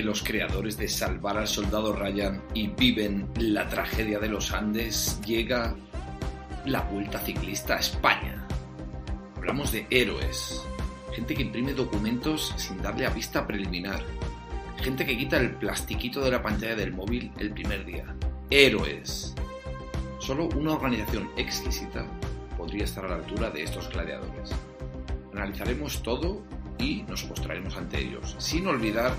de los creadores de Salvar al Soldado Ryan y viven la tragedia de los Andes, llega la Vuelta Ciclista a España. Hablamos de héroes, gente que imprime documentos sin darle a vista preliminar, gente que quita el plastiquito de la pantalla del móvil el primer día. Héroes. Solo una organización exquisita podría estar a la altura de estos gladiadores. Analizaremos todo y nos mostraremos ante ellos, sin olvidar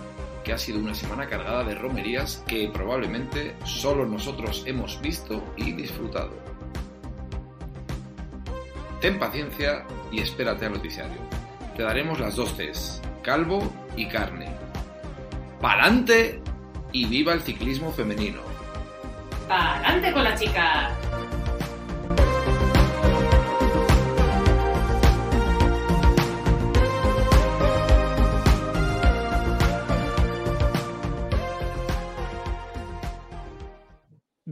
que ha sido una semana cargada de romerías que probablemente solo nosotros hemos visto y disfrutado. Ten paciencia y espérate al noticiario. Te daremos las dos Cs, calvo y carne. ¡Pa'lante! Y viva el ciclismo femenino. ¡Pa'lante con la chica!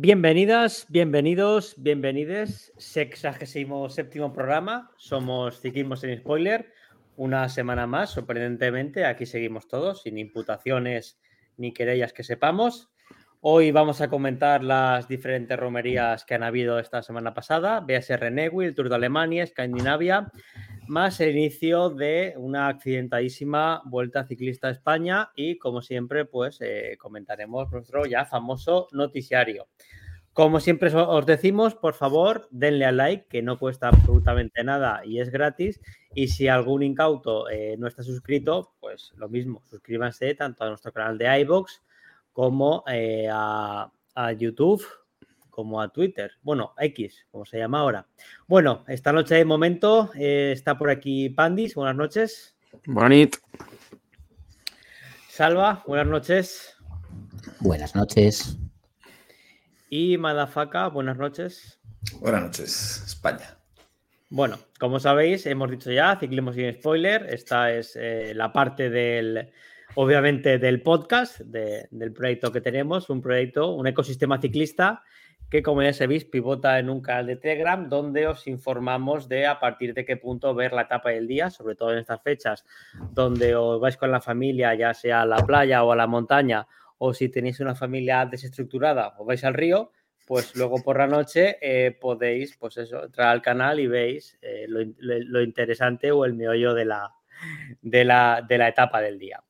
Bienvenidas, bienvenidos, bienvenides. Sexagésimo séptimo programa. Somos Ciclismo sin Spoiler. Una semana más, sorprendentemente, aquí seguimos todos, sin imputaciones ni querellas que sepamos. Hoy vamos a comentar las diferentes romerías que han habido esta semana pasada. BSR Neuwill, Tour de Alemania, Escandinavia, más el inicio de una accidentadísima Vuelta Ciclista a España y, como siempre, pues eh, comentaremos nuestro ya famoso noticiario. Como siempre os decimos, por favor, denle al like, que no cuesta absolutamente nada y es gratis. Y si algún incauto eh, no está suscrito, pues lo mismo, suscríbanse tanto a nuestro canal de iBox como eh, a, YouTube, como a Twitter. Bueno, X, como se llama ahora. Bueno, esta noche de momento eh, está por aquí Pandis. Buenas noches. Bonito. Salva, buenas noches. Buenas noches. Y Madafaka, buenas noches. Buenas noches, España. Bueno, como sabéis, hemos dicho ya, ciclismo sin spoiler. Esta es eh, la parte del, obviamente, del podcast, del proyecto que tenemos, un proyecto, un ecosistema ciclista que, como ya sabéis, pivota en un canal de Telegram donde os informamos de a partir de qué punto ver la etapa del día, sobre todo en estas fechas, donde os vais con la familia, ya sea a la playa o a la montaña, o si tenéis una familia desestructurada o vais al río, pues luego por la noche eh, podéis, pues eso, entrar al canal y veis eh, lo, interesante o el meollo de la, de, la, de la etapa del día.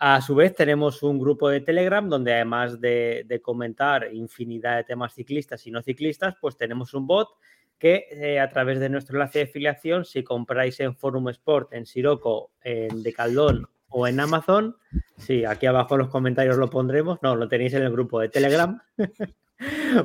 A su vez, tenemos un grupo de Telegram donde además de, comentar infinidad de temas ciclistas y no ciclistas, pues tenemos un bot que eh, a través de nuestro enlace de afiliación, si compráis en Forum Sport, en Siroco, en Decaldón o en Amazon. Sí, aquí abajo en los comentarios lo pondremos. No, lo tenéis en el grupo de Telegram.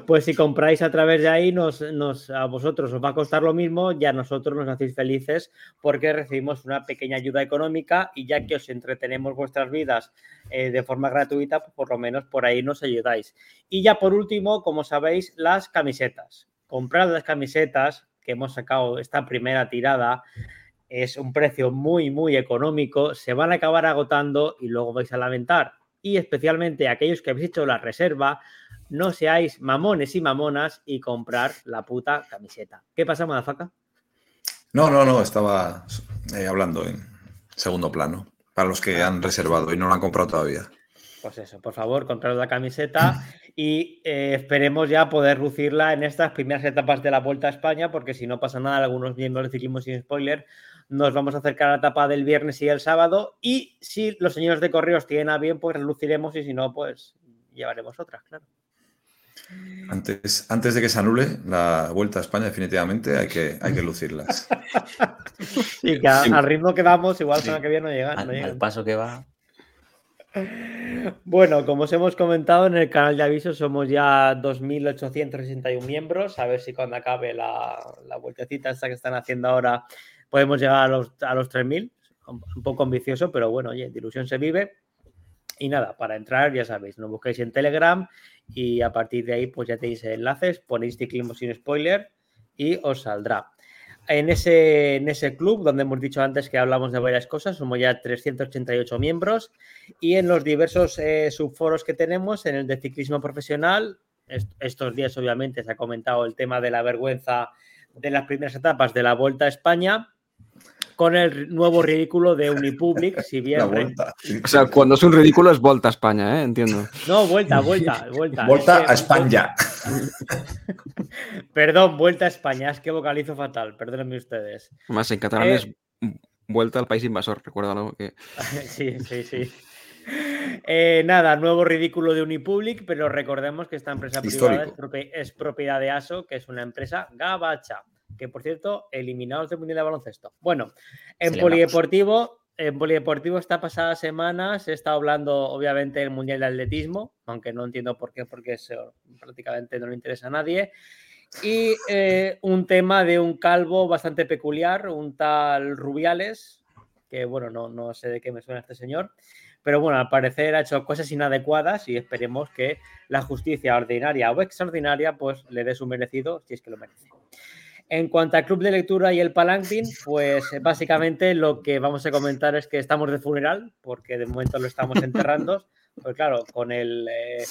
Pues si compráis a través de ahí, nos, a vosotros os va a costar lo mismo y a nosotros nos hacéis felices porque recibimos una pequeña ayuda económica y ya que os entretenemos vuestras vidas eh, de forma gratuita, pues por lo menos por ahí nos ayudáis. Y ya por último, como sabéis, las camisetas. Comprad las camisetas que hemos sacado esta primera tirada es un precio muy, muy económico, se van a acabar agotando y luego vais a lamentar. Y especialmente aquellos que habéis hecho la reserva, no seáis mamones y mamonas y comprar la puta camiseta. ¿Qué pasa, Madafaca? No, no, no, estaba eh, hablando en segundo plano, para los que han reservado y no lo han comprado todavía. Pues eso, por favor, comprad la camiseta y eh, esperemos ya poder lucirla en estas primeras etapas de la Vuelta a España, porque si no pasa nada, algunos miembros de Ciclismo sin Spoiler nos vamos a acercar a la etapa del viernes y el sábado. Y si los señores de correos tienen a bien, pues reluciremos y si no, pues llevaremos otras, claro. Antes, antes de que se anule la vuelta a España, definitivamente hay que, hay que lucirlas. y que al ritmo que vamos, igual sí. que viene no llegan. Al, no paso que va. Bueno, como os hemos comentado en el canal de avisos, somos ya 2.861 miembros. A ver si cuando acabe la, la vueltecita esta que están haciendo ahora podemos llegar a los, a los 3.000. Un poco ambicioso, pero bueno, oye, de ilusión se vive. Y nada, para entrar, ya sabéis, nos busquéis en Telegram y a partir de ahí, pues ya tenéis enlaces, ponéis ciclismo sin spoiler y os saldrá. En ese, en ese club, donde hemos dicho antes que hablamos de varias cosas, somos ya 388 miembros y en los diversos eh, subforos que tenemos, en el de ciclismo profesional, estos días obviamente se ha comentado el tema de la vergüenza de las primeras etapas de la Vuelta a España con el nuevo ridículo de Unipublic, si bien... La vuelta. O sea, cuando es un ridículo es Volta a España, ¿eh? Entiendo. No, vuelta, vuelta, vuelta. Vuelta Es que- a España. Perdón, vuelta a España, es que vocalizo fatal, perdónenme ustedes. Además, en catalán Eh. es Vuelta al país invasor, recuérdalo. Que... Sí, sí, sí. Eh, nada, nuevo ridículo de Unipublic, pero recordemos que esta empresa privada es, Histórico. propi- es propiedad de ASO, que es una empresa gabacha, que por cierto, eliminados del Mundial de Baloncesto. Bueno, en Celebramos. Polideportivo, en Polideportivo esta pasada semana se está hablando obviamente del Mundial de Atletismo, aunque no entiendo por qué, porque eso prácticamente no le interesa a nadie. Y eh, un tema de un calvo bastante peculiar, un tal Rubiales, que bueno, no, no sé de qué me suena este señor, pero bueno, al parecer ha hecho cosas inadecuadas y esperemos que la justicia ordinaria o extraordinaria pues le dé su merecido, si es que lo merece. En cuanto al club de lectura y el palanquín, pues básicamente lo que vamos a comentar es que estamos de funeral, porque de momento lo estamos enterrando, pues claro, con el... eh,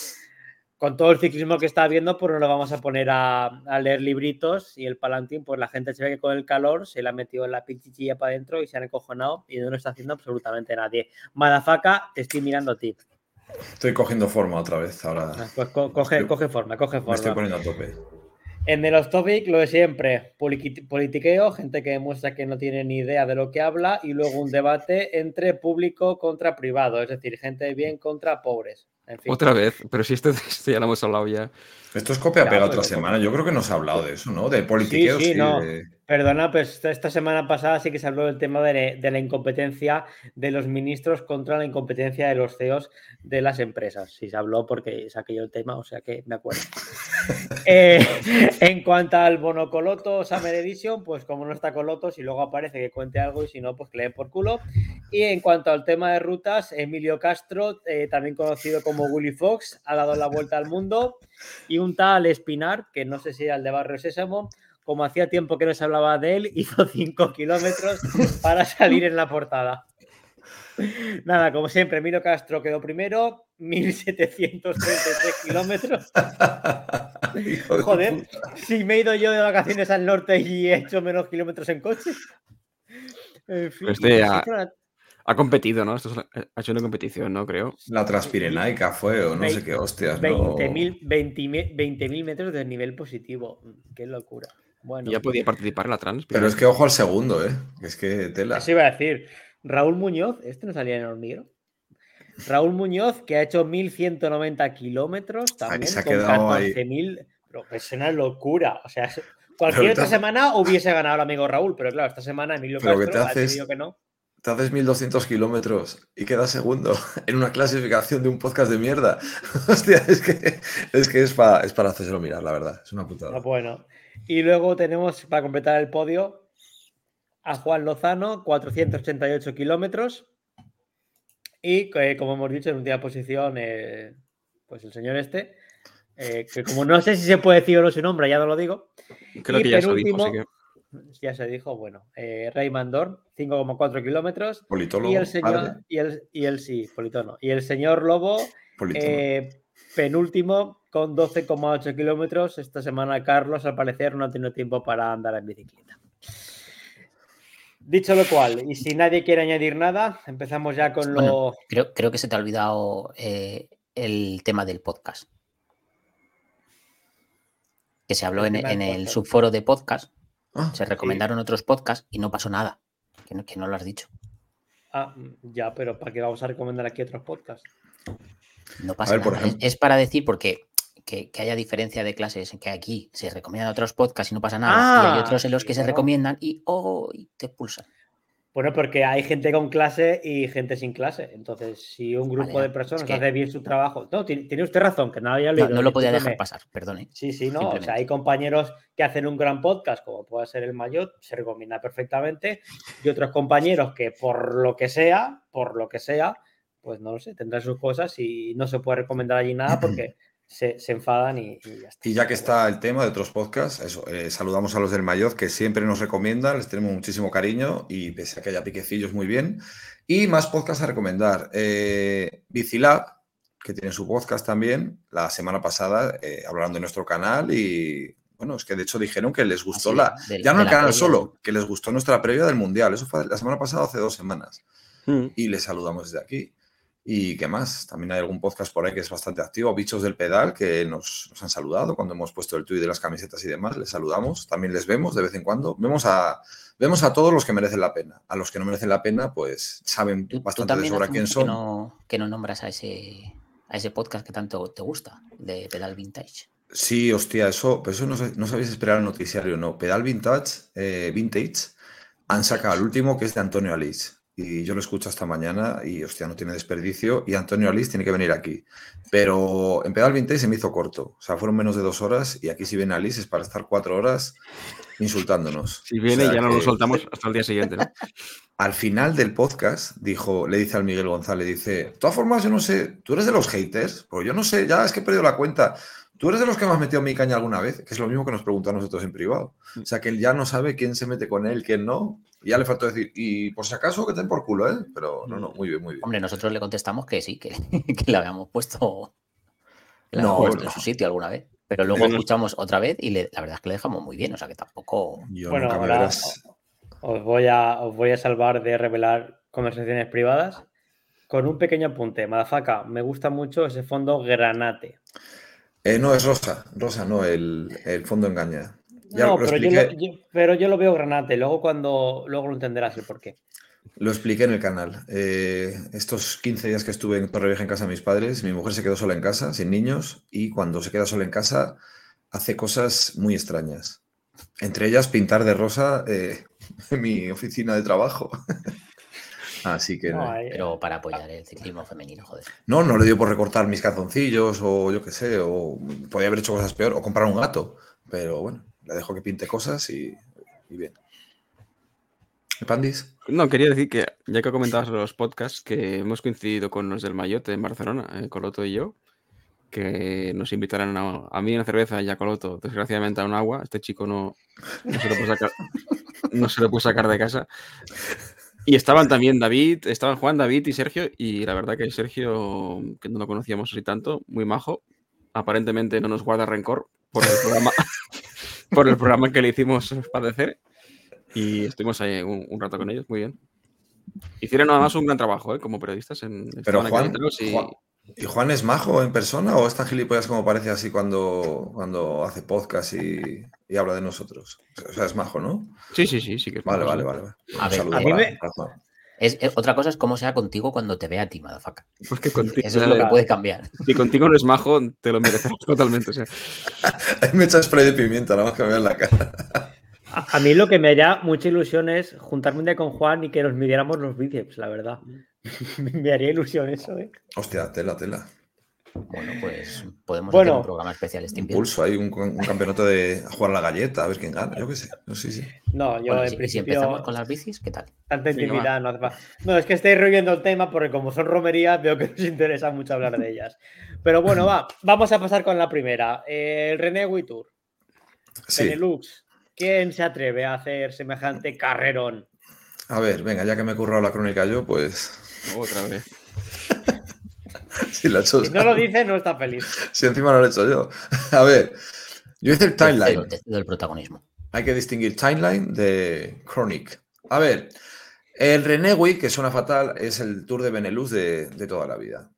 con todo el ciclismo que está habiendo, pues nos lo vamos a poner a, a leer libritos y el palantín, pues la gente se ve que con el calor se le ha metido la pichichilla para adentro y se han encojonado y no lo está haciendo absolutamente nadie. Madafaka, te estoy mirando a ti. Estoy cogiendo forma otra vez. Ahora Ah, Pues co- coge, coge forma, coge me estoy forma. poniendo a tope. En el off-topic, lo de siempre, politiqueo, gente que demuestra que no tiene ni idea de lo que habla y luego un debate entre público contra privado, es decir, gente de bien contra pobres. En fin. Otra vez, pero si esto, esto ya lo hemos hablado ya. Esto es copia Ya, pega pero otra semana. Yo creo que no se ha hablado de eso, ¿no? De politiqueo. sí, no. de- Perdona, pues esta- semana pasada sí que se habló del tema de, de la incompetencia de los ministros contra la incompetencia de los CEOs de las empresas. Sí, se habló porque saqué yo el tema, o sea que me acuerdo. Eh, en cuanto al Bonocoloto Summer Edition, pues como no está Coloto, si luego aparece que cuente algo y si no, pues que le den por culo. Y en cuanto al tema de rutas, Emilio Castro, eh, también conocido como Willy Fox, ha dado la vuelta al mundo. Y un tal Espinar, que no sé si era el de Barrio Sésamo, como hacía tiempo que no se hablaba de él, hizo 5 kilómetros para salir en la portada. Nada, como siempre, Emilio Castro quedó primero, 1733 kilómetros. Joder, si me he ido yo de vacaciones al norte y he hecho menos kilómetros en coche. En fin, Este una- Ha competido, ¿no? Esto es- ha hecho una competición, ¿no? Creo. La Transpirenaica fue, o no sé qué hostias. no. 20.000 20.000 20.000 metros de nivel positivo. Qué locura. Bueno, Ya podía participar en la trans. Pero es que ojo al segundo, ¿eh? Es que tela. Eso iba a decir. Raúl Muñoz, este no salía en hormiguero. Raúl Muñoz, que ha hecho 1190 kilómetros también. se ha con quedado ahí. 14.000. Pero es una locura. O sea, cualquier Pero otra te- semana hubiese ganado el amigo Raúl, pero claro, esta semana Emilio Pero que Castro te ha haces- decidido que no. Te haces 1200 kilómetros y quedas segundo en una clasificación de un podcast de mierda. Hostia, es que es, que es, para, es para hacérselo mirar, la verdad. Es una putada. Ah, bueno. Y luego tenemos, para completar el podio, a Juan Lozano, 488 kilómetros. Y eh, como hemos dicho, en última posición, eh, pues el señor este, eh, que como no sé si se puede decir o no su nombre, ya no lo digo. Creo y que ya se dijo, penúltimo- así que. Ya se dijo, bueno, eh, Raymond Dorn, 5,4 kilómetros. Politólogo, Y el señor, padre, y el, y el sí, politono. Y el señor Lobo, eh, penúltimo con 12,8 kilómetros. Esta semana Carlos, al parecer, no ha tenido tiempo para andar en bicicleta. Dicho lo cual, y si nadie quiere añadir nada, empezamos ya con lo... Creo, creo que se te ha olvidado eh, el tema del podcast. Que se habló El en, el subforo de podcast, Ah, se recomendaron otros podcasts y no pasó nada. Que no, que no lo has dicho. Ah, ya, pero ¿para qué vamos a recomendar aquí otros podcasts? No pasa ver, por nada. Es, para decir porque que, que haya diferencia de clases en que aquí se recomiendan otros podcasts y no pasa nada. y hay Ah, otros en los sí, que se recomiendan y, oh, y te expulsan. Bueno, porque hay gente con clase y gente sin clase. Entonces, si un grupo Vale, de personas que- hace bien su trabajo... No, tiene, usted razón, que nada había No, no lo podía dejar pasar, perdone. Sí, sí, no. O sea, hay compañeros que hacen un gran podcast, como puede ser el Mayot, se recomienda perfectamente, y otros compañeros que por lo que sea, por lo que sea, pues no lo sé, tendrán sus cosas y no se puede recomendar allí nada porque se, se enfadan y, y ya está. Y ya que está el tema de otros podcasts, eso, eh, saludamos a los del Mayoz que siempre nos recomiendan, les tenemos muchísimo cariño y pese a que haya piquecillos muy bien. Y más podcasts a recomendar. Eh, Bicilab, que tiene su podcast también, la semana pasada eh, hablaron de nuestro canal y bueno, es que de hecho dijeron que les gustó sí, la. del- ya no el canal previa. solo, que les gustó nuestra previa del Mundial. Eso fue la semana pasada, hace dos semanas. Mm. Y les saludamos desde aquí. ¿Y qué más? También hay algún podcast por ahí que es bastante activo, Bichos del Pedal, que nos, nos han saludado cuando hemos puesto el tuit de las camisetas y demás. Les saludamos, también les vemos de vez en cuando. Vemos a, vemos a todos los que merecen la pena. A los que no merecen la pena, pues saben Tú, tú bastante de también sobra quién son. que no, que no nombras a ese, a ese podcast que tanto te gusta, de Pedal Vintage. Sí, hostia, eso, pero eso no, no sabéis esperar el noticiario, ¿no? Pedal Vintage, eh, Vintage, han sacado el último que es de Antonio Alice. Y yo lo escucho esta mañana y, hostia, no tiene desperdicio. Y Antonio Alice tiene que venir aquí. Pero en Pedal Vintage se me hizo corto. O sea, fueron menos de dos horas. Y aquí si viene Alice es para estar cuatro horas insultándonos. Si viene, O sea ya no lo soltamos hasta el día siguiente, ¿no? al final del podcast, dijo, le dice al Miguel González, dice, de todas formas, yo no sé, ¿tú eres de los haters? Pues yo no sé, ya es que he perdido la cuenta. ¿Tú eres de los que me has metido mi caña alguna vez? Que es lo mismo que nos preguntó a nosotros en privado. O sea, que él ya no sabe quién se mete con él, quién no. Y ya le faltó decir, y por si acaso, que te den por culo, ¿eh? Pero no, no, muy bien, muy bien. Hombre, nosotros le contestamos que sí, que, que le habíamos puesto, que le No, habíamos puesto no. en su sitio alguna vez. Pero luego escuchamos otra vez y le- la verdad es que le dejamos muy bien, o sea que tampoco... Yo Bueno, nunca me ahora verás. os voy, a, os voy a salvar de revelar conversaciones privadas con un pequeño apunte. Madafaka, me gusta mucho ese fondo granate. Eh, no, es rosa, rosa, no, el, el fondo engaña. Ya no, lo pero yo, lo, yo- pero yo lo veo granate. Luego cuando luego lo entenderás el porqué. Lo expliqué en el canal. Eh, estos 15 días que estuve en Torrevieja en casa de mis padres, mi mujer se quedó sola en casa, sin niños, y cuando se queda sola en casa hace cosas muy extrañas. Entre ellas pintar de rosa eh, mi oficina de trabajo. Así que No, no, ahí- Pero para apoyar el ciclismo femenino, joder. no, no le dio por recortar mis calzoncillos o yo qué sé, o podía haber hecho cosas peor, o comprar un gato. Pero bueno, le dejo que pinte cosas y, y bien. ¿Pandis? No, quería decir que, ya que comentabas los podcasts, que hemos coincidido con los del Mayotte en Barcelona, eh, Coloto y yo, que nos invitaron a, a mí una cerveza y a Coloto, desgraciadamente, a un agua. Este chico no, no se lo puede sacar, no se lo puede sacar de casa. Y estaban también David, estaban Juan, David y Sergio, y la verdad que Sergio, que no lo conocíamos así tanto, muy majo, aparentemente no nos guarda rencor por el programa, por el programa que le hicimos padecer. Y estuvimos ahí un, un rato con ellos, muy bien. Hicieron además un gran trabajo, ¿eh? Como periodistas. En, Pero Juan, y- Juan- ¿y Juan es majo en persona o es tan gilipollas como parece así cuando, cuando hace podcast y, y habla de nosotros? O sea, es majo, ¿no? Sí, sí, sí, sí que es Vale, majo, vale, vale. vale. A Un ver, saludo a mí para- me- para Juan. Es, es- otra cosa es cómo sea contigo cuando te vea a ti, Madafaka. Pues que contigo, Eso es lo que puede cambiar. si contigo no es majo, te lo mereces totalmente. o sea. Me echa spray de pimienta, nada más que me vean la cara. A, a mí lo que me haría mucha ilusión es juntarme un día con Juan y que nos midiéramos los bíceps, la verdad. me haría ilusión eso, ¿eh? Hostia, tela, tela. Bueno, pues podemos Bueno. hacer un programa especial este Un invierno. pulso, hay un, un campeonato de jugar a la galleta, a ver quién gana. Yo qué sé. No, sí, sí. No, yo Bueno, en si, si principio empezamos con las bicis, ¿qué tal? tanta intimidad no hace falta. No, es que estáis reviendo el tema porque como son romerías veo que os interesa mucho hablar de ellas. Pero bueno, va, vamos a pasar con la primera. El René Tour. Sí. Benelux. ¿Quién se atreve a hacer semejante carrerón? A ver, venga, ya que me he currado la crónica yo, pues. Otra vez. Si, la he hecho- Si no lo dice, no está feliz. si encima no lo he hecho yo. A ver, yo hice el timeline. te cedo el protagonismo. Hay que distinguir timeline de Chronic. A ver, el Renewi, que suena fatal, es el Tour de Benelux de, de toda la vida.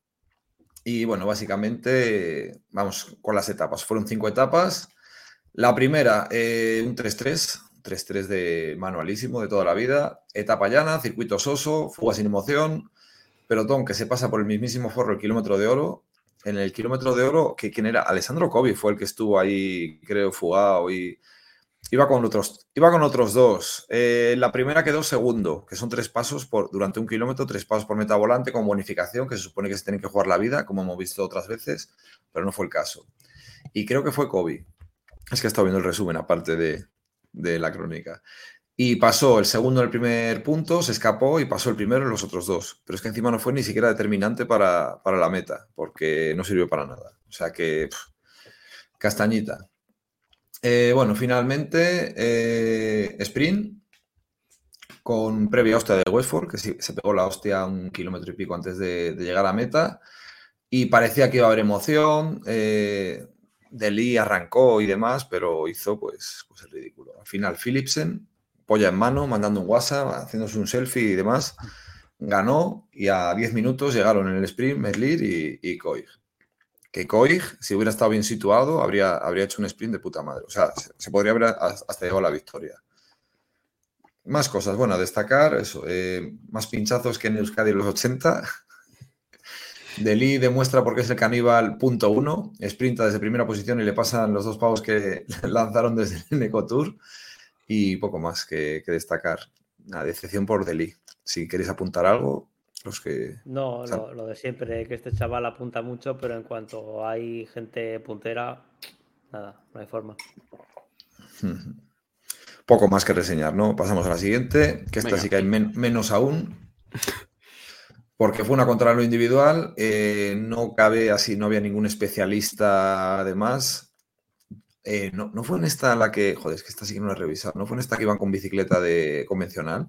Y bueno, básicamente, vamos con las etapas. Fueron cinco etapas. La primera, eh, un 3-3, 3-3 de manualísimo de toda la vida. Etapa llana, circuito soso, fuga sin emoción. Pelotón que se pasa por el mismísimo forro el kilómetro de oro. En el kilómetro de oro, que quién era? Alessandro Covi fue el que estuvo ahí, creo, fugado y Iba con otros, iba con otros dos. Eh, la primera quedó segundo, que son tres pasos por, durante un kilómetro, tres pasos por meta volante con bonificación, que se supone que se tienen que jugar la vida, como hemos visto otras veces, pero no fue el caso. Y creo que fue Kobe. Es que he estado viendo el resumen aparte de, de la crónica. Y pasó el segundo en el primer punto, se escapó y pasó el primero en los otros dos. Pero es que encima no fue ni siquiera determinante para, para la meta, porque no sirvió para nada. O sea que, castañita. Eh, bueno, finalmente, eh, sprint con previa hostia de Westford, que se pegó la hostia un kilómetro y pico antes de, llegar a meta. Y parecía que iba a haber emoción. eh, Deli arrancó y demás, pero hizo pues, pues el ridículo. Al final, Philipsen, polla en mano, mandando un WhatsApp, haciéndose un selfie y demás, ganó y a 10 minutos llegaron en el sprint Merlir y, y Koig. Que Koig, si hubiera estado bien situado, habría, habría hecho un sprint de puta madre. O sea, se, se podría haber hasta llegado a la victoria. Más cosas, bueno, a destacar eso, eh, más pinchazos que en Euskadi en los 80. Deli demuestra por qué es el caníbal punto uno, sprinta desde primera posición y le pasan los dos pavos que lanzaron desde el Tour y poco más que, que destacar. La decepción por Deli. Si queréis apuntar algo, los que... No, lo, lo de siempre, que este chaval apunta mucho, pero en cuanto hay gente puntera, nada, no hay forma. Poco más que reseñar, ¿no? Pasamos a la siguiente, que esta Venga. sí que hay men- menos aún. Porque fue una contra lo individual, eh, no cabe así, no había ningún especialista además. Eh, no, no fue en esta la que, joder, es que esta sí que no la he revisado, ¿no fue en esta que iban con bicicleta de convencional?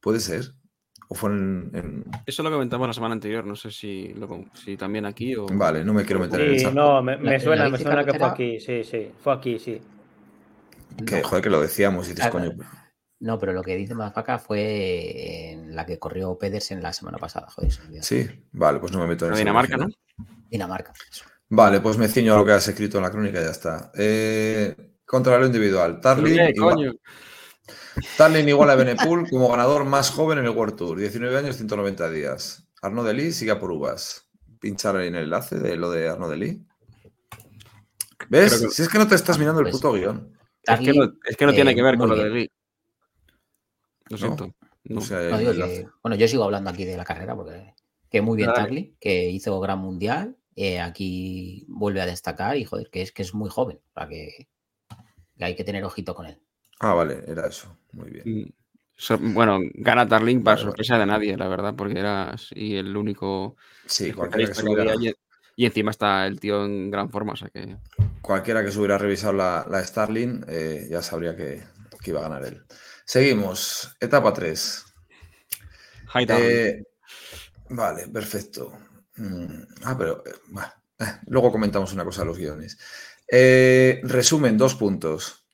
Puede ser. O fue en, en- Eso lo comentamos la semana anterior, no sé si, lo si también aquí o... Vale, no me quiero meter en Sí, esa. no, me, me La- suena, la me suena que fue aquí, sí, sí, fue aquí, sí. Que, No. joder, que lo decíamos y dices, Ah, coño. No, pero lo que dice Mafaca fue en la que corrió Pedersen la semana pasada. Joder. Sí, vale, pues no me meto en esa Dinamarca, ¿no? Dinamarca. eso. Vale, pues me ciño a lo que has escrito en la crónica y ya está. Eh, contra lo individual. Tarlin, Eh, igual- coño. Tarlin igual a Benepool como ganador más joven en el World Tour. 19 años, 190 días. Arnaud Deli sigue a por uvas. Pinchar ahí en el enlace de lo de Arnaud Deli. ¿Ves? Que- Si es que no te estás mirando el Pues- puto guion. Es que no, es que no eh, tiene que ver con lo de. Lee. Lo siento. No. O sea, No, digo que- bueno, yo sigo hablando aquí de la carrera porque que muy bien. Tarly, que hizo gran mundial, eh, aquí vuelve a destacar y joder, que es que es muy joven, o sea que, que hay que tener ojito con él. Ah, vale, era eso. Muy bien. Mm. So- bueno, gana Darling para Vale, vale. sorpresa de nadie, la verdad, porque era así el único Sí, cualquiera que, había y, y encima está el tío en gran forma, o sea que cualquiera que se hubiera revisado la, la Starling eh, ya sabría que, que iba a ganar él. Seguimos. Etapa 3. High Darling. Eh, vale, perfecto. Mm, ah, pero eh, bueno, eh, luego comentamos una cosa de los guiones. Eh, resumen, dos puntos.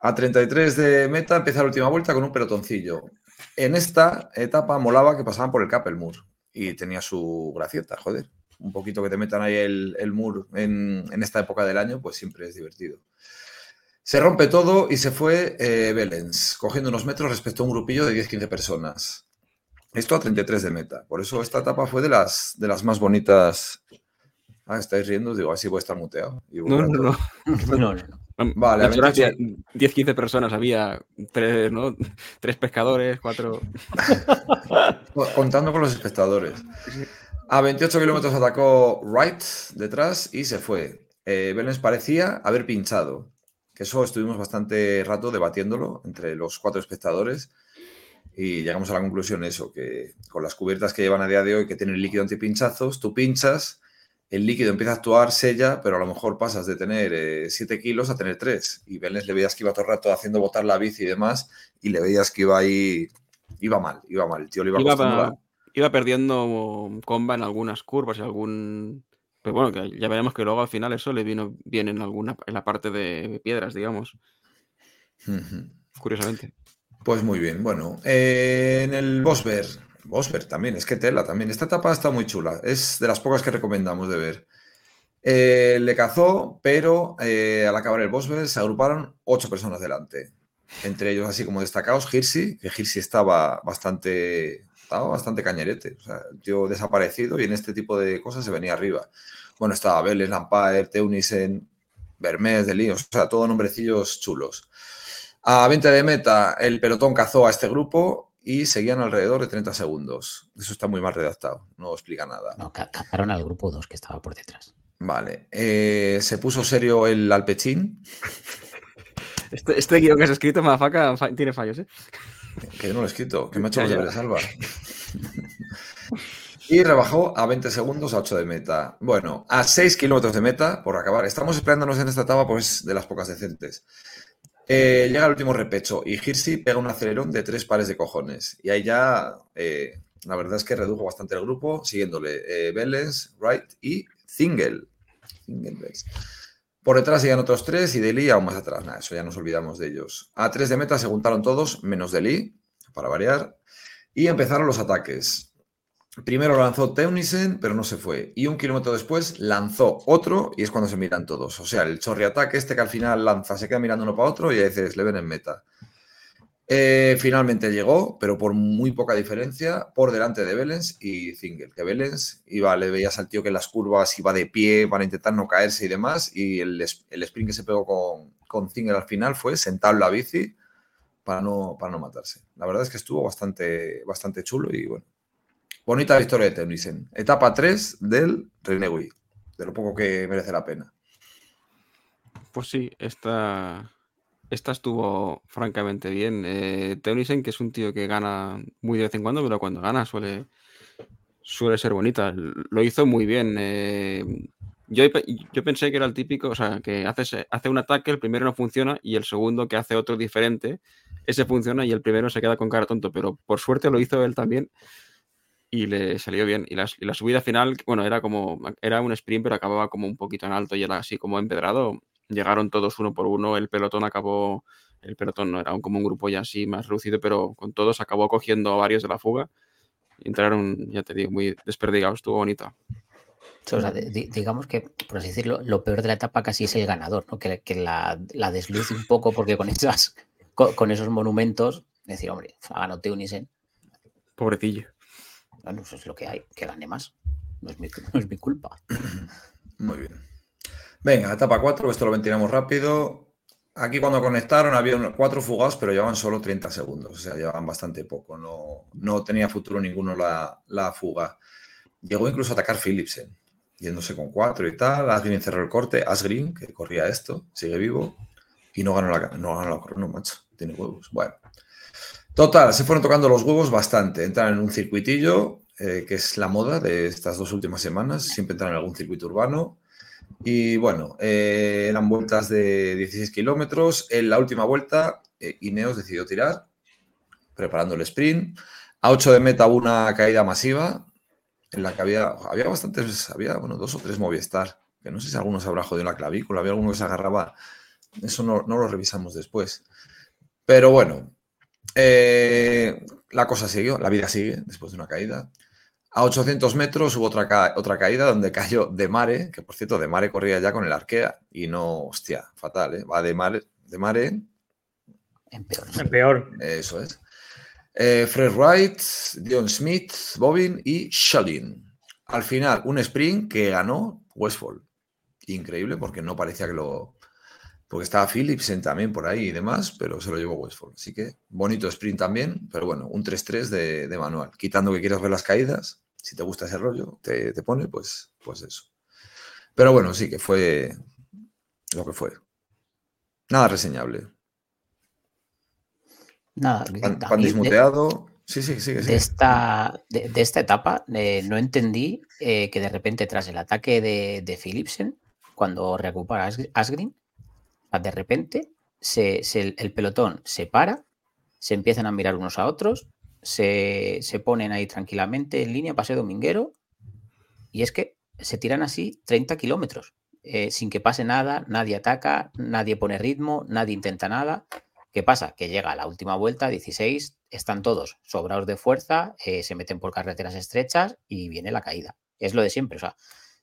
A 33 de meta empieza la última vuelta con un pelotoncillo. En esta etapa molaba que pasaban por el Capelmur y tenía su gracieta, joder. Un poquito que te metan ahí el, el Mur en, en esta época del año, pues siempre es divertido. Se rompe todo y se fue eh, Belens, cogiendo unos metros respecto a un grupillo de 10-15 personas. Esto a 33 de meta. Por eso esta etapa fue de las, de las más bonitas. Ah, estáis riendo, digo, así voy a estar muteado. Y no, no, no. No, no, no. Vale, a De hecho, 28. había 10, 15 personas, había tres, ¿no? tres pescadores, cuatro. Contando con los espectadores. A 28 kilómetros atacó Wright detrás y se fue. Eh, Belens parecía haber pinchado. Que eso estuvimos bastante rato debatiéndolo entre los cuatro espectadores y llegamos a la conclusión eso, que con las cubiertas que llevan a día de hoy que tienen líquido antipinchazos, tú pinchas, el líquido empieza a actuar, sella, pero a lo mejor pasas de tener 7 kilos a tener 3. Y Belens le veías que iba todo el rato haciendo botar la bici y demás y le veías que iba ahí, iba mal, iba mal. El tío le iba, Iba, iba perdiendo comba en algunas curvas y algún. Pero bueno, que ya veremos que luego al final eso le vino bien en alguna en la parte de piedras, digamos, curiosamente. Pues muy bien, bueno, eh, en el Bosber, Bosber también, es que tela también, esta etapa está muy chula, es de las pocas que recomendamos de ver. Eh, le cazó, pero eh, al acabar el Bosber se agruparon ocho personas delante, entre ellos así como destacados Hirsi, que Hirsi estaba bastante, estaba bastante cañerete, o sea, tío desaparecido y en este tipo de cosas se venía arriba. Bueno, estaba Vélez, Lampaer, Teunisen, Bermés, Delí, o sea, todos nombrecillos chulos. A 20 de meta, el pelotón cazó a este grupo y seguían alrededor de 30 segundos. Eso está muy mal redactado, no explica nada. No, ca- cazaron al grupo 2 que estaba por detrás. Vale, eh, se puso serio el Alpechín, Este, este guion que has escrito, Mafaca, fa- tiene fallos, ¿eh? que yo no lo he escrito, que me ha hecho los deberes, Alba. Y rebajó a 20 segundos a 8 de meta. Bueno, a 6 kilómetros de meta por acabar. Estamos esperándonos en esta etapa, pues de las pocas decentes. Eh, llega el último repecho y Hirsi pega un acelerón de tres pares de cojones. Y ahí ya, eh, la verdad es que redujo bastante el grupo, siguiéndole eh, Wright y. Zingelbels. Por detrás llegan otros tres y Deli aún más atrás. Nada, eso ya nos olvidamos de ellos. A tres de meta se juntaron todos, menos Deli, para variar. Y empezaron los ataques. Primero lanzó Teunisen, pero no se fue. Y un kilómetro después lanzó otro y es cuando se miran todos. O sea, el chorri ataque este que al final lanza, se queda mirando uno para otro y a veces le ven en meta. Eh, finalmente llegó, pero por muy poca diferencia, por delante de Belens y Zingel. Que Belens iba, le veías al tío que en las curvas iba de pie para intentar no caerse y demás. Y el, el sprint que se pegó con, con Zingel al final fue sentar la bici para no, para no matarse. La verdad es que estuvo bastante, bastante chulo y bueno. Bonita victoria de Tennyson. Etapa 3 del Renegui. De lo poco que merece la pena. Pues sí, esta, esta estuvo francamente bien. Eh, que es un tío que gana muy de vez en cuando, pero cuando gana suele, suele ser bonita. Lo hizo muy bien. Eh, yo, yo, pensé que era el típico, o sea, que hace, hace un ataque, el primero no funciona y el segundo que hace otro diferente, ese funciona y el primero se queda con cara tonto, pero por suerte lo hizo él también y le salió bien. Y la, y la subida final, bueno, era como, era un sprint, pero acababa como un poquito en alto y era así como empedrado llegaron todos uno por uno, el pelotón acabó, el pelotón no era como un grupo ya así más reducido, pero con todos acabó cogiendo a varios de la fuga. Entraron, ya te digo, muy desperdigados, estuvo bonita. O sea, digamos que, por así decirlo, lo peor de la etapa casi es el ganador, ¿no? que, que la, la, desluce un poco porque con, esas, con, con esos monumentos, decir, hombre, ha ganado Teunisen. Pobrecillo. Bueno, eso es lo que hay, que gane más. No es mi, culpa. Muy bien. Venga, etapa 4, esto lo ventilamos rápido. Aquí cuando conectaron había cuatro fugados, pero llevaban solo 30 segundos, o sea, llevaban bastante poco. No, no tenía futuro ninguno la, la, fuga. Llegó incluso a atacar Philipsen, yéndose con cuatro y tal. Asgreen cerró el corte. Asgreen, que corría esto, sigue vivo. Y no ganó la, no ganó la crono, macho. Tiene huevos. Bueno. Total, se fueron tocando los huevos bastante. Entran en un circuitillo, eh, que es la moda de estas dos últimas semanas. Siempre entran en algún circuito urbano y bueno, eh, eran vueltas de 16 kilómetros. En la última vuelta, eh, Ineos decidió tirar, preparando el sprint. A 8 de meta una caída masiva, en la que había, había bastantes, había bueno, dos o tres Movistar, que no sé si algunos habrá jodido la clavícula, había alguno que se agarraba. Eso no, no lo revisamos después. Pero bueno, eh, la cosa siguió, la vida sigue después de una caída. A 800 metros hubo otra, otra caída donde cayó De Mare, que por cierto, De Mare corría ya con el Arkea y no, hostia, fatal, ¿eh? Va De Mare, de Mare. En peor. En peor. Eso es. Eh, Fred Wright, Dion Smith, Bobin y Shullin. Al final, un sprint que ganó Westfall. Increíble porque no parecía que lo, porque estaba Philipsen también por ahí y demás, pero se lo llevó Westford. Así que bonito sprint también, pero bueno, un 3-3 de, de, manual. Quitando que quieras ver las caídas, si te gusta ese rollo, te, te, pone, pues, pues eso. Pero bueno, sí que fue lo que fue. Nada reseñable. Nada. Pan, pan dismuteado. Sí, sí, sí. De, esta, de, de esta etapa eh, no entendí eh, que de repente tras el ataque de, de Philipsen, cuando recupera Asgreen, de repente se, el pelotón se para, se empiezan a mirar unos a otros, se, se ponen ahí tranquilamente en línea, paseo dominguero, y es que se tiran así 30 kilómetros, eh, sin que pase nada, nadie ataca, nadie pone ritmo, nadie intenta nada. ¿Qué pasa? Que llega la última vuelta, 16, están todos sobrados de fuerza, eh, se meten por carreteras estrechas y viene la caída. Es lo de siempre, o sea,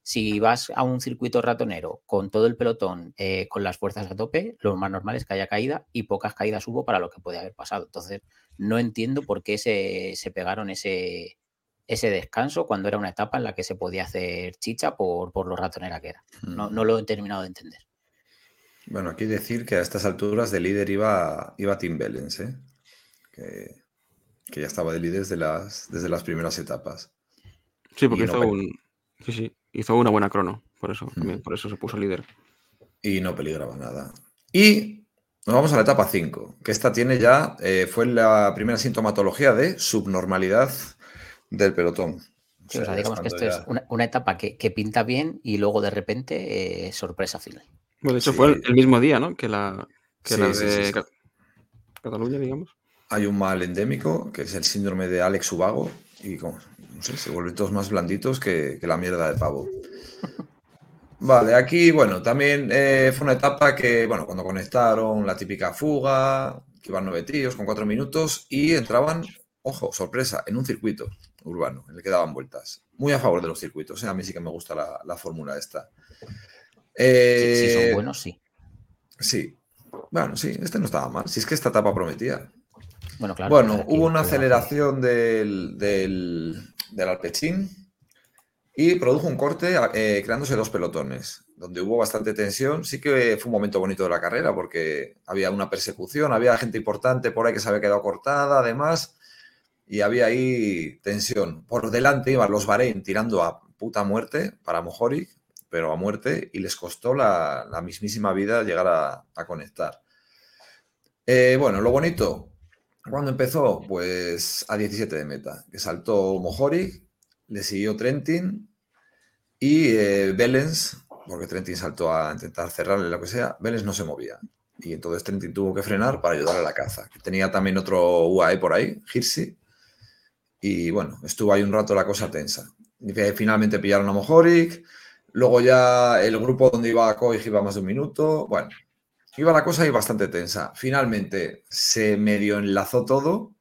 si vas a un circuito ratonero con todo el pelotón, eh, con las fuerzas a tope, lo más normal es que haya caída y pocas caídas hubo para lo que puede haber pasado. Entonces, no entiendo por qué se, se pegaron ese, ese descanso cuando era una etapa en la que se podía hacer chicha por, por lo ratonera que era. No, no, lo he terminado de entender. Bueno, aquí decir que a estas alturas de líder iba, iba Tim Bellens, ¿eh? que, que, ya estaba de líder desde las, desde las primeras etapas. Sí, porque hizo no, un... Sí, sí hizo una buena crono, por eso, también, por eso se puso líder. Y no peligraba nada. Y nos vamos a la etapa 5, que esta tiene ya, eh, fue la primera sintomatología de subnormalidad del pelotón. O sea, o sea digamos que esto ya... es una, una etapa que, que, pinta bien y luego de repente eh, sorpresa final. Bueno, de hecho sí. fue el, el, mismo día, ¿no? Que la, que sí, la de Cataluña, digamos. Hay un mal endémico, que es el síndrome de Alex Ubago, y como, no sé, se vuelven todos más blanditos que, que la mierda de pavo. Vale, aquí, bueno, también eh, fue una etapa que, bueno, cuando conectaron la típica fuga, que iban nueve tíos con cuatro minutos y entraban, ojo, sorpresa, en un circuito urbano, en el que daban vueltas. Muy a favor de los circuitos, ¿eh? a mí sí que me gusta la, la fórmula esta. Si, Eh, si son buenos, sí. Sí, bueno, sí, este no estaba mal. Si es que esta etapa prometía. Bueno, claro. Bueno, aquí hubo una aceleración del, del, del Alpecin y produjo un corte eh, creándose dos pelotones, donde hubo bastante tensión. Sí que fue un momento bonito de la carrera porque había una persecución, había gente importante por ahí que se había quedado cortada, además, y había ahí tensión. Por delante iban los Bahrein tirando a puta muerte para Mohoric, pero a muerte, y les costó la, la mismísima vida llegar a, a conectar. Eh, bueno, lo bonito, cuando empezó, pues a 17 de meta, que saltó Mohoric, le siguió Trentin y eh, Belens, porque Trentin saltó a intentar cerrarle lo que sea, Belens no se movía. Y entonces Trentin tuvo que frenar para ayudar a la caza. Tenía también otro UAE por ahí, Hirsi. Y bueno, estuvo ahí un rato la cosa tensa. Finalmente pillaron a Mohoric. Luego ya el grupo donde iba a Koig iba más de un minuto. Bueno, iba la cosa ahí bastante tensa. Finalmente se medio enlazó todo.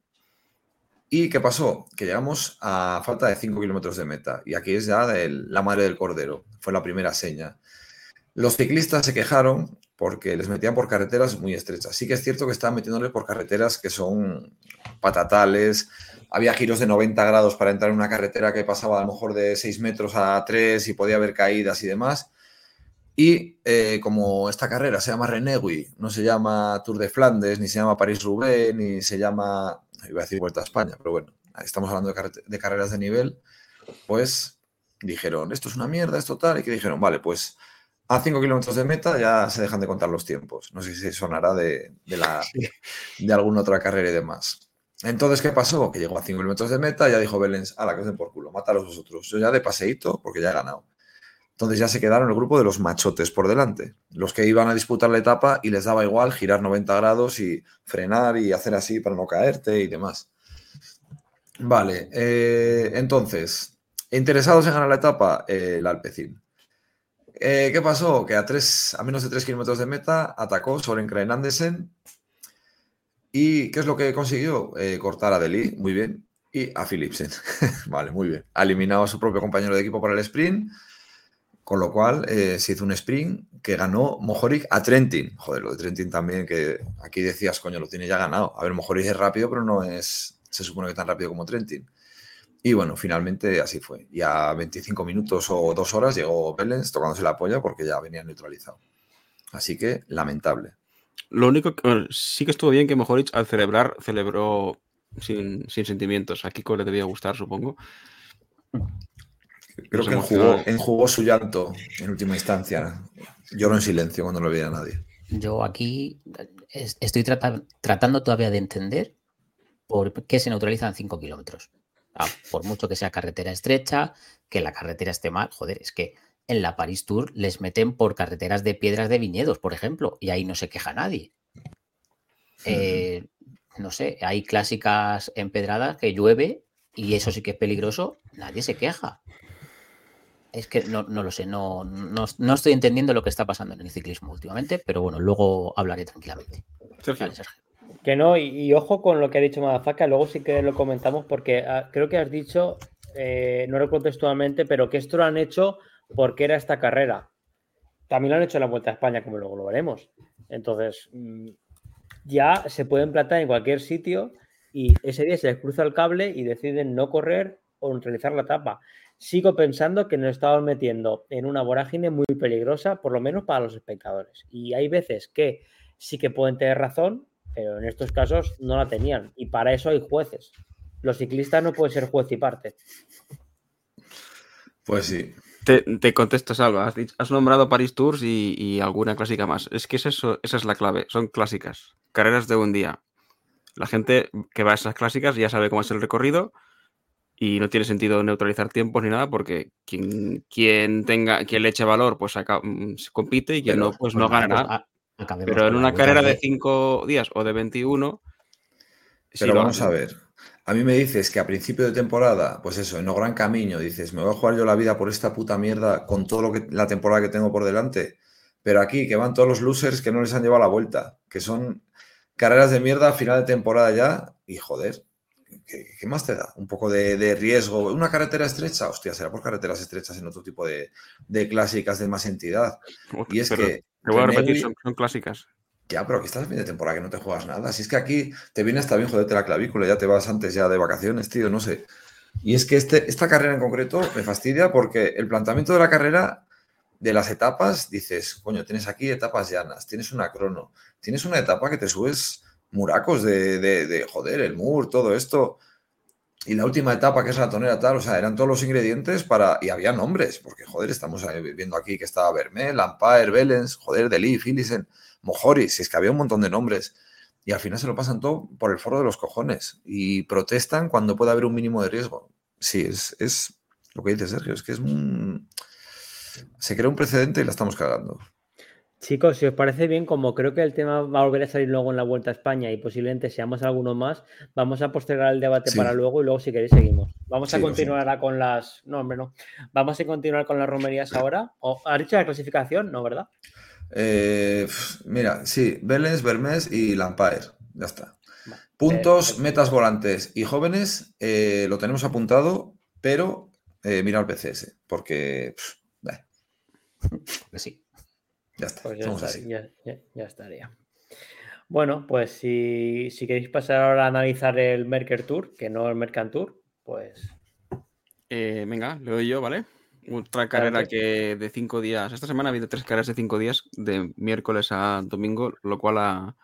¿Y qué pasó? Que llegamos a falta de 5 kilómetros de meta. Y aquí es ya la madre del cordero. Fue la primera seña. Los ciclistas se quejaron porque les metían por carreteras muy estrechas. Sí que es cierto que estaban metiéndoles por carreteras que son patatales. Había giros de 90 grados para entrar en una carretera que pasaba a lo mejor de 6 metros a 3 y podía haber caídas y demás. Y eh, como esta carrera se llama Renegui, no se llama Tour de Flandes, ni se llama París-Roubaix, ni se llama, iba a decir Vuelta a España, pero bueno, estamos hablando de, carreras de nivel, pues dijeron, esto es una mierda, esto tal, y que dijeron, vale, pues a 5 kilómetros de meta ya se dejan de contar los tiempos. No sé si sonará de, de la, de alguna otra carrera y demás. Entonces, ¿qué pasó? Que llegó a 5 kilómetros de meta, ya dijo Belens, a la que os den por culo, mataros vosotros. Yo ya de paseíto, porque ya he ganado. Entonces ya se quedaron el grupo de los machotes por delante, los que iban a disputar la etapa y les daba igual girar 90 grados y frenar y hacer así para no caerte y demás. Vale, eh, entonces, interesados en ganar la etapa, eh, el Alpecin. Eh, ¿Qué pasó? Que a, tres, a menos de 3 kilómetros de meta atacó Soren Krajn Andersen. ¿Y qué es lo que consiguió? Eh, cortar a Deli, muy bien, y a Philipsen. vale, muy bien. Ha eliminado a su propio compañero de equipo para el sprint, con lo cual eh, se hizo un sprint que ganó Mohoric a Trentin. Joder, lo de Trentin también, que aquí decías, coño, lo tiene ya ganado. A ver, Mohoric es rápido, pero no es, se supone que tan rápido como Trentin. Y bueno, finalmente así fue. Y a 25 minutos o dos horas llegó Belens tocándose la polla porque ya venía neutralizado. Así que lamentable. Lo único que sí que estuvo bien que Mohoric al celebrar celebró sin, sin sentimientos. A Kiko le debía gustar, supongo. Creo que enjugó, enjugó su llanto en última instancia. Lloró en silencio cuando no lo veía nadie. Yo aquí es- estoy trata- tratando todavía de entender por qué se neutralizan 5 kilómetros. Ah, por mucho que sea carretera estrecha, que la carretera esté mal, joder, es que en la Paris Tour les meten por carreteras de piedras de viñedos, por ejemplo, y ahí no se queja nadie. Eh, no sé, hay clásicas empedradas que llueve y eso sí que es peligroso, nadie se queja. Es que no, no lo sé, no, no, no estoy entendiendo lo que está pasando en el ciclismo últimamente, pero bueno, luego hablaré tranquilamente. Sergio, Vale, Sergio. Que no, y, y ojo con lo que ha dicho Madafaka, luego sí que lo comentamos porque ah, creo que has dicho, eh, no recuerdo textualmente, pero que esto lo han hecho porque era esta carrera. También lo han hecho en la Vuelta a España, como luego lo veremos. Entonces, mm, ya se pueden plantar en cualquier sitio y ese día se les cruza el cable y deciden no correr o neutralizar la etapa. Sigo pensando que nos estamos metiendo en una vorágine muy peligrosa, por lo menos para los espectadores. Y hay veces que sí que pueden tener razón, pero en estos casos no la tenían. Y para eso hay jueces. Los ciclistas no pueden ser juez y parte. Pues sí. te, te contesto, Salva. Has, dicho- has nombrado Paris Tours y, y alguna clásica más. Es que es eso, esa es la clave. Son clásicas. Carreras de un día. La gente que va a esas clásicas ya sabe cómo es el recorrido y no tiene sentido neutralizar tiempos ni nada porque quien, quien tenga, quien le eche valor, pues acá, mm, se compite y quien Pero, no, pues no gana nada. Pero en una carrera de de- 5 días o de 21. sí Pero vamos a ver. a mí me dices que a principio de temporada, pues eso, en no gran camino, dices, me voy a jugar yo la vida por esta puta mierda con todo lo que la temporada que tengo por delante. Pero aquí, que van todos los losers que no les han llevado la vuelta, que son carreras de mierda a final de temporada ya, y joder, ¿qué, qué más te da? Un poco de, de riesgo. ¿Una carretera estrecha? Hostia, será por carreteras estrechas en otro tipo de, de clásicas de más entidad. Y es que. Te voy a repetir, son, son clásicas. ya, pero que estás a fin de temporada que no te juegas nada. Si es que aquí te viene hasta bien joderte la clavícula, ya te vas antes ya de vacaciones, tío, no sé. Y es que este, esta carrera en concreto me fastidia porque el planteamiento de la carrera, de las etapas, dices, coño, tienes aquí etapas llanas, tienes una crono, tienes una etapa que te subes muracos de, de, de, joder, el mur, todo esto. Y la última etapa, que es la tonera tal, o sea, eran todos los ingredientes para. Y había nombres, porque joder, estamos viendo aquí que estaba Vermel, Lampire, Belens, joder, Deli, Philisen, Mojori, si es que había un montón de nombres. Y al final se lo pasan todo por el foro de los cojones. Y protestan cuando puede haber un mínimo de riesgo. Sí, es, es lo que dice Sergio, es que es un. Se crea un precedente y la estamos cagando. Chicos, si os parece bien, como creo que el tema va a volver a salir luego en la Vuelta a España y posiblemente seamos alguno más, vamos a postergar el debate Sí. para luego y luego si queréis seguimos. Vamos a Sí, continuar ahora con las... No, hombre, no. Vamos a continuar con las romerías ahora. ¿O, ¿Has dicho la clasificación? No, ¿verdad? Eh, mira, sí, Belens, Vermes y Lampire. Ya está. Vale, Puntos, metas volantes y jóvenes, eh, lo tenemos apuntado, pero eh, mira el PCS, porque Pues sí. Ya está. Pues ya, somos está- así. ya- ya- ya estaría. Bueno, pues si, si queréis pasar ahora a analizar el Merker Tour, que no el Mercant Tour, pues Eh, venga, le doy yo, ¿vale? Otra carrera que de cinco días. Esta semana ha habido tres carreras de cinco días, de miércoles a domingo, lo cual ha,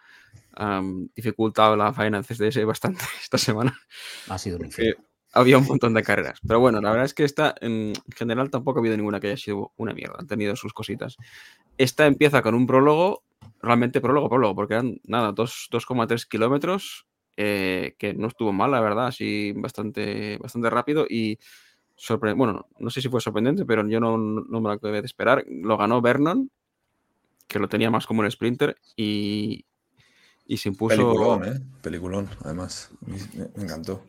ha dificultado la faena en CSS bastante esta semana. Ha sido un Eh, infierno. Había un montón de carreras. Pero bueno, la verdad es que esta en general tampoco ha habido ninguna que haya sido una mierda. Han tenido sus cositas. Esta empieza con un prólogo, realmente prólogo, prólogo, porque eran nada, dos- 2,3 kilómetros, eh, que no estuvo mal, la verdad, así bastante, bastante rápido y bueno, no sé si fue sorprendente, pero yo no, no me lo acabé de esperar. Lo ganó Vernon, que lo tenía más como un sprinter, y, y se impuso. Peliculón, ¿eh? Peliculón, además. Me, me encantó.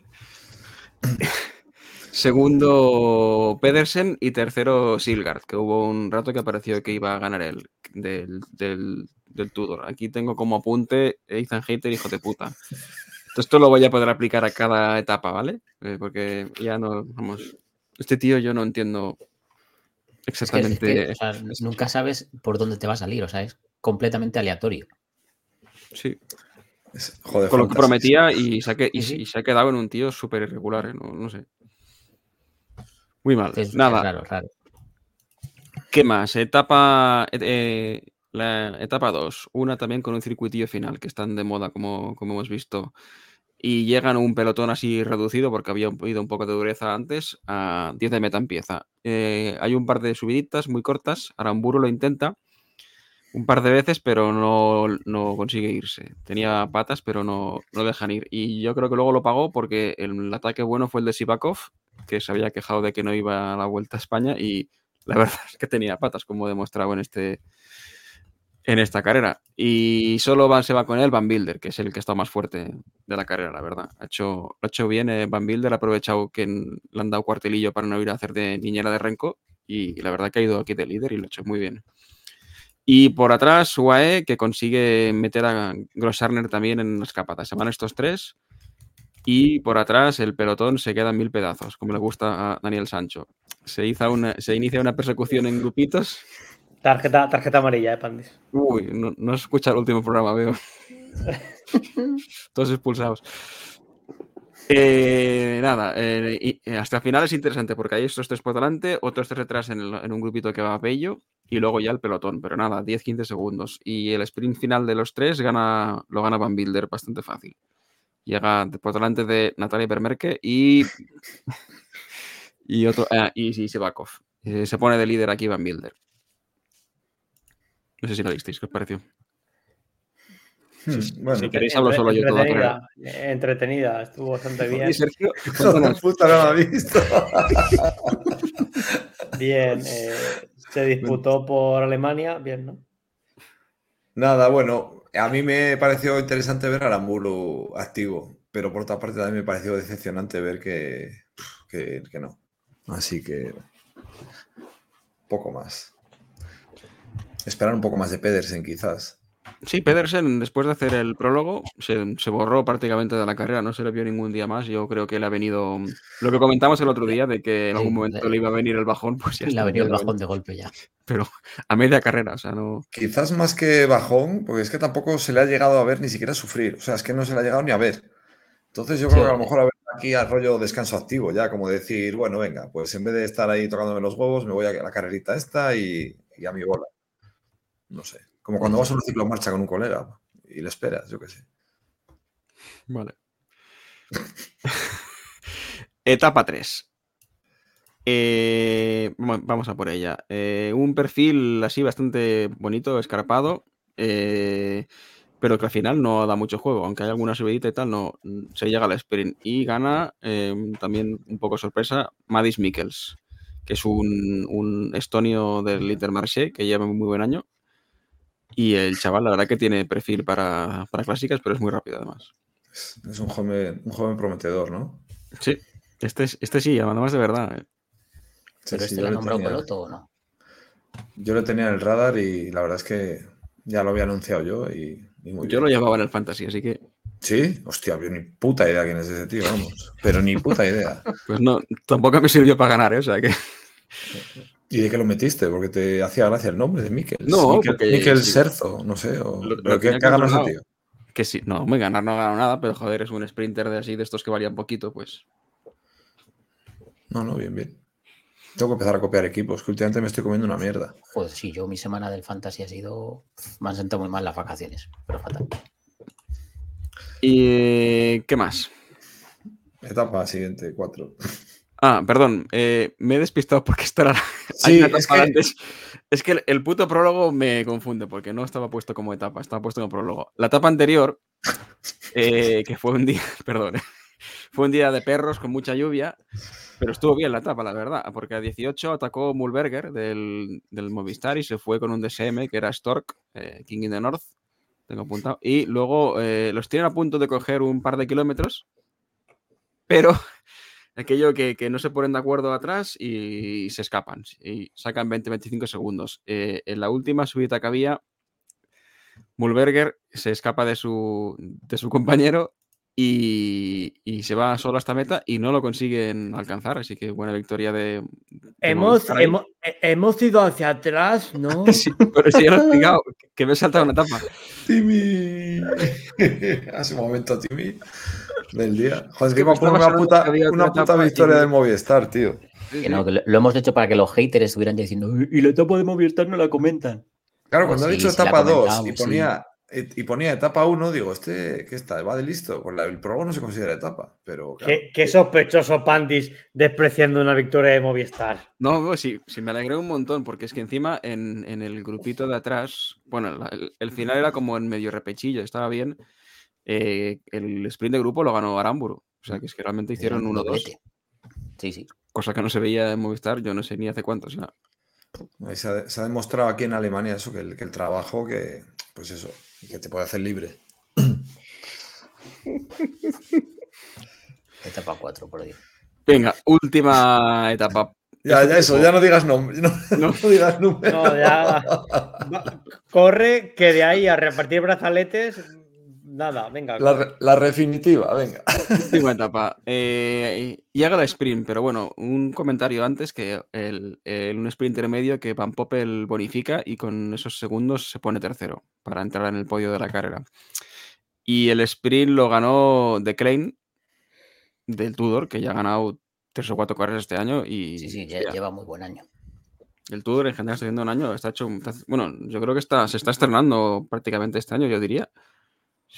Segundo Pedersen y tercero Silgard, que hubo un rato que pareció que iba a ganar el del, del, del Tudor. Aquí tengo como apunte Ethan Hater, hijo de puta. Entonces, esto lo voy a poder aplicar a cada etapa, ¿vale? Eh, porque ya no, vamos. Este tío yo no entiendo Es que- es exactamente. que, o sea, nunca sabes por dónde te va a salir, o sea, es completamente aleatorio. sí, Es- joder, con lo que prometía y se ha, que- y, Sí, sí. y se ha quedado en un tío súper irregular, ¿eh? no, no sé. Muy mal. Nada. ¿Qué más? Etapa, eh, eh, la etapa 2, una también con un circuitillo final, que están de moda, como, como hemos visto. Y llegan un pelotón así reducido, porque había ido un poco de dureza antes, a 10 de meta empieza. Eh, hay un par de subiditas muy cortas, Aramburu lo intenta un par de veces, pero no, no consigue irse. Tenía patas, pero no, no dejan ir. Y yo creo que luego lo pagó porque el ataque bueno fue el de Sivakov, que se había quejado de que no iba a la Vuelta a España y la verdad es que tenía patas, como he demostrado en, este, en esta carrera. Y solo van, se va con él Van Bilder, que es el que está más fuerte de la carrera, la verdad. Ha hecho, ha hecho bien eh, Van Bilder, ha aprovechado que en- le han dado cuartelillo para no ir a hacer de niñera de Renko y la verdad que ha ido aquí de líder y lo ha hecho muy bien. Y por atrás, UAE, que consigue meter a Grossarner también en las capatas. Se van estos tres. Y por atrás, el pelotón se queda en mil pedazos, como le gusta a Daniel Sancho. Se, hizo una, se inicia una persecución en grupitos. tarjeta, tarjeta amarilla, ¿eh, Pandis? Uy, no, no escucha el último programa, veo. Todos expulsados. Eh, nada, eh, eh, hasta el final es interesante porque hay estos tres por delante, otros tres detrás en, un grupito que va a Pello y luego ya el pelotón, pero nada, 10-15 segundos. Y el sprint final de los tres gana, lo gana Van Bilder bastante fácil. Llega por delante de Natalia Bermerke y, y otro, ah, y, y se pone de líder aquí Van Bilder. No sé si lo visteis, ¿qué os pareció? Hmm, bueno, si queréis hablo solo yo toda la carrera. entretenida, estuvo bastante bien. Oye, Sergio, puta, no lo ha visto. Bien, eh, se disputó por Alemania, bien, ¿no? Nada, bueno, a mí me pareció interesante ver a Aramburu activo, pero por otra parte también me pareció decepcionante ver que, que, que no. Así que poco más. Esperar un poco más de Pedersen, quizás. Sí, Pedersen, después de hacer el prólogo, se, se borró prácticamente de la carrera, no se le vio ningún día más. Yo creo que le ha venido. Lo que comentamos el otro día de que en algún momento le- le iba a venir el bajón, pues ya Le ha venido el bajón de golpe ya. Pero a media carrera, o sea, no. Quizás más que bajón, porque es que tampoco se le ha llegado a ver ni siquiera sufrir. O sea, es que no se le ha llegado ni a ver. Entonces yo Sí, creo que a lo mejor a ver aquí al rollo descanso activo, ya como decir, bueno, venga, pues en vez de estar ahí tocándome los huevos, me voy a la carrerita esta y, y a mi bola. No sé. Como cuando vas a un ciclo marcha con un colega y le esperas, yo qué sé. Vale. Etapa 3. Eh, va- vamos a por ella. Eh, un perfil así bastante bonito, escarpado, eh, pero que al final no da mucho juego. Aunque hay alguna subidita y tal, no se llega al sprint. Y gana eh, también un poco sorpresa Madis Mikkels, que es un, un estonio del Intermarché que lleva muy buen año. Y el chaval, la verdad que tiene perfil para, para clásicas, pero es muy rápido además. Es, un, joven, un joven prometedor, ¿no? Sí, este, es- este sí, además de verdad. eh. Sí, Pero sí, este lo ha le nombrado tenía- Coloto o no. Yo lo tenía en el radar y la verdad es que ya lo había anunciado yo y, y muy Yo bien. lo llevaba en el fantasy, así que, Sí, hostia, yo ni puta idea quién es ese tío, vamos. Pero ni puta idea. pues no, tampoco me sirvió para ganar, ¿eh? O sea que. ¿Y de qué lo metiste? Porque te hacía gracia el nombre de Mikel. No, porque- Mikel sí. Serzo, no sé. O, Lo- lo pero ¿qué, tenía qué ha ganado ese controlado. tío? Que sí, no, me ganar no ganado nada, pero joder, es un sprinter de así, de estos que valían poquito, pues. No, no, bien, bien. Tengo que empezar a copiar equipos, que últimamente me estoy comiendo una mierda. Joder, sí, yo mi semana del fantasy ha sido. Me han sentado muy mal las vacaciones, pero fatal. ¿Y qué más? Etapa siguiente, cuatro. Ah, perdón, eh, me he despistado porque esta era Sí, es que- antes. Es que el, el puto prólogo me confunde porque no estaba puesto como etapa, estaba puesto como prólogo. La etapa anterior, eh, que fue un día, perdón, fue un día de perros con mucha lluvia, pero estuvo bien la etapa, la verdad, porque a 18 atacó Mulberger del, del Movistar y se fue con un DSM que era Stork, eh, King in the North, tengo apuntado, y luego eh, los tienen a punto de coger un par de kilómetros, pero aquello que, que no se ponen de acuerdo atrás y, se escapan y sacan 20-25 segundos. Eh, en la última subida que había, Mulberger se escapa de su, de su compañero y, y se va solo hasta meta y no lo consiguen alcanzar. Así que buena victoria de. de Hemos, hemos, eh, hemos ido hacia atrás, ¿no? Sí, pero si ya lo he explicado, que me he saltado una etapa. Timmy. Hace un momento, Timmy. Del día. Joder, es que me a poner estaba una puta, una puta victoria del Movistar, tío. Que no, que lo, lo hemos hecho para que los haters estuvieran diciendo, y la etapa de Movistar no la comentan. Claro, Oh, cuando ha sí, dicho sí etapa 2 y ponía, y ponía etapa 1, digo, este, ¿qué está? Va de listo. Pues la- el prólogo no se considera etapa, pero claro. Qué, qué sospechoso Pandis despreciando una victoria de Movistar. No, no, sí, sí, me alegré un montón, porque es que encima en, en el grupito de atrás, bueno, la- el, el final era como en medio repechillo, estaba bien. Eh, el sprint de grupo lo ganó Aramburu. O sea, que es que realmente hicieron Un 1-2, doblete. Sí, sí. cosa que no se veía en Movistar, yo no sé ni hace cuánto. O sea, Ahí Se ha, se ha demostrado aquí en Alemania eso, que el, que el trabajo, que, pues eso, que te puede hacer libre. Etapa 4, por Dios. venga, última etapa. Ya, ya eso, ya no digas nombres, no, No. no digas. No, ya. Va- Corre, que de ahí a repartir brazaletes, nada, venga. La, re- la definitiva, venga. Última etapa. Eh, llega la sprint, pero bueno, un comentario antes que el, el- un sprint intermedio que Van Poppel bonifica y con esos segundos se pone tercero para entrar en el podio de la carrera. Y el sprint lo ganó De Klein del Tudor, que ya ha ganado tres o cuatro carreras este año. Y Sí, sí, ya lleva muy buen año. el Tudor en general está haciendo un año, está hecho, está- bueno, yo creo que está, se está estrenando prácticamente este año, yo diría.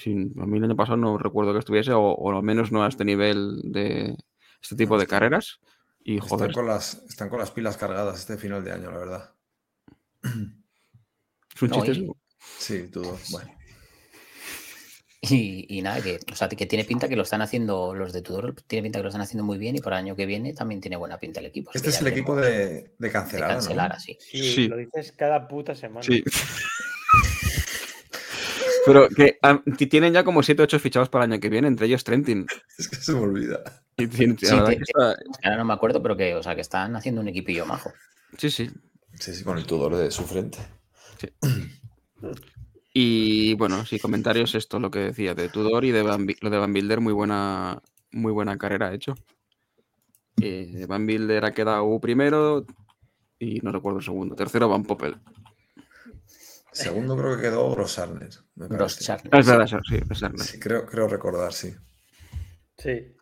Sin, a mí el año pasado no recuerdo que estuviese, o, o al menos no a este nivel de este tipo de carreras. Y joder, Están con, las, están con las pilas cargadas este final de año, la verdad. es un No, chiste. y- eso. Sí, todo. Bueno. Y, y nada, que, o sea, que tiene pinta que lo están haciendo, los de Tudor, tiene pinta que lo están haciendo muy bien y para el año que viene también tiene buena pinta el equipo. Este es el equipo de, de de cancelar. ¿no? cancelar así. Sí, Sí. lo dices cada puta semana. Sí. Pero que ti- tienen ya como 7 o 8 fichados para el año que viene, entre ellos Trentin. Es que se me olvida. Y tiene- la Sí, verdad te- que está- Ahora no me acuerdo, pero que, o sea, que están haciendo un equipillo majo. sí, sí. Sí, sí, con el tudor de su frente. Y bueno, sí, comentarios esto, lo que decía de Tudor y de Van, lo de Van Bilder, muy buena, muy buena carrera ha hecho. Eh, Van Bilder ha quedado primero y no recuerdo el segundo. Tercero Van Poppel. Segundo creo que quedó Grossarner. me Gross parece. Charles. Ah, es verdad, eso, sí, es verdad. Sí, creo, creo recordar, sí. Sí.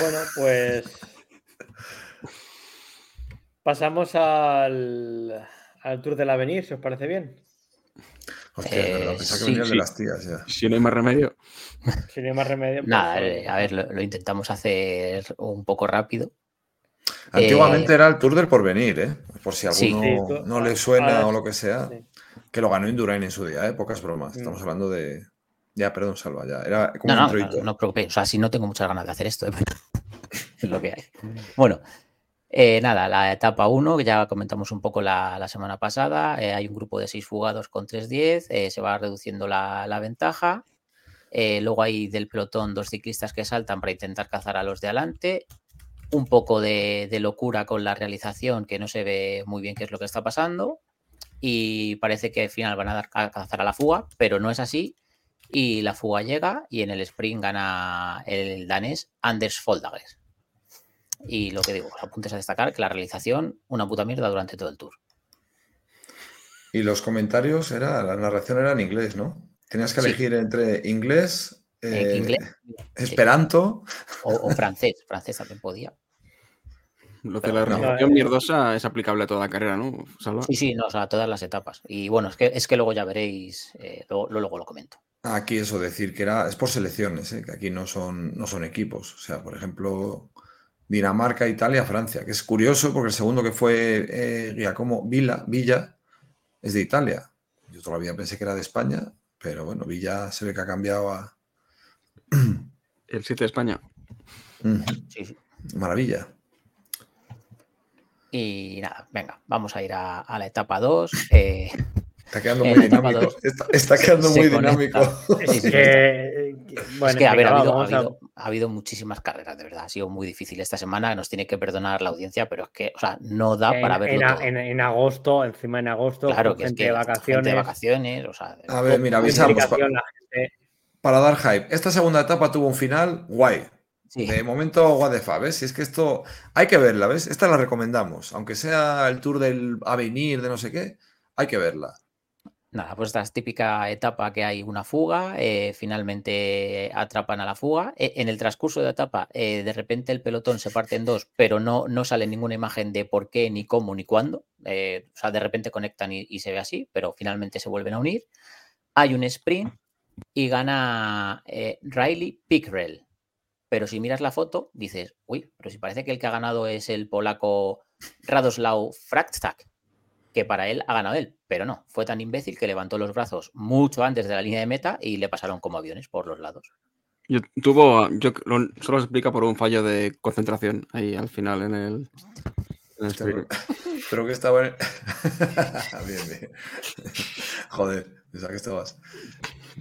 Bueno, pues. Pasamos al, al Tour del Avenir, si os parece bien. Hostia, Eh, es verdad, pensaba que sí, venía el sí. de las tías ya. Si no hay más remedio. Si no hay más remedio. pues, Nada, eh, a ver, lo, lo intentamos hacer un poco rápido. Antiguamente Eh, era el Tour del Porvenir, ¿eh? Por si alguno Sí, tú- no le suena ahora o lo que sea. Que lo ganó Indurain en su día, ¿eh? Pocas bromas. Estamos Mm. hablando de. Ya, perdón, Salva, ya. Era como No, un no, no, no os preocupéis. O sea, si no tengo muchas ganas de hacer esto, ¿eh? es lo que hay. Bueno, eh, nada, la etapa 1, que ya comentamos un poco la, la semana pasada. eh, hay un grupo de seis fugados con 3-10, eh, se va reduciendo la, la ventaja. eh, luego hay del pelotón dos ciclistas que saltan para intentar cazar a los de adelante. Un poco de, de locura con la realización, que no se ve muy bien qué es lo que está pasando. Y parece que al final van a dar a cazar a la fuga, pero no es así. Y la fuga llega y en el sprint gana el danés Anders Foldager. Y lo que digo, apuntes a destacar que la realización, una puta mierda durante todo el tour. Y los comentarios, era, la narración era en inglés, ¿no? Tenías que Sí. elegir entre inglés, Eh, eh, inglés, esperanto. O, o francés, francés también podía. Lo que Pero la no, realización eh, mierdosa es aplicable a toda la carrera, ¿no? Salva? Sí, sí, no, o sea, todas las etapas. Y bueno, es que, es que luego ya veréis, eh, luego, luego lo comento. Aquí eso, decir que era, es por selecciones, ¿eh? que aquí no son, no son equipos. O sea, por ejemplo, Dinamarca, Italia, Francia, que es curioso porque el segundo que fue eh, Giacomo Villa, Villa es de Italia. Yo todavía pensé que era de España, pero bueno, Villa se ve que ha cambiado a... El 7 de España. Sí, sí. Maravilla. Y nada, venga, vamos a ir a, a la etapa 2. eh, Está quedando muy dinámico. dos Está, está quedando se muy dinámico. Es Sí, sí, que, bueno, es que, a ver, ha habido, ha, a- habido, ha habido muchísimas carreras, de verdad. Ha sido muy difícil esta semana. Nos tiene que perdonar la audiencia, pero es que, o sea, no da en, para verlo en a- todo. en- en agosto, encima en agosto, claro, que es que de gente vacaciones. de vacaciones, o sea, A ver, mira, avisamos. pa- implicación, la gente- Para dar hype. Esta segunda etapa tuvo un final guay. Sí. De momento, what the fuck, ¿ves? Si es que esto hay que verla, ¿ves? Esta la recomendamos. Aunque sea el tour del Avenir, de no sé qué, hay que verla. Nada, pues esta es típica etapa que hay una fuga, eh, finalmente atrapan a la fuga. E- en el transcurso de la etapa, eh, de repente el pelotón se parte en dos, pero no, no sale ninguna imagen de por qué, ni cómo, ni cuándo. Eh, o sea, de repente conectan y, y se ve así, pero finalmente se vuelven a unir. Hay un sprint y gana Riley Pickrell. Pero si miras la foto, dices, uy, pero si parece que el que ha ganado es el polaco Radoslaw Fraktak que para él ha ganado él, pero no, fue tan imbécil que levantó los brazos mucho antes de la línea de meta y le pasaron como aviones por los lados. Yo, tuvo, yo lo- solo se explica por un fallo de concentración ahí al final en el, en pero que estaba. en- bien, bien. Joder, pensaba que estabas.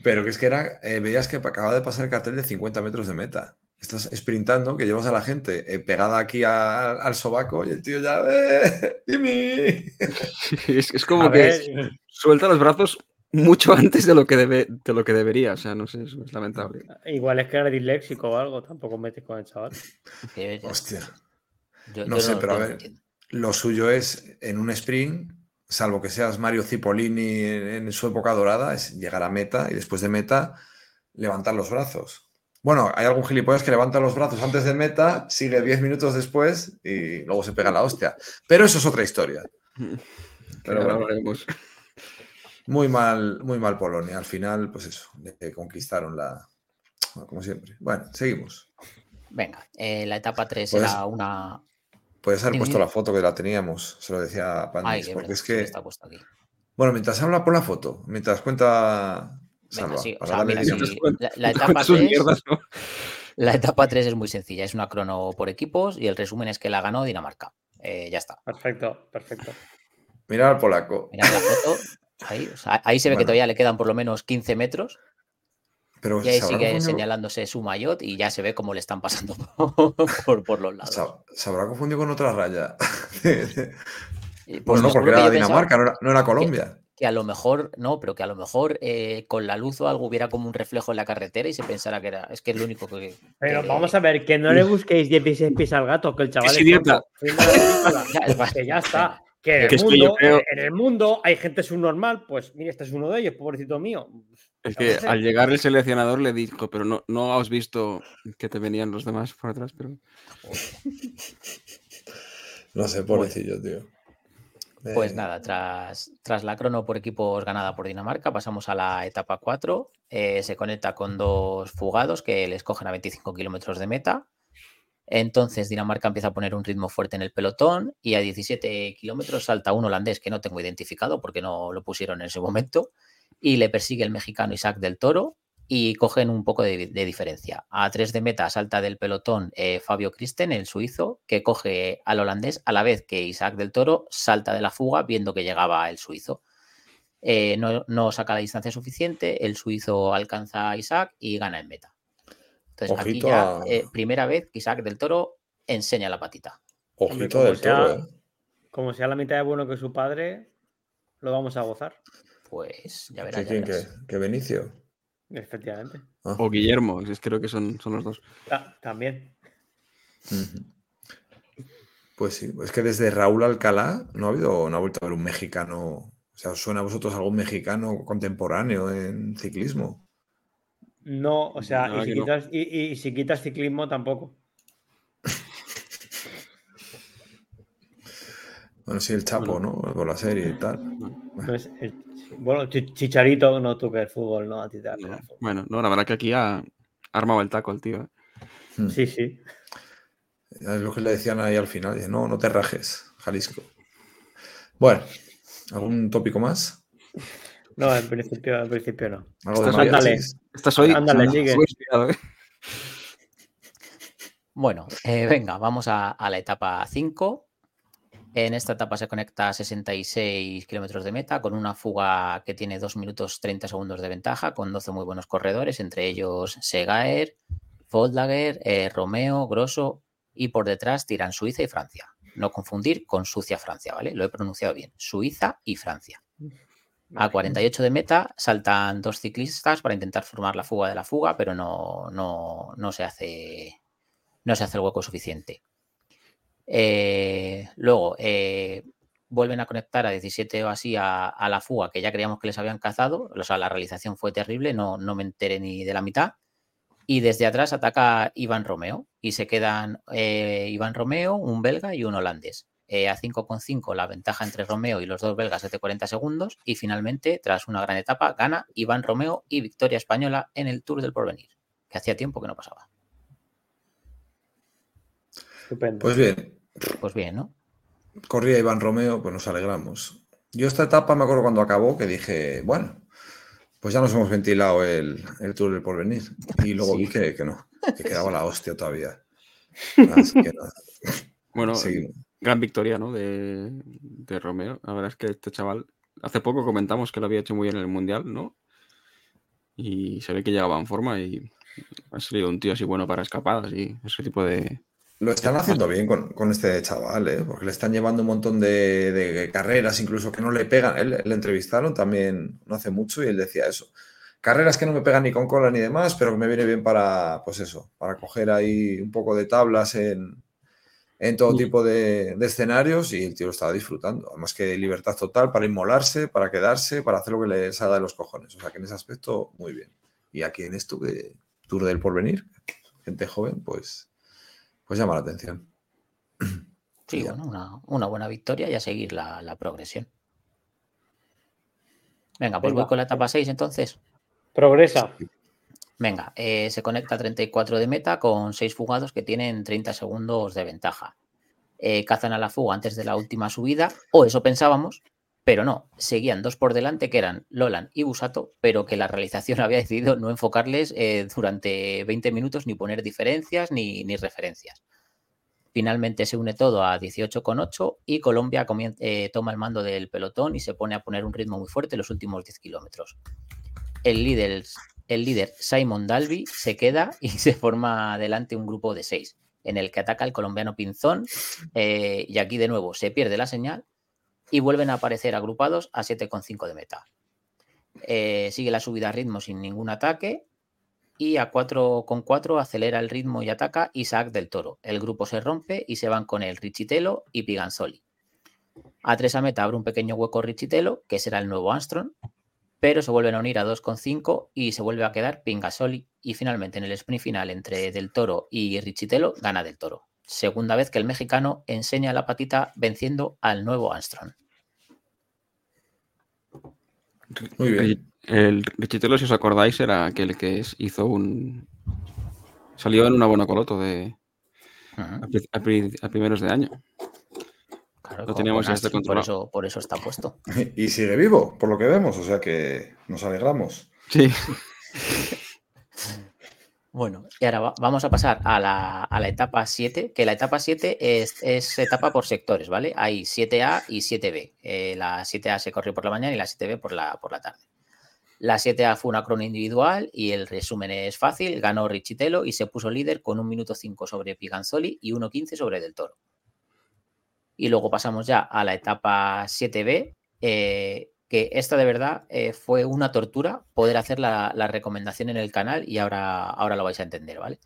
Pero que es que era. eh, veías que acababa de pasar el cartel de 50 metros de meta. Estás sprintando, que llevas a la gente eh, pegada aquí a- al sobaco y el tío ya. ¡Eh! ¡Jimmy! Es, es como A que ver, suelta los brazos mucho antes de lo que debe, de lo que debería. O sea, no sé, es lamentable. igual es que era disléxico o algo, tampoco metes con el chaval. Hostia. yo- no yo sé, pero a ver. entiendo. Lo suyo es en un sprint, salvo que seas Mario Cipollini en, en su época dorada, es llegar a meta y después de meta levantar los brazos. Bueno, hay algún gilipollas que levanta los brazos antes de meta, sigue 10 minutos después y luego se pega la hostia. Pero eso es otra historia. Pero bueno. hablaremos. Muy mal, muy mal Polonia. Al final, pues eso, le conquistaron la. Como siempre. Bueno, seguimos. Venga, eh, la etapa 3 Pues- era una. Puedes haber puesto la foto que la teníamos, se lo decía a Ay, Pandis, que porque verdad, es que. está puesto aquí. Bueno, mientras habla, pon la foto. Mientras cuenta. Venga, Salva, sí, o para sea, darle mira, dinero. sí, la, la etapa Cuenta sus 3, mierdas, ¿no? la etapa 3 es muy sencilla, es una crono por equipos y el resumen es que la ganó Dinamarca. Eh, ya está. Perfecto, perfecto. Mira al polaco. Mirad la foto Ahí, o sea, ahí se ve que todavía le quedan por lo menos 15 metros Pero y ahí sigue confundido- señalándose su maillot y ya se ve cómo le están pasando por, por los lados. se- habrá confundido con otra raya. Y, pues, bueno, no, porque era pensaba, Dinamarca, no era, no era Colombia. Que a lo mejor, no, pero que a lo mejor eh, con la luz o algo hubiera como un reflejo en la carretera y se pensara que era. Es que es lo único que. Pero que- vamos a ver, que no le busquéis 16 pies al gato, que el chaval Es idiota. que ya está. Que en el, mundo, creo- en el mundo hay gente subnormal, pues mira, este es uno de ellos, pobrecito mío. Es que al llegar el seleccionador le dijo, pero no, no has visto que te venían los demás por atrás, pero No sé, pobrecillo, tío. Pues nada, tras, tras la crono por equipos ganada por Dinamarca, pasamos a la etapa 4. Eh, se conecta con dos fugados que les cogen a 25 kilómetros de meta. Entonces Dinamarca empieza a poner un ritmo fuerte en el pelotón y a 17 kilómetros salta un holandés que no tengo identificado porque no lo pusieron en ese momento y le persigue el mexicano Isaac del Toro y cogen un poco de, de diferencia. A 3 de meta salta del pelotón eh, Fabio Christen, el suizo, que coge al holandés a la vez que Isaac del Toro salta de la fuga viendo que llegaba el suizo. Eh, no, no saca la distancia suficiente, el suizo alcanza a Isaac y gana en meta. Entonces aquí ya, a- eh, primera vez que Isaac del Toro enseña la patita. Ojito como del sea- toro. Como sea la mitad de bueno que su padre, lo vamos a gozar. Pues ya ¿Qué, verás. ya quién, verás. qué, qué Benicio? Efectivamente. Ah, o Guillermo, es- creo que son, son los dos. Ta- también. Pues sí, es que desde Raúl Alcalá no ha habido, no ha vuelto a haber un mexicano. O sea, ¿os suena a vosotros algún mexicano contemporáneo en ciclismo? No, o sea, y si, no. quitas, y, y si quitas ciclismo tampoco. Bueno, sí, el Chapo, ¿no? Con la serie y tal. No es- el- bueno, Chi- Chicharito no toca el fútbol, ¿no? A ti te. Bueno, no, la verdad que aquí ha armado el taco el tío. ¿eh? Mm. Sí, sí. Es lo que le decían ahí al final. dice, no, no te rajes, Jalisco. Bueno, ¿algún tópico más? No, en principio, en principio no. ¿Algo de Estás- ándale. hoy. Ándale, sigue. ¿eh? Bueno, eh, venga, vamos a, a la etapa 5. En esta etapa se conecta a 66 kilómetros de meta con una fuga que tiene 2 minutos 30 segundos de ventaja, con 12 muy buenos corredores, entre ellos Segaer, Voldager, eh, Romeo, Grosso y por detrás tiran Suiza y Francia. No confundir con Sucia Francia, ¿vale? Lo he pronunciado bien. Suiza y Francia. A 48 de meta saltan dos ciclistas para intentar formar la fuga de la fuga, pero no, no, no se hace no se hace el hueco suficiente. Eh, luego eh, vuelven a conectar a 17 o así a, a la fuga que ya creíamos que les habían cazado. O sea, la realización fue terrible, no, no me enteré ni de la mitad. Y desde atrás ataca Iván Romeo y se quedan eh, Iván Romeo, un belga y un holandés. Eh, a 5,5 la ventaja entre Romeo y los dos belgas es de 40 segundos y finalmente, tras una gran etapa, gana Iván Romeo y victoria española en el Tour del Porvenir, que hacía tiempo que no pasaba. Estupendo. Pues bien, Pues bien, ¿no? corría Iván Romeo, pues nos alegramos. Yo esta etapa me acuerdo cuando acabó que dije, bueno, pues ya nos hemos ventilado el, el Tour del Porvenir. Y luego Sí. vi que, que no, que quedaba la hostia todavía. Así que nada, Bueno, seguimos. gran victoria, ¿no? De, de Romeo. La verdad es que este chaval, hace poco comentamos que lo había hecho muy bien en el Mundial, ¿no? Y se ve que llegaba en forma y ha salido un tío así bueno para escapadas y ese tipo de... Lo están haciendo bien con, con este chaval, ¿eh? porque le están llevando un montón de, de carreras, incluso que no le pegan. Él, le entrevistaron también no hace mucho y él decía eso. Carreras que no me pegan ni con cola ni demás, pero que me viene bien para, pues eso, para coger ahí un poco de tablas en, en todo tipo de, de escenarios y el tío lo estaba disfrutando. Además que libertad total para inmolarse, para quedarse, para hacer lo que le salga de los cojones. O sea que en ese aspecto, muy bien. Y aquí en esto, que Tour del Porvenir, gente joven, pues, pues llama la atención. Sí, bueno, una, una buena victoria y a seguir la, la progresión. Venga, pues Venga. voy con la etapa 6 entonces. Progresa. Venga, eh, se conecta a 34 de meta con 6 fugados que tienen 30 segundos de ventaja. Eh, cazan a la fuga antes de la última subida, o eso pensábamos, pero no, seguían dos por delante que eran Lolan y Busato, pero que la realización había decidido no enfocarles eh, durante 20 minutos ni poner diferencias ni, ni referencias. Finalmente se une todo a 18,8 y Colombia eh, toma el mando del pelotón y se pone a poner un ritmo muy fuerte los últimos 10 kilómetros. El líder, el líder Simon Dalby se queda y se forma adelante un grupo de seis, en el que ataca el colombiano Pinzón eh, y aquí de nuevo se pierde la señal y vuelven a aparecer agrupados a 7,5 de meta. Eh, sigue la subida a ritmo sin ningún ataque y a 4,4 acelera el ritmo y ataca Isaac del Toro. El grupo se rompe y se van con el Richitelo y Piganzoli. A 3 a meta abre un pequeño hueco Richitelo, que será el nuevo Armstrong, pero se vuelven a unir a 2,5 y se vuelve a quedar Pingasoli. Y finalmente en el sprint final entre Del Toro y Richitelo gana Del Toro. Segunda vez que el mexicano enseña la patita venciendo al nuevo Armstrong. Muy bien. El Richitelo, si os acordáis, era aquel que es- hizo un. Salió en una buena coloto de, a, pri- a pri- a primeros de año. Claro, Lo teníamos este por eso, por eso está puesto. Y sigue vivo, por lo que vemos, o sea que nos alegramos. Sí. Bueno, y ahora va- vamos a pasar a la, a la etapa 7, que la etapa 7 es, es etapa por sectores, ¿vale? Hay 7A y 7B. Eh, la 7A se corrió por la mañana y la 7B por la, por la tarde. La 7A fue una crono individual y el resumen es fácil. Ganó Richitelo y se puso líder con un minuto 5 sobre Piganzoli y 1.15 sobre Del Toro. Y luego pasamos ya a la etapa 7B, eh, que esta de verdad eh, fue una tortura poder hacer la, recomendación en el canal y ahora, ahora lo vais a entender, ¿vale?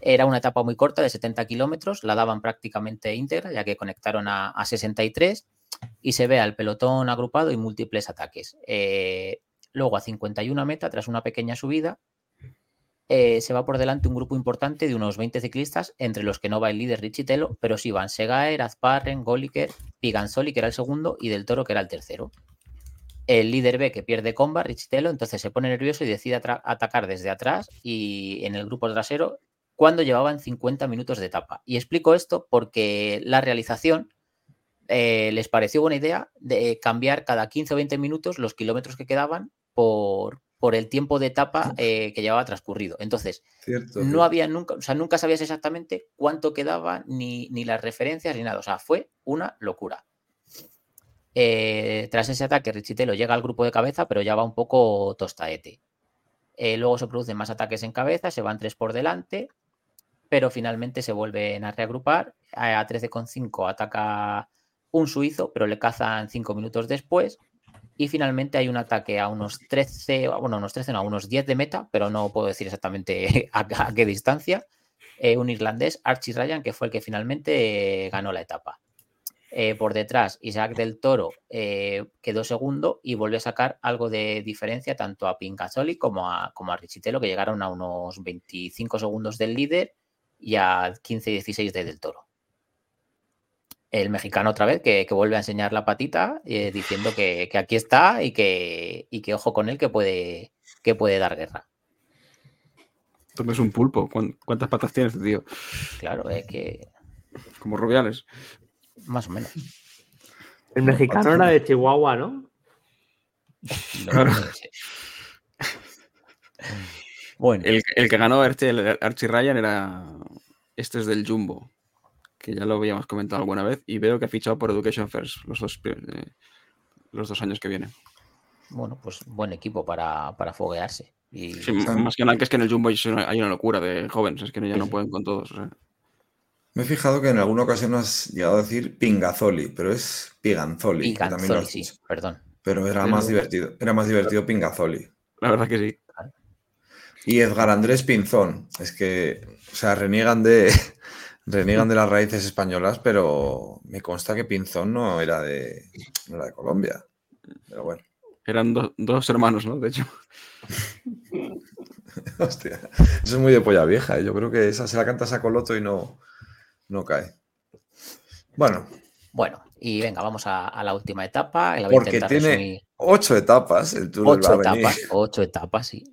Era una etapa muy corta de 70 kilómetros, la daban prácticamente íntegra, ya que conectaron a, a 63 y se ve al pelotón agrupado y múltiples ataques. Eh, luego a 51 meta, tras una pequeña subida, eh, se va por delante un grupo importante de unos 20 ciclistas, entre los que no va el líder Richitelo, pero sí van Segaer, Azparren, Goliker, Piganzoli, que era el segundo, y Del Toro, que era el tercero. El líder ve que pierde comba, Richitelo, entonces se pone nervioso y decide atacar desde atrás y en el grupo trasero cuando llevaban 50 minutos de etapa. Y explico esto porque la realización eh, les pareció buena idea de cambiar cada 15 o 20 minutos los kilómetros que quedaban por, por el tiempo de etapa eh, que llevaba transcurrido. Entonces, Cierto. no había nunca, o sea, nunca sabías exactamente cuánto quedaba, ni, ni las referencias, ni nada. O sea, fue una locura. Eh, tras ese ataque, Richitelo llega al grupo de cabeza, pero ya va un poco tostaete. Eh, luego se producen más ataques en cabeza, se van tres por delante, pero finalmente se vuelven a reagrupar. A a 13,5 ataca un suizo, pero le cazan cinco minutos después. Y finalmente hay un ataque a unos 13, bueno, unos 13, no, a unos 10 de meta, pero no puedo decir exactamente a, qué distancia. eh, un irlandés, Archie Ryan, que fue el que finalmente ganó la etapa. Eh, por detrás, Isaac del Toro eh, quedó segundo y volvió a sacar algo de diferencia tanto a Pincazoli como a, como a Richitelo, que llegaron a unos 25 segundos del líder y a 15-16 de Del Toro. El mexicano otra vez que, que vuelve a enseñar la patita eh, diciendo que, que aquí está y que, y que ojo con él que puede, que puede dar guerra. Esto es un pulpo. ¿Cuán- ¿Cuántas patas tienes, tío? Claro, es que Como rubiales. Más o menos. El mexicano era de Chihuahua, ¿no? No, no sé. Bueno, El, el que ganó este, el Archie Ryan, era. Este es del Jumbo. Que ya lo habíamos comentado alguna vez. Y veo que ha fichado por Education First los dos, eh, los dos años que vienen. bueno, pues buen equipo para, para foguearse. Y Sí, más que nada que es que en el Jumbo hay una, hay una locura de jóvenes. Es que ya no pueden con todos. o sea. Me he fijado que en alguna ocasión has llegado a decir Pingazoli, pero es Piganzoli. también Piganzoli, sí, perdón. Pero era más divertido. Era más divertido Pingazoli. La verdad que sí. Y Edgar Andrés Pinzón. Es que, o sea, reniegan de, reniegan de las raíces españolas, pero me consta que Pinzón no era de, no era de Colombia. Pero bueno, Eran do- dos hermanos, ¿no? De hecho. hostia. Eso es muy de polla vieja. ¿eh? Yo creo que esa se la cantas a Coloto y no, no cae. Bueno, Bueno, y venga, vamos a, a la última etapa. La porque tiene resumir. ocho etapas el Tour Ocho etapas, ocho etapas, sí.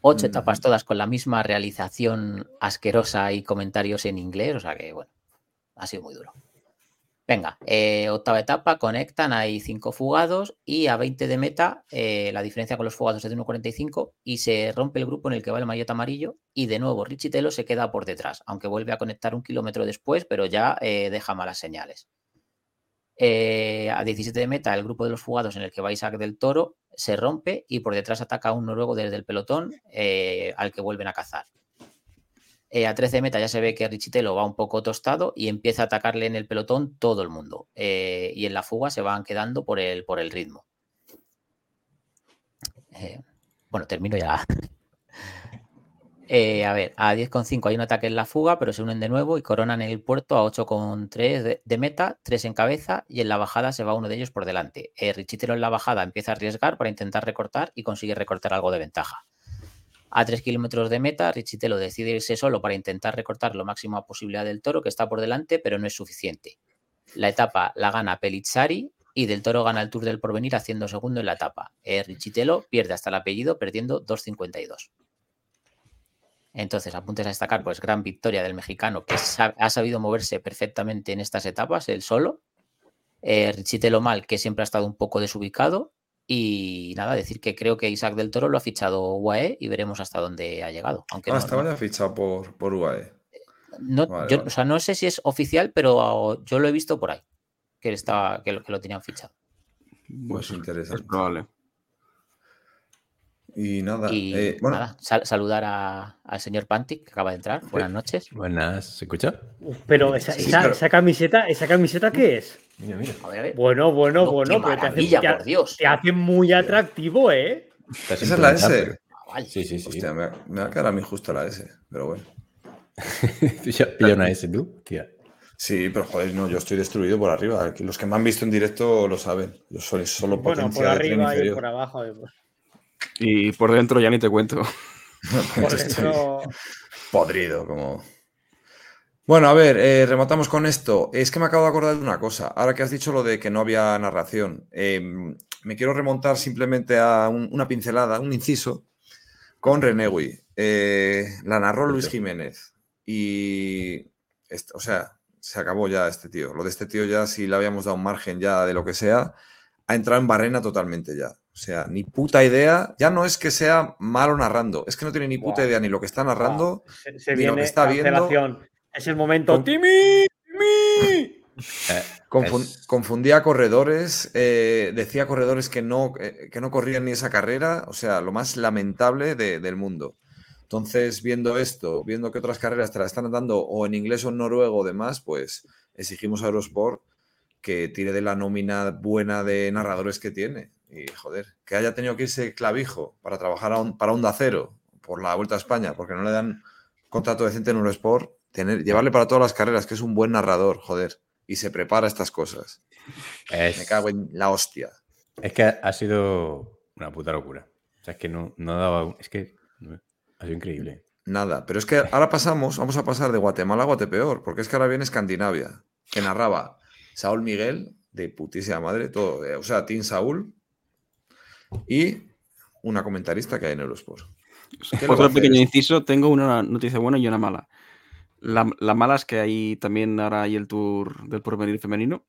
Ocho Mm. etapas todas con la misma realización asquerosa y comentarios en inglés, o sea que bueno, ha sido muy duro. Venga, eh, octava etapa, conectan, hay cinco fugados y a 20 de meta eh, la diferencia con los fugados es de 1.45 y se rompe el grupo en el que va el maillot amarillo y de nuevo Richitelo se queda por detrás, aunque vuelve a conectar un kilómetro después, pero ya eh, deja malas señales. A 17 de meta el grupo de los fugados en el que va Isaac del Toro se rompe y por detrás ataca a un noruego desde el pelotón al que vuelven a cazar. Eh, a 13 de meta ya se ve que Richitelo va un poco tostado y empieza a atacarle en el pelotón todo el mundo. Eh, y en la fuga se van quedando por el, por el ritmo. Eh, bueno, termino ya. A ver, a 10,5 hay un ataque en la fuga, pero se unen de nuevo y coronan el puerto a 8,3 de, de meta, 3 en cabeza y en la bajada se va uno de ellos por delante. Richitelo en la bajada empieza a arriesgar para intentar recortar y consigue recortar algo de ventaja. A 3 kilómetros de meta, Richitelo decide irse solo para intentar recortar lo máximo posible del toro que está por delante, pero no es suficiente. La etapa la gana Pelizzari y del toro gana el Tour del Porvenir haciendo segundo en la etapa. Eh, Richitelo pierde hasta el apellido perdiendo 2.52. Entonces, apuntes a destacar, pues gran victoria del mexicano que ha sabido moverse perfectamente en estas etapas, él solo. Eh, Richitelo mal, que siempre ha estado un poco desubicado. Y nada, decir que creo que Isaac del Toro lo ha fichado UAE y veremos hasta dónde ha llegado. Aunque Ah, no, estaba no- ya fichado por, por UAE. no- Vale, yo, vale. o sea, no sé si es oficial, pero yo lo he visto por ahí, que, estaba, que, lo, que lo tenían fichado. Pues es interesante. probable. Y nada, Y eh, bueno, nada, sal- saludar a- al señor Pantic, que acaba de entrar. Buenas noches. Buenas, ¿se escucha? Pero esa, Sí, esa- pero- esa camiseta, ¿esa camiseta qué es? Mira, mira. A ver, a ver. Bueno, bueno, No, bueno, qué pero te hace, maravilla, te ha- por Dios. te hace muy atractivo, ¿eh? Esa es la S. pero-. Sí, sí, sí. Hostia, me, va- me va a quedar a mí justo la S, pero bueno. Pilla una S tú, tía. Sí, pero joder, no, yo estoy destruido por arriba. Los que me han visto en directo lo saben. Yo soy solo Bueno, por de tren arriba y por abajo. eh, pues, Y por dentro ya ni te cuento. Por Estoy dentro- podrido, como. Bueno, a ver, eh, rematamos con esto. Es que me acabo de acordar de una cosa. Ahora que has dicho lo de que no había narración, eh, me quiero remontar simplemente a un- una pincelada, un inciso, con Renegui. Eh, la narró Luis Jiménez. Y. o sea, se acabó ya este tío. Lo de este tío ya, si le habíamos dado un margen ya de lo que sea, ha entrado en barrena totalmente ya. O sea, ni puta idea. Ya no es que sea malo narrando, es que no tiene ni puta idea ni lo que está narrando. se, se ni lo que viene está viendo-. Es el momento. Con- ¡Timi! ¡Timi! Eh, es- Confundía corredores, eh, decía corredores que no, eh, que no corrían ni esa carrera, o sea, lo más lamentable de- del mundo. Entonces, viendo esto, viendo que otras carreras te la están dando o en inglés o en noruego o demás, pues exigimos a Eurosport que tire de la nómina buena de narradores que tiene. Y joder, que haya tenido que irse clavijo para trabajar a un- para Onda Cero por la Vuelta a España, porque no le dan contrato decente en Eurosport, tener, llevarle para todas las carreras, que es un buen narrador, joder, y se prepara estas cosas. es- Me cago en la hostia. Es que ha sido una puta locura. O sea, es que no, no daba. Es que ha sido increíble. Nada, pero es que ahora pasamos, vamos a pasar de Guatemala a Guatepeor, porque es que ahora viene Escandinavia, que narraba Saúl Miguel, de putísima madre, todo, eh, o sea, Team Saúl, y una comentarista que hay en Eurosport. ¿Qué le va a Otro pequeño inciso, tengo una noticia buena y una mala. La, la mala es que hay también ahora hay el tour del porvenir femenino.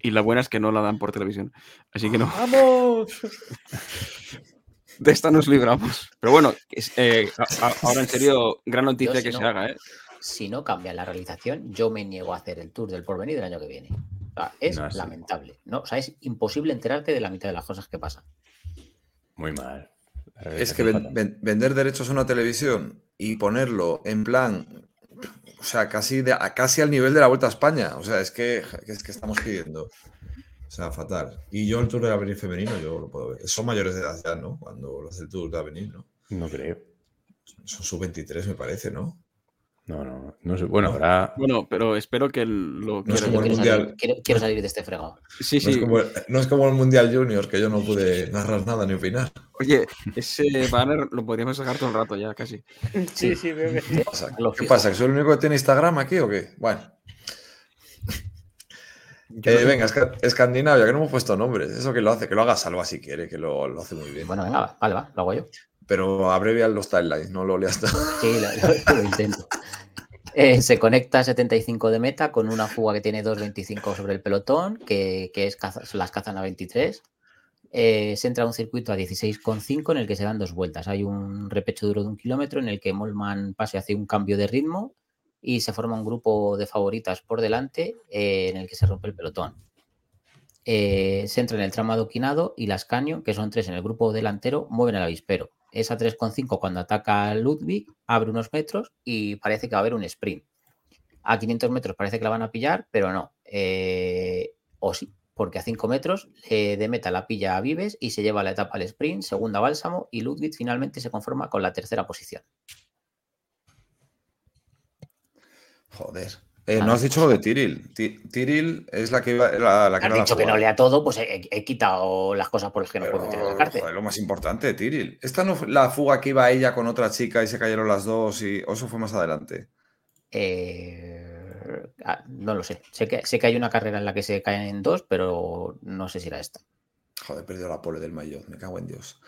Y la buena es que no la dan por televisión. Así que no, ¡Vamos! de esta nos libramos. Pero bueno, es- eh, a- a- ahora en serio, gran noticia si que no- se haga, ¿eh? Si no cambia la realización, yo me niego a hacer el tour del porvenir del año que viene. O sea, es No, lamentable. ¿no? O sea, es imposible enterarte de la mitad de las cosas que pasan. Muy mal. Es que ven- ven- vender derechos a una televisión y ponerlo en plan, o sea, casi, de- casi al nivel de la Vuelta a España, o sea, es que, que es que estamos pidiendo. O sea, fatal. Y yo el Tour de Avenir femenino, yo lo puedo ver. Son mayores de edad ya, ¿no? Cuando lo hace el Tour de Avenir, ¿no? No creo. Son sub-23, me parece, ¿no? No, no. no sé. Bueno, No. habrá. Bueno, pero espero que lo No es quiera. como el quiero, Mundial. salir, quiero- quiero salir de este fregado. Sí, No, es sí. como, no es como el Mundial Junior, que yo no pude narrar nada ni opinar. Oye, ese banner lo podríamos sacar todo el rato ya, casi. Sí, sí, veo que sí. ¿Qué pasa? ¿Qué pasa? ¿Que soy el único que tiene Instagram aquí o qué? Bueno. Eh, venga, Esca- Escandinavia, que no hemos puesto nombres. Eso que lo hace, que lo haga Salva si quiere, que lo, lo hace muy bien. Bueno, venga, va, vale, va, lo hago yo. Pero abrevia los timelines, no lo leas todo. Sí, lo, lo- lo intento. Eh, se conecta a 75 de meta con una fuga que tiene 2.25 sobre el pelotón, que, es caza- las cazan a 23. Eh, se entra a un circuito a 16,5 en el que se dan dos vueltas. Hay un repecho duro de un kilómetro en el que Molman pase hace un cambio de ritmo y se forma un grupo de favoritas por delante eh, en el que se rompe el pelotón. Se entra en el tramo adoquinado y las Canyon, que son tres en el grupo delantero, mueven al avispero. Es a 3,5 cuando ataca Ludwig, abre unos metros y parece que va a haber un sprint. A 500 metros parece que la van a pillar, pero no. Eh, o sí, porque a 5 metros eh, de meta la pilla a Vives y se lleva la etapa al sprint, segunda Bálsamo y Ludwig finalmente se conforma con la tercera posición. Joder. Eh, no has dicho lo de Tiril. Ti- Tiril es la que iba. La, la que Has era la dicho que no lea todo, pues he, he quitado las cosas por las que no puedo meter en la cárcel. joder, lo más importante, Tiril. ¿Esta no fue la fuga que iba ella con otra chica y se cayeron las dos? Y... ¿O eso fue más adelante? Eh, ah, no lo sé. Sé que, sé que hay una carrera en la que se caen en dos, pero no sé si era esta. Joder, he perdido la pole del maillot. Me cago en Dios.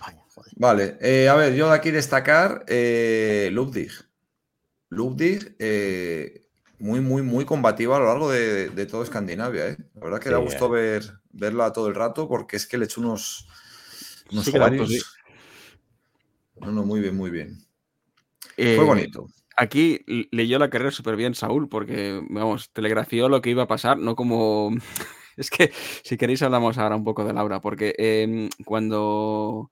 Vaya, joder. Vale, eh, a ver, yo de aquí destacar eh, Ludwig. Ludwig, eh, muy, muy, muy combativa a lo largo de, de todo Escandinavia. ¿eh? La verdad que da Sí, gusto eh. ver, verla todo el rato porque es que le echo unos, unos Sí da No, no, muy bien, muy bien. Eh, Fue bonito. Aquí leyó la carrera súper bien Saúl, porque, vamos, telegrafió lo que iba a pasar, no como... Es que, si queréis, hablamos ahora un poco de Laura, porque em, cuando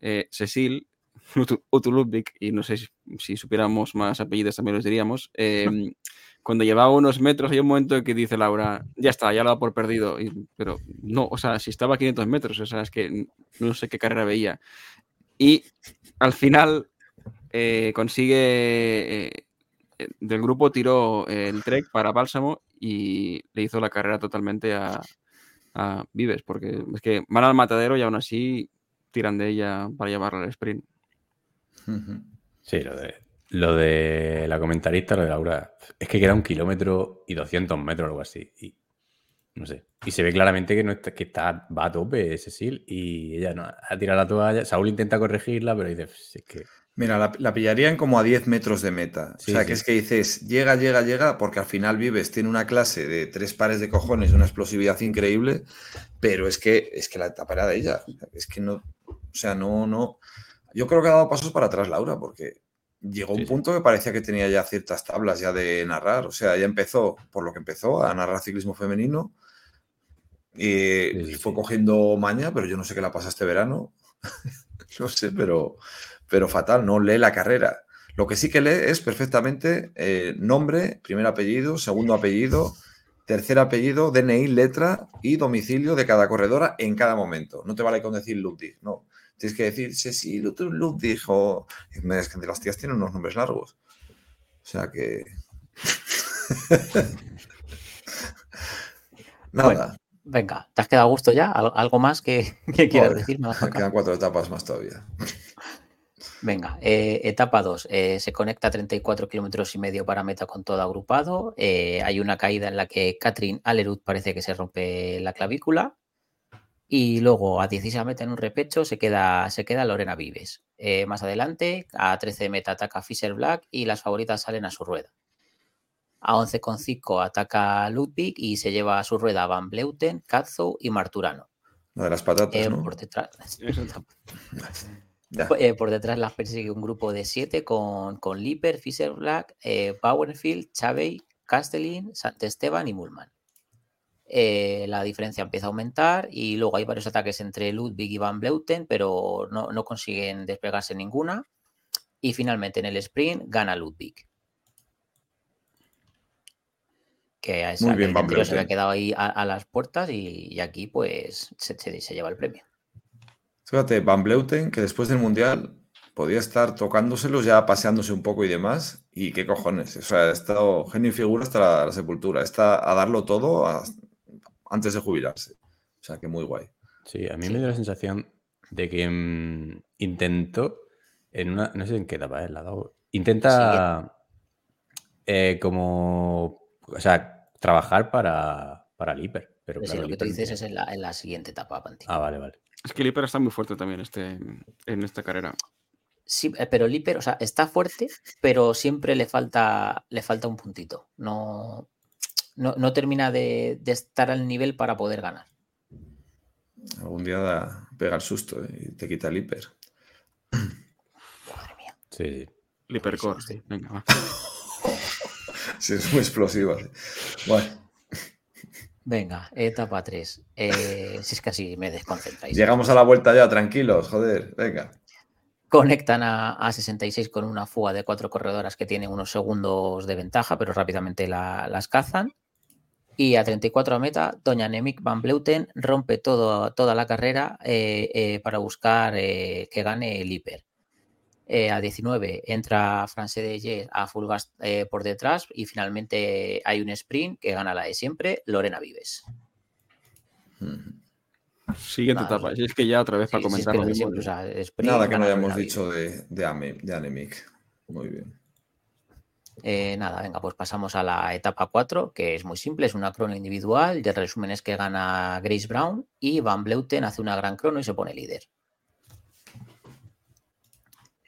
eh, Cecil, Utu- Utu Ludwig, y no sé si, si supiéramos más apellidos también los diríamos, cuando llevaba unos metros hay un momento en que dice Laura, ya está, ya lo da por perdido, y- pero no, o sea, si estaba a 500 metros, o sea, es que no sé qué carrera veía. Y al final eh, consigue. eh, eh, del grupo tiró el Trek para Bálsamo y le hizo la carrera totalmente a, a Vives, porque es que van al matadero y aún así tiran de ella para llevarla al sprint. Sí, lo de, lo de la comentarista, lo de Laura, es que queda un kilómetro y 200 metros o algo así. Y no sé. Y se ve claramente que, no está, que está, va a tope Cecil y ella no ha tirado la toalla. Saúl intenta corregirla, pero dice, "Pues es que Mira, la, la pillarían como a 10 metros de meta. Sí, o sea, sí. que es que dices, llega, llega, llega, porque al final Vives tiene una clase de tres pares de cojones una explosividad increíble, pero es que, es que la etapa era de ella. Es que no, o sea, no, no. Yo creo que ha dado pasos para atrás Laura, porque llegó un Sí, punto que parecía que tenía ya ciertas tablas ya de narrar. O sea, ya empezó, por lo que empezó, a narrar ciclismo femenino. Y Sí, sí, fue cogiendo maña, pero yo no sé qué la pasa este verano. no sé, pero, pero fatal, no lee la carrera. Lo que sí que lee es perfectamente eh, nombre, primer apellido, segundo apellido, tercer apellido, DNI, letra y domicilio de cada corredora en cada momento. No te vale con decir Ludwig, no. Tienes que decir Cecil Ludwig o... Es que las tías tienen unos nombres largos. O sea que... Nada, Bueno, Venga, ¿te has quedado a gusto ya? ¿Al- ¿Algo más que, que quieras Joder, decir? me quedan cuatro etapas más todavía. Venga, eh, etapa 2. se conecta a 34 kilómetros y medio para meta con todo agrupado. Eh, hay una caída en la que Catherine Alerud parece que se rompe la clavícula. Y luego a 16 a meta en un repecho se queda, se queda Lorena Vives. Eh, más adelante, a 13 de meta ataca Fisher Black y las favoritas salen a su rueda. A 11,5 ataca Ludwig y se lleva a su rueda Van Bleuten, Katzo y Marturano. La de las patatas, Eh, ¿no? por detrás. Eh, por detrás las persigue un grupo de siete con, con Lipper, Fisher Black, Bauernfield, Chavey, Castellin, Sant Esteban y Mullman. Eh, la diferencia empieza a aumentar y luego hay varios ataques entre Ludwig y Van Bleuten, pero no, no consiguen despegarse ninguna. Y finalmente en el sprint gana Ludwig. Que a esa que bien, se había quedado ahí a, a las puertas y, y aquí pues se- se- se lleva el premio. Fíjate, Van Bleuten, que después del Mundial podía estar tocándoselos, ya paseándose un poco y demás. Y qué cojones. O sea, ha estado genio y figura hasta la, la sepultura. Está a darlo todo a- antes de jubilarse. O sea, que muy guay. Sí, a mí Sí. me dio la sensación de que mm, intentó, en una, no sé en qué etapa, eh, la ha dado- intenta eh, como, o sea, trabajar para, para el hiper, pero claro, lo el que tú hiper no dices es en la, en la siguiente etapa, Panti. Ah, vale, vale. Es que Lipper está muy fuerte también este, en esta carrera. Sí, eh, pero Liper, o sea, está fuerte, pero siempre le falta, le falta un puntito. No, no, no termina de, de estar al nivel para poder ganar. Algún día da, pega el susto ¿eh? y te quita el hiper. Madre mía. Sí, sí. Hipercore, Sí. Venga, va. Sí, es muy explosiva. sí. Bueno, Venga, etapa 3. si es que así me desconcentráis. llegamos a la vuelta ya, tranquilos, joder, venga. Conectan a, a 66 con una fuga de cuatro corredoras que tienen unos segundos de ventaja, pero rápidamente la- las cazan. Y a 34 a meta, Doña Nemik Van Bleuten rompe toda la carrera eh, eh, para buscar eh, que gane el hiper. A 19 entra France de Yes a full por detrás y finalmente hay un sprint que gana la de siempre, Lorena Vives. Siguiente Nada, etapa. Si es que ya otra vez para Sí, siempre, o sea, sprint, Nada que no hayamos dicho de, de, Ame- de Anemic. Muy bien. Eh, nada, venga, pues pasamos a la etapa 4, que es muy simple, es una crono individual. Y el resumen es que gana Grace Brown y Van Bleuten hace una gran crono y se pone líder.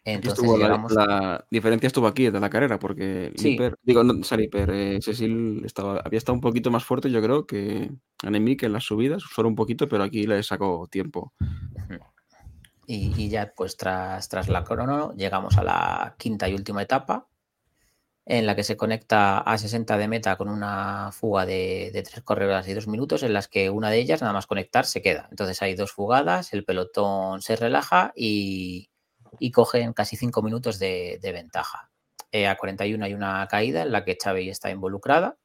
Entonces estuvo la, diferencia estuvo aquí de la carrera, porque Sí. Liper, digo, no, Liper, eh, Cecil estaba, había estado un poquito más fuerte, yo creo, que Anemic en las subidas, solo un poquito, pero aquí le sacó tiempo. Y, y ya, pues tras, tras la crono, llegamos a la quinta y última etapa, en la que se conecta a 60 de meta con una fuga de, de tres corredoras y dos minutos, en las que una de ellas, nada más conectar, se queda. Entonces hay dos fugadas, el pelotón se relaja y, y cogen casi cinco minutos de, ventaja. Eh, a 41 hay una caída en la que Xavi está involucrada.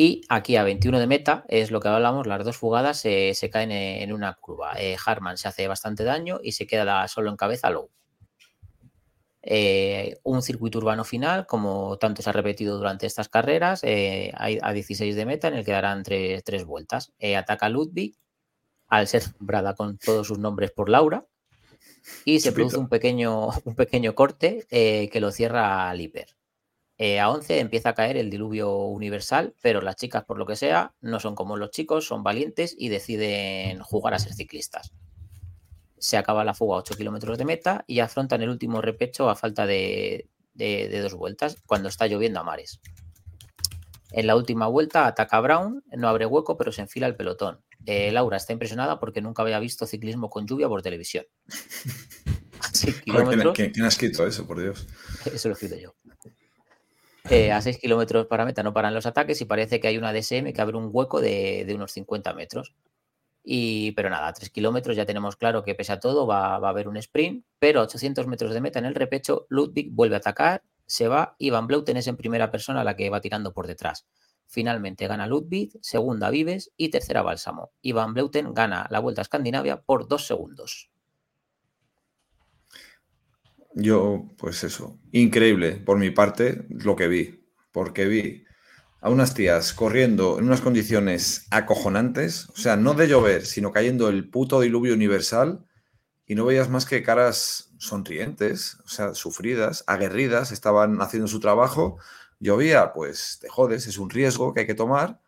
Y aquí a 21 de meta es lo que hablamos, las dos fugadas se, caen en, una curva. Eh, Harman se hace bastante daño y se queda solo en cabeza Low. Eh, un circuito urbano final, como tanto se ha repetido durante estas carreras, eh, a 16 de meta en el que darán tres, tres vueltas. Ataca Ludwig, al ser nombrada con todos sus nombres por Laura, y se Chupito. produce un pequeño, un pequeño corte eh, que lo cierra al hiper. Eh, a 11 empieza a caer el diluvio universal, pero las chicas, por lo que sea, no son como los chicos, son valientes y deciden jugar a ser ciclistas. Se acaba la fuga a 8 kilómetros de meta y afrontan el último repecho a falta de, de- de dos vueltas, cuando está lloviendo a mares. En la última vuelta ataca Brown, no abre hueco, pero se enfila el pelotón. Eh, Laura está impresionada porque nunca había visto ciclismo con lluvia por televisión. A 6 Joder, ¿quién, kilómetros. quién- quién ha escrito eso, por Dios? Eso lo he escrito yo. Eh, a 6 kilómetros para meta no paran los ataques y parece que hay una DSM que abre un hueco de, de unos 50 metros. Y, pero nada, a 3 kilómetros ya tenemos claro que pese a todo va, va a haber un sprint, pero a 800 metros de meta en el repecho, Ludwig vuelve a atacar, se va y Van Bleuten es en primera persona la que va tirando por detrás. Finalmente gana Ludwig, segunda Vives y tercera Bálsamo. Y Van Bleuten gana la Vuelta a Escandinavia por dos segundos. Yo, pues eso, increíble por mi parte lo que vi, porque vi a unas tías corriendo en unas condiciones acojonantes, o sea, no de llover, sino cayendo el puto diluvio universal y no veías más que caras sonrientes, o sea, sufridas, aguerridas, estaban haciendo su trabajo, llovía, pues te jodes, es un riesgo que hay que tomar,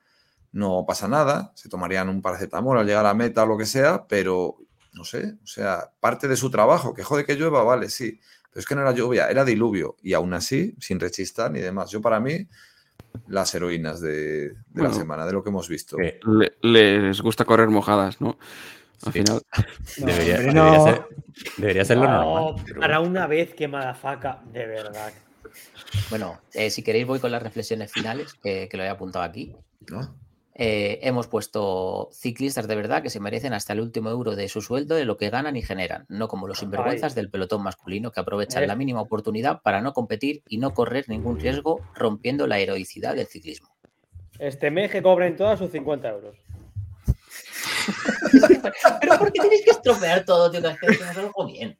no pasa nada, se tomarían un paracetamol al llegar a la meta o lo que sea, pero no sé, o sea, parte de su trabajo, que jode que llueva, vale, sí, pero es que no era lluvia, era diluvio, y aún así, sin rechistar ni demás. Yo para mí, las heroínas de, de la semana, de lo que hemos visto. Le- les gusta correr mojadas, ¿no? Al Sí. final, debería, hombre, debería no. ser, debería ser lo No, normal. pero para una vez que Madafaca, de verdad. Bueno, eh, si queréis voy con las reflexiones finales, que, que lo he apuntado aquí. ¿no? Eh, hemos puesto ciclistas de verdad que se merecen hasta el último euro de su sueldo de lo que ganan y generan, no como los sinvergüenzas del pelotón masculino que aprovechan Eh. la mínima oportunidad para no competir y no correr ningún riesgo, rompiendo la heroicidad del ciclismo. Este mes que cobren todas sus 50 euros. Pero ¿por qué tenéis que estropear todo, tío? Que hacemos algo bien.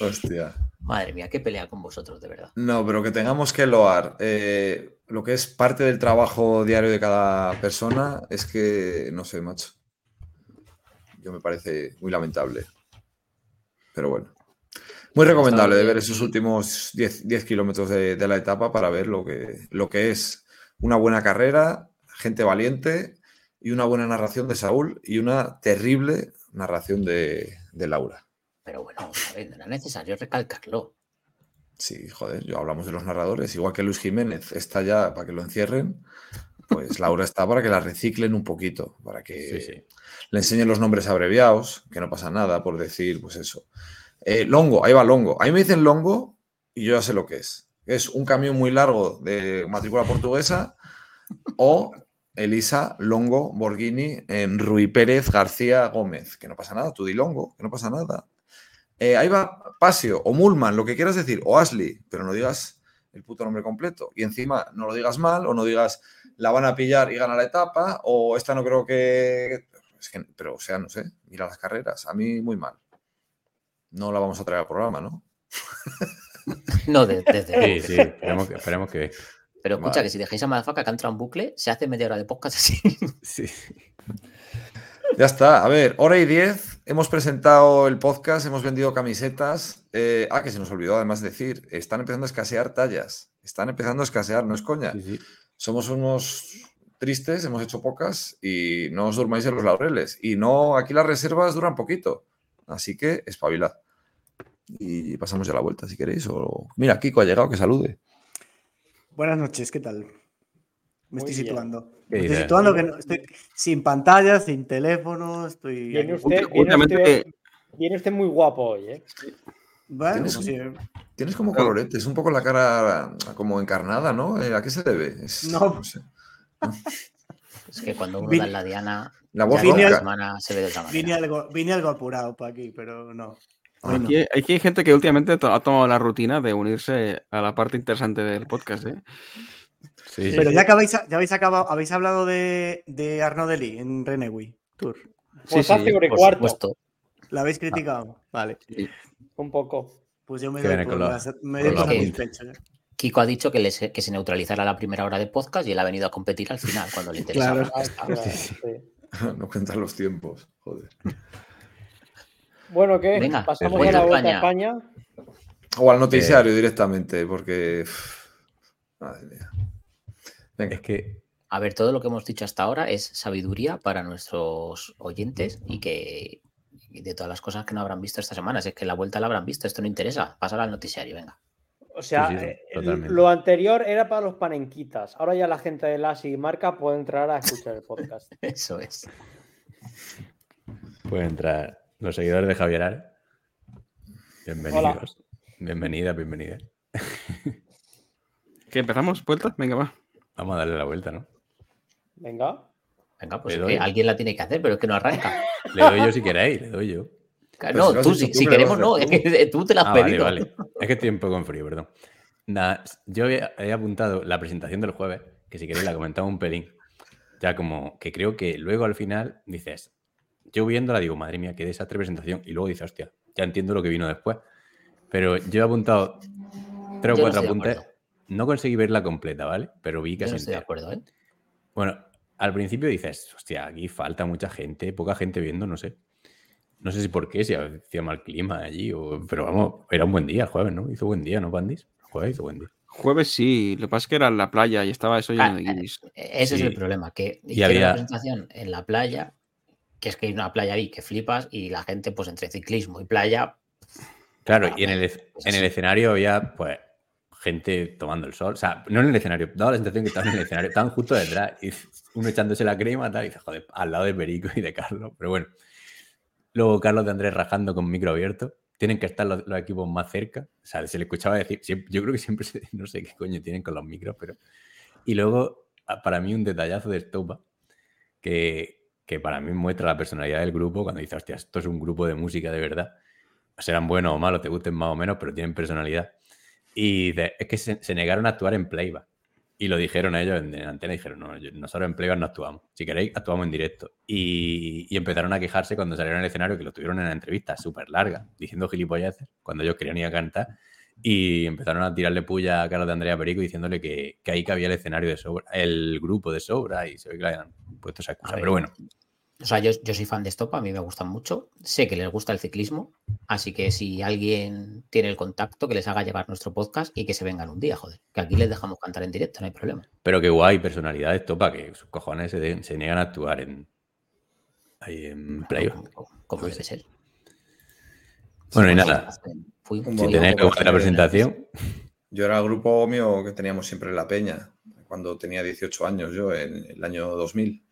Hostia. Madre mía, qué pelea con vosotros, de verdad. No, pero que tengamos que loar eh, lo que es parte del trabajo diario de cada persona, es que, no sé, macho. Yo me parece muy lamentable. Pero bueno. Muy recomendable de ver esos últimos 10, 10 kilómetros de, de la etapa para ver lo que, lo que es una buena carrera, gente valiente y una buena narración de Saúl y una terrible narración de, de Laura. pero bueno, a ver, no era necesario recalcarlo. Sí, joder, yo hablamos de los narradores. Igual que Luis Jiménez está ya para que lo encierren, pues Laura está para que la reciclen un poquito, para que Sí, sí. le enseñen los nombres abreviados, que no pasa nada por decir, pues eso. Eh, longo, ahí va Longo. A mí me dicen Longo y yo ya sé lo que es. Es un camión muy largo de matrícula portuguesa o Elisa Longo Borghini en Rui Pérez García Gómez. Que no pasa nada, tú di Longo, que no pasa nada. Eh, ahí va Pasio o Mulman, lo que quieras decir, o Ashley, pero no digas el puto nombre completo. Y encima no lo digas mal o no digas la van a pillar y gana la etapa o esta no creo que... es que- pero, o sea, no sé, mira las carreras. A mí muy mal. No la vamos a traer al programa, ¿no? No, de- desde luego. Sí, sí, esperemos que, esperemos que. Pero escucha, Vale. que si dejáis a Madafaka que entra en bucle, se hace media hora de podcast así. Sí. Ya está. A ver, hora y diez. Hemos presentado el podcast, hemos vendido camisetas. Eh, ah, que se nos olvidó además decir, están empezando a escasear tallas. Están empezando a escasear, no es coña. sí, sí. Somos unos tristes, hemos hecho pocas y no os durmáis en los laureles. Y no, aquí las reservas duran poquito. Así que espabilad. Y pasamos ya la vuelta si queréis. O... Mira, Kiko ha llegado, que salude. Buenas noches, ¿qué tal? Me Muy estoy bien. situando. ¿Qué Me estoy situando que no- estoy sin pantalla, sin teléfono, estoy. Viene usted, viene usted- viene usted muy guapo hoy, ¿eh? Bueno, ¿Tienes pues un- sí. Tienes como coloretes, un poco la cara como encarnada, ¿no? Eh, ¿A qué se debe? Es- No. sé. Es que cuando uno da en la diana, La voz Vine al- semana se ve de. Vine algo, vine algo apurado para aquí, pero no. Aquí, aquí hay gente que últimamente to- ha tomado la rutina de unirse a la parte interesante del podcast. ¿eh? Sí, sí, Pero sí. ya que habéis, ya habéis acabado, habéis hablado de, de Arnaud Deli en Renewi Tour. Pues sí, hace y Por cuarto, supuesto. ¿La habéis criticado? Vale. un poco. Pues yo me doy por, la- me doy satisfecho. ¿eh? Kiko ha dicho que, le se- que se neutralizara la primera hora de podcast y él ha venido a competir al final cuando le interesaba. Claro. Ah, sí. no cuentan los tiempos. Joder. Bueno, ¿qué? Venga, Pasamos vuelta a la vuelta a España. España. O al noticiario directamente, porque. Madre mía. Venga. Es que A ver, todo lo que hemos dicho hasta ahora es sabiduría para nuestros oyentes y que y de todas las cosas que no habrán visto esta semana. Si es que la vuelta la habrán visto, esto no interesa. Pasar al noticiario, venga. O sea, Sí, sí, eh, lo anterior era para los panenquitas. Ahora ya la gente de Lasi y Marca puede entrar a escuchar el podcast. Eso es. pueden entrar los seguidores de Javier Are. Bienvenidos. Bienvenida, bienvenida. ¿Qué empezamos? ¿Vuelta? Venga, va. Vamos a darle la vuelta, ¿no? Venga. Venga, pues es que alguien la tiene que hacer, pero es que no arranca. Le doy yo si queréis, le doy yo. Pero No, si tú, si, tú, si que queremos, no. Es que tú te la has Ah, vale, pedido. vale. Es que estoy un poco en frío, perdón. Nada, yo había, había apuntado la presentación del jueves, que si queréis la comentaba un pelín. Ya como que creo que luego al final dices, yo viéndola digo, madre mía, qué desastre presentación. Y luego dices, hostia, ya entiendo lo que vino después. Pero yo he apuntado tres o Yo no cuatro de apuntes. No conseguí verla completa, ¿vale? Pero vi Yo casi no estoy de acuerdo, ¿eh? Bueno, al principio dices, hostia, aquí falta mucha gente, poca gente viendo, no sé. No sé si por qué, si hacía mal clima allí, o... pero vamos, era un buen día el jueves, ¿no? Hizo buen día, ¿no, Pandis? El jueves hizo buen día. Jueves sí, lo que pasa es que era en la playa y estaba eso lleno Ah, de eh, guiris. Ese Sí. es el problema, que Y había- la presentación en la playa, que es que hay una playa ahí que flipas y la gente, pues entre ciclismo y playa, Claro, y en el, en el escenario había, pues, gente tomando el sol. O sea, no en el escenario, daba la sensación que estaban en el escenario, estaban justo detrás, y uno echándose la crema, tal, y dices, joder, al lado de Perico y de Carlos. Pero bueno, luego Carlos de Andrés rajando con micro abierto. Tienen que estar los, los equipos más cerca. O sea, se le escuchaba decir, siempre- yo creo que siempre, se- no sé qué coño tienen con los micros, pero. Y luego, para mí, un detallazo de Estopa, que, que para mí muestra la personalidad del grupo cuando dice, hostia, esto es un grupo de música de verdad. Serán buenos o malos, te gusten más o menos, pero tienen personalidad. Y de- es que se, negaron a actuar en playback. Y lo dijeron ellos en, en antena, dijeron, no, nosotros en playback no actuamos. Si queréis, actuamos en directo. Y, empezaron a quejarse cuando salieron al escenario, que lo tuvieron en la entrevista súper larga, diciendo gilipolleces, cuando ellos querían ir a cantar. Y empezaron a tirarle puya a Carlos de Andrea Perico diciéndole que, que ahí cabía el escenario de sobra, el grupo de sobra, y se ve que le habían puesto esa excusa. A ver, Pero bueno, O sea, yo, yo soy fan de Stopa, a mí me gustan mucho. Sé que les gusta el ciclismo, así que si alguien tiene el contacto, que les haga llevar nuestro podcast y que se vengan un día, joder. Que aquí les dejamos cantar en directo, no hay problema. Pero que guay, personalidad esto para que sus cojones se, se niegan a actuar en, ahí en playback. Como, como- como debe ser. Bueno, y nada. Fui Un un Si montón. tenéis que la presentación, Yo era el grupo mío que teníamos siempre en La Peña, cuando tenía 18 años, yo, en el año 2000.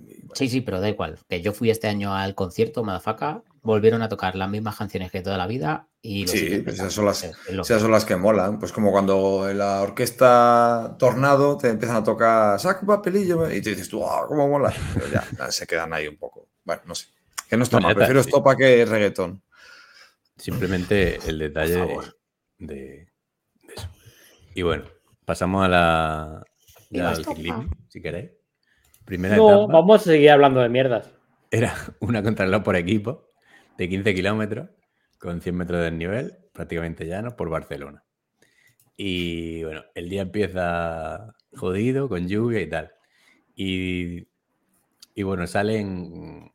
Bueno, Sí, sí, pero da igual. Que yo fui este año al concierto, Madafaka, volvieron a tocar las mismas canciones que toda la vida y lo Sí, pues esas son las- Es- es lo Esas son las que molan. Pues como cuando en la orquesta Tornado te empiezan a tocar saca un papelillo y te dices tú, ah, cómo mola. Pero ya, ya se quedan ahí un poco. Bueno, no sé. Que no está Bueno, mal. Prefiero sí. estopa que reggaetón. simplemente el detalle de, favor. de- de eso. Y bueno, pasamos a la, al si queréis. Primera No, etapa vamos a seguir hablando de mierdas. era una contrarreloj por equipo de 15 kilómetros con 100 metros de desnivel, prácticamente llano, por Barcelona. Y bueno, el día empieza jodido, con lluvia y tal. Y, y bueno, salen.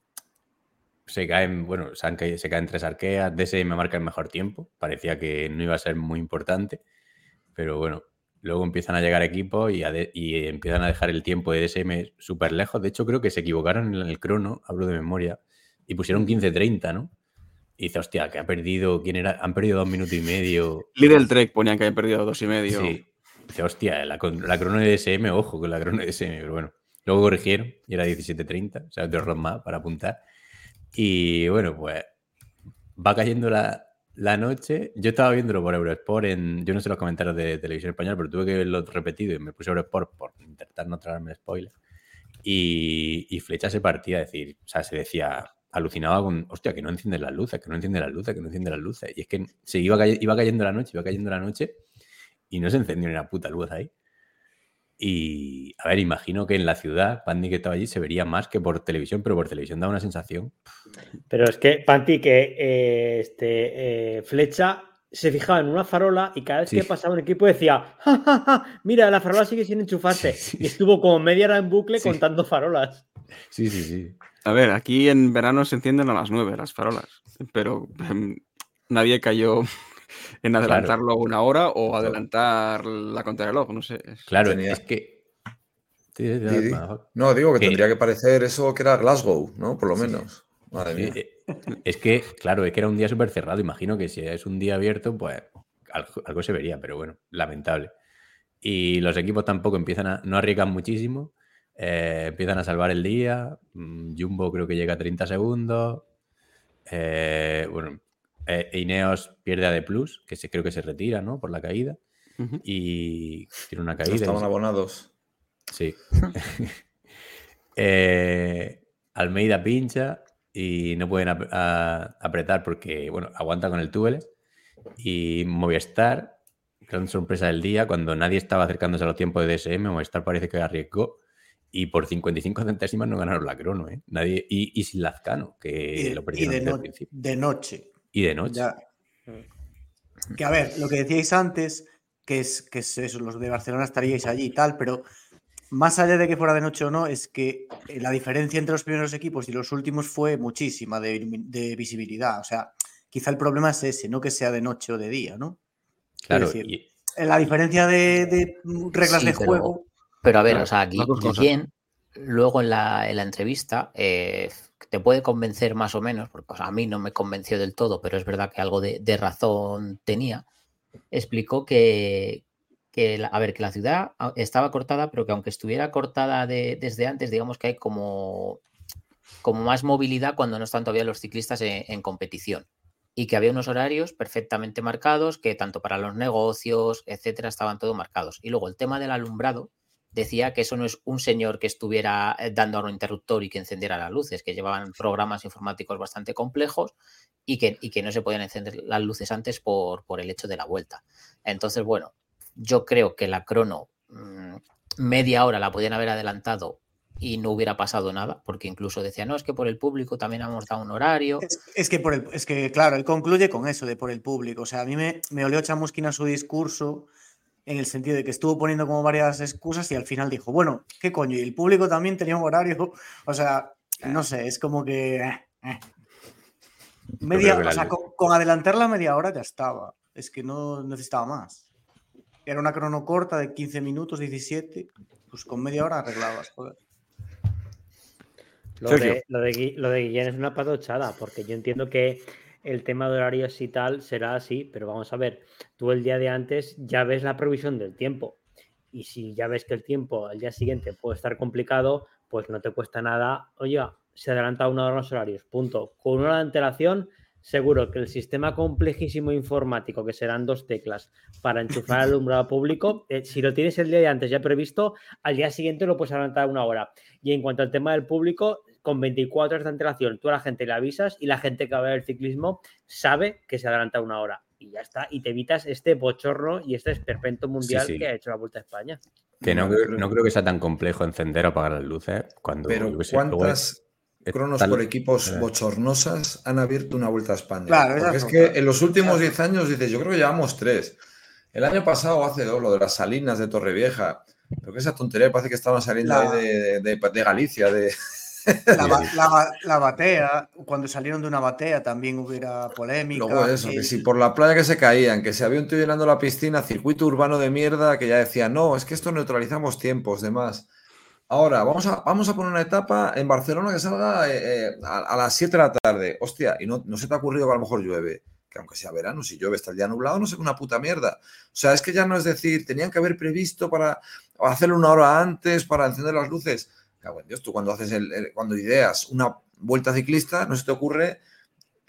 Se caen, bueno, se, han caído- se caen tres arqueas. DSM marca el mejor tiempo. Parecía que no iba a ser muy importante. Pero bueno, luego empiezan a llegar equipos y, a de- y empiezan a dejar el tiempo de DSM súper lejos. De hecho, creo que se equivocaron en el crono, hablo de memoria, y pusieron 15-30, ¿no? Y dice, hostia, que ha perdido, ¿quién era? Han perdido dos minutos y medio. Lidl Trek ponían que había perdido dos y medio. Sí. Dice, hostia, la, la crono de DSM, ojo con la crono de DSM, pero bueno. Luego corrigieron y era 17.30, o sea, dos error más para apuntar. Y bueno, pues va cayendo la, la noche. Yo estaba viéndolo por Eurosport en. Yo no sé los comentarios de televisión española, pero tuve que verlo repetido y me puse Eurosport por intentar no traerme spoiler. Y, y Flecha se partía decir, o sea, se decía, alucinaba con, hostia, que no encienden las luces, que no encienden las luces, que no encienden las luces. Y es que se iba, caye- iba cayendo la noche, iba cayendo la noche y no se encendió ni una puta luz ahí. Y, a ver, imagino que en la ciudad, Pandy que estaba allí, se vería más que por televisión, pero por televisión da una sensación. Pero es que, Panti, que eh, este, eh, Flecha se fijaba en una farola y cada vez Sí. que pasaba un equipo decía, "Ja, ja, ja, mira, la farola sigue sin enchufarse. Sí, sí. Y estuvo como media hora en bucle Sí. contando farolas. Sí, sí, sí. A ver, aquí en verano se encienden a las 9 las farolas, pero em, nadie cayó en adelantarlo una hora o adelantar la contrarreloj, no sé. es- Claro, Tenía- es que. No, digo que Que- tendría que parecer eso que era Glasgow, ¿no? Por lo Sí. menos. Madre mía. Eh, Es que, claro, es que era un día súper cerrado. Imagino que si es un día abierto, pues algo, algo se vería, pero bueno, lamentable. Y los equipos tampoco empiezan a. No arriesgan muchísimo. eh, empiezan a salvar el día. mm, Jumbo creo que llega a 30 segundos. eh, bueno, eh, Ineos pierde a D Plus, que se, creo que se retira, ¿no? Por la caída. Y tiene una No caída. y estaban abonados. Sí. Eh, Almeida pincha y no pueden ap- a- apretar porque, bueno, aguanta con el túnel. Y Movistar, gran sorpresa del día, cuando nadie estaba acercándose a los tiempos de DSM, Movistar parece que arriesgó y por 55 centésimas no ganaron la crono, ¿eh? Nadie, y, y sin Lazcano, que Y de, lo y perdieron de desde el no- principio. de noche. Y de noche. Ya. Que a ver, lo que decíais antes, que es que es eso, los de Barcelona estaríais allí y tal, pero más allá de que fuera de noche o no, es que eh, la diferencia entre los primeros equipos y los últimos fue muchísima de, visibilidad. O sea, quizá el problema es ese, no que sea de noche o de día, ¿no? Claro, decir, y- La diferencia de, de, reglas Sí, de pero- juego. Pero a ver, Claro, o sea. Guillén, luego en la, en la entrevista, eh, puede convencer más o menos, porque a mí no me convenció del todo, pero es verdad que algo de, razón tenía. Explicó que, la- a ver, que la ciudad estaba cortada, pero que aunque estuviera cortada de- desde antes, digamos que hay como, más movilidad cuando no están todavía los ciclistas en, en competición. Y que había unos horarios perfectamente marcados, que tanto para los negocios, etcétera, estaban todos marcados. Y luego el tema del alumbrado, decía que eso no es un señor que estuviera eh, dando a un interruptor y que encendiera las luces, que llevaban programas informáticos bastante complejos y que, no se podían encender las luces antes por, el hecho de la vuelta. Entonces, bueno, yo creo que la crono mm, media hora la podían haber adelantado y no hubiera pasado nada, porque incluso decía, no, es que por el público también hemos dado un horario. Es, es que por el, es que, claro, él concluye con eso de por el público. O sea, a mí me, me olió chamusquina su discurso en el sentido de que estuvo poniendo como varias excusas y al final dijo, bueno, ¿qué coño? Y el público también tenía un horario. O sea, no sé, es como que. eh, eh. Media, o sea, con, con adelantar la media hora ya estaba. Es que no necesitaba más. Era una crono corta de 15 minutos, 17. Pues con media hora arreglabas. joder. Lo de, lo, de, lo de Guillén es una patochada, porque yo entiendo que el tema de horarios y tal será así, pero vamos a ver, tú el día de antes ya ves la previsión del tiempo y si ya ves que el tiempo al día siguiente puede estar complicado, pues no te cuesta nada, oye, se adelanta una hora los horarios, punto. Con una antelación, seguro que el sistema complejísimo informático, que serán dos teclas, para enchufar al alumbrado público, eh, si lo tienes el día de antes ya previsto, al día siguiente lo puedes adelantar una hora. Y en cuanto al tema del público, con 24 horas de antelación, tú a la gente le avisas y la gente que va a ver el ciclismo sabe que se adelanta una hora. Y ya está, y te evitas este bochorno y este esperpento mundial sí. que ha hecho la Vuelta a España. Que no, No, creo- no creo que sea tan complejo encender o apagar las luces cuando. Pero sé, ¿cuántas es cronos tal- por equipos eh. bochornosas han abierto una vuelta a España? Claro, Porque es que en los últimos Claro. 10 años dices, yo creo que llevamos tres. El año pasado, o hace dos, lo de las salinas de Torrevieja. Pero que esa tontería parece que estaban saliendo La- ahí de, de- de Galicia, de, La, ba- la ba- la batea, cuando salieron de una batea también hubiera polémica. Luego eso, que si por la playa que se caían, que se había un tío llenando la piscina, circuito urbano de mierda, que ya decía, no, es que esto neutralizamos tiempos, demás. Ahora, vamos a, vamos a poner una etapa en Barcelona que salga eh, eh, a, a las 7 de la tarde. Hostia, y no, no se te ha ocurrido que a lo mejor llueve. Que aunque sea verano, si llueve está el día nublado, no sé, una puta mierda. O sea, es que ya no es decir, tenían que haber previsto para hacerlo una hora antes, para encender las luces. Cago en Dios, tú cuando haces el, el- cuando ideas una vuelta ciclista, no se te ocurre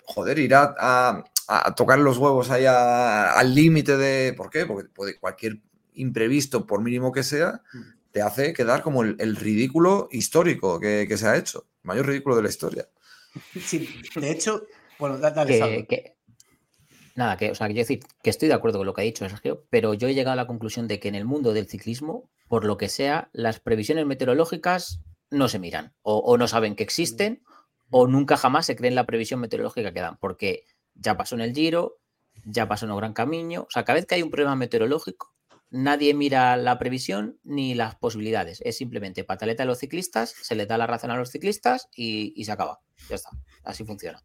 joder, ir a, a- a tocar los huevos ahí a- al límite de. ¿Por qué? Porque puede, cualquier imprevisto, por mínimo que sea, te hace quedar como el, el ridículo histórico que, que se ha hecho. El mayor ridículo de la historia. sí, de hecho, bueno, da- dale, que, nada, que, o sea, que yo decir que estoy de acuerdo con lo que ha dicho Sergio, pero yo he llegado a la conclusión de que en el mundo del ciclismo, por lo que sea, las previsiones meteorológicas no se miran, o, o no saben que existen, o nunca jamás se creen la previsión meteorológica que dan, porque ya pasó en el Giro, ya pasó en el Gran Camino, o sea, cada vez que hay un problema meteorológico, nadie mira la previsión ni las posibilidades, es simplemente pataleta de los ciclistas, se les da la razón a los ciclistas y, y se acaba, ya está, así funciona.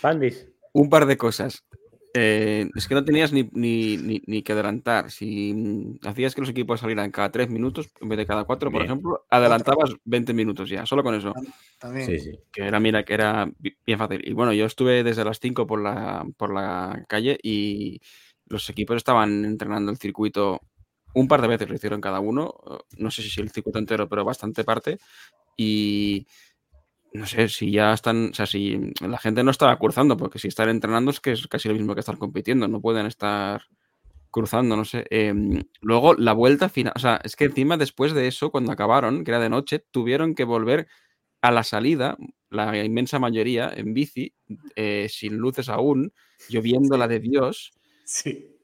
Pandis. Un par de cosas. Eh, es que no tenías ni, ni, ni- ni que adelantar. Si mm, hacías que los equipos salieran cada tres minutos en vez de cada cuatro, por Bien. ejemplo, adelantabas 20 minutos ya, solo con eso. También. Sí, sí. Que era, mira, que era bi- bien fácil. Y bueno, yo estuve desde las 5 por la, por la calle y los equipos estaban entrenando el circuito un par de veces, lo hicieron cada uno. No sé si el circuito entero, pero bastante parte. Y no sé si ya están, o sea, si la gente no estaba cruzando, porque si están entrenando es que es casi lo mismo que estar compitiendo, no pueden estar cruzando, no sé. Em, luego la vuelta final, o sea, es que encima después de eso, cuando acabaron, que era de noche, tuvieron que volver a la salida, la inmensa mayoría en bici, eh, sin luces aún, lloviendo la de Dios. Sí.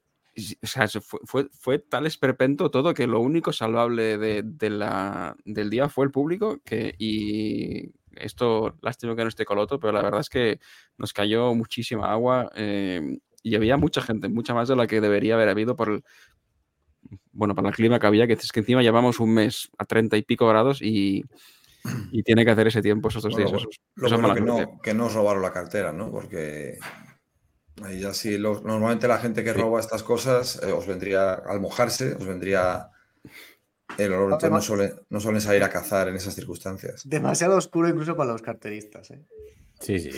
O sea, se fue, fue, fue tal esperpento todo que lo único salvable de, de la, del día fue el público. Que, y esto, lástima que no esté coloto, pero la verdad es que nos cayó muchísima agua eh, y había mucha gente, mucha más de la que debería haber habido por el, bueno, para el clima que había, que es que encima llevamos un mes a 30 y pico grados y, y tiene que hacer ese tiempo esos dos Bueno, días. lo- eso es- Lo eso es bueno que no, que no os robaron la cartera, ¿no? Porque ahí ya sí, lo- normalmente la gente que roba estas cosas eh, os vendría al mojarse, os vendría el olor. No, suele- no suelen salir a cazar en esas circunstancias. Demasiado oscuro incluso para los carteristas. ¿eh? Sí, sí.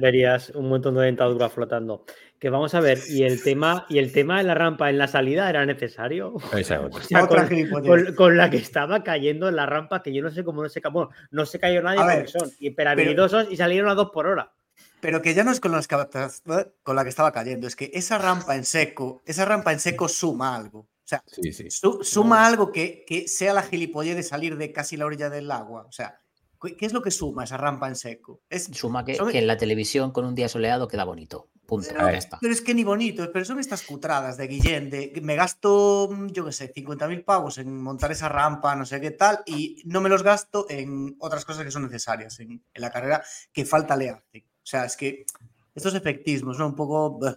Verías, un montón de dentadura flotando. Que vamos a ver, y el tema, y el tema de la rampa en la salida era necesario. Esa es otra. O sea, Otra con, gilipollez. con- con la que estaba cayendo en la rampa, que yo no sé cómo no se cayó. Bueno, no se cayó nadie A porque ver, son hiperhabilidosos y salieron a dos por hora. Pero que ya no es con, las con la que estaba cayendo, es que esa rampa en seco, esa rampa en seco suma algo. O sea, Sí, sí. su- suma algo que, que sea la gilipollez de salir de casi la orilla del agua. O sea, ¿qué es lo que suma esa rampa en seco? Es, Suma que, son- que en la televisión con un día soleado queda bonito. Punto. Pero, Ya está. pero es que ni bonito, pero son estas cutradas de Guillén, de me gasto, mm, yo qué sé, 50.000 pavos en montar esa rampa, no sé qué tal, y no me los gasto en otras cosas que son necesarias en, en la carrera que falta le hacen. O sea, es que estos efectismos, ¿no? Un poco... bleh.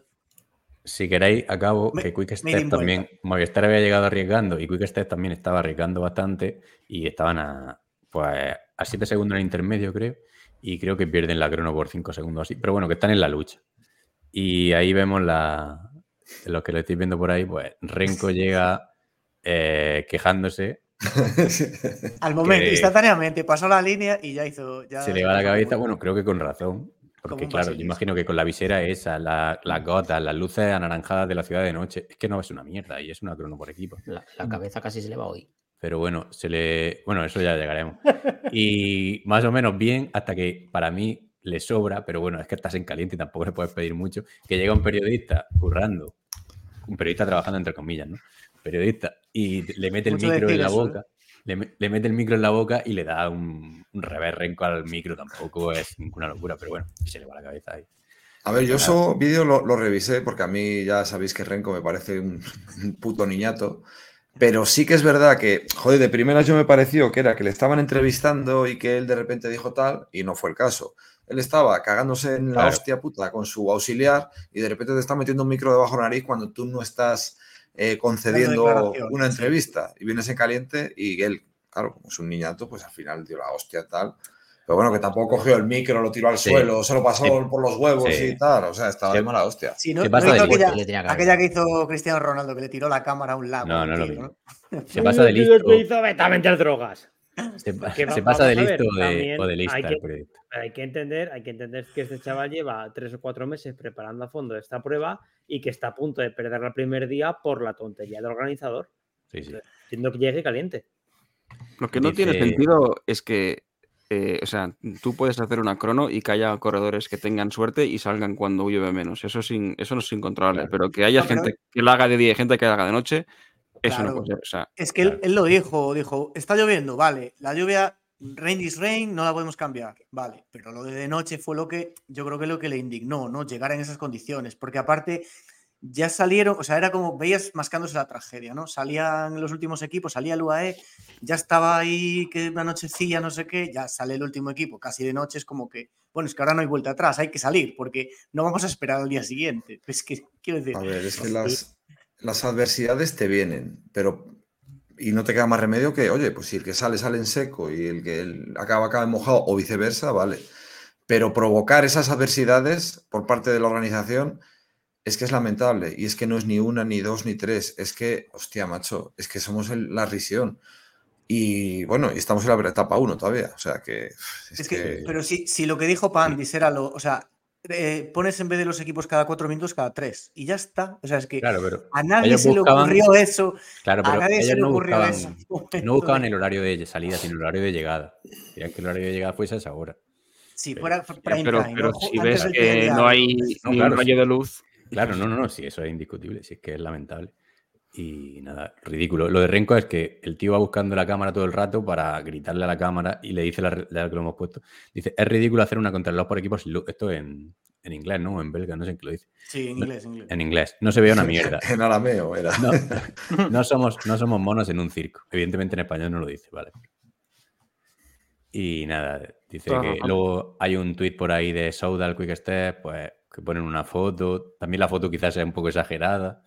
Si queréis, acabo que Quick made Step in también. Movistar había llegado arriesgando y Quick Step también estaba arriesgando bastante y estaban a, pues, a 7 segundos en el intermedio, creo, y creo que pierden la crono por 5 segundos así, pero bueno, que están en la lucha. Y ahí vemos la, los que lo estáis viendo por ahí, pues Renko llega eh, quejándose, Al momento, Que- instantáneamente, pasó la línea y ya hizo... Ya se le va la cabeza, bueno, creo que con razón, Porque claro, yo imagino que con la visera esa, la- las gotas, las luces anaranjadas de la ciudad de noche, es que no es una mierda y es una crono por equipo. La, la cabeza casi se le va hoy. Pero bueno, se le. Bueno, eso ya llegaremos. Y más o menos bien, hasta que para mí le sobra, pero bueno, es que estás en caliente y tampoco le puedes pedir mucho. Que llega un periodista currando, un periodista trabajando entre comillas, ¿no? Periodista, y le mete el Mucho micro en la eso, ¿eh? Le, me- le mete el micro en la boca y le da un, un revés renco al micro. Tampoco es ninguna locura, pero bueno, se le va la cabeza ahí. A ver, yo eso vídeo lo, lo revisé porque a mí ya sabéis que Renko me parece un, un puto niñato. Pero sí que es verdad que, joder, de primeras yo me pareció que era que le estaban entrevistando y que él de repente dijo tal, y no fue el caso. Él estaba cagándose en la Claro. hostia puta con su auxiliar y de repente te está metiendo un micro debajo de la nariz cuando tú no estás eh, concediendo una sí. entrevista y vienes en caliente y él, claro, como es un niñato, pues al final dio la hostia tal. Pero bueno, que tampoco cogió el micro, lo tiró al Sí. suelo, se lo pasó Sí. por los huevos Sí. y tal. O sea, estaba Sí. de mala hostia. Sí, no, Se no pasa hizo de aquella, listo, le tenía que haber aquella que hizo Cristiano Ronaldo, que le tiró la cámara a un lago. No, no lo. ¿no? Se pasa de listo. hizo, drogas. Se, va- pasa de listo o de, o de lista hay el que- periodista. Hay que entender, hay que entender que este chaval lleva tres o cuatro meses preparando a fondo esta prueba y que está a punto de perderla el primer día por la tontería del organizador. Sí, sí. Siendo que llegue caliente. Lo que no tiene sentido es que, eh, o sea, tú puedes hacer una crono y que haya corredores que tengan suerte y salgan cuando llueve menos. Eso, sin, eso no es incontrolable. Claro. Pero que haya No, pero- gente que lo haga de día y gente que lo haga de noche, eso Claro. no puede ser. O sea, Es que Claro. él lo dijo, dijo, está lloviendo, vale, la lluvia, rain is rain, no la podemos cambiar, vale, pero lo de de noche fue lo que yo creo que lo que le indignó, ¿no? Llegar en esas condiciones, porque aparte ya salieron, o sea, era como, veías mascándose la tragedia, ¿no? Salían los últimos equipos, salía el UAE, ya estaba ahí, que una nochecilla, no sé qué, ya sale el último equipo, casi de noche, es como que, bueno, es que ahora no hay vuelta atrás, hay que salir, porque no vamos a esperar al día siguiente. Es que, quiero decir, A ver, es que las, las adversidades te vienen, pero y no te queda más remedio que, oye, pues si el que sale sale en seco y el que el- acaba acaba en mojado o viceversa, vale. Pero provocar esas adversidades por parte de la organización es que es lamentable y es que no es ni una, ni dos, ni tres. Es que, hostia, macho, es que somos el- la risión. Y bueno, estamos en la etapa uno todavía. O sea que. Es, Es que, que- pero si, si lo que dijo Pandis era lo, o sea, eh, pones en vez de los equipos cada cuatro minutos, cada tres. Y ya está. O sea, es que Claro, pero a nadie se le ocurrió eso. Claro, A pero nadie se le no ocurrió buscaban, eso. no buscaban el horario de salida, sino el horario de llegada. Querían que el horario de llegada fuese a esa hora. Si pero- fuera prime pero, time, pero ¿no? si Antes ves que no hay No, ni claro, un rayo sí. de luz, Claro, no, no, no, sí, eso es indiscutible, sí es que es lamentable. Y nada, ridículo. Lo de Renko es que el tío va buscando la cámara todo el rato para gritarle a la cámara y le dice la, la que lo hemos puesto. Dice, es ridículo hacer una contrarreloj por equipos. Esto en, en inglés, ¿no? En belga, no sé en qué lo dice. Sí, en inglés, en inglés. En inglés. No se ve una mierda. en arameo era. No, no somos, no somos monos en un circo. Evidentemente en español no lo dice, vale. Y nada, dice que luego hay un tuit por ahí de Soudal Quick Step, pues que ponen una foto. También la foto quizás sea un poco exagerada,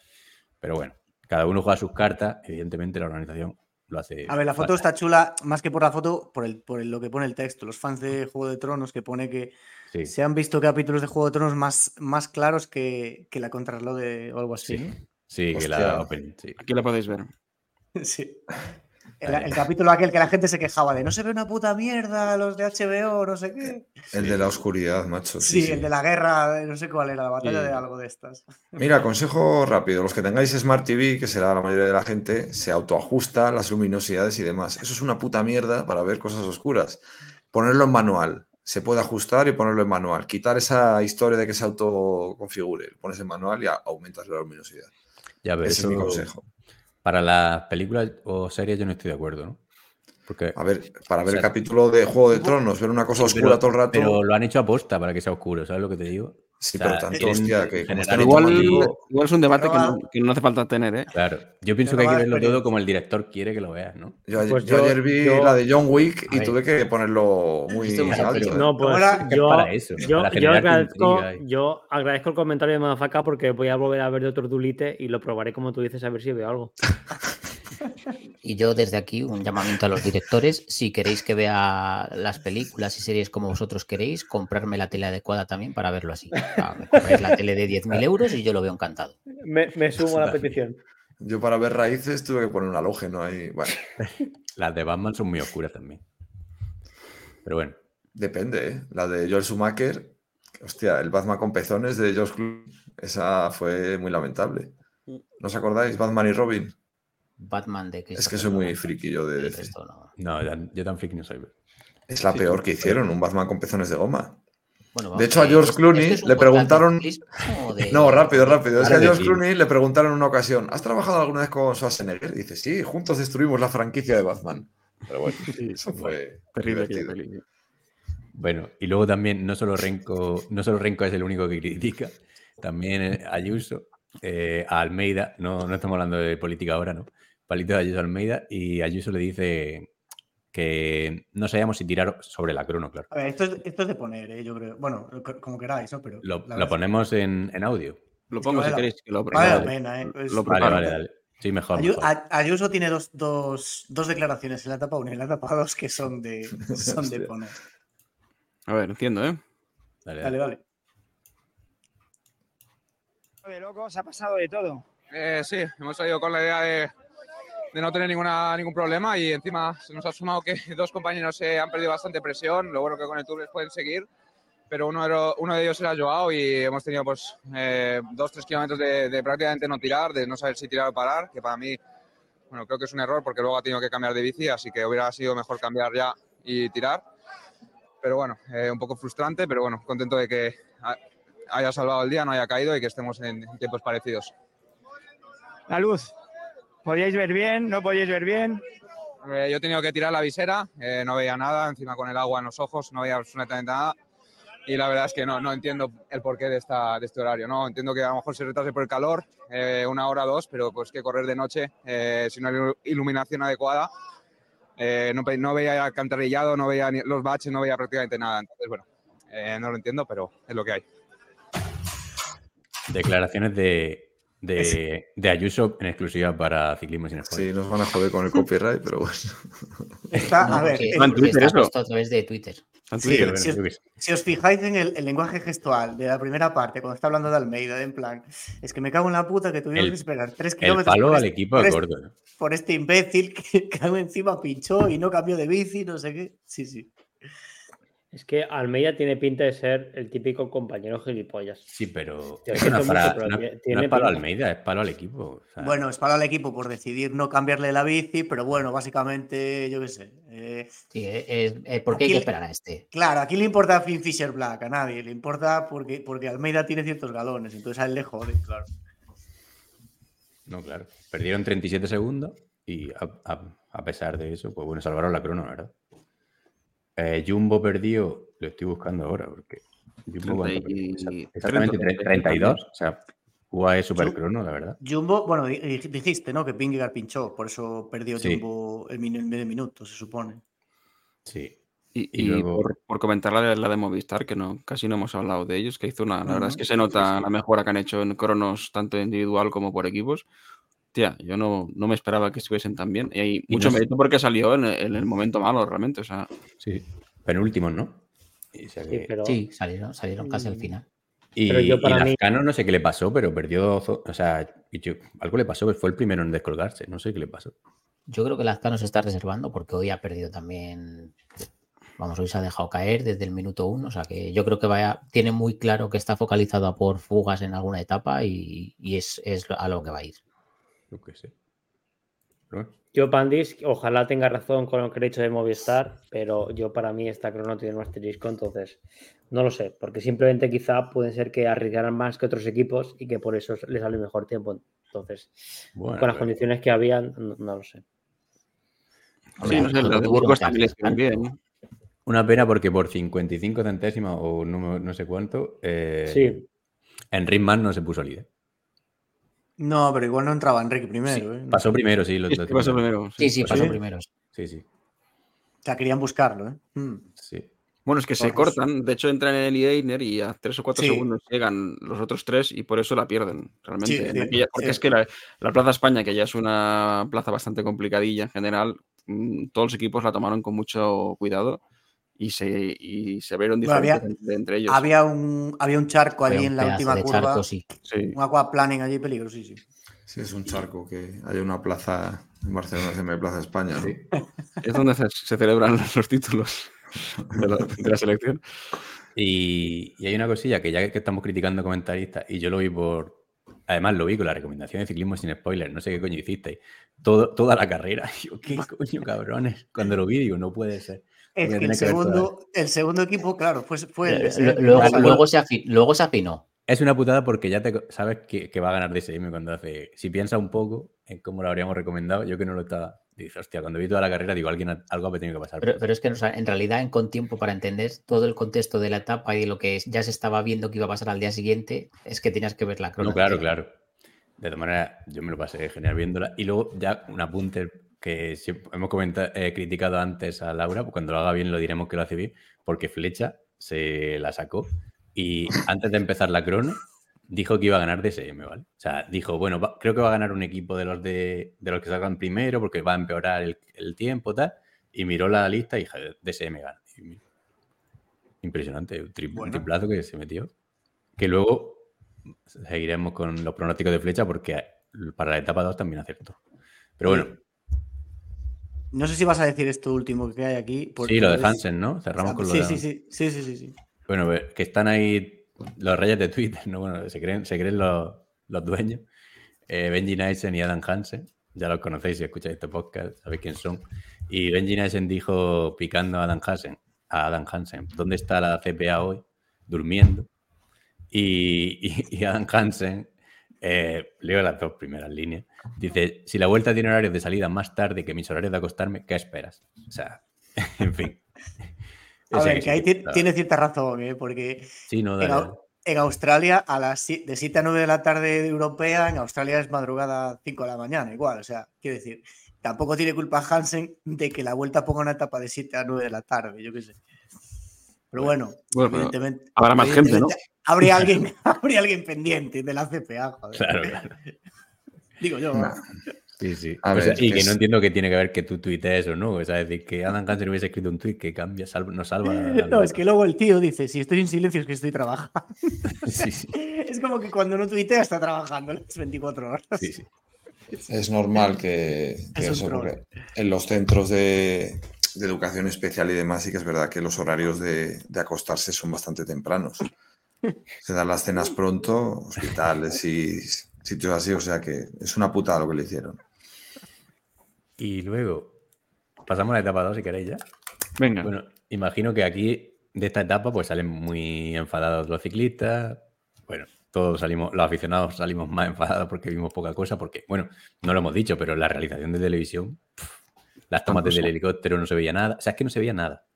pero bueno, cada uno juega sus cartas. Evidentemente la organización lo hace. A ver, la foto está chula, más que por la foto, por, el, por el- lo que pone el texto. Los fans de Juego de Tronos que pone que Sí, se han visto capítulos de Juego de Tronos más, más claros que, que la contrarreloj de o algo así. sí, ¿no? sí, que la Open. Sí. aquí lo podéis ver. Sí. El, el capítulo aquel que la gente se quejaba de no se ve una puta mierda, los de HBO, no sé qué. El de la oscuridad, macho. Sí, sí, sí. el de la guerra, no sé cuál era, la batalla Sí. de algo de estas. Mira, consejo rápido. Los que tengáis Smart TV, que será la mayoría de la gente, se autoajusta las luminosidades y demás. Eso es una puta mierda para ver cosas oscuras. Ponerlo en manual. Se puede ajustar y ponerlo en manual. Quitar esa historia de que se autoconfigure. Pones en manual y aumentas la luminosidad. Ya ves, Ese es mi consejo. Para las películas o series yo no estoy de acuerdo, ¿no? Porque A ver, para ver O sea, el capítulo de Juego de Tronos, ver una cosa oscura todo el rato. Pero lo han hecho aposta para que sea oscuro, ¿sabes lo que te digo? Sí, o sea, pero tanto, hostia, que Igual, automático- igual es un debate que no, roba- que no hace falta tener, ¿eh? Claro, yo pienso que hay que verlo todo como el director quiere que lo veas, ¿no? Yo, ayer- Pues yo yo- ayer vi yo- la de John Wick y tuve que ponerlo muy alto. No, pues yo, para eso, yo, para yo generar agradezco, yo agradezco el comentario de Madafaka porque voy a volver a ver de otro Dulite y lo probaré como tú dices a ver si veo algo. Y yo desde aquí un llamamiento a los directores, si queréis que vea las películas y series como vosotros queréis, comprarme la tele adecuada también para verlo así. Sea, me compráis la tele de 10.000 euros y yo lo veo encantado. Me, me sumo a la petición. Yo para ver raíces tuve que poner un halógeno ahí. Bueno, Las de Batman son muy oscuras también. Pero bueno, depende, ¿eh? La de Joel Schumacher, Hostia, el Batman con pezones de George Clooney, esa fue muy lamentable. ¿No os acordáis? Batman y Robin. Batman de Es que soy muy friki yo de DC. resto no. No, ya- yo tan friki no soy. Es la Sí. peor que hicieron, un Batman con pezones de goma. Bueno, De hecho, a George ¿esto- Clooney es le preguntaron- de- No, rápido, rápido. Es que a George. Clooney le preguntaron en una ocasión, ¿has trabajado alguna vez con Schwarzenegger? Y dice, sí, juntos destruimos la franquicia de Batman. Pero bueno, eso fue Terrible divertido. Bueno, y luego también, no solo Renko, no solo Renko es el único que critica, también eh, Ayuso, eh, a Almeida, no, no estamos hablando de política ahora, ¿no? Palito de Ayuso Almeida, y Ayuso le dice que no sabíamos si tirar sobre la crono, claro. A ver, esto es, esto es de poner, ¿eh? yo creo. Bueno, como queráis, ¿no? Pero Lo, ponemos en, en audio. Lo Es pongo que si vale queréis. Que lo Vale la pena, ¿eh? Es- Lo Vale, vale, dale. Sí, mejor. Ayu- mejor. A- Ayuso tiene dos, dos, dos declaraciones en la etapa 1 y en la etapa 2 que son de, son de poner. A ver, entiendo, ¿eh? Dale, Dale, dale. dale. de locos, ha pasado de todo. Eh, sí, hemos salido con la idea de, de no tener ninguna, ningún problema y encima se nos ha sumado que dos compañeros se han perdido bastante presión, lo bueno que con el Tour les pueden seguir, pero uno lo- uno de ellos era Joao y hemos tenido pues eh, dos, tres kilómetros de, de prácticamente no tirar, de no saber si tirar o parar, que para mí, bueno, creo que es un error porque luego ha tenido que cambiar de bici, así que hubiera sido mejor cambiar ya y tirar. Pero bueno, eh, un poco frustrante, pero bueno, contento de que ha- haya salvado el día, no haya caído y que estemos en tiempos parecidos. La luz. ¿Podíais ver bien? ¿No podíais ver bien? Eh, yo he tenido que tirar la visera, eh, no veía nada, encima con el agua en los ojos, no veía absolutamente nada. Y la verdad es que no, no entiendo el porqué de, esta, de este horario. ¿no? Entiendo que a lo mejor se retrase por el calor, eh, una hora o dos, pero pues que correr de noche eh, sin una iluminación adecuada. eh, no, no veía alcantarillado, no veía ni los baches, no veía prácticamente nada. Entonces, bueno, eh, no lo entiendo, pero es lo que hay. Declaraciones de, de, de Ayuso en exclusiva para Ciclismo sin Spoiler. Sí, nos van a joder con el copyright, pero bueno. Está, No, a ver, porque- porque Twitter está puesto a través de Twitter. Está en Sí, Twitter. Bueno, si os fijáis en el, el lenguaje gestual de la primera parte, cuando está hablando de Almeida, en plan, es que me cago en la puta que tuvimos El- que esperar tres El kilómetros palo por, al este, equipo por de este- por este imbécil que, que encima pinchó y no cambió de bici, no sé qué. Sí, sí. Es que Almeida tiene pinta de ser el típico compañero gilipollas. Sí, pero es para- mucho, pero no- tiene- no tiene es palo. Almeida, es palo al equipo. o sea, Bueno, es para el equipo por decidir no cambiarle la bici, pero bueno, básicamente, yo qué sé. eh, Sí, eh, eh, eh, ¿Por qué hay que le- esperar a este? claro, aquí le importa a Finn Fisher Black, a nadie. Le importa porque, porque Almeida tiene ciertos galones, entonces a él le jode, claro. No, claro. Perdieron 37 segundos y a, a- a pesar de eso, pues bueno, salvaron la crono, ¿verdad? Eh, Jumbo perdió, lo estoy buscando ahora porque Jumbo cuánto perdió? 30 y- exactamente 30, 32, o sea, UAE super crono, la verdad. Jumbo, bueno, di- di- dijiste, ¿no? Que Pingegar pinchó, por eso perdió Sí. Jumbo el, min- el medio minuto, se supone. Sí. Y, Y y luego- por, por comentar la de, la de Movistar, que no, casi no hemos hablado de ellos, que hizo una. La verdad es que se nota Sí, sí. la mejora que han hecho en cronos, tanto individual como por equipos. Tía, yo no, no me esperaba que estuviesen tan bien. Y hay Y mucho no mérito porque salió en el, en el momento malo, realmente. O sea, Sí, penúltimos, ¿no? Y, Sí, que- pero Sí, salieron, salieron casi al Mm. final. y, pero yo y para mí- Lazcano no sé qué le pasó, pero perdió, o sea, yo- algo le pasó, que fue el primero en descolgarse, no sé qué le pasó. Yo creo que Lazcano se está reservando porque hoy ha perdido también. Vamos, hoy se ha dejado caer desde el minuto uno. O sea que yo creo que vaya, tiene muy claro que está focalizado a por fugas en alguna etapa y, y es, es a lo que va a ir. Yo qué sé. Yo, Pandis, ojalá tenga razón con lo que he dicho de Movistar, pero yo para mí esta crono tiene un asterisco, entonces no lo sé, porque simplemente quizá puede ser que arriesgaran más que otros equipos y que por eso les sale mejor tiempo. Entonces, bueno, con las pero- condiciones que habían, no, no lo sé. Sí, no sé, la de Burgos también bien. Una pena porque por 55 centésimas o no, no sé cuánto, eh, Sí, en Ritman no se puso líder. No, pero igual no entraba Enrique primero, ¿eh? Pasó primero, sí. Lo, Sí, lo- sí, pasó primero. Sí, sí, Pues pasó sí. primero. Sí, sí. O sea, querían buscarlo, ¿eh? Mm. sí. Bueno, es que se cortan. De hecho, entran en el Einer y a tres o cuatro Sí. segundos llegan los otros tres y por eso la pierden. Realmente. Sí, En sí, aquella- porque sí. es que la, la Plaza España, que ya es una plaza bastante complicadilla en general, mm, todos los equipos la tomaron con mucho cuidado y se, y se vieron Bueno, había- diferentes entre, entre ellos. Había un, había un charco allí un en la última curva. charco, sí. Sí. Un aquaplaning allí peligrosísimo. Sí, es un charco que hay una plaza en Barcelona, se llama Plaza España, ¿no? Es donde se, se celebran los títulos de la, de la selección. Y, y hay una cosilla que ya que estamos criticando comentaristas, y yo lo vi por. Además, lo vi con la recomendación de ciclismo sin spoiler, no sé qué coño hicisteis. Todo, toda la carrera. Yo, ¿qué coño, cabrones? Cuando lo vi, digo, no puede ser. Es que el segundo, el segundo equipo, claro, fue, fue el Eh, Luego, luego se afi- luego se afinó. Es una putada porque ya te sabes que, que va a ganar DSM cuando hace. Si piensas un poco en cómo lo habríamos recomendado, yo que no lo estaba. Dices, hostia, cuando vi toda la carrera, digo, alguien ha- algo ha tenido que pasar. Pero, pero es que o sea, en realidad, en con tiempo para entender todo el contexto de la etapa y de lo que es- ya se estaba viendo que iba a pasar al día siguiente, es que tenías que ver la No, crónica. claro, claro. De todas maneras, yo me lo pasé genial viéndola. Y luego, ya un apunte que hemos comentado, eh, criticado antes a Laura, pues cuando lo haga bien lo diremos que lo hace bien, porque Flecha se la sacó y antes de empezar la crono dijo que iba a ganar DSM, ¿vale? O sea, dijo, bueno, va- creo que va a ganar un equipo de los de, de los que salgan primero porque va a empeorar el, el tiempo, tal. Y miró la lista y DSM gana. Impresionante, un, tri- un Bueno. triplazo que se metió. Que luego seguiremos con los pronósticos de flecha porque para la etapa 2 también acertó. Pero bueno, No sé si vas a decir esto último que hay aquí. sí, lo de Hansen, ¿no? Cerramos con lo sí, de sí, sí, sí, sí, sí. Bueno, que están ahí los reyes de Twitter, ¿no? Bueno, se creen, se creen los, los dueños. Eh, Benji Naisen y Adam Hansen. Ya los conocéis si escucháis este podcast, sabéis quién son. Y Benji Naisen dijo, picando a Adam Hansen, a Adam Hansen, ¿dónde está la CPA hoy? Durmiendo. Y, y- y Adam Hansen, eh, leo las dos primeras líneas, dice, si la vuelta tiene horarios de salida más tarde que mis horarios de acostarme, ¿qué esperas? O sea, en fin. A Ese ver, que ahí tiene cierta razón, ¿eh? porque Sí, no, en, Au- Australia, a las si- de 7 a 9 de la tarde europea, en Australia es madrugada 5 de la mañana, igual. O sea, quiero decir, tampoco tiene culpa Hansen de que la vuelta ponga una etapa de 7 a 9 de la tarde, yo qué sé. Pero bueno, Bueno, pero evidentemente. habrá más gente, ¿no? Habría alguien, habría alguien pendiente de la CPA, joder. Claro, claro. Digo yo. Nah. Sí, sí. A O ver, sea, y es- que no entiendo qué tiene que ver que tú tuitees o no. O sea, es decir, que Adam Hansen hubiese escrito un tuit que cambia, salva, nos salva. la- la- No, es que luego el tío dice, si estoy en silencio es que estoy trabajando. Sí, sí, Es como que cuando no tuitea está trabajando las 24 horas. sí, sí. Es normal que, que Es eso ocurra. En los centros de, de educación especial y demás, sí que es verdad que los horarios de, de acostarse son bastante tempranos. Se dan las cenas pronto, hospitales y sitios así, o sea que es una putada lo que le hicieron. Y luego, pasamos a la etapa 2 si queréis ya. Venga. Bueno, imagino que aquí de esta etapa pues salen muy enfadados los ciclistas. Bueno, todos salimos, los aficionados salimos más enfadados porque vimos poca cosa, porque, bueno, no lo hemos dicho, pero la realización de televisión, las tomas desde el helicóptero no se veía nada. O sea, es que no se veía nada.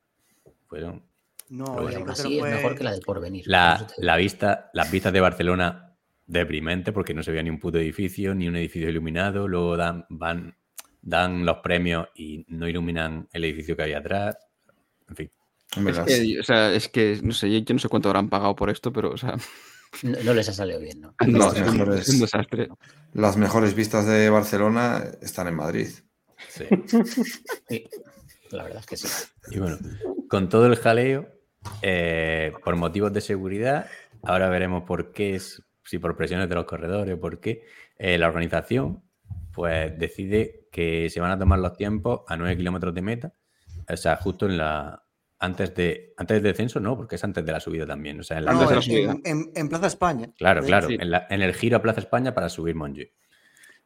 Fueron No, Pero el bueno, Aún helicóptero así es fue- mejor que la del porvenir. La, la vista, las vistas de Barcelona deprimente porque no se veía ni un puto edificio, ni un edificio iluminado. Luego dan, van, dan los premios y no iluminan el edificio que había atrás. En fin. Es que, o sea, es que, no sé, yo, yo no sé cuánto habrán pagado por esto, pero, o sea, No, no les ha salido bien, ¿no? Las es un- mejores. es un desastre. las mejores vistas de Barcelona están en Madrid. Sí. Sí, la verdad es que sí. Y bueno, con todo el jaleo, eh, por motivos de seguridad, ahora veremos por qué es, si por presiones de los corredores, por qué eh, la organización pues decide que se van a tomar los tiempos a 9 kilómetros de meta, o sea, justo en la antes de antes del descenso, no, porque es antes de la subida también, o sea, en la- No, de la en, subida. en- en Plaza España. claro, De- claro, sí. en, la- en el giro a Plaza España para subir Montjuic.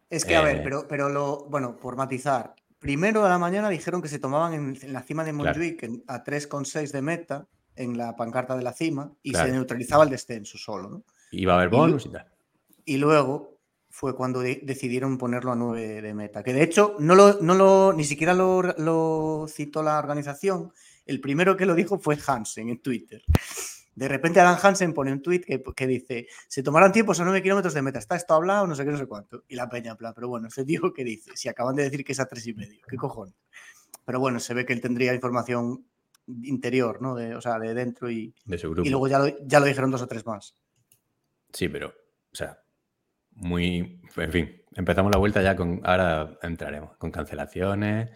Es que, a Eh, ver, pero, pero lo, bueno, por matizar. Primero a la mañana dijeron que se tomaban en, en la cima de Claro. Montjuic en- a 3,6 de meta en la pancarta de la cima y Claro. se neutralizaba el descenso solo, ¿no? Iba a haber Y bonus y tal. Y luego fue cuando de- decidieron ponerlo a 9 de meta. Que de hecho no lo, no lo, ni siquiera lo, lo citó la organización. El primero que lo dijo fue Hansen en Twitter. De repente Alan Hansen pone un tweet que, que dice, se tomarán tiempos a 9 kilómetros de meta. ¿Está esto hablado? No sé qué, no sé cuánto. Y la peña, plan, pero bueno, este tío que dice, si acaban de decir que es a tres y medio, ¿qué cojones? Pero bueno, se ve que él tendría información interior, ¿no? De, o sea, de dentro y, De su grupo. y luego ya lo, ya lo dijeron dos o tres más. Sí, pero, o sea, muy. En fin, empezamos la vuelta ya con. Ahora entraremos con cancelaciones.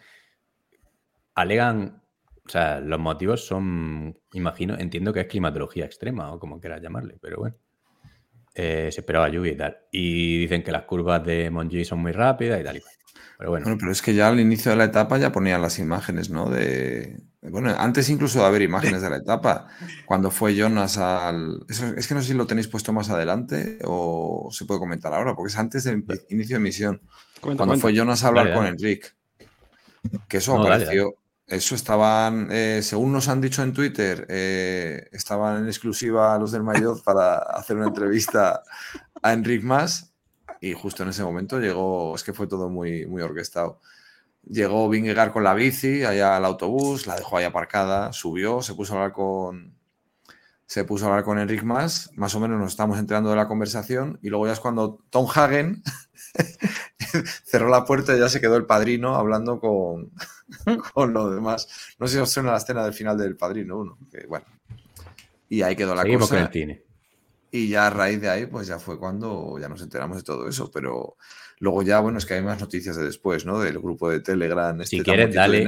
Alegan. O sea, los motivos son. Imagino, entiendo que es climatología extrema o como quieras llamarle, pero bueno. Eh, se esperaba lluvia y tal. Y dicen que las curvas de Montjuic son muy rápidas y tal y cual. Pero bueno, Bueno, pero es que ya al inicio de la etapa ya ponían las imágenes, ¿no? De. Bueno, antes incluso de haber imágenes de la etapa. Cuando fue Jonas al. eso- es que no sé si lo tenéis puesto más adelante o se puede comentar ahora, porque es antes del inicio de misión. Cuenta, Cuando cuenta. fue Jonas a hablar Dale, con dale. Enrique. Que eso No, dale, apareció. Eso estaban, eh, según nos han dicho en Twitter, eh, estaban en exclusiva los del Mayotte para hacer una entrevista a Enric Mas y justo en ese momento llegó, es que fue todo muy, muy orquestado. Llegó Vingegaard con la bici allá al autobús, la dejó ahí aparcada, subió, se puso a hablar con, se puso a hablar con Enric Mas, más o menos nos estamos enterando de la conversación y luego ya es cuando Tom Hagen cerró la puerta y ya se quedó el padrino hablando con, con los demás. No sé si os suena la escena del final del padrino 1, que bueno. Y ahí quedó la seguimos con cosa. el cine. Y ya a raíz de ahí, pues ya fue cuando ya nos enteramos de todo eso. Pero luego ya, bueno, es que hay más noticias de después, ¿no? Del grupo de Telegram. Si este tan quieres, dale.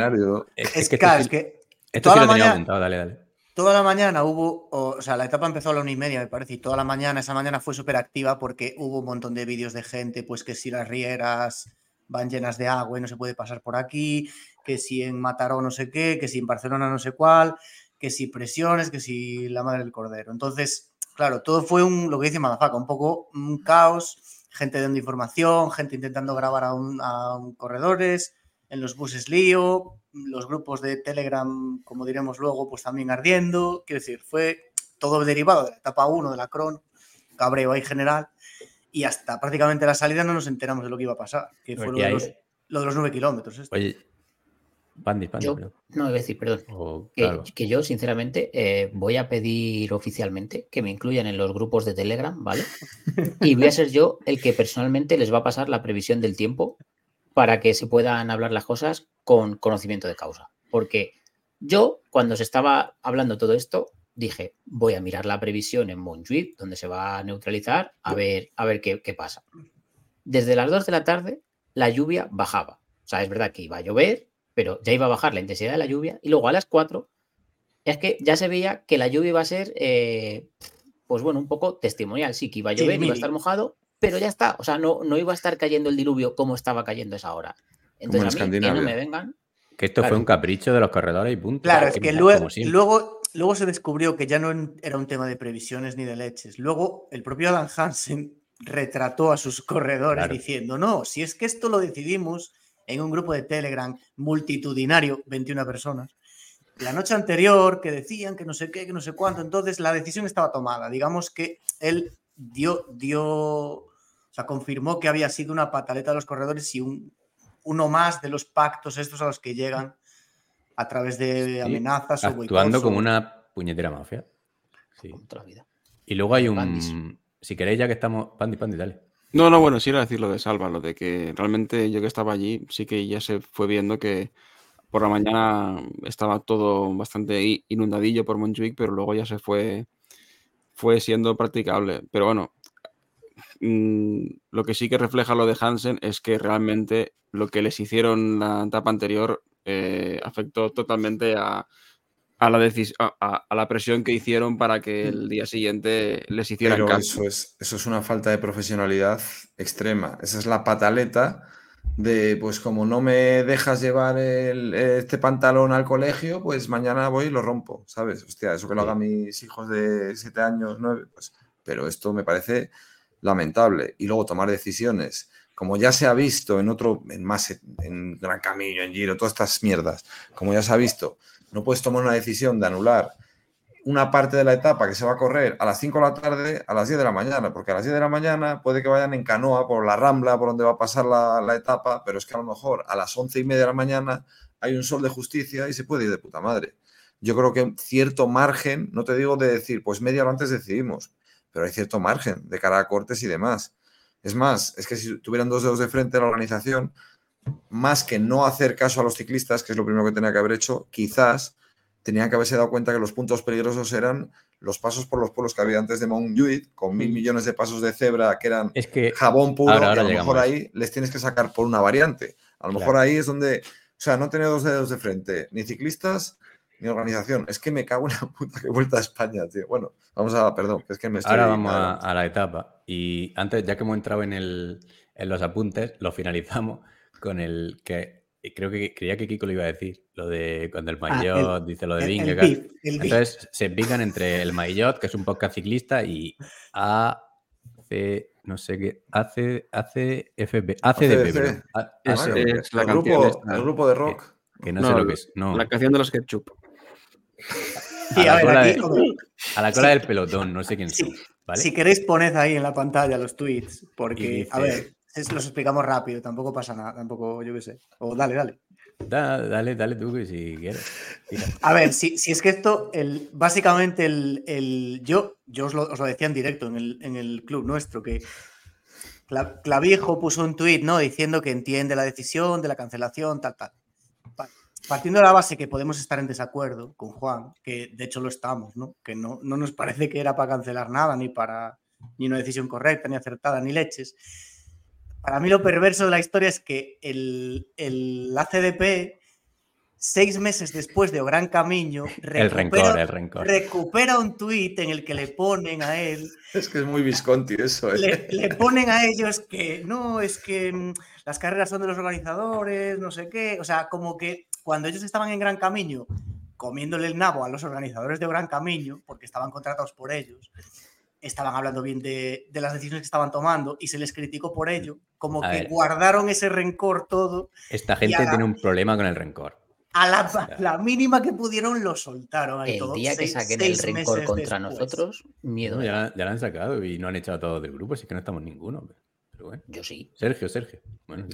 Es, Es, que es sí- que esto toda sí lo tenía mañana- apuntado, dale, dale. Toda la mañana hubo, o, sea, la etapa empezó a la una y media, me parece, y toda la mañana, esa mañana fue súper activa porque hubo un montón de vídeos de gente, pues que si las rieras van llenas de agua y no se puede pasar por aquí, que si en Mataró no sé qué, que si en Barcelona no sé cuál, que si presiones, que si la madre del cordero. Entonces, claro, todo fue un, lo que dice Madafaka, un poco un caos, gente dando información, gente intentando grabar a, un, a un corredores, en los buses lío, los grupos de Telegram, como diremos luego, pues también ardiendo. Quiero decir, fue todo derivado de la etapa 1 de la Cron, cabreo ahí general, y hasta prácticamente la salida no nos enteramos de lo que iba a pasar, que fue lo de, los, lo de los 9 kilómetros. esto. Oye, Pandi, Pandi, Yo-. No, iba a decir, perdón. Que, que yo, sinceramente, eh, voy a pedir oficialmente que me incluyan en los grupos de Telegram, ¿vale? Y voy a ser yo el que personalmente les va a pasar la previsión del tiempo para que se puedan hablar las cosas con conocimiento de causa. Porque yo, cuando se estaba hablando todo esto, dije, voy a mirar la previsión en Montjuic, donde se va a neutralizar, a ver, a ver qué, qué pasa. Desde las 2 de la tarde, la lluvia bajaba. O sea, es verdad que iba a llover, pero ya iba a bajar la intensidad de la lluvia. Y luego a las 4, es que ya se veía que la lluvia iba a ser, eh, pues bueno, un poco testimonial. Sí, que iba a Sí, llover, iba a estar mojado, pero ya está. O sea, no, no iba a estar cayendo el diluvio como estaba cayendo esa hora. Como en Entonces, a mí, que no Escandinavia. me vengan. que esto claro. fue un capricho de los corredores y punto. Claro, es que luego, luego, luego se descubrió que ya no era un tema de previsiones ni de leches. Luego el propio Adam Hansen retrató a sus corredores Claro. diciendo, no, si es que esto lo decidimos en un grupo de Telegram multitudinario, 21 personas, la noche anterior que decían que no sé qué, que no sé cuánto, entonces la decisión estaba tomada. Digamos que él dio, dio, o sea, confirmó que había sido una pataleta de los corredores y un, uno más de los pactos estos a los que llegan a través de amenazas o Actuando boicots como o- una puñetera mafia. Sí. Vida. Y luego hay Pandis. un. Si queréis, ya que estamos. Pandi, Pandi, dale. No, no, bueno, sí era decir lo de Salva, lo de que realmente yo que estaba allí, sí que ya se fue viendo que por la mañana estaba todo bastante inundadillo por Montjuic, pero luego ya se fue, fue siendo practicable. Pero bueno, mm, lo que sí que refleja lo de Hansen es que realmente lo que les hicieron la etapa anterior eh, afectó totalmente a, a la decis- a, a- a la presión que hicieron para que el día siguiente les hicieran Pero caso. eso es, eso es una falta de profesionalidad extrema. Esa es la pataleta de, pues como no me dejas llevar el- este pantalón al colegio, pues mañana voy y lo rompo, ¿sabes? Hostia, eso que lo hagan mis hijos de 7 años, 9, pues, pero esto me parece lamentable. Y luego tomar decisiones, como ya se ha visto en otro, en más, en Gran Camino, en Giro, todas estas mierdas, como ya se ha visto, no puedes tomar una decisión de anular una parte de la etapa que se va a correr a las 5 de la tarde a las 10 de la mañana, porque a las 10 de la mañana puede que vayan en canoa por la rambla, por donde va a pasar la, etapa, pero es que a lo mejor a las 11 y media de la mañana hay un sol de justicia y se puede ir de puta madre. Yo creo que cierto margen, no te digo de decir, pues media hora antes decidimos, pero hay cierto margen de cara a cortes y demás. Es más, es que si tuvieran dos dedos de frente la organización, más que no hacer caso a los ciclistas, que es lo primero que tenía que haber hecho, quizás tenían que haberse dado cuenta que los puntos peligrosos eran los pasos por los pueblos que había antes de Montjuic, con mil millones de pasos de cebra que eran Es que. jabón puro, ahora- ahora y a lo llegamos mejor a ahí les tienes que sacar por una variante. A lo Claro. mejor ahí es donde, o sea, no tener dos dedos de frente, ni ciclistas ni organización. Es que me cago en la puta que vuelta a España, tío. Bueno, vamos a, perdón, que es que me estoy... Ahora vamos a, a la etapa. Y antes, ya que hemos entrado en, el, en los apuntes, lo finalizamos con el que creo que creía que Kiko lo iba a decir, lo de cuando el Ah, Maillot dice lo de el- el Vingegaard. beef, el beef. Entonces se pican entre el Maillot, que es un podcast ciclista, y AC, no sé qué, AC, ACFB, ACDP, Es, la el, grupo, esta. el grupo de rock. que no, sé lo que es. No, La canción de los ketchup. A a la ver, cola aquí, de- hombre, a la cola del pelotón, no sé quién Sí. son. ¿vale? si queréis poned ahí en la pantalla los tweets, porque, a ver, es- los explicamos rápido, tampoco pasa nada, tampoco, yo qué sé. O dale, dale. Da- dale, dale tú que si quieres. A ver, si, si es que esto, el, básicamente, el, el- yo, yo os lo, os lo decía en directo en el, en el club nuestro, que Cla- Clavijo puso un tuit, ¿no? Diciendo que entiende la decisión de la cancelación, tal, tal. Pa- Partiendo de la base que podemos estar en desacuerdo con Juan, que de hecho lo estamos, ¿no? Que no, no nos parece que era para cancelar nada, ni para ni una decisión correcta, ni acertada, ni leches. Para mí lo perverso de la historia es que el, el ACDP, seis meses después de O Gran Camino, El rencor, el rencor. recupera un tuit en el que le ponen a él Es que es muy Visconti eso, ¿eh? le, le ponen a ellos que no, es que mm, las carreras son de los organizadores, no sé qué. O sea, como que cuando ellos estaban en Gran Camino comiéndole el nabo a los organizadores de Gran Camino, porque estaban contratados por ellos, estaban hablando bien de, de las decisiones que estaban tomando y se les criticó por ello, como A que ver. guardaron ese rencor todo. Esta gente la- tiene un problema con el rencor. A la, la mínima que pudieron lo soltaron. ahí El todo, día que saquen el rencor contra después. nosotros, miedo. No, ya, la- ya la han sacado y no han echado a todos del grupo, así que no estamos ninguno. Pero bueno. Yo sí. Sergio, Sergio. Bueno.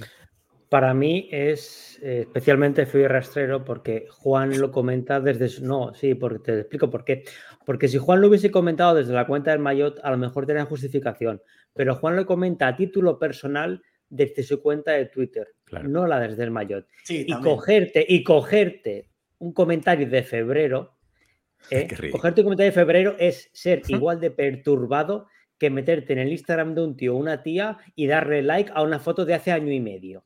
Para mí es eh, especialmente feo y rastrero porque Juan lo comenta desde su... No, sí, porque te explico por qué. Porque si Juan lo hubiese comentado desde la cuenta del Mayotte, a lo mejor tenía justificación. Pero Juan lo comenta a título personal desde su cuenta de Twitter, Claro. no la desde el Mayotte. Sí, Y también. cogerte, y cogerte un comentario de febrero, ¿eh? Cogerte un comentario de febrero es ser igual de perturbado que meterte en el Instagram de un tío o una tía y darle like a una foto de hace año y medio.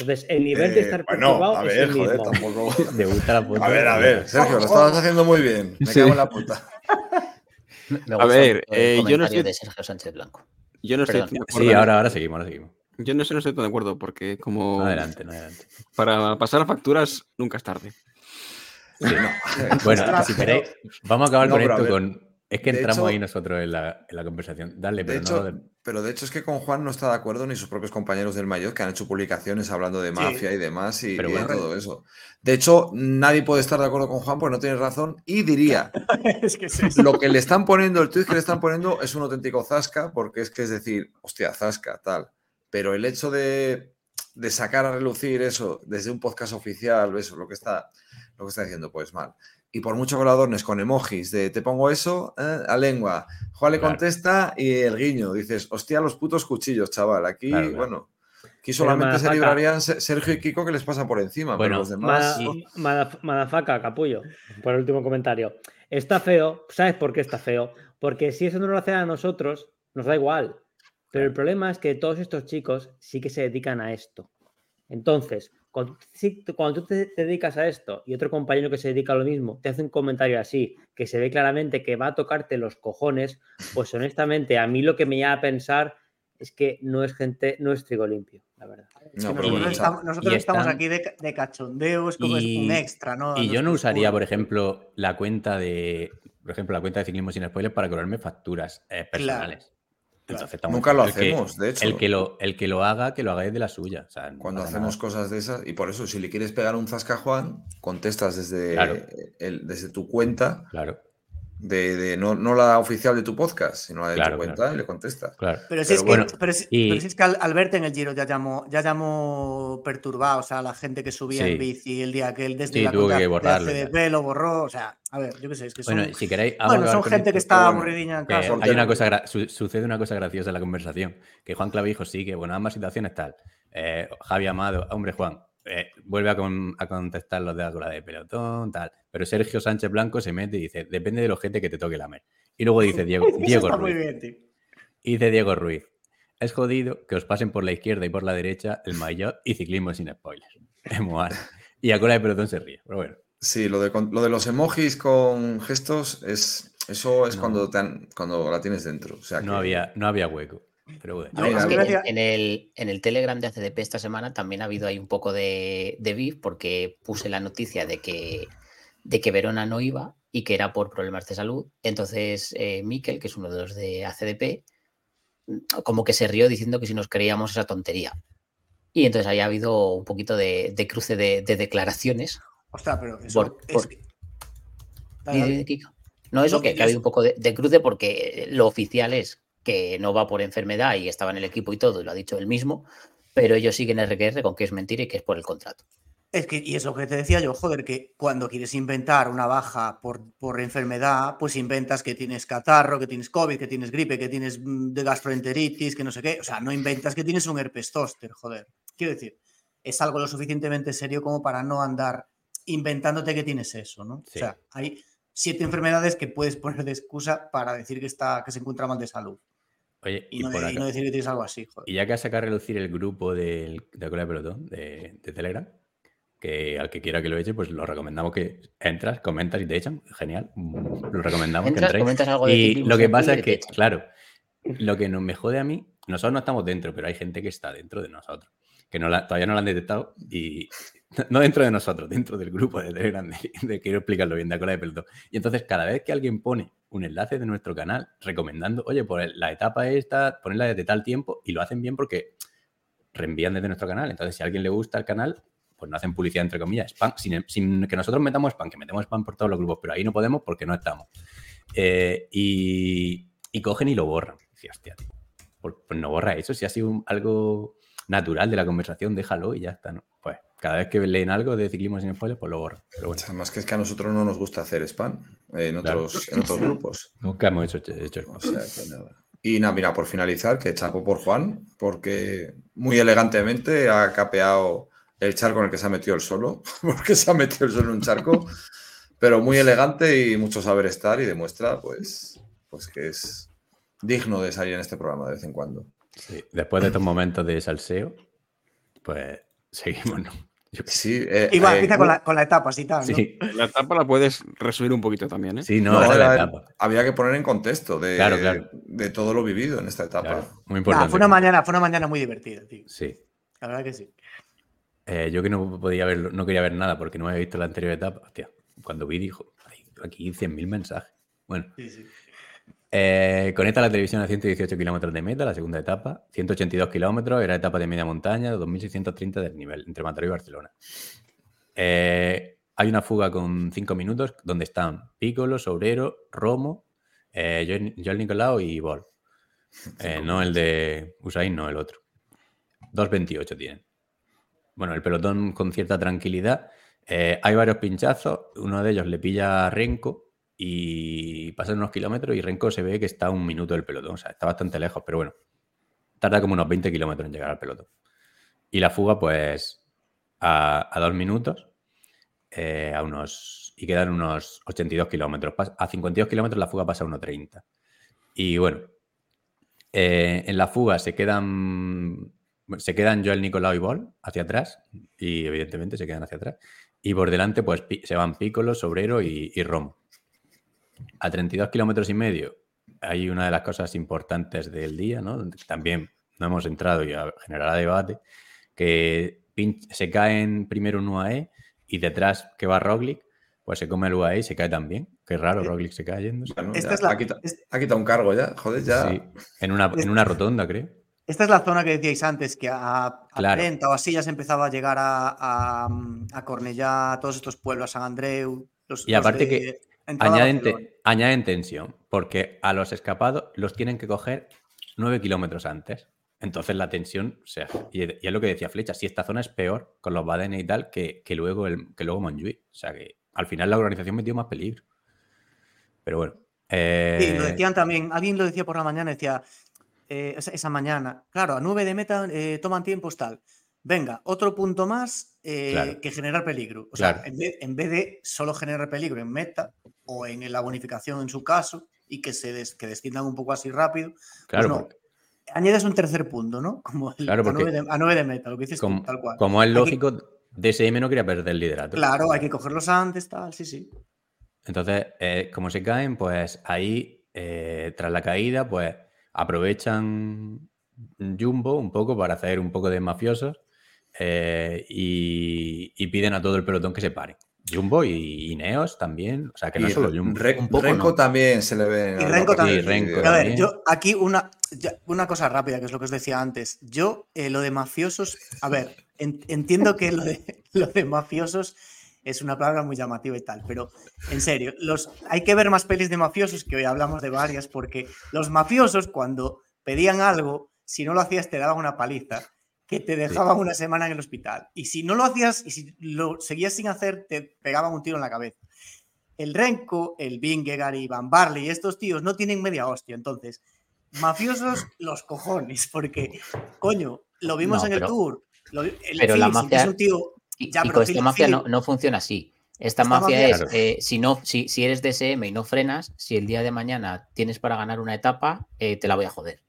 Entonces, el nivel de Eh, estar bueno, perturbado a es ver, el joder, mismo. tampoco. Debuta la foto. A ver, a ver, Sergio, lo estabas haciendo muy bien. Me Sí. cago en la puta. A ver, eh, el yo no comentario estoy- de Sergio Sánchez Blanco. Yo no estoy de Sí, ahora, ahora seguimos, ahora seguimos. Yo no sé, no estoy tan de acuerdo porque como No adelante, no adelante. para pasar a facturas nunca es tarde. Sí. Bueno, Ostras, si queréis, vamos a acabar No, con esto con. Es que de entramos hecho- ahí nosotros en la, en la conversación. Dale, De pero hecho, no. pero de hecho es que con Juan no está de acuerdo ni sus propios compañeros del Mayotte que han hecho publicaciones hablando de mafia y demás y, Pero y de bueno. todo eso. De hecho, nadie puede estar de acuerdo con Juan porque no tiene razón y diría, es que es eso. lo que le están poniendo, el tweet que le están poniendo es un auténtico zasca porque es que es decir, hostia, zasca, tal. Pero el hecho de, de sacar a relucir eso desde un podcast oficial, eso, lo que está, lo que está diciendo, pues mal. Y por mucho que lo adornes con emojis de te pongo eso eh, a lengua, Juan le Claro. contesta y el guiño, dices, hostia, los putos cuchillos, chaval. Aquí, Claro, claro. bueno, aquí solamente se librarían Se- Sergio y Kiko que les pasa por encima, Bueno, pero los demás. Mada- Madaf- Madafaka, capullo, por el último comentario. Está feo, ¿sabes por qué está feo? Porque si eso no lo hacen a nosotros, nos da igual. Pero el problema es que todos estos chicos sí que se dedican a esto. Entonces, cuando, tú- cuando tú te, te dedicas a esto y otro compañero que se dedica a lo mismo te hace un comentario así, que se ve claramente que va a tocarte los cojones, pues honestamente a mí lo que me lleva a pensar es que no es gente, no es trigo limpio, la verdad. Es que No, pero nosotros bueno, estamos, nosotros y estamos están- aquí de, de cachondeo, es como es un extra, ¿no? Y yo no usaría, por ejemplo, la cuenta de. Por ejemplo, la cuenta de ciclismo sin spoilers para cobrarme facturas eh, personales. Entonces, Nunca lo el que- hacemos, de hecho. El que, lo, el que lo haga, que lo haga desde la suya. o sea, no Cuando hacemos nada. cosas de esas, y por eso, si le quieres pegar un zasca a Juan, contestas desde, Claro. el- desde tu cuenta, Claro, de, de- no, no la oficial de tu podcast, sino la de Claro, tu cuenta, claro. y le contestas. claro. Pero si, Pero es que, bueno, pero si- y- pero si es que al, al verte en el Giro ya llamó, ya llamó perturbado, o sea, la gente que subía Sí. en bici el día que él desde Sí, la tuvo cuenta que de borrarlo y CDP lo borró, o sea, a ver, yo qué sé, es que son, Bueno, si queréis. bueno, son gente que está bueno, aburridilla en Que casa. hay una cosa gra- su- sucede una cosa graciosa en la conversación, que Juan Clavijo sí, que bueno, ambas situaciones tal. Eh, Javi Amado, hombre Juan, eh, vuelve a, con- a contestar los de la cola de pelotón, tal. Pero Sergio Sánchez Blanco se mete y dice, depende del ojete que te toque lamer. Y luego dice Diego, Diego Ruiz. bien. Y dice Diego Ruiz, es jodido que os pasen por la izquierda y por la derecha el maillot y ciclismo sin spoilers. Es mal. Y a cola de pelotón se ríe. Pero bueno, Sí, lo de, lo de los emojis con gestos, es eso es No. cuando, te han- cuando la tienes dentro. O sea no que- había, no había hueco. Pero bueno. Es que en el, en el Telegram de ACDP esta semana también ha habido ahí un poco de, de beef porque puse la noticia de que, de que Verona no iba y que era por problemas de salud. Entonces, eh, Miquel, que es uno de los de ACDP, como que se rió diciendo que si nos creíamos esa tontería. Y entonces ahí ha habido un poquito de, de cruce de, de declaraciones. Ostras, pero eso Por- es por- que- di, Kiko. No, eso No, que, ha habido un poco de, de cruce porque lo oficial es que no va por enfermedad y estaba en el equipo y todo, y lo ha dicho él mismo, pero ellos siguen RQR con que es mentira y que es por el contrato. Es que, y es lo que te decía yo, joder, que cuando quieres inventar una baja por, por enfermedad, pues inventas que tienes catarro, que tienes COVID, que tienes gripe, que tienes mm, de gastroenteritis, que no sé qué. O sea, no inventas que tienes un herpes zóster, joder. Quiero decir, es algo lo suficientemente serio como para no andar inventándote que tienes eso, ¿no? Sí. O sea, hay siete enfermedades que puedes poner de excusa para decir que, está, que se encuentra mal de salud. Oye, Y y, no, y acá- no decir que tienes algo así, joder. y ya que has sacado a relucir el grupo del, de Pelotón de, de Telegram, que al que quiera que lo eche, pues lo recomendamos que entras, comentas y te echan. Genial. Lo recomendamos que Entras, entréis. comentas algo de Y lo que pasa es que, claro, lo que nos me jode a mí, nosotros no estamos dentro, pero hay gente que está dentro de nosotros, que no la- todavía no la han detectado y no dentro de nosotros, dentro del grupo de Telegram, de, de quiero explicarlo bien, de Cola de Pelotón. Y entonces, cada vez que alguien pone un enlace de nuestro canal recomendando, oye, por la etapa esta, ponerla desde tal tiempo, y lo hacen bien porque reenvían desde nuestro canal. Entonces, si a alguien le gusta el canal, pues no hacen publicidad, entre comillas, spam, sin, sin que nosotros metamos spam, que metemos spam por todos los grupos, pero ahí no podemos porque no estamos. Eh, y, y cogen y lo borran. Hostia, tío, pues, pues no borra eso. Si ha sido un- algo natural de la conversación, déjalo y ya está. ¿no? Pues cada vez que leen algo de ciclismo sin spoilers, pues lo borran. Pero bueno, Además que es que a nosotros no nos gusta hacer spam en Claro. otros, en otros grupos. nunca hemos hecho, hecho spam. O sea, que nada. Y nada, mira, por finalizar, que chapo por Juan, porque muy elegantemente ha capeado el charco en el que se ha metido el solo, porque se ha metido el solo en un charco, pero muy elegante y mucho saber estar y demuestra, pues, pues que es digno de salir en este programa de vez en cuando. Sí, Después de estos momentos de salseo, pues seguimos, ¿no? Sí, eh, Y va, eh, empieza con la, con la etapa, así tal. ¿no? Sí, La etapa la puedes resumir un poquito también, ¿eh? sí, no, no, era la era- etapa. había que poner en contexto de, Claro, claro. de todo lo vivido en esta etapa. Claro, muy Nah, importante. fue, una mañana, fue una mañana muy divertida, tío. Sí. La verdad que sí. Eh, yo que no podía ver, no quería ver nada porque no había visto la anterior etapa. Hostia, cuando vi dijo, "Hay aquí 100.000 mensajes. Bueno, Sí, sí. eh, conecta la televisión a 118 kilómetros de meta, la segunda etapa, 182 kilómetros, era etapa de media montaña, 2.630 del nivel, entre Mataró y Barcelona. Eh, hay una fuga con 5 minutos donde están Piccolo, Sobrero, Romo, eh, Joel Nicolau y Bol. No el de Usain, no el otro. 2.28 tienen. Bueno, el pelotón con cierta tranquilidad. Eh, hay varios pinchazos. Uno de ellos le pilla a Renko y pasan unos kilómetros y Renko se ve que está a un minuto del pelotón. O sea, está bastante lejos, pero bueno. Tarda como unos 20 kilómetros en llegar al pelotón. Y la fuga, pues, a, dos minutos. eh, a unos. Y quedan unos 82 kilómetros. A 52 kilómetros la fuga pasa a 1.30. Y bueno, eh, en la fuga se quedan. Se quedan Joel Nicolau y Bol hacia atrás. Y evidentemente se quedan hacia atrás. Y por delante, pues se van Piccolo, Sobrero y, y Romo. A 32 kilómetros y medio hay una de las cosas importantes del día, ¿no? También no hemos entrado y generará debate, que se caen primero un UAE y detrás que va Roglic, pues se come el UAE y se cae también. Qué raro, Roglic se cae yendo. Bueno, Esta ya, es la- ha, quitado, ha quitado un cargo ya, joder, ya. Sí, en una, en una rotonda, creo. Esta es la zona que decíais antes, que a, a Claro. 30 o así ya se empezaba a llegar a, a, a Cornellá, a todos estos pueblos, San Andreu. Los, Y los aparte de que a Añaden, te- Barcelona. añaden tensión, porque a los escapados los tienen que coger 9 kilómetros antes. Entonces la tensión se hace. Y, y es lo que decía Flecha, si esta zona es peor con los Badenes y tal que, que luego, el, que luego Montjuic. O sea que al final la organización metió más peligro. Pero bueno. eh, Sí, lo decían también, alguien lo decía por la mañana, decía, eh, esa, mañana, claro, a 9 de meta eh, toman tiempos tal. Venga, otro punto más eh, Claro. que generar peligro. O sea, Claro. en, vez, en vez de solo generar peligro en meta o en la bonificación en su caso y que se des- que desciendan un poco así rápido, claro, no. porque añades un tercer punto, ¿no? Como el, Claro, a, porque 9 de, a 9 de meta, lo que dices tú, como, tal cual. como es que- lógico, DSM no quería perder el liderato. Claro, hay que cogerlos antes, tal, sí, sí. Entonces, eh, como se caen, pues ahí, tras la caída, pues aprovechan Jumbo un poco para hacer un poco de mafiosos eh, y, y piden a todo el pelotón que se pare. Jumbo y, y Neos también, o sea que no Y solo Jumbo. Re- Un poco, Renko ¿no? también se le ve. Y Renko también. Renko. A ver, también. yo aquí una, ya- una cosa rápida, que es lo que os decía antes. Yo, eh, lo de mafiosos, a ver, en- entiendo que lo de, lo de mafiosos es una palabra muy llamativa y tal, pero en serio, los, hay que ver más pelis de mafiosos, que hoy hablamos de varias, porque los mafiosos cuando pedían algo, si no lo hacías te daban una paliza que te dejaban una semana en el hospital. Y si no lo hacías y si lo seguías sin hacer, te pegaban un tiro en la cabeza. El Renko, el Vingegaard y Van Barley estos tíos no tienen media hostia. Entonces, mafiosos los cojones, porque, coño, lo vimos No, en el tour. lo el pero la mafia- es un tío. Y, Ya, y con esta Philip- mafia no, Philip- no funciona así. Esta, Esta mafia, mafia- es, Claro. eh, si, no, si, si eres DSM y no frenas, si el día de mañana tienes para ganar una etapa, eh, te la voy a joder.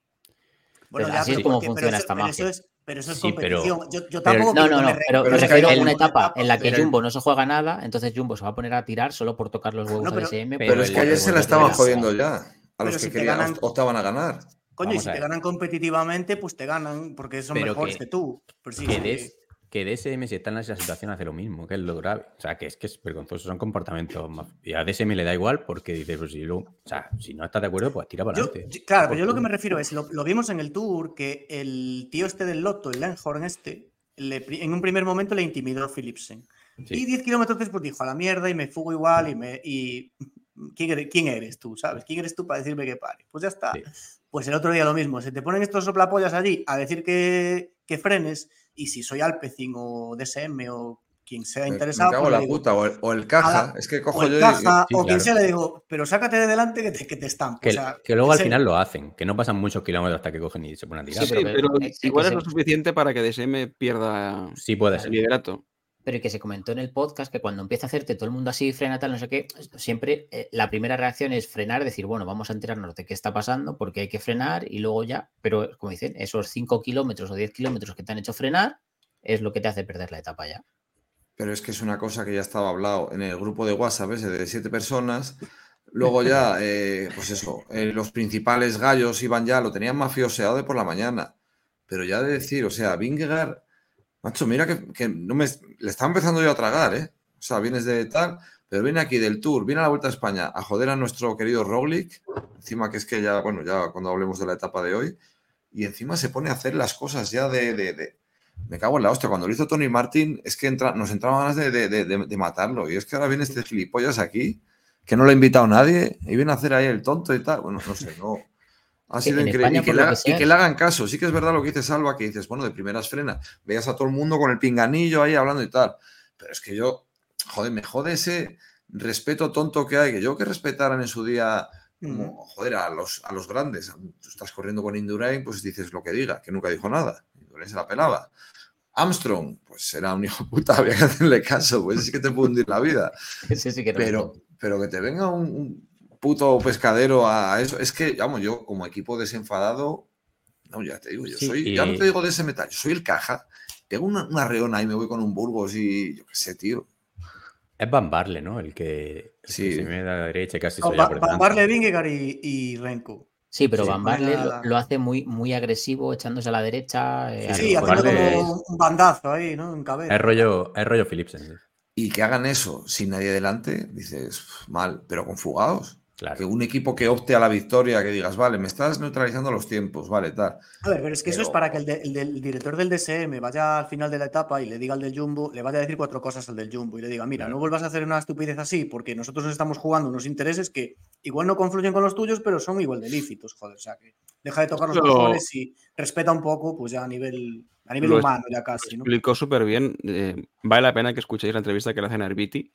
Bueno, ya, así es como porque- funciona eso- esta pero mafia. Eso es, pero eso es Sí, pero- competición. yo, pero- tampoco No, no, no, pero me refiero a una etapa en la que pero- Jumbo no se juega nada, entonces Jumbo se va a poner a tirar solo por tocar los huevos No, a pero- DSM. pero Pero es que ayer se la estaban jodiendo ya. A los que querían ganan- optaban a ganar. Coño, y si te ganan competitivamente, pues te ganan, porque son mejores que- tú. Pero sí, que, que DSM si está en esa situación hace lo mismo, que es lo grave. O sea, que es que es vergonzoso, son comportamientos maf- Y a DSM le da igual porque dice, pues si, lo- o sea, si no estás de acuerdo, pues tira para Yo- adelante. claro, pero yo lo que me refiero es, lo, lo vimos en el tour, que el tío este del Loto, el Lenhorn este, le en un primer momento le intimidó a Philipsen. Sí. Y 10 kilómetros después dijo a la mierda y me fugo igual y me... Y, ¿quién, eres, quién eres tú, sabes? ¿Quién eres tú para decirme que pare? Pues ya está. Sí. Pues el otro día lo mismo, se te ponen estos soplapollas allí a decir que, que frenes y si soy Alpecin o DSM o quien sea Me, me interesado, cago pues la digo, puta. O el, o el caja. Ala, es que o cojo el yo y- caja sí, o quien claro. sea, le digo, pero sácate de delante que te, que te estampo. Que, o sea, que luego en al final lo hacen, que no pasan muchos kilómetros hasta que cogen y se ponen a tirar. Sí, pero sí, que- pero que igual es lo suficiente para que DSM pierda Sí puede el ser. liderato. Pero que se comentó en el podcast que cuando empieza a hacerte todo el mundo así, frena tal, no sé qué, siempre eh, la primera reacción es frenar, decir, bueno, vamos a enterarnos de qué está pasando, porque hay que frenar y luego ya, pero como dicen, esos 5 kilómetros o 10 kilómetros que te han hecho frenar es lo que te hace perder la etapa ya. Pero es que es una cosa que ya estaba hablado en el grupo de WhatsApp ese de siete personas. Luego ya, eh, pues eso, eh, los principales gallos iban ya, lo tenían mafioseado de por la mañana. Pero ya de decir, o sea, Vingegaard, macho, mira que, no me, le estaba empezando yo a tragar, ¿eh? O sea, vienes de tal, pero viene aquí del Tour, viene a la Vuelta a España a joder a nuestro querido Roglic, encima que es que ya, bueno, ya cuando hablemos de la etapa de hoy, y encima se pone a hacer las cosas ya de, me cago en la hostia. Cuando lo hizo Tony Martin, es que nos entraba ganas de, matarlo. Y es que ahora viene este gilipollas aquí, que no le ha invitado nadie, y viene a hacer ahí el tonto y tal. Bueno, no sé, no. Ha sido en increíble. España, Y que, le lo haga- que sea, y que le hagan caso. Sí que es verdad lo que dice Salva, que dices, bueno, de primeras frenas. Veías a todo el mundo con el pinganillo ahí hablando y tal. Pero es que yo, joder, me jode ese respeto tonto que hay, que yo que respetaran en su día como, joder, a los, a los grandes. Tú estás corriendo con Indurain, pues dices lo que diga, que nunca dijo nada. Indurain se la pelaba. Armstrong, pues era un hijo de puta, había que hacerle caso, pues sí que te puede hundir la vida. Ese sí que Pero, pero que te venga un, un puto pescadero a eso, es que, vamos, yo como equipo desenfadado, no, ya te digo, yo Sí, soy, ya no te digo de ese metal, yo soy el caja, pego una, una reona y me voy con un Burgos y yo qué sé, tío. Es Van Barle, ¿no? El que, el que se me da a la derecha y casi No, se Va- Van. Barle, Vingegaard y, y Renko. Sí, pero Sí, Van Barle la- lo, lo hace muy, muy agresivo, echándose a la derecha. eh, Sí, haciendo como un bandazo ahí, ¿no? En cabeza. Es rollo, es rollo Philipsen. sí. Y que hagan eso sin nadie delante, dices, mal, pero con fugados. Que un equipo que opte a la victoria, que digas, vale, me estás neutralizando los tiempos, vale, tal. A ver, pero es que eso es Pero- para que el, de- el director del DSM vaya al final de la etapa y le diga al del Jumbo, le vaya a decir cuatro cosas al del Jumbo y le diga, mira, Claro. no vuelvas a hacer una estupidez así porque nosotros nos estamos jugando unos intereses que igual no confluyen con los tuyos, pero son igual de lícitos, joder. O sea, que deja de tocar los Lo- cojones y respeta un poco, pues ya a nivel, a nivel Lo humano ya casi, ¿no? explicó súper bien. eh, vale la pena que escuchéis la entrevista que le hacen a Herbiti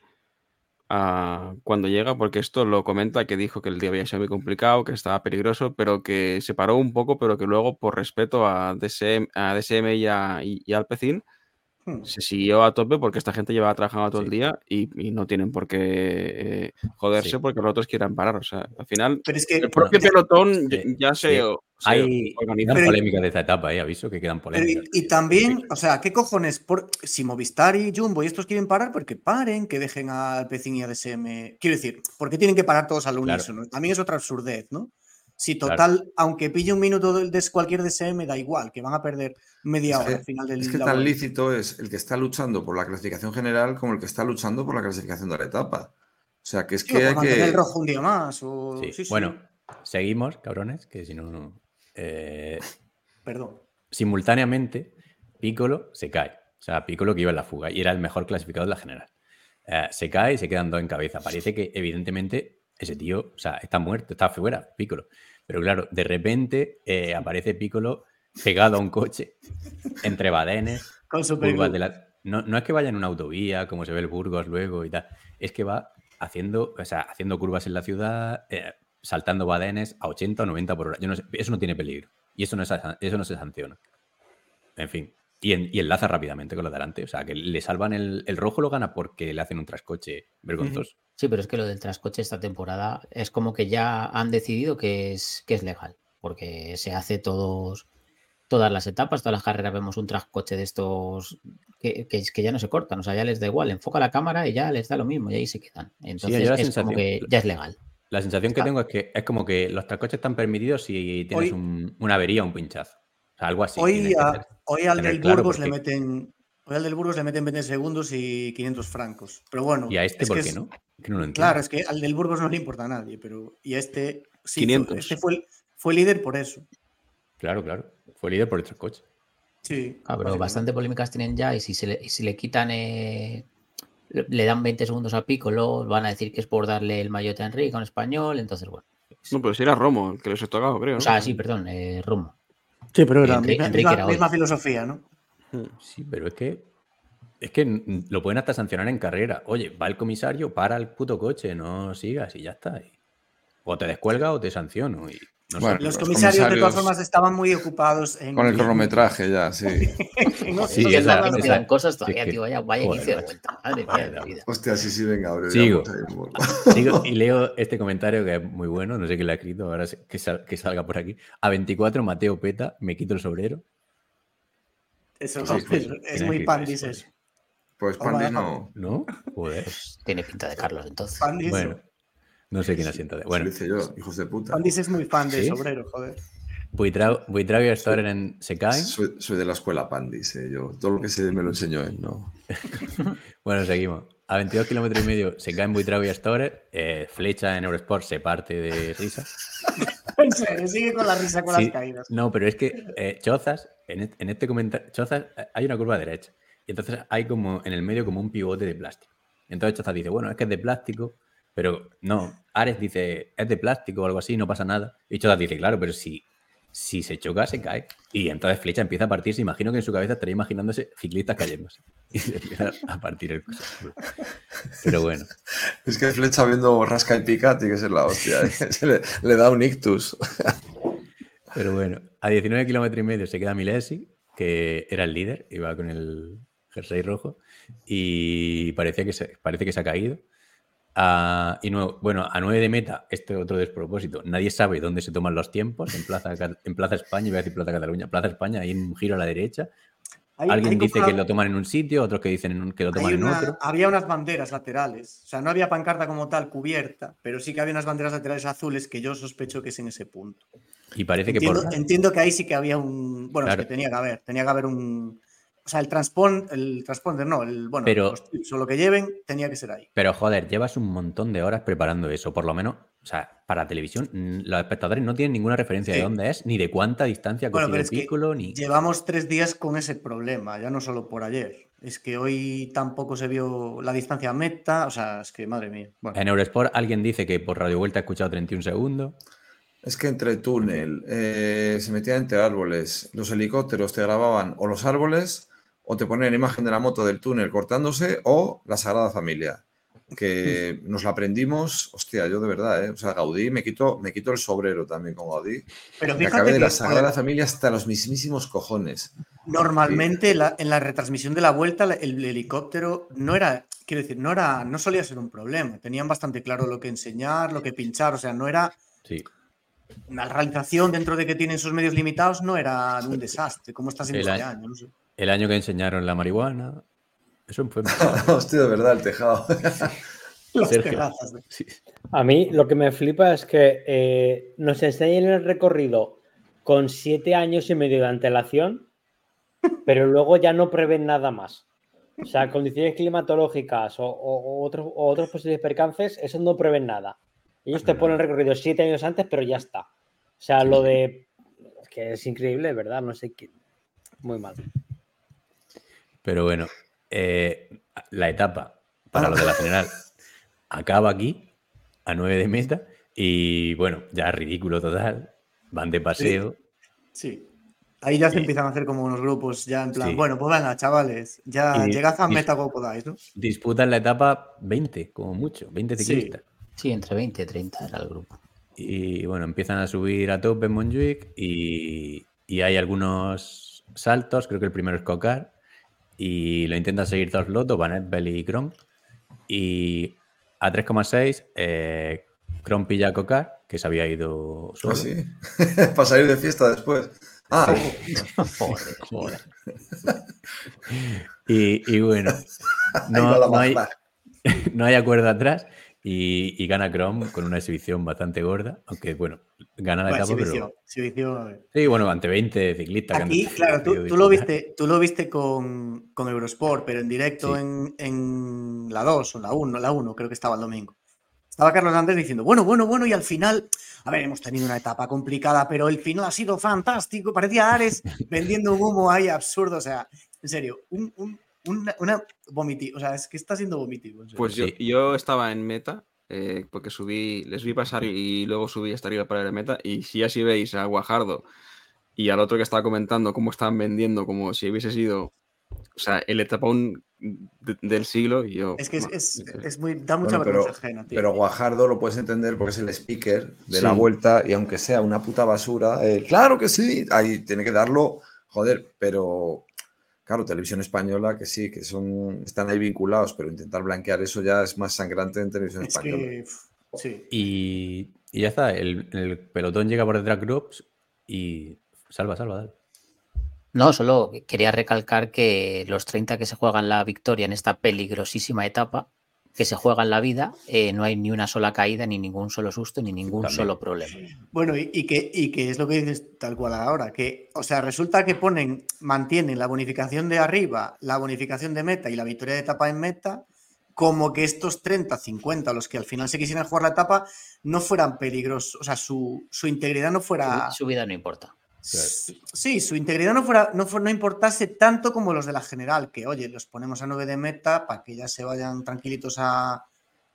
cuando llega, porque esto lo comenta que dijo que el día había sido muy complicado, que estaba peligroso, pero que se paró un poco, pero que luego, por respeto a DSM, a DSM y, a, y, y a Alpecin, Hmm. se siguió a tope porque esta gente llevaba trabajando todo el día y, y no tienen por qué eh, joderse Sí. porque los otros quieran parar. O sea, al final, Pero es que el propio pelotón ya- ya se, sí. Hay Pero- polémicas de esta etapa, eh, aviso que quedan Pero y, polémicas. y también, o sea, ¿qué cojones? Por, si Movistar y Jumbo y estos quieren parar, porque paren, que dejen al Pecín y a DSM. Quiero decir, ¿por qué tienen que parar todos al Claro. unísono? También es otra absurdez, ¿no? Si Claro. total, aunque pille un minuto de, cualquier DSM, da igual, que van a perder media Es hora que, al final del es que tan lícito es el que está luchando por la clasificación general como el que está luchando por la clasificación de la etapa. O sea, que es Sí, que hay que... el rojo un día más. O... Sí, sí, sí, Bueno, seguimos, cabrones, que si no, no. Eh, Perdón. simultáneamente, Piccolo se cae. O sea, Piccolo que iba en la fuga y era el mejor clasificado de la general. Eh, se cae y se quedan dos en cabeza. Parece que, evidentemente, ese tío, o sea, está muerto, está fuera, Piccolo. Pero claro, de repente eh, aparece Piccolo pegado a un coche entre badenes, Con Super curvas de la- No, no es que vaya en una autovía, como se ve el Burgos luego y tal. Es que va haciendo, o sea, haciendo curvas en la ciudad, eh, saltando badenes a 80 o 90 por hora. Yo no sé, eso no tiene peligro. Y eso no, es, eso no se sanciona. En fin. Y, en- y enlaza rápidamente con lo de delante. O sea, que le salvan el, el rojo, lo gana porque le hacen un trascoche vergonzoso. Sí, pero es que lo del trascoche esta temporada es como que ya han decidido que es, que es legal, porque se hace todos, todas las etapas, todas las carreras vemos un trascoche de estos que, que, que ya no se cortan, o sea, ya les da igual, enfoca la cámara y ya les da lo mismo y ahí se quedan. Entonces es como que ya es legal. La sensación que Está. tengo es que es como que los trascoches están permitidos si tienes Hoy- un- una avería o un pinchazo. O sea, algo así. hoy, que a- hoy al del claro Burgos le meten. Hoy al del Burgos le meten 20 segundos y 500 francos. Pero bueno. ¿Y a este es por qué es- no? Que no lo entiendo. Claro, es que al del Burgos no le importa a nadie, pero. Y a este. Sí, 500. Este fue, fue líder por eso. Claro, claro. Fue líder por el trascoche. Sí. Ah, pero bastante polémicas tienen ya y si se le, y si le quitan, eh, le, dan 20 segundos a Piccolo, van a decir que es por darle el mayote a Enrique a un español, entonces bueno. No, pero si era Romo el que les ha tocado, creo. O ¿no? sea, sí, perdón, eh, Romo. Sí, pero era Enrique- misma, Enrique misma- era hoy. misma filosofía, ¿no? Sí, pero es que. Es que lo pueden hasta sancionar en carrera. Oye, va el comisario, para el puto coche, no sigas y ya está. O te descuelga o te sanciono. Y no. Bueno, Los Los comisarios, de todas comisarios- formas, estaban muy ocupados en. Con el cronometraje ya, sí. otros Sí, Sí, esa- quedan cosas sí, todavía, que- tío. Vaya, vaya joder, inicio de vuelta. Madre mía la vida. Hostia, sí, sí, venga, abre. Sigo. bueno. Sigo y leo este comentario que es muy bueno, no sé quién lo ha escrito, ahora que, sal- que salga por aquí. A 24, Mateo Peta, me quito el sobrero. Eso Sí, es, pues, es muy que- pandis pues, eso. Pues Vamos, Pandi déjalo. no. ¿No? Joder. Tiene pinta de Carlos, entonces. Pandis, Bueno, no sé quién asienta. de- Bueno, lo hice yo, hijos de puta. Pandis es muy fan de ¿Sí? Sobrero, joder. Buitrao Buitrao y Storen se caen. Soy, soy de la escuela Pandis, eh, yo. Todo lo que sé me lo enseñó él, ¿no? Bueno, seguimos. A 22 kilómetros y medio se caen Buitrao y Storen. eh, Flecha en Eurosport se parte de risa. En serio, sigue con la risa con Sí, las caídas. No, pero es que eh, Chozas, en este, en este comentario, Chozas, eh, hay una curva derecha. Y entonces hay como en el medio como un pivote de plástico. Entonces Chozas dice, bueno, es que es de plástico, pero no. Ares dice, es de plástico o algo así, no pasa nada. Y Chozas dice, claro, pero si, si se choca, se cae. Y entonces Flecha empieza a partirse. Imagino que en su cabeza estaría imaginándose ciclistas cayéndose. Y se empieza a partir el. Pero bueno. Es que Flecha viendo Rasca y Pica tiene que ser la hostia. ¿eh? Se le, le da un ictus. Pero bueno, a 19 kilómetros y medio se queda Milesi, que era el líder, iba con el jersey rojo, y parecía que se, parece que se ha caído. A- y nuevo- bueno, a 9 de meta, este otro despropósito, nadie sabe dónde se toman los tiempos, en Plaza, en Plaza España, iba a decir Plaza Cataluña, Plaza España, hay un giro a la derecha, Hay- alguien hay dice como que lo toman en un sitio, otros que dicen en un- que lo toman en otro. había unas banderas laterales. O sea, no había pancarta como tal cubierta, pero sí que había unas banderas laterales azules que yo sospecho que es en ese punto. Y parece que Entiendo, por... entiendo que ahí sí que había un. Bueno, es que tenía que haber. Tenía que haber un. O sea, el, transpon, el transponder, no, el, bueno, Pero- los tips o lo que lleven, tenía que ser ahí. Pero joder, llevas un montón de horas preparando eso, por lo menos, o sea, para televisión, los espectadores no tienen ninguna referencia de dónde es, ni de cuánta distancia Bueno, pero es que Piccolo, ni... Llevamos tres días con ese problema, ya no solo por ayer. Es que hoy tampoco se vio la distancia meta, o sea, es que madre mía. Bueno, En Eurosport alguien dice que por Radio Vuelta ha escuchado 31 segundos. Es que entre túnel, eh, se metían entre árboles, los helicópteros te grababan o los árboles o te ponían imagen de la moto del túnel cortándose o la Sagrada Familia. Que nos la aprendimos, hostia, yo de verdad, ¿eh? O sea, Gaudí, me quito, me quito el sobrero también con Gaudí. pero Me fíjate acabé de que la Sagrada joder, Familia hasta los mismísimos cojones. normalmente la- en la retransmisión de la vuelta la- el helicóptero no era, quiero decir, no era, no solía ser un problema. Tenían bastante claro lo que enseñar, lo que pinchar, o sea, no era Sí. la realización dentro de que tienen sus medios limitados no era un desastre, como está siendo El este año- año, no sé. El año que enseñaron la marihuana. Eso fue. Hostia, de verdad, el tejado. Terrazas. de- Sí. A mí lo que me flipa es que eh, nos enseñan el recorrido con siete años y medio de antelación, pero luego ya no prevén nada más. O sea, condiciones climatológicas o, o- o otros, o otros posibles percances, eso no prevén nada. Ellos te ponen el recorrido siete años antes, pero ya está. O sea, lo de... Es que es increíble, ¿verdad? No sé qué... Muy mal. Pero bueno, eh, la etapa para los de la general acaba aquí, a 9 de meta, y bueno, ya ridículo total. Van de paseo. Sí. Ahí ya se empiezan a hacer como unos grupos, ya en plan, Sí. bueno, pues venga, chavales, ya Y- llegad a meta como podáis, ¿no? Disputan la etapa 20, como mucho, 20 Sí. ciclistas. Sí, entre 20 y 30 era el grupo. Y bueno, empiezan a subir a tope en Montjuic y, y hay algunos saltos, creo que el primero es Cocar, y lo intentan seguir dos lotos, Van Etbel y Kron. Y a 3,6, eh, Kron pilla a Cocar, que se había ido solo. Ah, sí. Para salir de fiesta después. Ah, Joder. Joder. Y, y bueno, no, no hay, no hay acuerdo atrás y, y gana Chrome con una exhibición bastante gorda, aunque bueno, gana la Bueno, etapa, exhibición, pero exhibición, sí, bueno, ante 20 ciclistas. Aquí, claro, tú, tú lo viste, tú lo viste con, con Eurosport, pero en directo Sí. en, en la 2 o la 1, la 1 creo que estaba el domingo. Estaba Carlos Andrés diciendo, bueno, bueno, bueno, y al final, a ver, hemos tenido una etapa complicada, pero el final ha sido fantástico. Parecía Ares vendiendo un humo ahí absurdo. O sea, en serio, un, un- una, una vomitivo. O sea, es que está siendo vomitivo. en serio. Pues yo, yo estaba en meta, eh, porque subí, les vi pasar y luego subí hasta arriba para la meta. Y si así veis a Guajardo y al otro que estaba comentando cómo estaban vendiendo, como si hubiese sido, o sea, el etapón de- del siglo, y yo. es que es, es- es muy, da mucha Bueno, pero, vergüenza ajena, tío. pero Guajardo lo puedes entender porque es el speaker de la vuelta y aunque sea una puta basura, eh, claro que sí, ahí tiene que darlo, joder, pero claro, televisión española que sí, que son están ahí vinculados, pero intentar blanquear eso ya es más sangrante en televisión es española. que, sí. Y, y ya está, el, el pelotón llega por detrás Groups y salva, salva, dale. No, solo quería recalcar que los 30 que se juegan la victoria en esta peligrosísima etapa, que se juegan la vida, eh, no hay ni una sola caída, ni ningún solo susto, ni ningún También. solo problema. Bueno, y, y que, y que es lo que dices tal cual ahora, que, o sea, resulta que ponen, mantienen la bonificación de arriba, la bonificación de meta y la victoria de etapa en meta, como que estos 30, 50, los que al final se quisieran jugar la etapa, no fueran peligrosos, o sea, su, su integridad no fuera... Su, su vida no importa. Sí, su integridad no fuera, no, no importase tanto como los de la general, que oye, los ponemos a 9 de meta para que ya se vayan tranquilitos a,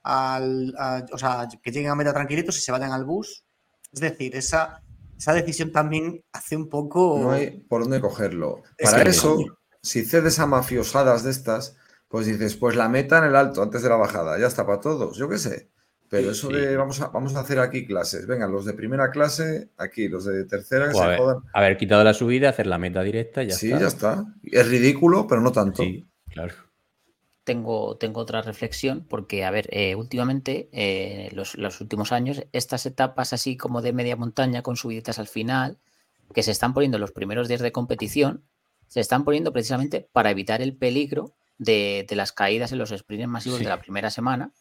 al, a- o sea, que lleguen a meta tranquilitos y se vayan al bus. Es decir, esa, esa decisión también hace un poco. No hay por dónde cogerlo. Es Para eso, si cedes a mafiosadas de estas, pues dices, pues la meta en el alto antes de la bajada, ya está para todos, yo qué sé. Pero eso Sí. de vamos a, vamos a hacer aquí clases, vengan, los de primera clase, aquí, los de tercera que se haber, jodan. haber quitado la subida, hacer la meta directa, ya sí, está. ya está. Es ridículo, pero no tanto. Sí, claro. Tengo, tengo otra reflexión, porque, a ver, eh, últimamente, eh, los, los últimos años, estas etapas así como de media montaña con subiditas al final, que se están poniendo en los primeros días de competición, se están poniendo precisamente para evitar el peligro de, de las caídas en los sprints masivos Sí. de la primera semana.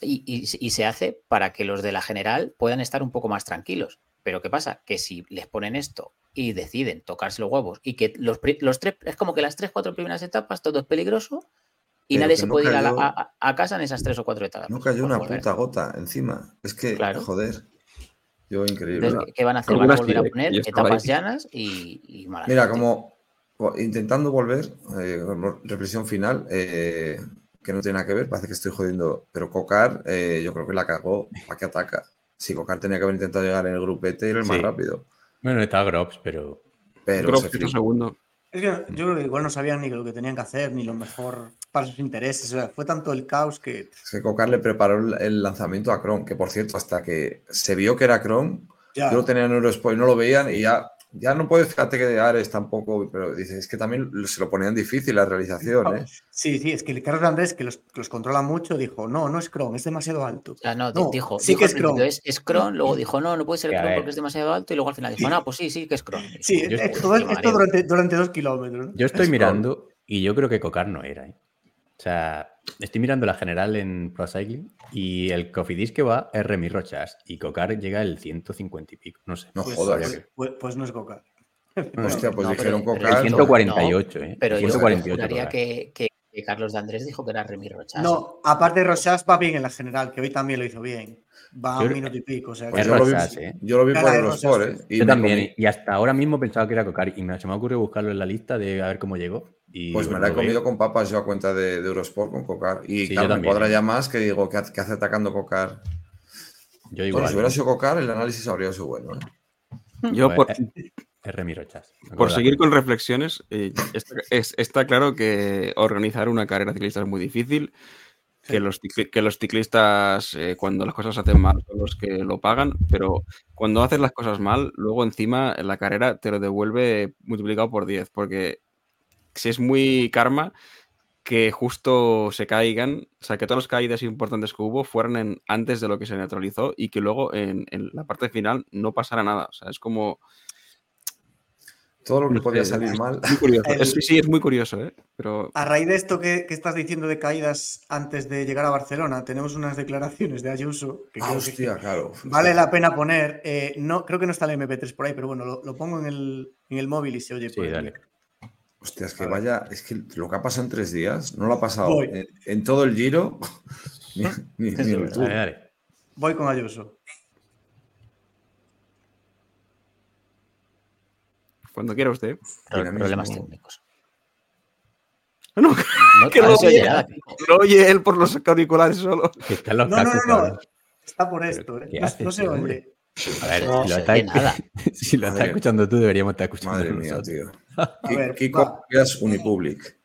Y, y se- y se hace para que los de la general puedan estar un poco más tranquilos. Pero ¿qué pasa? Que si les ponen esto y deciden tocarse los huevos y que los, los tres, es como que las tres, cuatro primeras etapas todo es peligroso y Pero nadie se no puede ir a, la- a- casa en esas tres o cuatro etapas. No cayó una volver. puta gota encima. Es que, Claro. joder, yo increíble. Entonces, ¿qué- ¿qué van a hacer? Van a volver a poner etapas ahí. llanas y, y mala Mira, como intentando volver, eh, reflexión final, eh, que no tiene nada que ver, parece que estoy jodiendo, pero Cocar, eh, yo creo que la cagó, ¿para qué ataca? Si Cocar tenía que haber intentado llegar en el grupete y era el más Sí. rápido. Bueno, está Grops, pero Pero se flipó. segundo. Es que yo creo que igual no sabían ni lo que tenían que hacer, ni lo mejor para sus intereses. O sea, fue tanto el caos que. Es que Cocar le preparó el, lanzamiento a Kron, que por cierto, hasta que se vio que era Kron, yo lo tenía en Eurosport y no lo veían y ya, ya no puedes, que Ares tampoco, pero dices, es que también se lo ponían difícil la realización, ¿eh? Sí, sí, es que el Carlos Andrés, que los, que los controla mucho, dijo: No, no es Chrome, es demasiado alto. Sea, no, di- No, dijo, sí dijo que es Chrome. es, es Cron, luego dijo, no, no puede ser ver. porque es demasiado alto, y luego al final dijo, no, pues sí, sí que es Cron. Sí, Yo eh, esto mareo. durante, durante dos kilómetros. ¿no? yo estoy Es mirando y yo creo que Cocar no era. ¿eh? O sea, estoy mirando la general en Pro Cycling y el Cofidis que va es Remy Rochas y Cocar llega el 150 y pico. No sé. No Pues, jodas. pues- pues- pues no es Coca. Hostia, pues No, dijeron pero- El Cocar. 148, ¿eh? Pero yo 148. juraría Cocar. que, que- que Carlos de Andrés dijo que era Remy Rochas. No, aparte de Rochas va bien en la general, que hoy también lo hizo bien. Va a Yo un minuto y pico. O sea, Pues yo, lo vi, ¿eh? yo lo vi Cara por Rosas. ¿eh? Yo también, y hasta ahora mismo pensaba que era Cocar y me, se me ha ocurrido buscarlo en la lista de a ver cómo llegó. Y Pues me la he comido con papas yo a cuenta de, de Eurosport con Cocar. Y Sí, claro, me cuadra ¿eh? ya más que digo, ¿qué hace, qué hace atacando Cocar? Yo igual. Bueno, si hubiera sido Cocar, el análisis habría sido bueno. ¿eh? Yo, por, eh, es Remy Rochas. me por seguir con reflexiones, eh, está, es- está claro que organizar una carrera ciclista es muy difícil. Que los, que los ciclistas, eh, cuando las cosas se hacen mal, son los que lo pagan, pero cuando haces las cosas mal, luego encima en la carrera te lo devuelve multiplicado por 10, porque si es muy karma que justo se caigan, o sea, que todas las caídas importantes que hubo fueran en, antes de lo que se neutralizó y que luego en, en la parte final no pasara nada. O sea, es como... Todo lo que no podía sé, salir es mal. Muy curioso. El- Es- sí, sí, es muy curioso, ¿eh? Pero A raíz de esto que, que estás diciendo de caídas antes de llegar a Barcelona, tenemos unas declaraciones de Ayuso que Ah, creo que hostia, claro. vale la pena poner. eh, no, creo que no está el MP3 por ahí, pero bueno, lo, lo pongo en el, en el móvil y se oye Sí, por el dale. Hostia, es que vaya, es que lo que ha pasado en tres días, no lo ha pasado en, en todo el giro, ni, ni- ni en el. Dale, dale. Voy con Ayuso. cuando quiera usted. Pro- problemas técnicos. No, No, que no lo se oye lo oye él por los auriculares solo. Que están los No, no, no, no. Está por esto, ¿eh? ¿qué No, haces, no se oye. A ver, No si lo, está, nada. si lo escuchando tú, deberíamos estar escuchando Madre mía, tío. Kiko. Díaz Unipublic.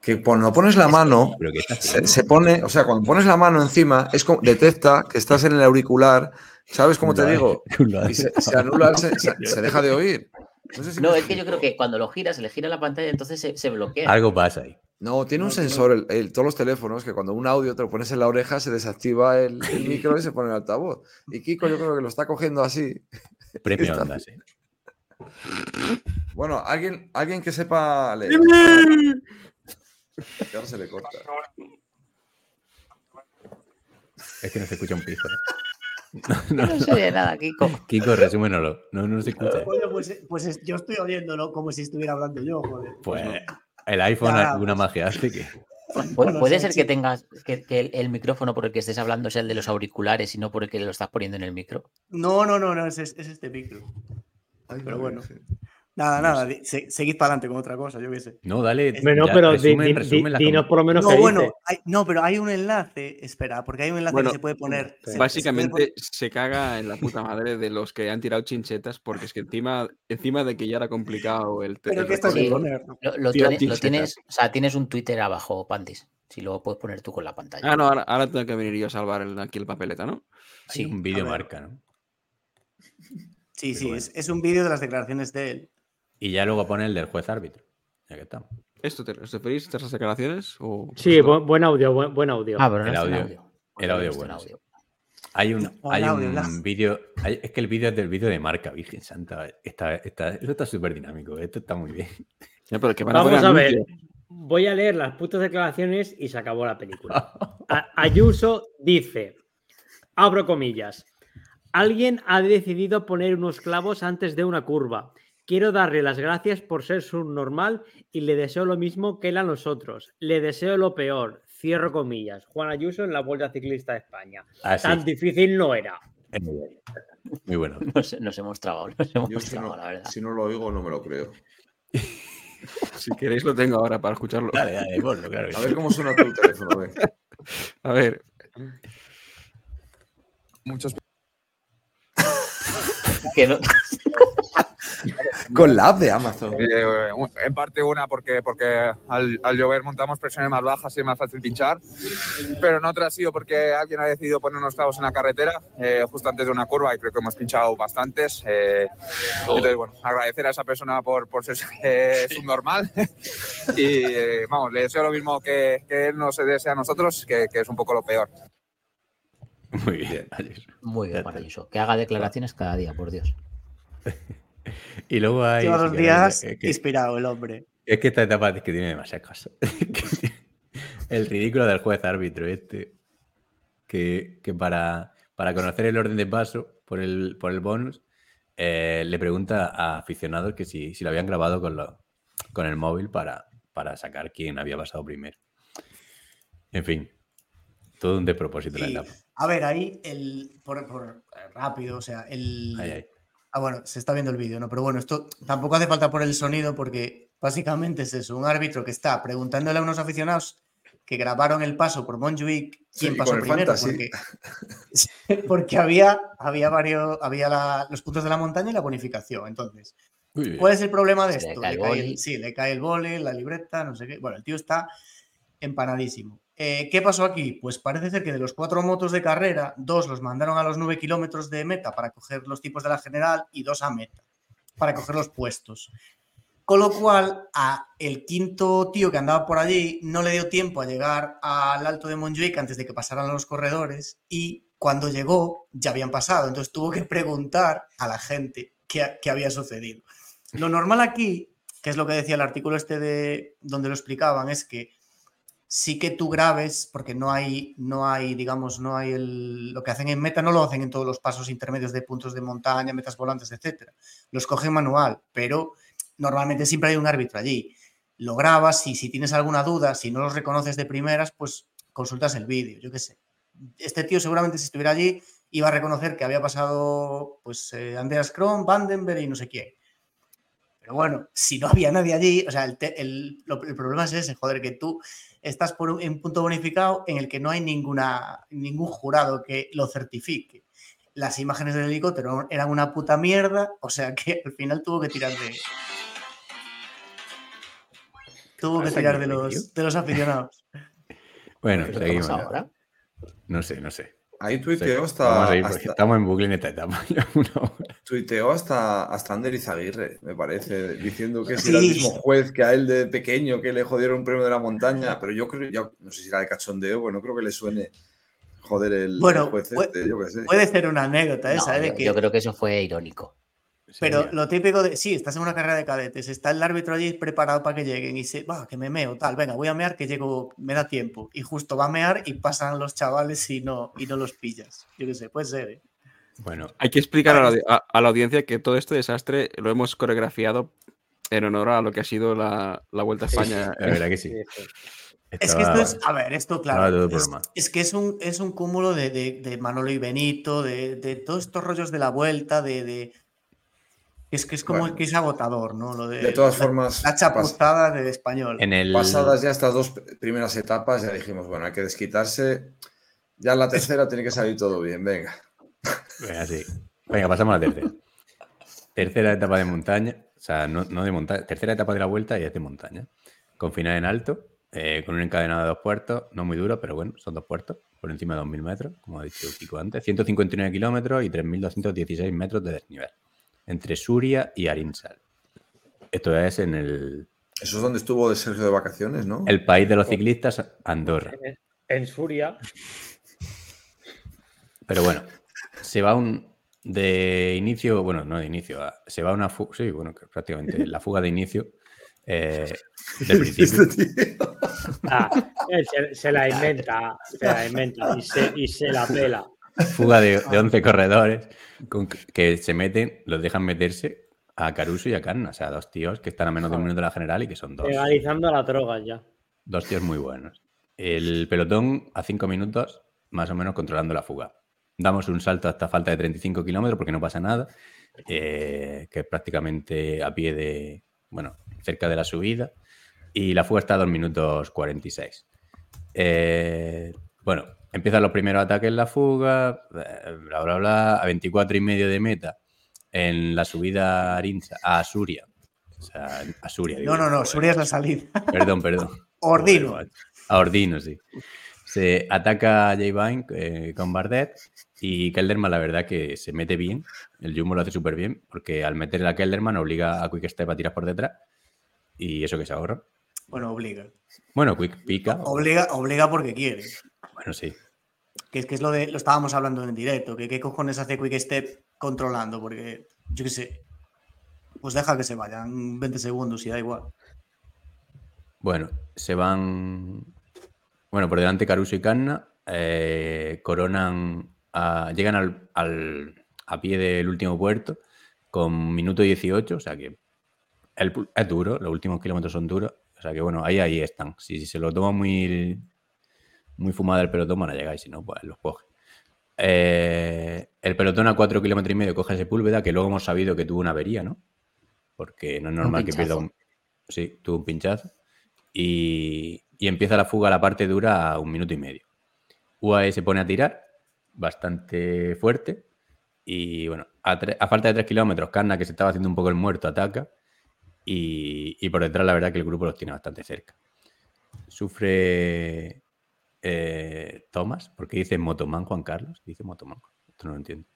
Que cuando pones la mano, Pero ¿qué estás se, pone, o sea, cuando pones la mano encima, es como, detecta que estás en el auricular, ¿sabes cómo te digo? Y se, anula, se, deja de oír. No, sé si No, me es que yo creo que cuando lo giras, se le gira la pantalla, entonces se, se bloquea. Algo pasa ahí. No, tiene un No, tiene- sensor, el, el- todos los teléfonos, que cuando un audio te lo pones en la oreja, se desactiva el, el micro y se pone el altavoz. Y Kiko yo creo que lo está cogiendo así. Premio Está- Ondas, ¿eh? Bueno, alguien, alguien que sepa leer. Que ahora se le corta. Es que no se escucha un piso. No se oye nada, Kiko. Kiko, resúmenoslo. No, no se escucha. Oye, pues, pues es- yo estoy oyéndolo como si estuviera hablando yo, joder. Pues el iPhone Ya, alguna pues. magia hace que. Pu- puede ser que tengas que, que el, el micrófono por el que estés hablando sea el de los auriculares y no por el que lo estás poniendo en el micro. No, no, no, no, es, es este micro. Pero bueno. Nada, nada, di- se- seguid para adelante con otra cosa, yo qué sé. No, dale. Bueno, ya, pero di- resumen, di- resumen di- la dinos por lo menos No, bueno, hay- no, pero hay un enlace, espera, porque hay un enlace Bueno, que se puede poner. se- se puede Básicamente se caga en la puta madre de los que han tirado chinchetas porque es que encima, encima de que ya era complicado el, Pero el que hay Sí. poner. Lo, lo tiene- lo tienes, o sea, tienes un Twitter abajo, Pandis. Si lo puedes poner tú con la pantalla. Ah, no, ahora, ahora tengo que venir yo a salvar el- aquí el papeleta, ¿no? sí. Un vídeo marca, ¿no? Sí, sí, bueno. es, es un vídeo de las declaraciones de él. Y ya luego pone el del juez árbitro. Ya que estamos. ¿Esto te, ¿Os referís a estas declaraciones? O... Sí, bu- buen audio, buen, buen audio. Ah, pero no El está audio- el audio está bueno, sí. audio. Hay un, hay el audio, un vídeo. Es que el vídeo es del vídeo de marca, Virgen Santa. Está, está, esto está súper dinámico. Esto está muy bien. Ya, pero que van Vamos a ver. Voy a leer las putas declaraciones y se acabó la película. Ayuso dice, abro comillas, alguien ha decidido poner unos clavos antes de una curva. Quiero darle las gracias por ser subnormal y le deseo lo mismo que él a nosotros. Le deseo lo peor. Cierro comillas. Juan Ayuso en la Vuelta Ciclista de España. Así. Tan difícil no era. muy bueno. Bueno. Nos, nos hemos trabado, nos hemos Yo si trabado, no, la verdad. si no lo oigo, no me lo creo. Si queréis lo tengo ahora para escucharlo. Dale, dale, ponlo, claro. A ver cómo suena tu teléfono. A ver, Muchos Que no- Con la app de Amazon. Eh, en parte una porque, porque al, al llover montamos presiones más bajas y es más fácil pinchar, pero en otra ha sido porque alguien ha decidido poner unos clavos en la carretera eh, justo antes de una curva y creo que hemos pinchado bastantes. eh, entonces, bueno, agradecer a esa persona por, por ser eh, subnormal y eh, vamos, le deseo lo mismo que, que él nos desea a nosotros, que, que es un poco lo peor. Muy bien. Ayuso. Muy bien, Ayuso. Que haga declaraciones cada día, por Dios. Y luego hay. Lleva si dos queréis, días que- inspirado el hombre. Es que esta etapa es que tiene demasiadas cosas. el ridículo del juez árbitro este, que, que para, para conocer el orden de paso por el, por el bonus, eh, le pregunta a aficionados que si, si lo habían grabado con, lo- con el móvil para, para sacar quién había pasado primero. En fin, todo un despropósito la Sí. etapa. A ver, ahí el. Por, por- eh, rápido, o sea, el. Ah, bueno, se está viendo el vídeo, ¿no? Pero bueno, esto tampoco hace falta por el sonido porque básicamente es eso, un árbitro que está preguntándole a unos aficionados que grabaron el paso por Montjuic quién Sí, pasó primero, porque, porque había, había varios, había la- los puntos de la montaña y la bonificación. Entonces. ¿cuál es el problema de le esto? cae Le el cae el- sí, le cae el boli, la libreta, no sé qué. Bueno, el tío está empanadísimo. Eh, ¿Qué pasó aquí? Pues parece ser que de los cuatro motos de carrera, dos los mandaron a los nueve kilómetros de meta para coger los tipos de la general y dos a meta para coger los puestos. Con lo cual, a el quinto tío que andaba por allí no le dio tiempo a llegar al alto de Montjuic antes de que pasaran los corredores y cuando llegó ya habían pasado. Entonces tuvo que preguntar a la gente qué, qué había sucedido. Lo normal aquí, que es lo que decía el artículo este de donde lo explicaban, es que sí que tú grabes, porque no hay, no hay, digamos, no hay el, lo que hacen en meta, no lo hacen en todos los pasos intermedios de puntos de montaña, metas volantes, etcétera. Los cogen manual, pero normalmente siempre hay un árbitro allí. Lo grabas y si tienes alguna duda, si no los reconoces de primeras, pues consultas el vídeo, yo qué sé. Este tío seguramente si estuviera allí iba a reconocer que había pasado pues eh, Andreas Kron, Vandenberg y no sé quién. Pero bueno, si no había nadie allí, o sea, el, el- el problema es ese, joder, que tú estás por un, en un punto bonificado en el que no hay ninguna, ningún jurado que lo certifique. Las imágenes del helicóptero eran una puta mierda, o sea que al final tuvo que tirar de. Tuvo que tirar de los, de los aficionados. Bueno, ¿Qué seguimos. ahora? No sé, no sé. Ahí tuiteó hasta, estamos en bucle en esta etapa. tuiteó hasta, hasta Ander Izaguirre, me parece, diciendo que si Sí. era el mismo juez que a él de pequeño que le jodieron un premio de la montaña, pero yo creo, yo no sé si era de cachondeo, bueno, no creo que le suene joder el, Bueno, el juez este, yo qué sé. Puede ser una anécdota esa, No, ¿eh? de yo, que yo creo que eso fue irónico. Pero lo típico de, sí, estás en una carrera de cadetes, está el árbitro allí preparado para que lleguen y se, va, que me meo, tal, venga, voy a mear que llego, me da tiempo. Y justo va a mear y pasan los chavales y no, y no los pillas. Yo qué sé, puede ser. ¿eh? Bueno, Hay que explicar a la, a- a la audiencia que todo este desastre lo hemos coreografiado en honor a lo que ha sido la, la Vuelta a España. la verdad que sí. Es que esto es, a ver, esto claro, es, es que es un, es un cúmulo de, de- de Manolo y Benito, de, de todos estos rollos de la vuelta, de... es que es como Bueno. que es agotador, ¿no? Lo de, De todas la- formas, La pas- chapuzada de español. En el... pasadas ya estas dos primeras etapas, ya dijimos, bueno, hay que desquitarse. Ya en la tercera tiene que salir todo bien, venga. Venga, sí. Venga, pasamos a la tercera. Tercera etapa de montaña. O sea, no, no de montaña. Tercera etapa de la vuelta y es de montaña. Con final en alto, eh, con un encadenado de dos puertos, no muy duro, pero bueno, son dos puertos, por encima de 2.000 metros, como ha dicho Kiko antes. 159 kilómetros y 3.216 metros de desnivel. Entre Suria y Arinsal. Esto es en el, Eso es donde estuvo de Sergio de vacaciones, ¿no? el país de los ciclistas, Andorra. En Suria, Pero bueno, se va un de inicio, bueno, no de inicio, se va una fuga, sí, bueno, prácticamente la fuga de inicio eh, del principio. Este ah, él se, se la inventa, se la inventa y se, y se la pela. Fuga de, de 11 corredores con que- se meten, los dejan meterse a Caruso y a Carna, o sea, dos tíos que están a menos de un minuto de la general y que son dos, Legalizando las drogas ya. dos tíos muy buenos. El pelotón a 5 minutos, más o menos controlando la fuga. Damos un salto hasta falta de 35 kilómetros porque no pasa nada, eh, que es prácticamente a pie de, bueno, cerca de la subida. Y la fuga está a 2 minutos 46. Eh, bueno, empiezan los primeros ataques en la fuga, eh, bla, bla, bla, a 24 y medio de meta en la subida a Arinsa, a Asuria. O sea, Asuria. No, no, no, joder. Suria es la salida. Perdón, perdón. Ordino. A Ordino, sí. Se ataca a Jay Vine eh, con Bardet y Kelderman, la verdad, que se mete bien. El Jumbo lo hace súper bien porque al meterle a Kelderman obliga a Quick Step a tirar por detrás y eso que se ahorra. Bueno, obliga. Bueno, Quick pica. Obliga, obliga porque quiere. Bueno, sí. Que es que es lo de. Lo estábamos hablando en directo. Que qué cojones hace Quick Step controlando. Porque, yo qué sé. Pues deja que se vayan 20 segundos y da igual. Bueno, se van. Bueno, por delante Caruso y Canna. eh, coronan. a- llegan al, al- a pie del último puerto con minuto 18. O sea que el es duro. Los últimos kilómetros son duros. O sea que bueno, ahí, ahí están. Si, se lo toma muy, muy fumada el pelotón, van a llegar. Y si no, pues los coge. Eh, el pelotón a 4 kilómetros y medio coge Sepúlveda, que luego hemos sabido que tuvo una avería, ¿no? Porque no es normal que pierda un. Sí, tuvo un pinchazo. Y, y empieza la fuga a la parte dura a un minuto y medio. UAE se pone a tirar bastante fuerte. Y bueno, a, a falta de 3 kilómetros, Carna, que se estaba haciendo un poco el muerto, ataca. Y, y por detrás, la verdad, que el grupo los tiene bastante cerca. Sufre eh, Thomas, porque dice Motoman Juan Carlos. Dice Motoman. Esto no lo entiendo.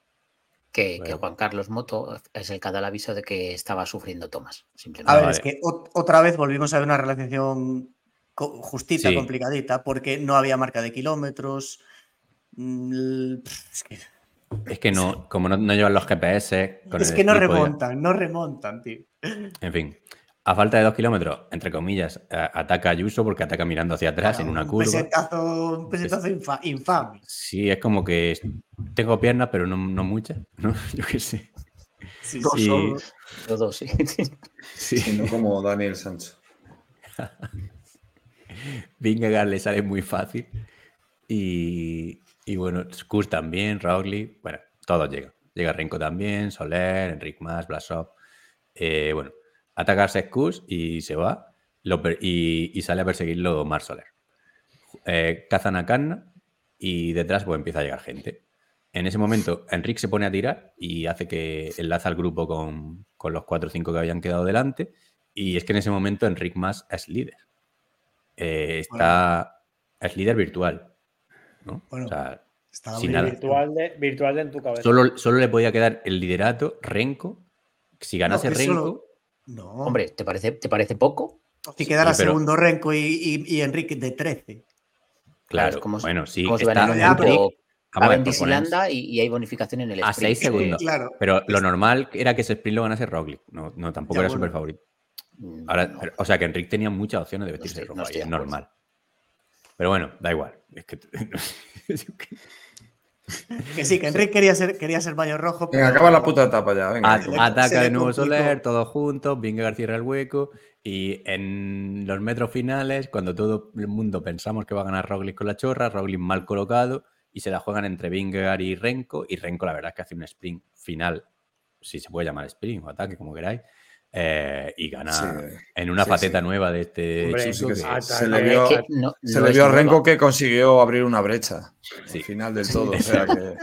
Que. Juan Carlos Moto es el que da el aviso de que estaba sufriendo Tomás. A Simplemente. ver, vale. es que ot- otra vez volvimos a ver una relación co- justita, Sí. complicadita, porque no había marca de kilómetros. Mm, Es que, Es que no, como no, no llevan los GPS. con es el que no de- remontan, no remontan, tío. En fin, a falta de dos kilómetros, entre comillas, a- ataca Ayuso porque ataca mirando hacia atrás en una un curva. pesetazo, un pesetazo infa- infame. Sí, es como que tengo piernas, pero no, no muchas, ¿no? Yo qué sé. Sí, Dos sí. Todo, sí. Sí. Sí, no como Daniel Sancho. Vingegaard le sale muy fácil. Y, y bueno, Skurs también, Roglic, bueno, todos llegan. Llega Renko también, Soler, Enric Mas, Blasov. Eh, bueno, atacarse Skurs y se va. Lo y, y sale a perseguirlo Mar Soler. Eh, cazan a Canna y detrás pues empieza a llegar gente. En ese momento, Enric se pone a tirar y hace que enlaza al grupo con, con los 4 o 5 que habían quedado delante. Y es que en ese momento Enric Mas es líder. Eh, está, es líder virtual. ¿no? Bueno, O sea, sin nada. Virtual de, virtual de en tu cabeza. solo, solo le podía quedar el liderato Renko. Si ganase que Renko, solo- No, Hombre, ¿te parece, ¿te parece poco? si quedara sí, pero- segundo Renko y, y- y Enrique de 13. claro, como bueno, sí, Como está van Ya, pero- grupo, Vamos a ver, Cavendish y y, y hay bonificación en el A sprint. seis segundos. Claro. Pero lo normal era que ese sprint lo ganase Roglic. No, no tampoco Ya, era bueno. súper favorito. Mm, Ahora, no. pero- o sea que Enric tenía muchas opciones de No vestirse estoy- de no estoy es normal. Pero bueno, da igual. Es que. Que sí, que Enrique quería ser, quería ser mayo rojo. Venga, acaba la puta etapa ya. Venga. Ataca de nuevo. Soler, todos juntos, Vingegaard cierra el hueco y en los metros finales, cuando todo el mundo pensamos que va a ganar Roglic con la chorra, Roglic mal colocado y se la juegan entre Vingegaard y Renko y Renko la verdad es que hace un sprint final, si se puede llamar sprint o ataque, como queráis, eh, y gana Sí. en una Sí, faceta sí. nueva de este Hombre, chico. que que-. Ataque. Se le Es vio, que no- se no le es vio a. Renko que consiguió abrir una brecha. Sí. Al final del todo. O sea que.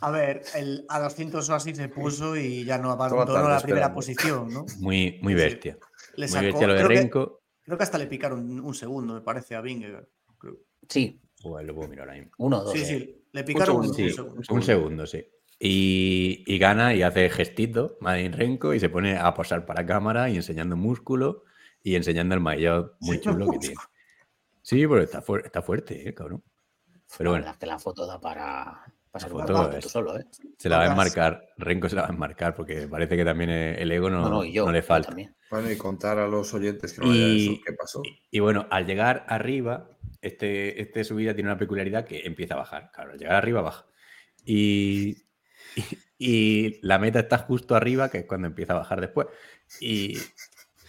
A ver, el, a 200 o así se puso y ya no abandonó la primera esperando. posición, ¿no? Muy, muy bestia. Le Muy sacó- bestia lo de creo, que, Renko. creo que hasta le picaron un segundo, me parece, a Vingegaard. creo. Sí, lo puedo mirar mismo. uno o dos. Sí, eh. sí, le picaron un, segundo, Sí, un segundo. un segundo, sí. Y, y gana y hace gestito, Madin Renko, y se pone a posar para cámara y enseñando músculo y enseñando el maillot muy chulo que tiene. Sí, pero está, fuer- está fuerte, eh, cabrón. Pero la bueno, verdad es que la foto da para, foto es- tú solo, ¿eh? se la va a enmarcar, Renko se la va a enmarcar porque parece que también eh, el ego no, No, no, y yo, no le falta. también. Bueno, y contar a los oyentes que no Y- eso. ¿Qué pasó? Y bueno, al llegar arriba, este, este subida tiene una peculiaridad que empieza a bajar. Claro, al llegar arriba baja. Y, y, y la meta está justo arriba, que es cuando empieza a bajar después. Y,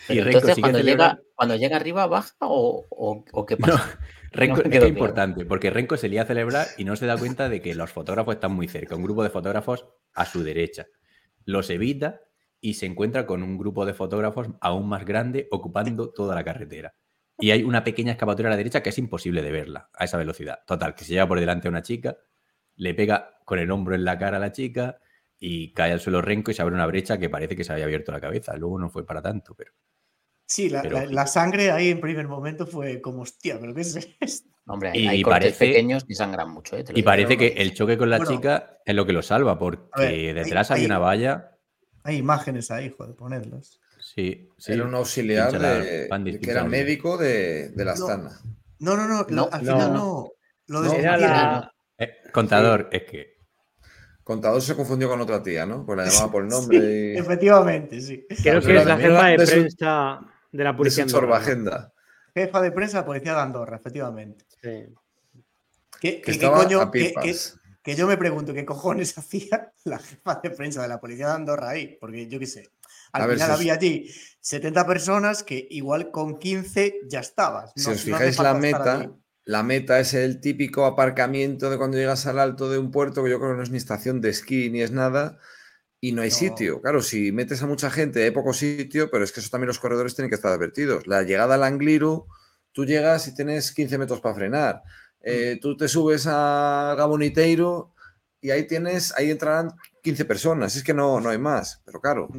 y Renko entonces, cuando llega, cuando llega arriba, ¿baja o, o- o qué No, pasa? Renko, No es que importante, porque Renko se lía a celebrar y no se da cuenta de que los fotógrafos están muy cerca. Un grupo de fotógrafos a su derecha. Los evita y se encuentra con un grupo de fotógrafos aún más grande ocupando toda la carretera. Y hay una pequeña escapatoria a la derecha que es imposible de verla a esa velocidad. Total, que se lleva por delante a una chica, le pega con el hombro en la cara a la chica y cae al suelo Renko y se abre una brecha que parece que se había abierto la cabeza. Luego no fue para tanto, pero Sí, la, Pero- la- la sangre ahí en primer momento fue como, hostia, pero ¿qué es esto? Hombre, hay, Y hay cortes parece- pequeños que sangran mucho, ¿eh? Te lo Y digo. parece que el choque con la Bueno. chica es lo que lo salva, porque ver, detrás hay, hay- una valla. Hay imágenes ahí, joder, ponerlas. Sí, sí. Era un auxiliar de, de que era médico de, de la No. Astana. No, no, no, No, al final no. Lo No, Era la. Contador, es que. Contador se confundió con otra tía, ¿no? Pues la llamaba por el nombre y Efectivamente, sí. Creo Pues que es la de- jefa de de su- prensa de la de policía. su andorrana. agenda. jefa de prensa de la policía de Andorra, efectivamente. Sí. ¿Qué, Que qué- qué estaba coño? que- que- yo me pregunto qué cojones hacía la jefa de prensa de la policía de Andorra ahí, porque yo qué sé. Al A final había allí 70 personas que igual con 15 ya estabas. Si No- os no fijáis la meta, allí. La meta es el típico aparcamiento de cuando llegas al alto de un puerto, que yo creo que no es ni estación de esquí ni es nada, y no hay No. sitio. Claro, si metes a mucha gente, hay poco sitio, pero es que eso también los corredores tienen que estar advertidos. La llegada al Angliru, tú llegas y tienes 15 metros para frenar. Eh, tú te subes a Gaboniteiro y ahí tienes, ahí entrarán 15 personas. Es que no, no hay más. Pero claro,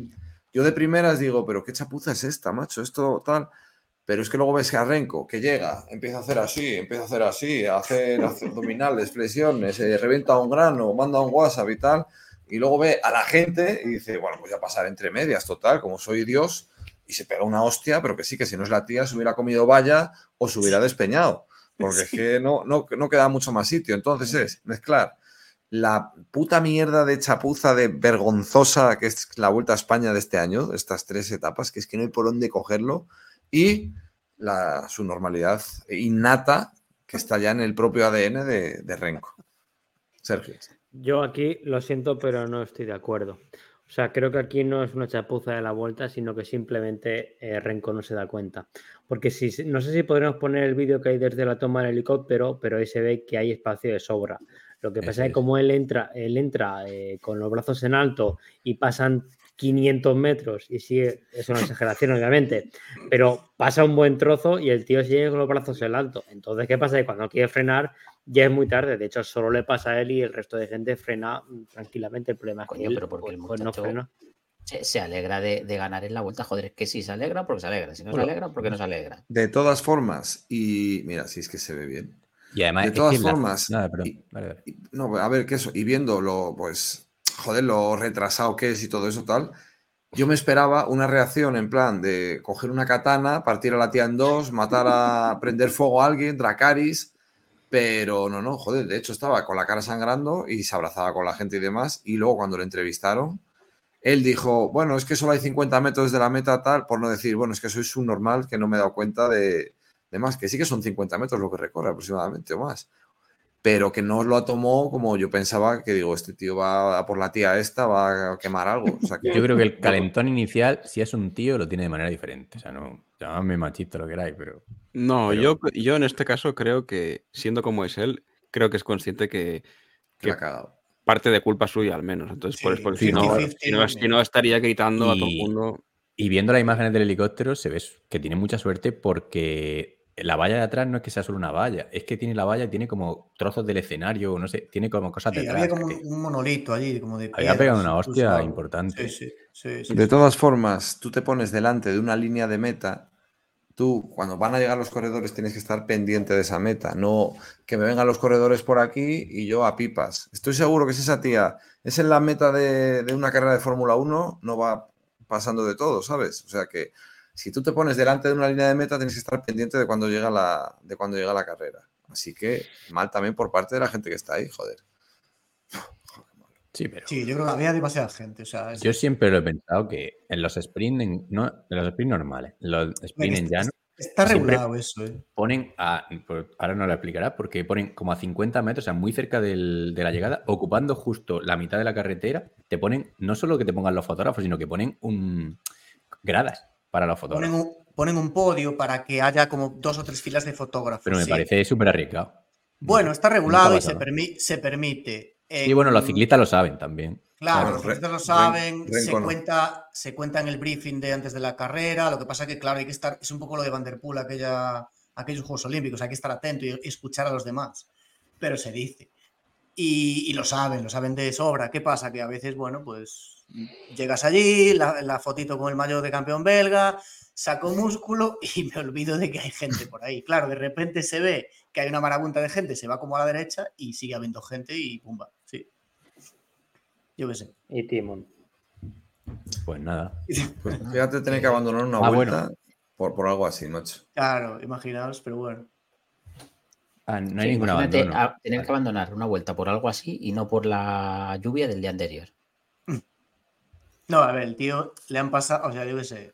yo de primeras digo, pero qué chapuza es esta, macho, esto tal. Pero es que luego ves que Arrenco, que llega, empieza a hacer así, empieza a hacer así, a hacer, a hacer abdominales, flexiones, se revienta un grano, manda un WhatsApp y tal, y luego ve a la gente y dice, bueno, pues ya pasar entre medias, total, como soy Dios, y se pega una hostia, pero que sí, que si no es la tía, se hubiera comido valla o se hubiera despeñado, porque es que no, no, no queda mucho más sitio. Entonces es mezclar la puta mierda de chapuza de vergonzosa que es la Vuelta a España de este año, estas tres etapas, que es que no hay por dónde cogerlo, y la, su normalidad innata que está ya en el propio ADN de, de Renko. Sergio. Yo aquí lo siento, pero no estoy de acuerdo. O sea, creo que aquí no es una chapuza de la vuelta, sino que simplemente eh, Renko no se da cuenta. Porque si, no sé si podremos poner el vídeo que hay desde la toma del helicóptero, pero ahí se ve que hay espacio de sobra. Lo que pasa es es. que como él entra, él entra eh, con los brazos en alto y pasan 500 metros, y sigue, es una exageración obviamente, pero pasa un buen trozo y el tío sigue con los brazos en alto. Entonces, ¿qué pasa? Que cuando quiere frenar ya es muy tarde. De hecho, solo le pasa a él y el resto de gente frena mm, tranquilamente. El problema es que él, pero porque el pues, pues no frena. se, se alegra de, de ganar en la vuelta. Joder, es que si se alegra, porque se alegra. Si no Bueno. se alegra, porque no se alegra. De todas formas, y mira, si es que se ve bien. Y además, De todas que la- formas, Nada, perdón. y- Vale, vale. y- no, a ver, que eso, y viéndolo, pues, joder, lo retrasado que es y todo eso tal, yo me esperaba una reacción en plan de coger una katana, partir a la tía en dos, matar a, prender fuego a alguien, Dracaris, pero no, no, joder, de hecho estaba con la cara sangrando y se abrazaba con la gente y demás, y luego cuando lo entrevistaron, él dijo, bueno, es que solo hay 50 metros de la meta tal, por no decir, bueno, es que soy subnormal, que no me he dado cuenta de, de más, que sí que son 50 metros lo que recorre aproximadamente o más pero que no lo tomó como yo pensaba que digo, este tío va a por la tía esta, va a quemar algo. O sea, que Yo creo que el calentón inicial, si es un tío, lo tiene de manera diferente. O sea, no, llamadme machista lo que queráis, pero. No, Pero- yo, yo en este caso creo que, siendo como es él, creo que es consciente que, ha cagado. parte de culpa suya al menos. Entonces, por, Sí, por- sí, si, no, 50-50 si, no, si no estaría gritando a todo el mundo. Y viendo las imágenes del helicóptero, se ve que tiene mucha suerte porque la valla de atrás no es que sea solo una valla, es que tiene la valla y tiene como trozos del escenario, no sé, tiene como cosas Sí, detrás. había como que un, monolito allí, como de había pegado una hostia importante. Sí, sí, sí, sí, De sí. todas formas, tú te pones delante de una línea de meta, tú cuando van a llegar los corredores tienes que estar pendiente de esa meta, no que me vengan los corredores por aquí y yo a pipas. Estoy seguro que si esa tía es en la meta de, de una carrera de Fórmula 1, no va pasando de todo, ¿sabes? O sea que si tú te pones delante de una línea de meta, tienes que estar pendiente de cuando llega la, de cuando llega la carrera. Así que mal también por parte de la gente que está ahí, joder. Sí, pero Sí, yo creo que había demasiada gente. O sea, es- yo siempre lo he pensado que en los sprint, en- no, en los sprint normales, en los sprint en es- llano, está regulado eso, ¿eh? ponen a, ahora no lo explicará, porque ponen como a 50 metros, o sea, muy cerca del- de la llegada, ocupando justo la mitad de la carretera, te ponen, no solo que te pongan los fotógrafos, sino que ponen un gradas para los Ponen fotógrafos. un, ponen un podio para que haya como dos o tres filas de fotógrafos. Pero me sí. parece súper arriesgado. Bueno, está regulado y se, permi- se permite. Y bueno, los ciclistas lo saben también. Claro, Claro, los ciclistas lo Ren- saben, se, cuenta, se cuenta en el briefing de antes de la carrera. Lo que pasa que, claro, hay que estar, es un poco lo de Vanderpool, aquella, aquellos Juegos Olímpicos, hay que estar atento y, y escuchar a los demás. Pero se dice. Y, y lo saben, lo saben de sobra. ¿Qué pasa? Que a veces, bueno, pues llegas allí, la, la fotito con el mayor de campeón belga, saco músculo y me olvido de que hay gente por ahí. Claro, de repente se ve que hay una marabunta de gente, se va como a la derecha y sigue habiendo gente y pumba. Sí. Yo qué sé. Y Timon. Pues nada. Pues fíjate tener que abandonar una Ah, vuelta bueno. por, por algo así, macho. Claro, imaginaos, pero bueno. Ah, no hay Sí, ningún imagínate abandono. a- tener que abandonar una vuelta por algo así y no por la lluvia del día anterior. No, a ver, el tío le han pasado, o sea, yo qué sé,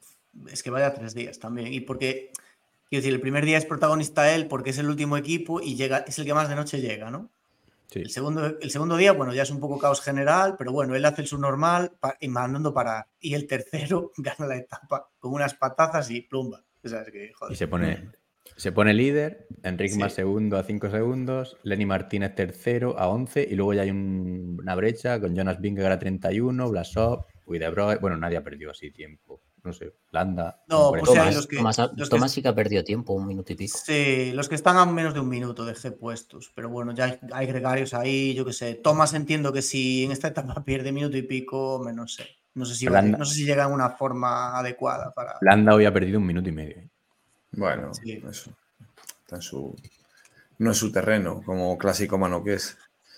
es que vaya tres días también. Y porque Quiero decir, el primer día es protagonista él porque es el último equipo y llega, es el que más de noche llega, ¿no? Sí. El segundo, el segundo día, bueno, ya es un poco caos general, pero bueno, él hace el subnormal pa- y mandando parar. Y el tercero gana la etapa con unas patazas y plumba. O sea, es que, joder. Y se pone, se pone líder, Enrique Sí. más segundo a 5 segundos, Lenny Martínez tercero a 11 y luego ya hay un- una brecha con Jonas Vingegaard a 31, Blasov, Widebroe, bueno, nadie ha perdido así tiempo, no sé, Landa. No, pues Tomás, los que- Tomás, los que- Tomás sí que ha perdido tiempo, un minuto y pico. Sí, los que están a menos de un minuto de G puestos, pero bueno, ya hay, hay gregarios ahí, yo qué sé. Thomas entiendo que si en esta etapa pierde minuto y pico, me no sé. No sé si, va- Landa- no sé si llega en una forma adecuada para. Landa hoy ha perdido un minuto y medio. Bueno, Sí. eso. Está en su, no es su terreno, como clásico mano que es.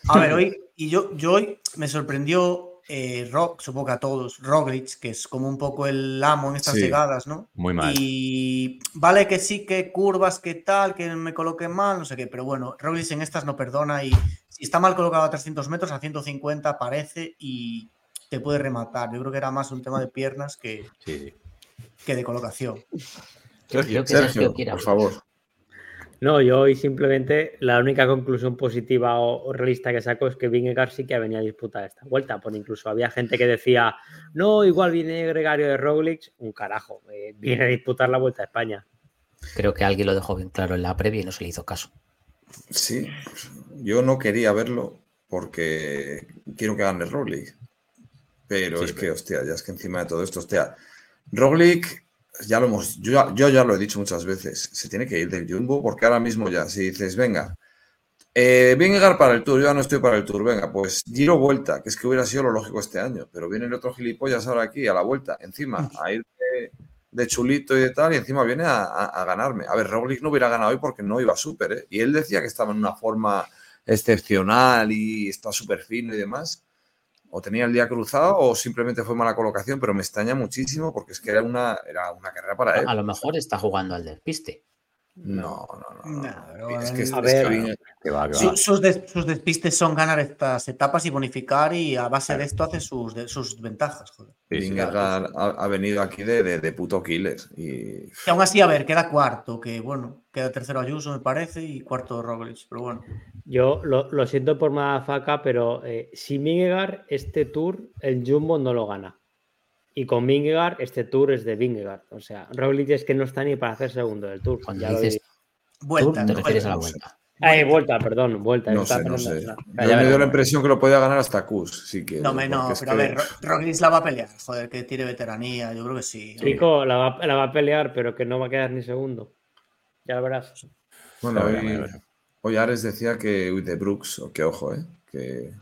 A ver, hoy, y yo, yo hoy me sorprendió eh, Rock, supongo que a todos, Roglic, que es como un poco el amo en estas Sí. llegadas, ¿no? Muy mal. Y vale que sí, que curvas, que tal, que me coloque mal, no sé qué, pero bueno, Roglic en estas no perdona y si está mal colocado a 300 metros, a 150 aparece y te puede rematar. Yo creo que era más un tema de piernas que, Sí, que de colocación. Sergio, Sergio por favor. No, yo hoy simplemente la única conclusión positiva o, o realista que saco es que Vingegaard sí que venía a disputar esta vuelta. Porque incluso había gente que decía, no, igual viene Gregario de Roglic, un carajo, eh, viene a disputar la vuelta a España. Creo que alguien lo dejó bien claro en la previa y no se le hizo caso. Sí, yo no quería verlo porque quiero que gane Roglic. Pero Sí, es que, hostia, ya es que encima de todo esto, hostia, Roglic, ya lo hemos, yo, ya- yo ya lo he dicho muchas veces, se tiene que ir del Jumbo porque ahora mismo ya, si dices, venga, eh, Vingegaard para el Tour, yo ya no estoy para el Tour, venga, pues giro vuelta, que es que hubiera sido lo lógico este año, pero viene el otro gilipollas ahora aquí a la vuelta, encima, a ir de, de chulito y de tal, y encima viene a, a- a ganarme. A ver, Roglic no hubiera ganado hoy porque no iba súper, ¿eh? Y él decía que estaba en una forma excepcional y está súper fino y demás. O tenía el día cruzado o simplemente fue mala colocación, pero me extraña muchísimo porque es que era una, era una carrera para él. A lo mejor está jugando al despiste. No, no, no. es que, a es que ver, Vingegaard- Que va, que va. Su- sus, des- sus despistes son ganar estas etapas y bonificar y a base de esto hace sus, de- sus ventajas. Joder. Vingegaard ha, ha venido aquí de, de, de puto killer. Y Y aún así, a ver, queda cuarto, que bueno, queda tercero Ayuso, me parece, y cuarto Roglic, pero bueno. Yo lo, lo siento por Madafaca, pero eh, si Vingegaard este tour, el Jumbo no lo gana. Y con Vingegaard, este tour es de Vingegaard. O sea, Roglic es que no está ni para hacer segundo del tour. Cuando ya lo dices digo. Vuelta, Tour, te no refieres a la vuelta. vuelta. Ay, vuelta, perdón, vuelta. no sé, sé. Yo me dio la impresión que lo podía ganar hasta Kus, sí que. No, me, no, pero a que- ver, Roglic la va a pelear, joder, que tiene veteranía, yo creo que sí. Chico, la va, la va a pelear, pero que no va a quedar ni segundo. Ya lo verás. Bueno, hoy, hoy Ares decía que uy, de Brooks, o que ojo, ¿eh? que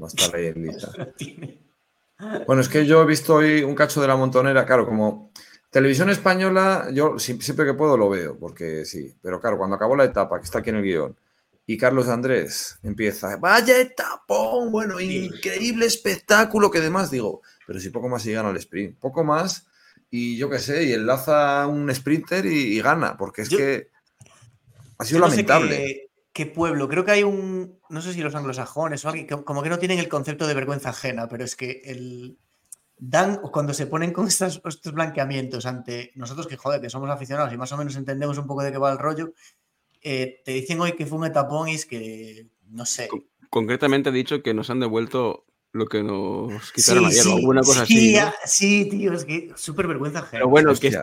va a estar ahí en lista. Bueno, es que yo he visto hoy un cacho de la montonera, claro, como televisión española, yo si- siempre que puedo lo veo, porque sí, pero claro, cuando acabó la etapa, que está aquí en el guion, y Carlos Andrés empieza, vaya etapón, bueno, increíble espectáculo, que demás, digo, pero si poco más y gana el sprint, poco más, y yo qué sé, y enlaza un sprinter y, y gana, porque es Yo- que ha sido no lamentable. Qué, pueblo, creo que hay un, no sé si los anglosajones o alguien, como que no tienen el concepto de vergüenza ajena, pero es que el dan cuando se ponen con estas- estos blanqueamientos ante nosotros que joder, que somos aficionados y más o menos entendemos un poco de qué va el rollo, eh, te dicen hoy que fue un etapón y es que no sé. Concretamente ha dicho que nos han devuelto lo que nos quitaron Sí, ayer, o sí, alguna cosa sí, así. ¿no? ah, sí, tío, es que súper vergüenza ajena. Pero bueno, que Hostia.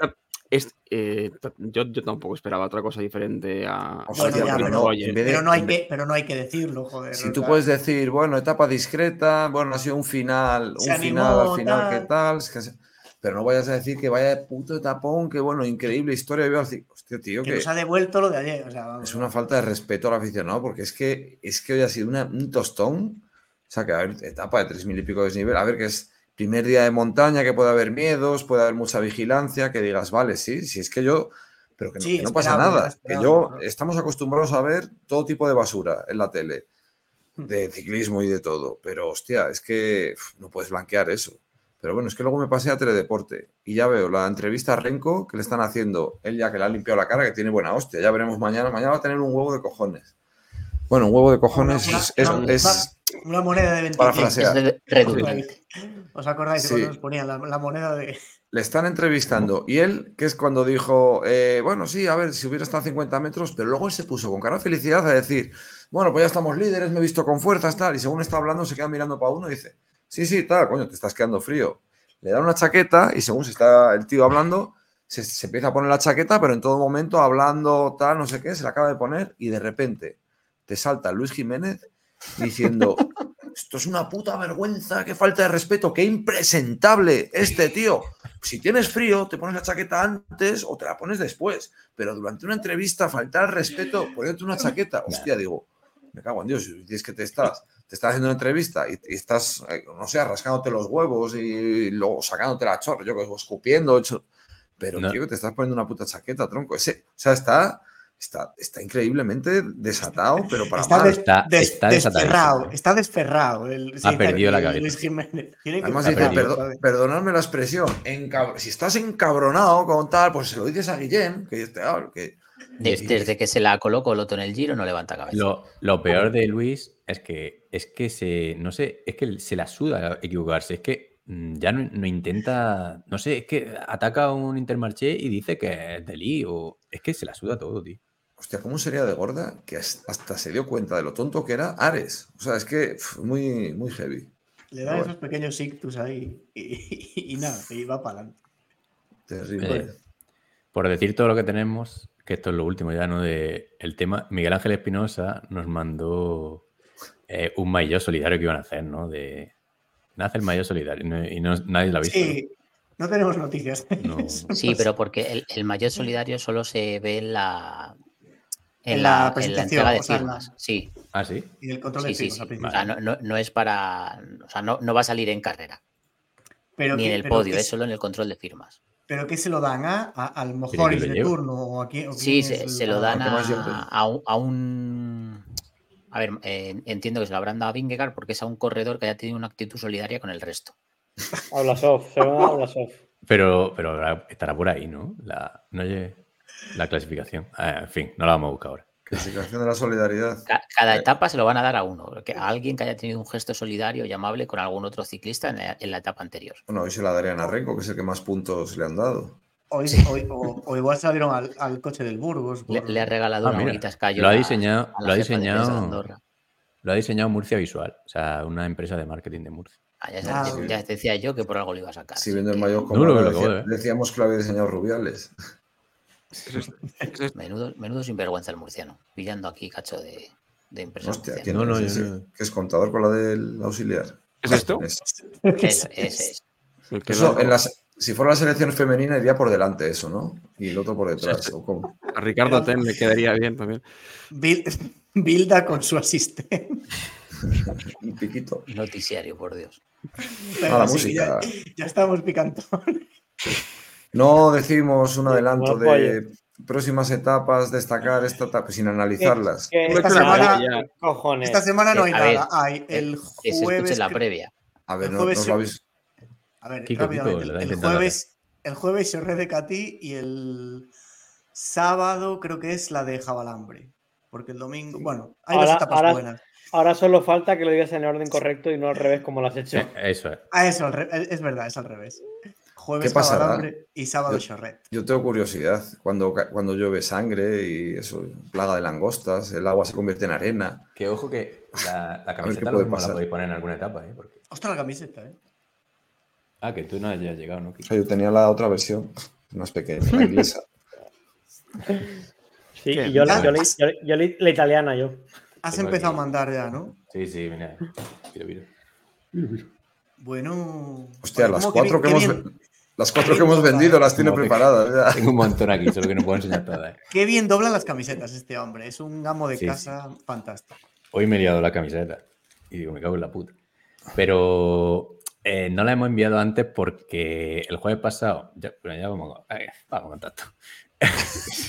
Es- eh, yo, yo tampoco esperaba otra cosa diferente a. Hostia, Bueno, ya, pero no, oye, en vez de- pero no hay que, pero no hay que decirlo, joder. Si tú puedes decir, bueno, etapa discreta, bueno, ha sido un final, un animó, final al final, tal. ¿qué tal? Es que se- Pero no vayas a decir que vaya puto etapón, que bueno, increíble historia. Hostia, tío, que que nos ha devuelto lo de ayer. o sea, vamos. es una falta de respeto al aficionado, porque es que, es que hoy ha sido una- un tostón. O sea, que a ver, etapa de tres mil y pico de desnivel, a ver, que es primer día de montaña, que puede haber miedos, puede haber mucha vigilancia, que digas, vale, sí, si es que yo, pero que no, Sí, que no pasa nada, que yo ¿no? estamos acostumbrados a ver todo tipo de basura en la tele, de ciclismo y de todo, pero hostia, es que uf, no puedes blanquear eso. Pero bueno, es que luego me pasé a Teledeporte y ya veo la entrevista a Renko que le están haciendo, él ya que le ha limpiado la cara, que tiene buena hostia, ya veremos mañana, mañana va a tener un huevo de cojones. Bueno, un huevo de cojones Una- es, es- una- es- Una moneda de 25. Parafrasear. Es redundante. ¿Os acordáis de Sí. cuando nos ponían la, la moneda de. Le están entrevistando y él, que es cuando dijo, eh, bueno, sí, a ver, si hubiera estado a 50 metros, pero luego él se puso con cara de felicidad a decir, bueno, pues ya estamos líderes, me he visto con fuerzas, tal, y según está hablando se queda mirando para uno y dice, sí, sí, tal, coño, te estás quedando frío. Le da una chaqueta y según se está el tío hablando, se, se empieza a poner la chaqueta, pero en todo momento hablando, tal, no sé qué, se la acaba de poner y de repente te salta Luis Jiménez diciendo, esto es una puta vergüenza, qué falta de respeto, qué impresentable este tío. Si tienes frío, te pones la chaqueta antes o te la pones después, pero durante una entrevista faltar al respeto, ponerte una chaqueta, hostia, digo, me cago en Dios, si es que te estás, te estás haciendo una entrevista y, y estás, eh, no sé, rascándote los huevos y luego sacándote la chorra, yo que escupiendo, hecho, pero No. tío, que te estás poniendo una puta chaqueta, tronco, ese, o sea, está, está, está increíblemente desatado, pero para Está, mal. des- Está- des- está desatadísimo. desferrado. Está desferrado. El, Ha perdido la cabeza. Luis Jiménez. Además dice, perdido. perdido, "Perdo- ¿sabes? perdonadme la expresión, encab- si estás encabronado con tal, pues se lo dices a Guillem, que, este, ah, que De- desde que se la colocó Loto en el giro no levanta cabeza. Lo, lo peor de Luis es que es que se, no sé, es que se la suda equivocarse, es que mm, ya no, no intenta, no sé, es que ataca a un Intermarché y dice que es Delí o es que se la suda todo, tío. Hostia, ¿cómo sería de gorda que has- hasta se dio cuenta de lo tonto que era Ares? O sea, es que muy, muy heavy. Le da esos pequeños ictus ahí y, y nada, y va para adelante. Terrible. Eh, por decir todo lo que tenemos, que esto es lo último ya, ¿no? De el tema, Miguel Ángel Espinosa nos mandó eh, un maillot solidario que iban a hacer, ¿no? De nace el maillot solidario y, no- y no- nadie lo ha visto. Sí, no tenemos noticias. No. Sí, pero porque el, el mayor solidario solo se ve en la, en la, la en de o sea, en la- firmas. Sí, Ah, sí. Y el control sí, de sí. firmas sí. O sea, no, no- no es para. O sea, no, no va a salir en carrera, Pero ni que- en el pero podio, es solo en el control de firmas. ¿Pero qué se lo dan a, a- al lo de turno? O a quién- o Sí, se, se lo dan a, a un, a un- A ver, eh, entiendo que se lo habrán dado a Vingegaard porque es a un corredor que haya tenido una actitud solidaria con el resto. Habla soft, se habla soft. Pero, pero estará por ahí, ¿no? La, no oye, la clasificación. Ah, en fin, no la vamos a buscar ahora. Clasificación de la solidaridad. Ca- Cada Eh. etapa se lo van a dar a uno, a alguien que haya tenido un gesto solidario y amable con algún otro ciclista en la, en la etapa anterior. Bueno, hoy se la darían a Renko, que es el que más puntos le han dado. Hoy- hoy- o, o igual salieron al, al coche del Burgos. Le, por- le ha regalado Ah, una bonita lo ha diseñado- a la lo ha diseñado-. Lo ha diseñado Murcia Visual, o sea, una empresa de marketing de Murcia. Ah, ya, Ah, ya- sí. ya te decía yo que por algo lo iba a sacar. Si así viendo el que mayor No, como lo- lo ver. decíamos que lo había diseñado Rubiales. Menudo, menudo sinvergüenza el murciano, pillando aquí cacho de, de Hostia, murciana. ¿quién No, no, es yo ese? no. ¿Que es contador con la del auxiliar? ¿Es esto? Es- es. Eso, en las, si fuera la selección femenina iría por delante eso, ¿no? Y el otro por detrás. ¿o cómo? A Ricardo Ten le quedaría bien también. Bil- Bilda con su asistente. Un piquito. Noticiario, por Dios. Ah, la Sí, música. Ya, ya estamos picando. No decimos un adelanto de próximas etapas, destacar esta etapa sin analizarlas. Que Esta esta semana- semana, cojones. Esta semana no hay Eh, a nada. Hay el Que se jueves. escuche la previa. A ver, el no, jueves no os se- lo habéis- A ver, Kiko, rápidamente. Kiko, le da el, jueves, el jueves se de Catí y el sábado creo que es la de Jabalambre. Porque el domingo. Bueno, hay Ahora- dos etapas ahora- buenas. Ahora solo falta que lo digas en el orden correcto y no al revés como lo has hecho. Eh, Eso es. Ah, eso, es verdad, es al revés. Jueves ¿Qué pasará? Jabalambre y sábado Chorret. Yo tengo curiosidad. Cuando, cuando llueve sangre y eso, plaga de langostas, el agua se convierte en arena. Que ojo que la, la camiseta mismo la podéis poner en alguna etapa, ¿eh? Porque- Ostras, la camiseta, ¿eh? Ah, que tú no hayas llegado, ¿no? O sea, yo tenía la otra versión, más pequeña, la inglesa. Sí, ¿Qué? y yo, Ya. yo, leí- yo, yo leí la italiana, yo. Has Tengo empezado aquí. a mandar ya, ¿no? Sí, sí, mira. Mira, mira. Bueno. Hostia, Oye, las cuatro que hemos, bien- las cuatro que hemos vendido las tiene preparadas. ya. Tengo un montón aquí, solo que no puedo enseñar todas. ¿eh? Qué bien doblan las camisetas este hombre. Es un amo de Sí, casa fantástico. Hoy me he liado la camiseta y digo, me cago en la puta. Pero eh, no la hemos enviado antes porque el jueves pasado. Ya, bueno, ya vamos, a- eh, vamos con tanto.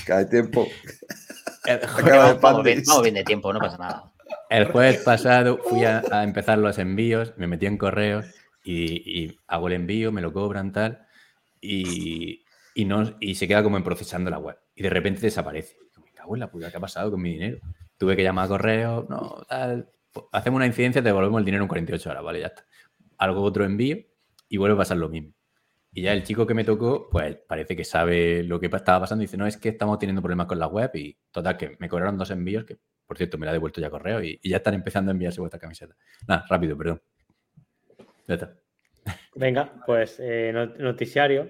Cada tiempo. El, Acaba jue- de Vamos, bien, vamos bien de tiempo, no pasa nada. el jueves pasado fui a, a empezar los envíos, me metí en correos y, y hago el envío, me lo cobran tal y, y, no, y se queda como en procesando la web. Y de repente desaparece. Digo, me cago puta, ¿qué ha pasado con mi dinero? Tuve que llamar a correos, no, tal. hacemos una incidencia, te devolvemos el dinero en 48 horas, vale, ya está. Algo otro envío y vuelve a pasar lo mismo. Y ya el chico que me tocó, pues parece que sabe lo que estaba pasando y dice, no, es que estamos teniendo problemas con la web y total, que me cobraron dos envíos, que por cierto me la ha devuelto ya correo y, y ya están empezando a enviarse vuestra camiseta. Nada, rápido, perdón. Ya está. Venga, pues eh, not- noticiario.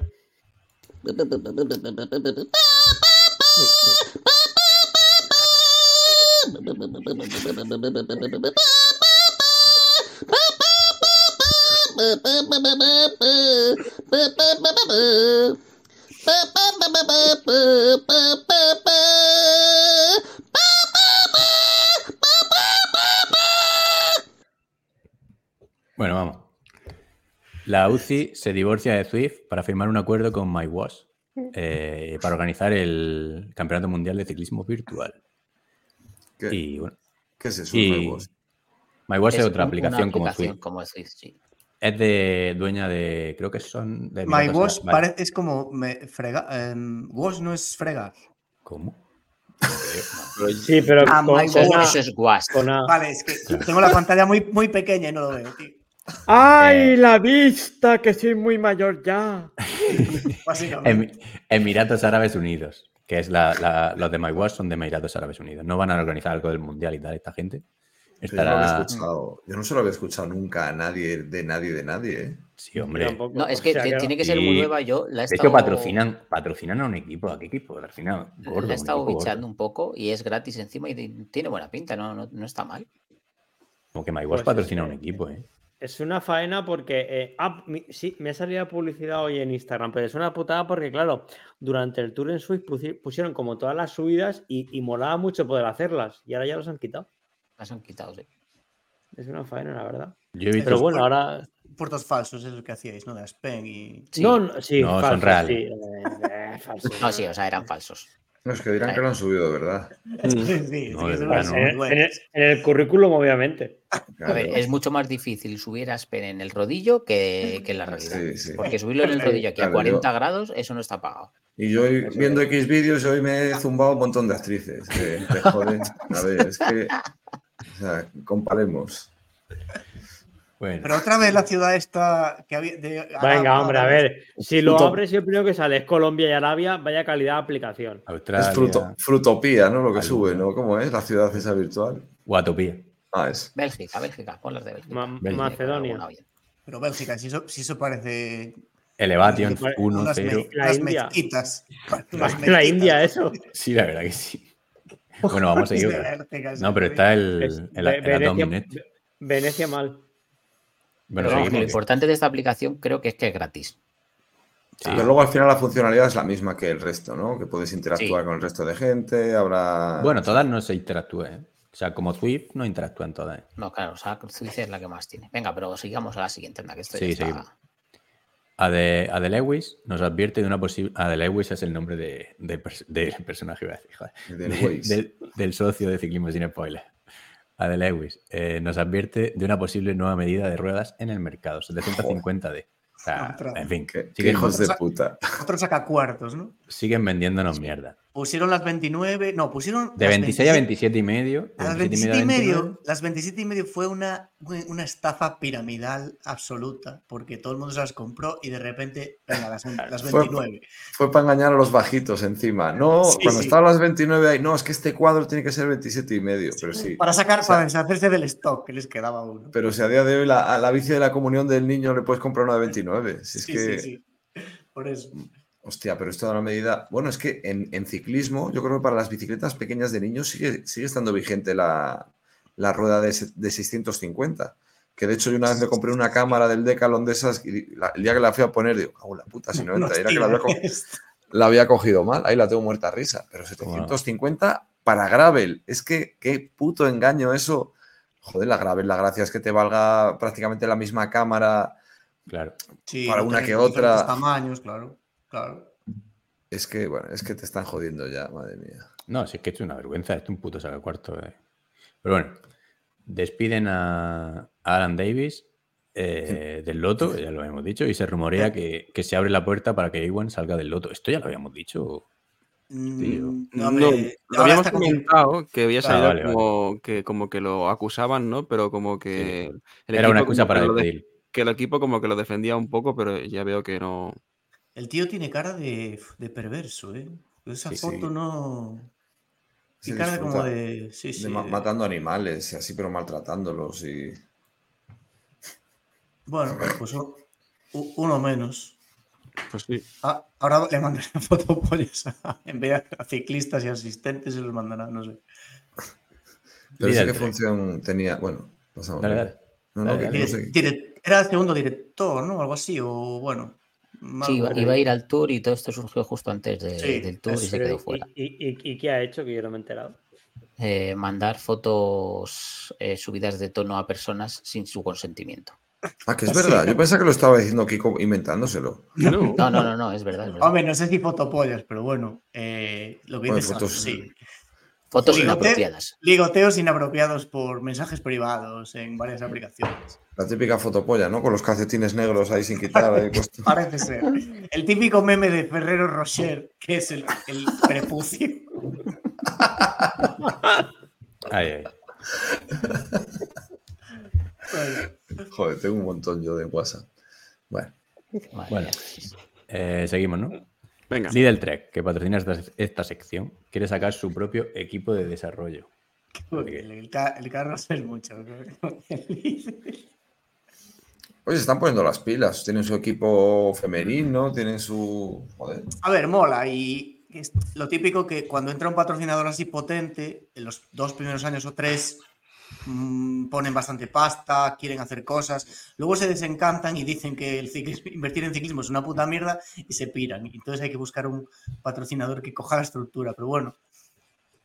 Bueno, vamos. La UCI se divorcia de Swift para firmar un acuerdo con MyWash eh, para organizar el Campeonato Mundial de Ciclismo Virtual. ¿Qué, Y bueno, qué es eso? MyWash? MyWash es, Es otra un- una aplicación como Swift, sí. Es de dueña de, creo que son de My Emiratos wash Árabes. Vale. es como me, frega, em, wash no es fregar. ¿Cómo? Sí, pero Ah, con. A- Eso es guas. Vale, es que tengo la pantalla muy, muy pequeña y no lo veo, tío. ¡Ay, Eh. la vista! Que soy muy mayor ya. Básicamente. Em- Emiratos Árabes Unidos, que es la, la- los de MyWash son de Emiratos Árabes Unidos. No van a organizar algo del Mundial y tal, esta gente. Yo no, yo no se lo había escuchado nunca a nadie, de nadie, de nadie. ¿eh? Sí, hombre. No, es o que sea tiene que ser muy nueva. Yo la he De estado, hecho, patrocinan, patrocinan a un equipo. ¿A qué equipo? Al final, gordo, la he estado bichando un poco y es gratis encima y tiene buena pinta, no, no, no está mal. Como que MyWash Pues patrocina a un equipo, ¿eh? Es una faena porque. eh, ah, mi- sí, me ha salido publicidad hoy en Instagram, pero es una putada porque, claro, durante el tour en Swift pusi- pusieron como todas las subidas y, y molaba mucho poder hacerlas. Y ahora ya los han quitado. Las han quitado, sí. Es una faena, la verdad. Yo he visto... Pero bueno, ahora. Puertos falsos es lo que hacíais, ¿no? De Aspen y. Sí. No, no, sí, No, son reales. sí, eh, eh, falsos. No, sí, o sea, eran falsos. No, es que dirán que lo han subido, verdad. Sí, sí, No, sí, de son verdad. En, el, buenas. en el currículum, obviamente. A ver, es mucho más difícil subir Aspen en el rodillo que, que en la realidad. Sí, sí. Porque subirlo en el rodillo aquí a Claro, 40 grados, eso no está pagado. Y yo hoy, viendo X vídeos, hoy me he zumbado un montón de actrices. Que. A ver, es que. O sea, comparemos. Bueno, Pero otra vez la ciudad esta que había. de Venga, hombre, a ver. Si lo abres y el primero que sale es Colombia y Arabia, vaya calidad de aplicación. Australia, Es fruto, frutopía, ¿no? Lo que Algo. sube, ¿no? ¿Cómo es? La ciudad esa virtual. Guatopía. Ah, es. Bélgica, Bélgica, pon las de Bélgica. Ma- Bélgica, Macedonia. Pero Bélgica, si eso, si eso parece. Elevation Vale, 1, unas, 0. me- La unas India. mezquitas. La, Unas la mezquitas. India, eso. Sí, la verdad que sí. Bueno, vamos a seguir. No, pero está el, el, Venecia mal. Bueno, Pero vamos, que lo importante de esta aplicación creo que es que es gratis. Sí. Pero luego al final la funcionalidad es la misma que el resto, ¿no? Que puedes interactuar Sí. con el resto de gente, habrá. Bueno, todas no se interactúan. ¿eh? O sea, como Swift no interactúan todas. ¿eh? No, claro, o sea, Suiza es la que más tiene. Venga, pero sigamos a la siguiente, anda, que esto ya Sí, está-. Ade, Ade Lewis nos advierte de una posible. Ade Lewis es el nombre de, de del personaje, iba a decir, joder. Del De- Waze. del, del socio de ciclismo sin spoiler. Ade Lewis eh, nos advierte de una posible nueva medida de ruedas en el mercado, 750D. O sea, Otra. en fin, Qué, qué siguen, hijos de puta. Otro saca cuartos, ¿no? siguen vendiéndonos mierda. Pusieron las 29. No, pusieron. De las 26 a 27 27 y medio. A las 27 27 y a 29. medio, las 27 y medio fue una, una estafa piramidal absoluta, porque todo el mundo se las compró y de repente, venga, las, las Fue- 29. Fue para engañar a los bajitos encima. No, Sí, cuando sí. estaban las 29 ahí, no, es que este cuadro tiene que ser 27 y medio, pero sí. Para sacar, O sea, para deshacerse del stock que les quedaba uno. Pero si a día de hoy la, a la bici de la comunión del niño le puedes comprar una de 29. Si es Sí, que, sí, sí. Por eso. Hostia, pero esto da una medida. Bueno, es que en, en ciclismo, yo creo que para las bicicletas pequeñas de niños sigue, sigue estando vigente la, la rueda de, de 650. Que de hecho yo una vez me compré una cámara del Decathlon de esas y la- el día que la fui a poner, digo, "Cago en la puta, si no entra. Era que la había, co- la había cogido mal, ahí la tengo muerta a risa. Pero 750 para gravel. Es que qué puto engaño eso. Joder, la gravel, la gracia es que te valga prácticamente la misma cámara. Claro. Sí, Para una que otra. tamaños, claro. Claro. Es que, bueno, es que te están jodiendo ya, madre mía. No, si es que es una vergüenza, esto es un puto saca cuarto. eh. Pero bueno, despiden a Alan Davis eh, del loto, ya lo habíamos dicho, y se rumorea que, que se abre la puerta para que Ewan salga del loto. Esto ya lo habíamos dicho. Mm, No, hombre, lo habíamos comentado que había Ah, salido vale. como, Que, como que lo acusaban, ¿no? Pero como que. el Era una excusa para que de- que el equipo como que lo defendía un poco, pero ya veo que no. El tío tiene cara de, de perverso, ¿eh? Esa Sí, sí. foto no. Tiene cara como de. Sí, sí. de matando animales y así, pero maltratándolos y... Bueno, pues u- uno menos. Pues sí. Ah, ahora le mandaré fotopollas a, en vez de a ciclistas y asistentes, se los mandará, no sé. Pero sé qué función tenía... Bueno, pasamos. Dale, dale. No, no, Dale, que dale. no Dire- sé. dire- era el segundo director, ¿no? Algo así, o bueno. Sí, iba, a ir al tour y todo esto surgió justo antes de- Sí, del tour y se quedó ¿y- fuera. ¿y, y, y qué ha hecho? Que yo no me he enterado. Eh, mandar fotos eh, subidas de tono a personas sin su consentimiento. Ah, que es verdad. Yo pensaba que lo estaba diciendo Kiko inventándoselo. No. No, no, no, no, es verdad. Es verdad. Hombre, no sé si fotopollas, pero bueno, eh, lo que Bueno, dices, fotos- sí. Fotos Ligote- inapropiadas. Ligoteos inapropiados por mensajes privados en varias aplicaciones. La típica fotopolla, ¿no? Con los calcetines negros ahí sin quitar. ahí. Parece ser. El típico meme de Ferrero Rocher, que es el, el prepucio. Ay, ay. Bueno, Joder, tengo un montón yo de WhatsApp. Bueno, Bueno. Eh, seguimos, ¿no? Venga. Lidl Trek, que patrocina esta, esta sección, quiere sacar su propio equipo de desarrollo. el, el, ca- el carro es mucho. oye, se están poniendo las pilas. Tienen su equipo femenino, tienen su. Joder. A ver, mola. Y es lo típico que cuando entra un patrocinador así potente, en los dos primeros años o tres ponen bastante pasta, quieren hacer cosas, luego se desencantan y dicen que el ciclismo- invertir en ciclismo es una puta mierda y se piran. Entonces hay que buscar un patrocinador que coja la estructura. Pero bueno,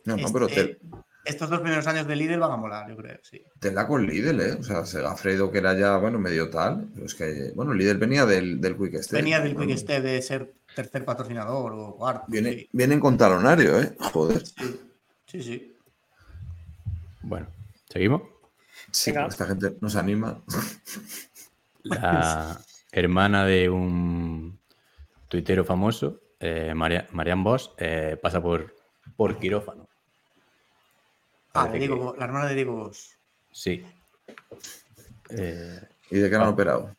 No, no, este- pero te, estos dos primeros años de líder van a molar, yo creo, sí. te la con Lidl, ¿eh? O sea, Segafredo, que era ya, bueno, medio tal. Pero es que, bueno, Lidl venía del, del Quick Step. Venía del Quick Step de ser tercer patrocinador o cuarto. Viene, sí. vienen con talonario, ¿eh? Joder. Sí, sí, sí. Bueno, ¿seguimos? Sí, Venga. esta gente nos anima. La hermana de un tuitero famoso, eh, María, Marianne Bosch, eh, pasa por, por quirófano. Ah, de que- Diego- la hermana de Diego Bosch. Sí. Eh, ¿Y de qué han Ah. operado?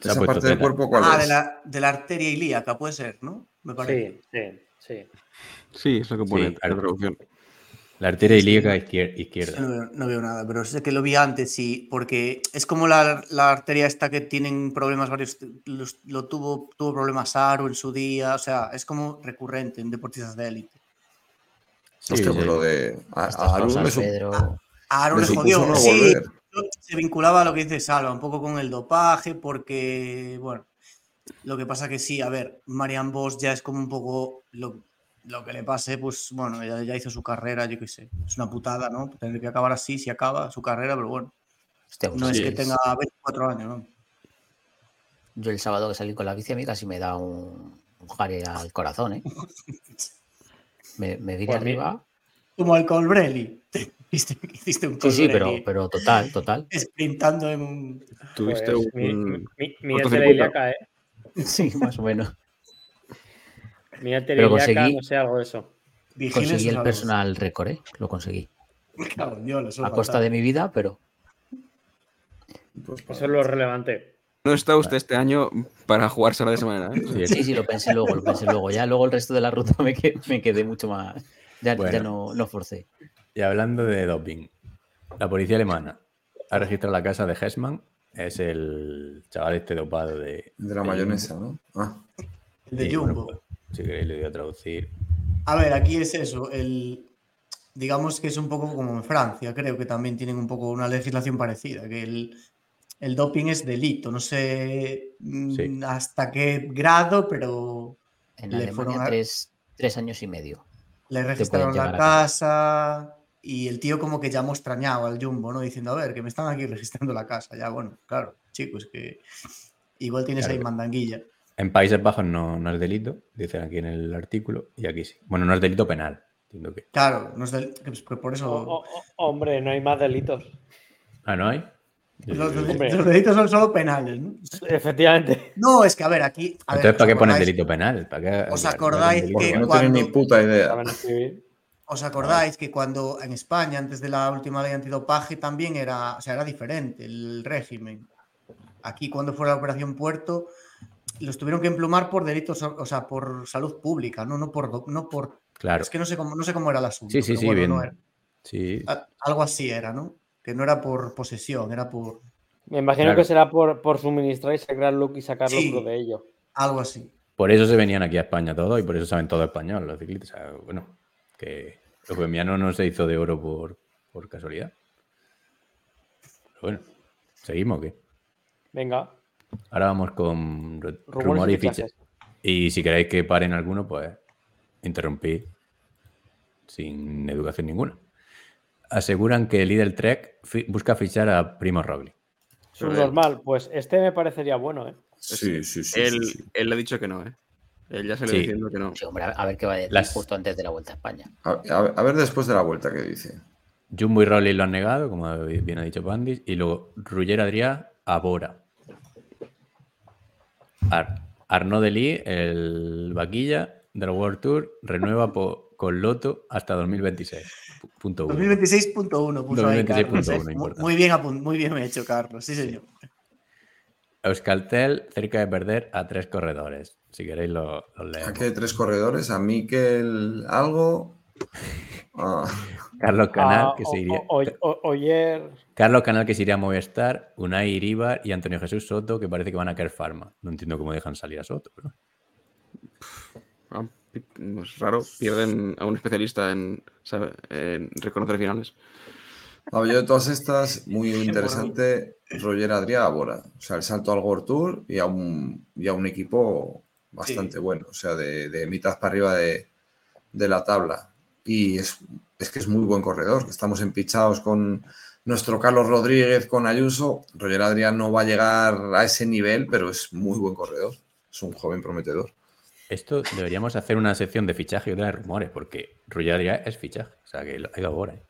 Esa parte del cuerpo, ¿cuál Ah, es? de la, de la arteria ilíaca, puede ser, ¿no? Me parece. Sí, sí, sí. Sí, es lo que pone Sí, en la traducción. La arteria ilíaca Sí, izquierda. No, veo, no veo nada, pero sé que lo vi antes, sí, porque es como la, la arteria esta que tienen problemas varios, los- lo tuvo, tuvo problemas Aro en su día, o sea, es como recurrente en deportistas de élite. Sí, Hostia, sí. pues lo de. A, Estas a Aru cosas, le Pedro. A jodió, no sí, se vinculaba a lo que dice Salva, un poco con el dopaje, porque, bueno, lo que pasa que sí, a ver, Marian Bosch ya es como un poco lo, lo que le pase, pues bueno, ya, ya hizo su carrera, yo qué sé, es una putada, ¿no? Tener que acabar así, si acaba su carrera, pero bueno, Hostia, pues no sí, es que es- tenga 24 años, ¿no? Yo el sábado que salí con la bici a mí casi me da un, un jare al corazón, ¿eh? Me, me vine Pues mira. arriba. Como al Colbrelli. Hiciste, hiciste un Sí, sí, pero, Colbrelli pero total, total. sprintando en un... Tuviste Pues, mi- un. mi- mi cortocircuito. arteria ilíaca, ¿eh? Sí, más o menos. Mi arteria Pero conseguí- no sé, algo de eso. Conseguí el personal récord, ¿eh? Lo conseguí. Dios, eso A costa de mi vida, pero Pues, Eso es lo relevante. No está usted este año para jugársela de esa manera. ¿eh? Sí, sí, lo pensé luego, lo pensé luego. Ya luego el resto de la ruta me quedé, me quedé mucho más. Ya, ya no, no forcé. Y hablando de doping, la policía alemana ha registrado la casa de Hessman, es el chaval este dopado de... De la de mayonesa, ¿no? Ah, El de Sí, bueno, Jumbo. Si queréis le voy a traducir. A ver, aquí es eso, el... Digamos que es un poco como en Francia, creo que también tienen un poco una legislación parecida, que el, el doping es delito, no sé mm, Sí. hasta qué grado, pero En Le Alemania, fueron a- tres, tres años y medio. le registraron la casa y el tío como que llamó extrañado al Jumbo, ¿no? Diciendo, a ver, que me están aquí registrando la casa. Ya, bueno, claro, chicos, que igual tienes Claro. ahí mandanguilla. En Países Bajos no, no es delito, dicen aquí en el artículo, y aquí sí. Bueno, no es delito penal, entiendo que. Claro, no es del- que- que por eso... O- o- o- hombre, no hay más delitos. Ah, ¿no hay? Los, delitos son solo penales, ¿no? Efectivamente. No, es que a ver, aquí. a ver, Entonces, ¿para ¿os qué ponen acordáis- delito penal? ¿Para qué- ¿Os acordáis delito que No penal. tienen ni cuando- puta idea. Saben escribir. ¿Os acordáis que cuando en España, antes de la última ley antidopaje, también era, o sea, era diferente el régimen? Aquí, cuando fue la Operación Puerto, los tuvieron que emplumar por delitos, o sea, por salud pública, no, no por, no por. Claro. Es que no sé cómo, no sé cómo era el asunto. Sí, sí, sí, bueno, bien. no era- Sí. algo así era, ¿no? Que no era por posesión, era por Me imagino Claro. que será por, por suministrar y sacar look y sacar Sí. lucro de ello. algo así. Por eso se venían aquí a España todos y por eso saben todo español los ciclistas. O sea, bueno, que lo colombiano no se hizo de oro por, por casualidad. Pero bueno, ¿seguimos o qué? Venga, Ahora vamos con ru- Rumores rumores y fichas. fichajes. Y si queréis que paren alguno, pues interrumpid sin educación ninguna. Aseguran que el líder Trek fi- busca fichar a Primo Roglic. normal. Pues este me parecería bueno, ¿eh? Sí, sí, sí. Él, sí, sí. él le ha dicho que no, ¿eh? Él ya se le Sí. diciendo que no. Sí, hombre, a ver qué va a decir Las- justo antes de la vuelta a España. A, a- a ver después de la vuelta que dice. Jumbo y Roglic lo han negado, como bien ha dicho Pandis, y luego Ruller Adrià a Bora. Ar Arnaud Delis, el vaquilla del World Tour, renueva con Loto hasta 2026. Pu- Punto uno. 2026.1 puso ahí 2026.1, Carlos, ¿eh? Muy- importante. Muy bien, muy bien hecho, Carlos. Sí, señor. Euskaltel cerca de perder a tres corredores. Si queréis lo, los leemos. Aquí hay tres corredores. A Miquel algo. Ah, Carlos Canal, Ah, que o- se iría. o- o- Oyer. Carlos Canal, que se iría a Movistar, Unai Iribar y Antonio Jesús Soto, que parece que van a caer Farma. No entiendo cómo dejan salir a Soto. pero- Ah, Es raro, pierden a un especialista en, sabe, en reconocer finales. ver, yo de todas estas, muy interesante, Roger Adrià Bora. O sea, el salto al World Tour y a un, y a un equipo bastante Sí. bueno. O sea, de, de mitad para arriba de, de la tabla. Y es, es que es muy buen corredor. Estamos empichados con nuestro Carlos Rodríguez, con Ayuso. Roger Adrià no va a llegar a ese nivel, pero es muy buen corredor. Es un joven prometedor. Esto deberíamos hacer una sección de fichaje y otra de rumores, porque Roger Adrià es fichaje. O sea, que lo- ha ido ahora. ¿eh?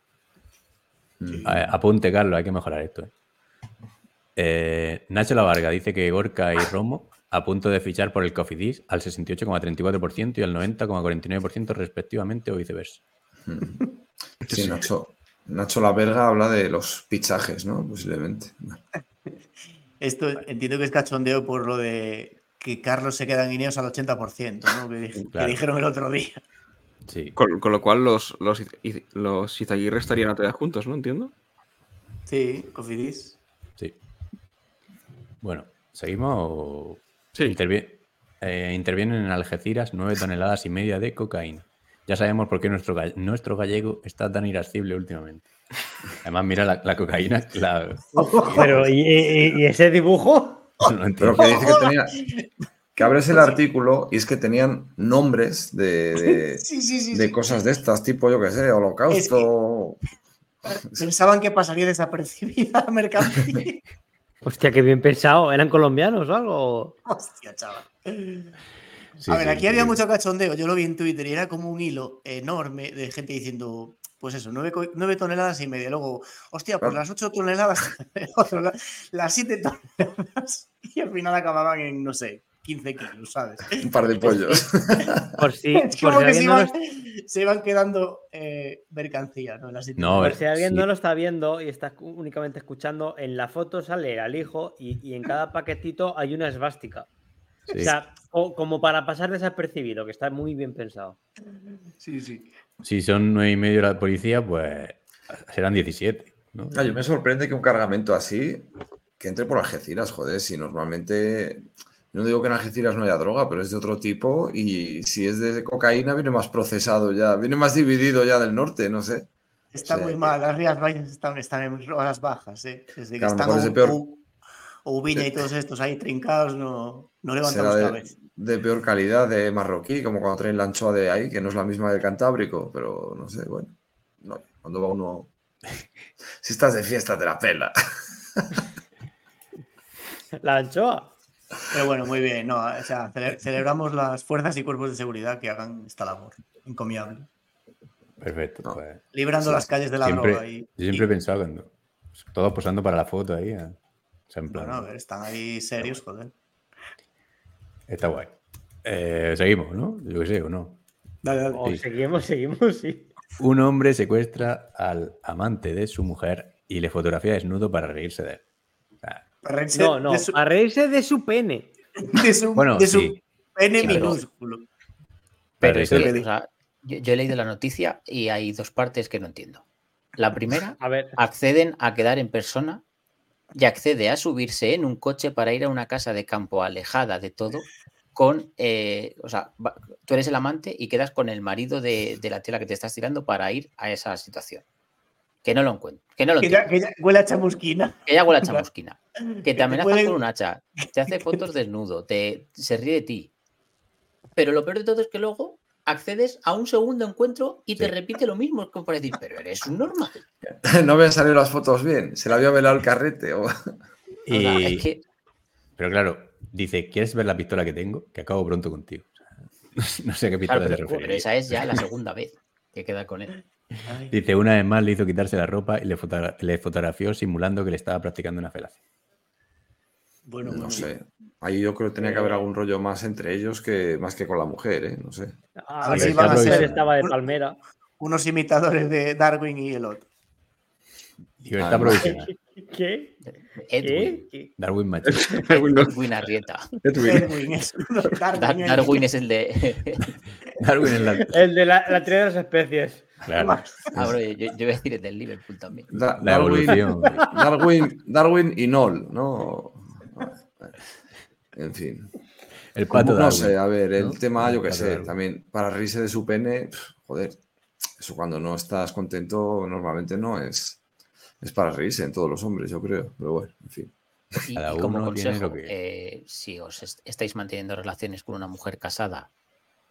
A- Apunte, Carlos, hay que mejorar esto. ¿eh? Eh, Nacho La Varga dice que Gorka y Romo a punto de fichar por el Cofidis al 68,34% y al 90,49% respectivamente o viceversa. Sí, Nacho, Nacho La Verga habla de los fichajes, ¿no? Posiblemente. Esto entiendo que es cachondeo por lo de que Carlos se queda en Ineos al 80%, ¿no? Que, dijeron el otro día. Sí. Con, con lo cual los, los, los Izaguirre estarían otra vez juntos, ¿no? Entiendo. Sí, Cofidis. Sí. Bueno, ¿seguimos o Sí. Intervi- eh, intervienen en Algeciras 9 toneladas y media de cocaína? Ya sabemos por qué nuestro, ga- nuestro gallego está tan irascible últimamente. Además, mira la, la cocaína. La, Pero, ¿y, y- y ese dibujo? no entiendo. Pero que dice que tenía. Que abres el artículo y es que tenían nombres de, de, Sí, sí, sí. de sí. cosas de estas, tipo, yo qué sé, holocausto. Pensaban que pasaría desapercibida la mercancía. Hostia, qué bien pensado. ¿Eran colombianos o algo? Hostia, chaval. Sí, a ver, sí, aquí había mucho cachondeo. Yo lo vi en Twitter y era como un hilo enorme de gente diciendo, pues eso, nueve, toneladas y media. Luego, hostia, pues Claro. las ocho toneladas, las siete toneladas. Y al final acababan en, no sé, 15 kilos, ¿sabes? Un par de pollos. Por si, Es por como si que se no se iban quedando eh, mercancía, ¿no? Las No, Por si alguien sí. no lo está viendo y está únicamente escuchando, en la foto sale al hijo y, y en cada paquetito hay una esvástica. Sí. O sea, co- como para pasar desapercibido, que está muy bien pensado. Sí, sí. Si son 9 y medio la policía, pues serán 17. ¿no? Ah, yo me sorprende que un cargamento así, que entre por Algeciras, joder, si normalmente, no digo que en Algeciras no haya droga, pero es de otro tipo y si es de cocaína viene más procesado ya, viene más dividido ya del norte, no sé. Está muy mal, las Rías Baixas están, están en horas bajas, ¿eh? Desde que Que están es de peor- U- Ubiña y todos estos ahí trincados, no, no levantamos Será de, cabeza. de peor calidad, de marroquí, como cuando traen la anchoa de ahí, que no es la misma del Cantábrico, pero no sé, bueno, no, cuando va uno... Si estás de fiesta te la pela. La anchoa. Pero bueno, muy bien, no, o sea, cele- celebramos las fuerzas y cuerpos de seguridad que hagan esta labor, encomiable. Perfecto. No. pues, Librando las calles de la siempre, droga y, yo siempre he y- pensado cuando, Todos posando para la foto ahí. ¿eh? O sea, en plan, Bueno, a ver, están ahí serios, joder. Está guay. Eh, seguimos, ¿no? Yo qué sé, o no. Dale, dale. Sí. seguimos, seguimos, sí. Un hombre secuestra al amante de su mujer y le fotografía desnudo para reírse de él. Reírse No, no, De su, a reírse de su pene. de su- Bueno, de su sí. pene Sí, minúsculo. Pero es que, o sea, yo, yo he leído la noticia y hay dos partes que no entiendo. La primera, A ver, acceden a quedar en persona y accede a subirse en un coche para ir a una casa de campo alejada de todo con, eh, o sea, tú eres el amante y quedas con el marido de, de la tela que te estás tirando para ir a esa situación. Que no lo encuentro, que no lo Que ya, que ya huele a chamusquina. Que ya huele a chamusquina. Que te te amenaza con un hacha, te hace fotos desnudo, te, se ríe de ti. Pero lo peor de todo es que luego accedes a un segundo encuentro y te Sí. repite lo mismo. Es como para decir, pero eres un normal. no me han salido las fotos bien. Se le había velado el carrete. o- O sea, Y- es que Pero claro, dice, ¿quieres ver la pistola que tengo? Que acabo pronto contigo. No sé a qué pistola Claro, se pero, refiere. pero esa es ya la segunda vez que queda con él. Dice, una vez más le hizo quitarse la ropa y le, fotogra- le fotografió simulando que le estaba practicando una felación. Bueno, No bueno. sé. Ahí yo creo que tenía que haber algún rollo más entre ellos que más que con la mujer, ¿eh? No sé. a A ver si van a ser- estaba de un- palmera. Unos imitadores de Darwin y el otro. Libertad provisional. ¿Qué? Edwin. ¿Qué? Darwin Macho. Edwin Arrieta. Edwin es. Dar- Darwin, es- Darwin es el de. Darwin en la... El de la, la teoría de las especies. Claro, Ah, bueno, yo, yo voy a decir el del Liverpool también. Da- la Darwin, evolución. Darwin, Darwin y Noll, ¿no? En fin. El pato no sé, a ver, el ¿no? tema, yo qué sé, Darwin. también para reírse de su pene, joder, eso cuando no estás contento normalmente no es, es para reírse en todos los hombres, yo creo, pero bueno, en fin. Y, Cada y como consejo, que- eh, si os est- estáis manteniendo relaciones con una mujer casada,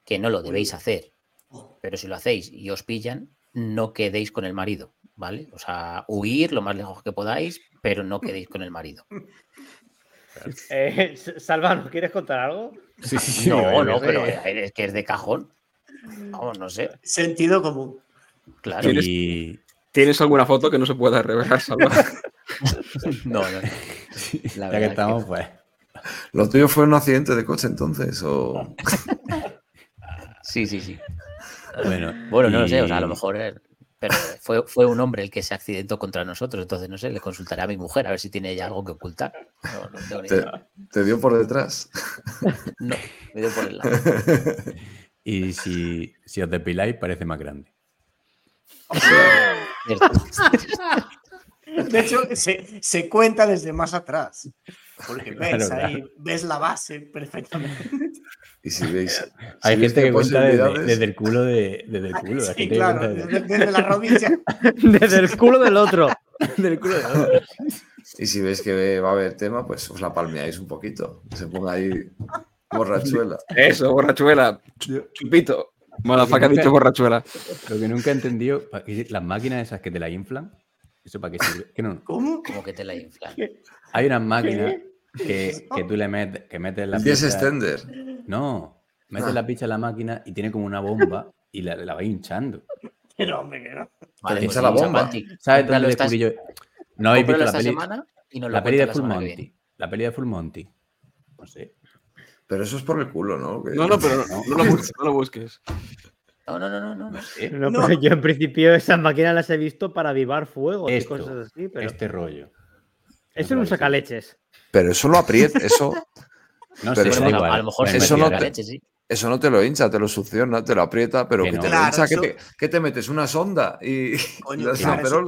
que no lo debéis hacer, pero si lo hacéis y os pillan, no quedéis con el marido, ¿vale? O sea, huir lo más lejos que podáis, pero no quedéis con el marido. Eh, Salva, ¿nos quieres contar algo? Sí, sí, sí, No, no, pero es que es de cajón. Vamos, no sé. Sentido común. Claro. ¿Tienes- Y ¿Tienes alguna foto que no se pueda revelar, Salva? No, no. La ya verdad que estamos, pues. ¿Lo tuyo fue un accidente de coche entonces? O... Sí, sí, sí. Bueno, Bueno, no lo sé, o sea, a lo mejor. eh, Pero fue, fue un hombre el que se accidentó contra nosotros, entonces no sé, le consultaré a mi mujer a ver si tiene ella algo que ocultar. No, no tengo ni ¿Te, idea. te dio por detrás? No, me dio por el lado. Y si, si os depiláis, parece más grande. De hecho, se, se cuenta desde más atrás. Porque ves Claro, ahí, ves la base perfectamente. Y si veis... Hay si gente que cuenta desde, el culo de, desde el culo. la Sí, gente que claro, desde- la rodilla. Desde el culo del otro. del culo de otro. Y si veis que va a haber tema, pues os la palmeáis un poquito. Se ponga ahí borrachuela. Eso, borrachuela. Chupito. Malafaca ha dicho borrachuela. Lo que nunca he entendido, ¿para qué- las máquinas esas que te la inflan, ¿eso para qué sirve? Que no, ¿Cómo? Como que te la inflan. hay unas máquinas que, que tú le metes, que metes la El 10 picha- extender. No, metes Ah. la picha en la máquina y tiene como una bomba y la, la va hinchando. Pero hombre, que no. Vale, pues la bomba. ¿Sabes esta- descubrí yo? No habéis visto la peli, semana y nos lo la peli de Full Monty. La peli de Full Monty. No sé. Pero eso es por el culo, ¿no? Que- No, no, pero no, no lo busques. No lo busques. viene. No, no, no, no, no. no. Eh, No, No. pero yo en principio esas máquinas las he visto para avivar fuego y cosas así, pero Este rollo. Eso no saca leches. Pero eso lo aprieta, eso, No Pero sé, eso no- igual. a lo mejor eso no te- leche, sí. eso no te lo hincha, te lo succiona, te lo aprieta, pero Que que no. te Claro, lo hincha, eso- que te, que te metes una sonda y Coño, das claro,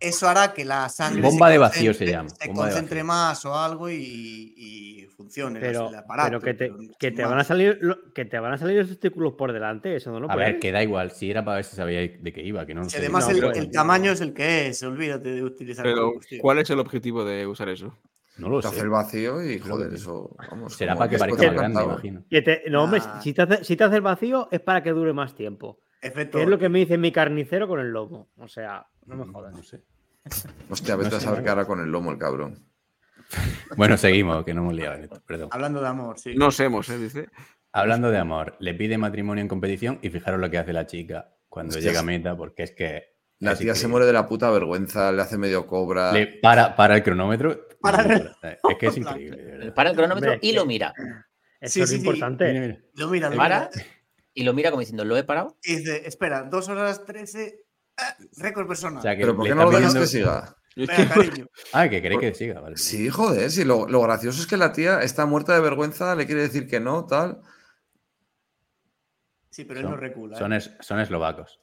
eso- hará que la sangre Bomba se de vacío se concentre- llama, Se bomba concentre más o algo y, y funcione Pero, el aparato. pero que te, pero que sin te más. van a salir que te van a salir los testículos por delante, eso no lo A ver, que da igual. Si era para ver si sabíais de qué iba, que no Si además no, el, tamaño es el que es, olvídate de utilizar Pero. ¿cuál es el objetivo de usar eso? No lo Te hace sé. el vacío y joder, eso. Vamos, Será para que parezca más grande, imagino. Que te- no, hombre, Ah. si te, hace, si te hace el vacío es para que dure más tiempo. Efecto. Es lo que me dice mi carnicero con el lomo. O sea, no me jodas. No sé. Hostia, vete No a saber hará con el lomo el cabrón. Bueno, seguimos, que no hemos liado en esto. Perdón. Hablando de amor, sí. No hemos, ¿eh? Dice. Hablando de amor, le pide matrimonio en competición y fijaros lo que hace la chica cuando Hostias. llega a meta, porque es que La tía se muere de la puta vergüenza, le hace medio cobra. Le para, para el cronómetro. Para el- Es que es increíble. Para el cronómetro Hombre, y lo que- mira. Eso Sí, es sí, sí. importante. Mira, mira. Lo mira, lo Para mira. Y lo mira como diciendo, ¿lo he parado? Y dice, espera, dos horas 13, ah, récord personal. O sea, que Pero ¿por qué no lo dejas que siga? Venga, cariño. Ah, que queréis que siga, vale. Sí, joder, si lo, lo gracioso es que la tía está muerta de vergüenza, le quiere decir que no, tal. Sí, pero él no recula. ¿eh? Son, es- son eslovacos.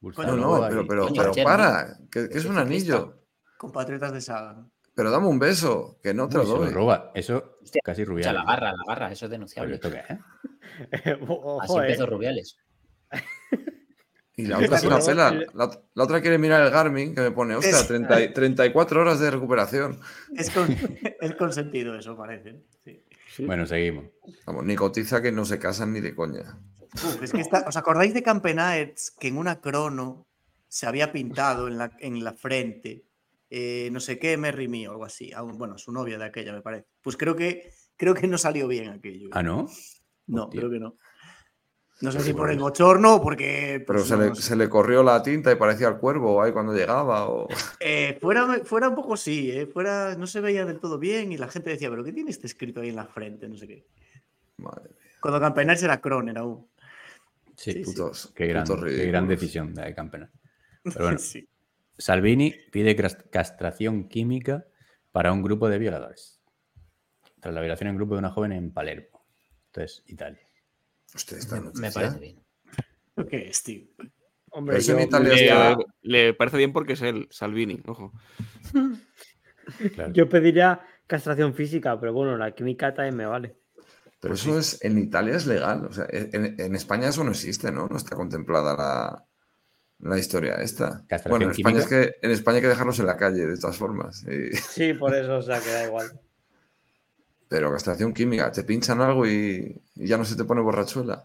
No, Coño, no, Bulsarova pero, pero, para, que, que es un anillo. Compatriotas de Saga. Pero dame un beso, que no te Uy, lo se lo doy. roba. Eso Hostia, casi O rubial. sea, la garra, la garra, eso es denunciable. ¿Esto qué es? Así Ojo, eh. empezó Rubiales. Y la otra se la sí, pela. sí. La, la otra quiere mirar el Garmin, que me pone, hostia, Es- 30 y- 34 horas de recuperación. Es, con, es consentido eso, parece. Sí. Bueno, seguimos. Vamos, ni cotiza que no se casan ni de coña. Uf, es que está- ¿Os acordáis de Campenaerts que en una crono se había pintado en la, en la frente eh, no sé qué, Merry Me o algo así? A un- bueno, su novia de aquella, me parece. Pues creo que, creo que no salió bien aquello. Ah, ¿no? no, hostia. creo que no. No sé si por el bochorno o porque. Pero pues, se, no, le, no sé. se le corrió la tinta y parecía el cuervo ahí cuando llegaba. O... Eh, fuera, fuera un poco sí, eh, fuera no se veía del todo bien y la gente decía, pero ¿qué tiene este escrito ahí en la frente? No sé qué. Madre mía, Cuando Campenaerts era Croner aún. Sí. Sí, sí. putos, Qué gran, putos qué gran decisión de Campeonato. Pero bueno, Sí. Salvini pide castración química para un grupo de violadores. Tras la violación en grupo de una joven en Palermo. Entonces, Italia. Hostia, esta Me, noticia. me parece bien. ¿Qué es, tío? Hombre, Pero eso en yo- Italia Le, está- le parece bien porque es él, Salvini, ojo. Claro. Yo pediría castración física, pero bueno, la química también me vale. Pero eso es, en Italia es legal. O sea, en, en España eso no existe, ¿no? No está contemplada la, la historia esta. ¿Castración Bueno, en España, es que, en España hay que dejarlos en la calle, de todas formas. Y- Sí, por eso, o sea, que da igual. pero castración química, te pinchan algo y, y ya no se te pone borrachuela.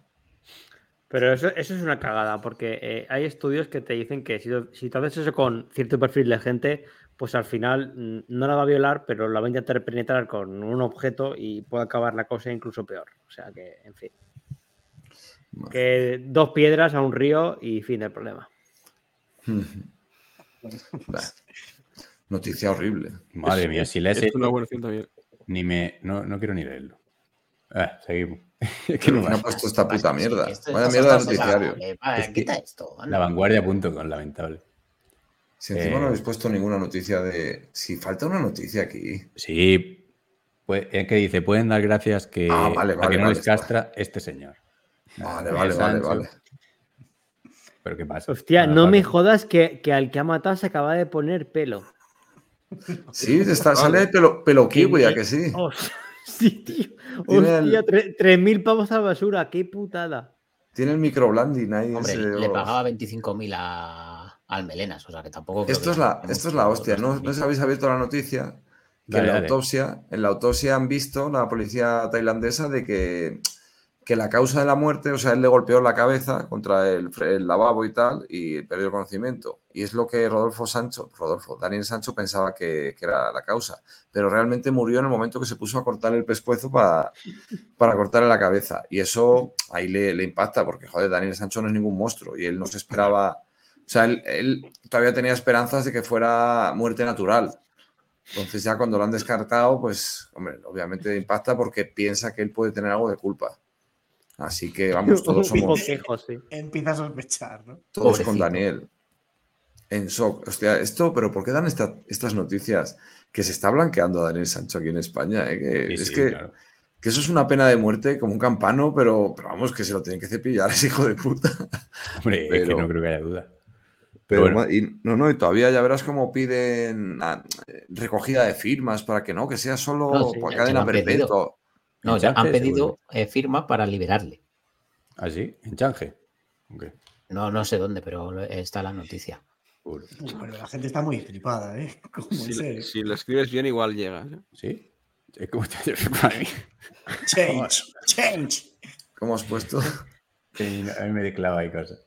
Pero eso, eso es una cagada, porque eh, hay estudios que te dicen que si, si tú haces eso con cierto perfil de gente, pues al final mm, no la va a violar, pero la va a intentar penetrar con un objeto y puede acabar la cosa incluso peor. O sea que, en fin. Que dos piedras a un río y fin del problema. Bah, Noticia horrible. Madre mía, si buena opción también. ni me, no, no quiero ni leerlo. Ah, seguimos. ¿Quién no ha puesto esta puta mierda? Esto- Vaya mierda de noticiario. Va, Es que- quita esto. anda. La vanguardia.com, lamentable. Si encima Eh, no habéis puesto ninguna noticia de. Si falta una noticia aquí. Sí, pues, es que dice, pueden dar gracias que, Ah, vale, a vale, que no vale, les castra este señor. Vale, vale, vale, Sancho. vale. ¿Pero qué pasa? Hostia, no me jodas que, que al que ha matado se acaba de poner pelo. Sí, está, sale de pelo, pelo kiwi, ¿a Que- sí? Oh, sí, tío. Hostia, tre- 3.000 pavos a la basura, qué putada. Tiene el microblending ahí. Hombre, ese, le pagaba 25.000 a, al Melenas, o sea que tampoco. Esto que es la, esto es la hostia. No, no habéis abierto la noticia. Que Dale, en, la dale. autopsia, en la autopsia han visto, la policía tailandesa, de que, que la causa de la muerte, o sea, él le golpeó la cabeza contra el, el lavabo y tal, y perdió el conocimiento. Y es lo que Rodolfo Sancho, Rodolfo, Daniel Sancho pensaba que, era la causa. Pero realmente murió en el momento que se puso a cortar el pescuezo para, para cortarle la cabeza. Y eso ahí le, le impacta, porque, joder, Daniel Sancho no es ningún monstruo y él no se esperaba. O sea, él, él todavía tenía esperanzas de que fuera muerte natural. Entonces, ya cuando lo han descartado, pues, hombre, obviamente impacta porque piensa que él puede tener algo de culpa. Así que, vamos, todos somos quejo, sí. Empieza a sospechar, ¿no? todos con. Daniel. En shock. Hostia, esto, pero ¿por qué dan esta- estas noticias? Que se está blanqueando a Daniel Sancho aquí en España. eh? Que- Sí, es sí, que, claro. que eso es una pena de muerte como un campano, pero, pero vamos, que se lo tienen que cepillar ese hijo de puta. Hombre, es que no creo que haya duda. Pero, bueno. y, no, no, y todavía ya verás cómo piden ah, recogida de firmas para que no, que sea solo No, sí, por cadena perpetua. No, ya han Entonces, pedido eh, firma para liberarle. ¿Ah, sí? ¿En Change? No, no sé dónde, pero está la noticia. Uf, pero la gente está muy flipada, ¿eh? Si, lo escribes bien, igual llega. ¿eh? ¿Sí? Es como te para mí. Change, change. ¿Cómo has puesto? Sí, no, a mí me clava ahí cosas.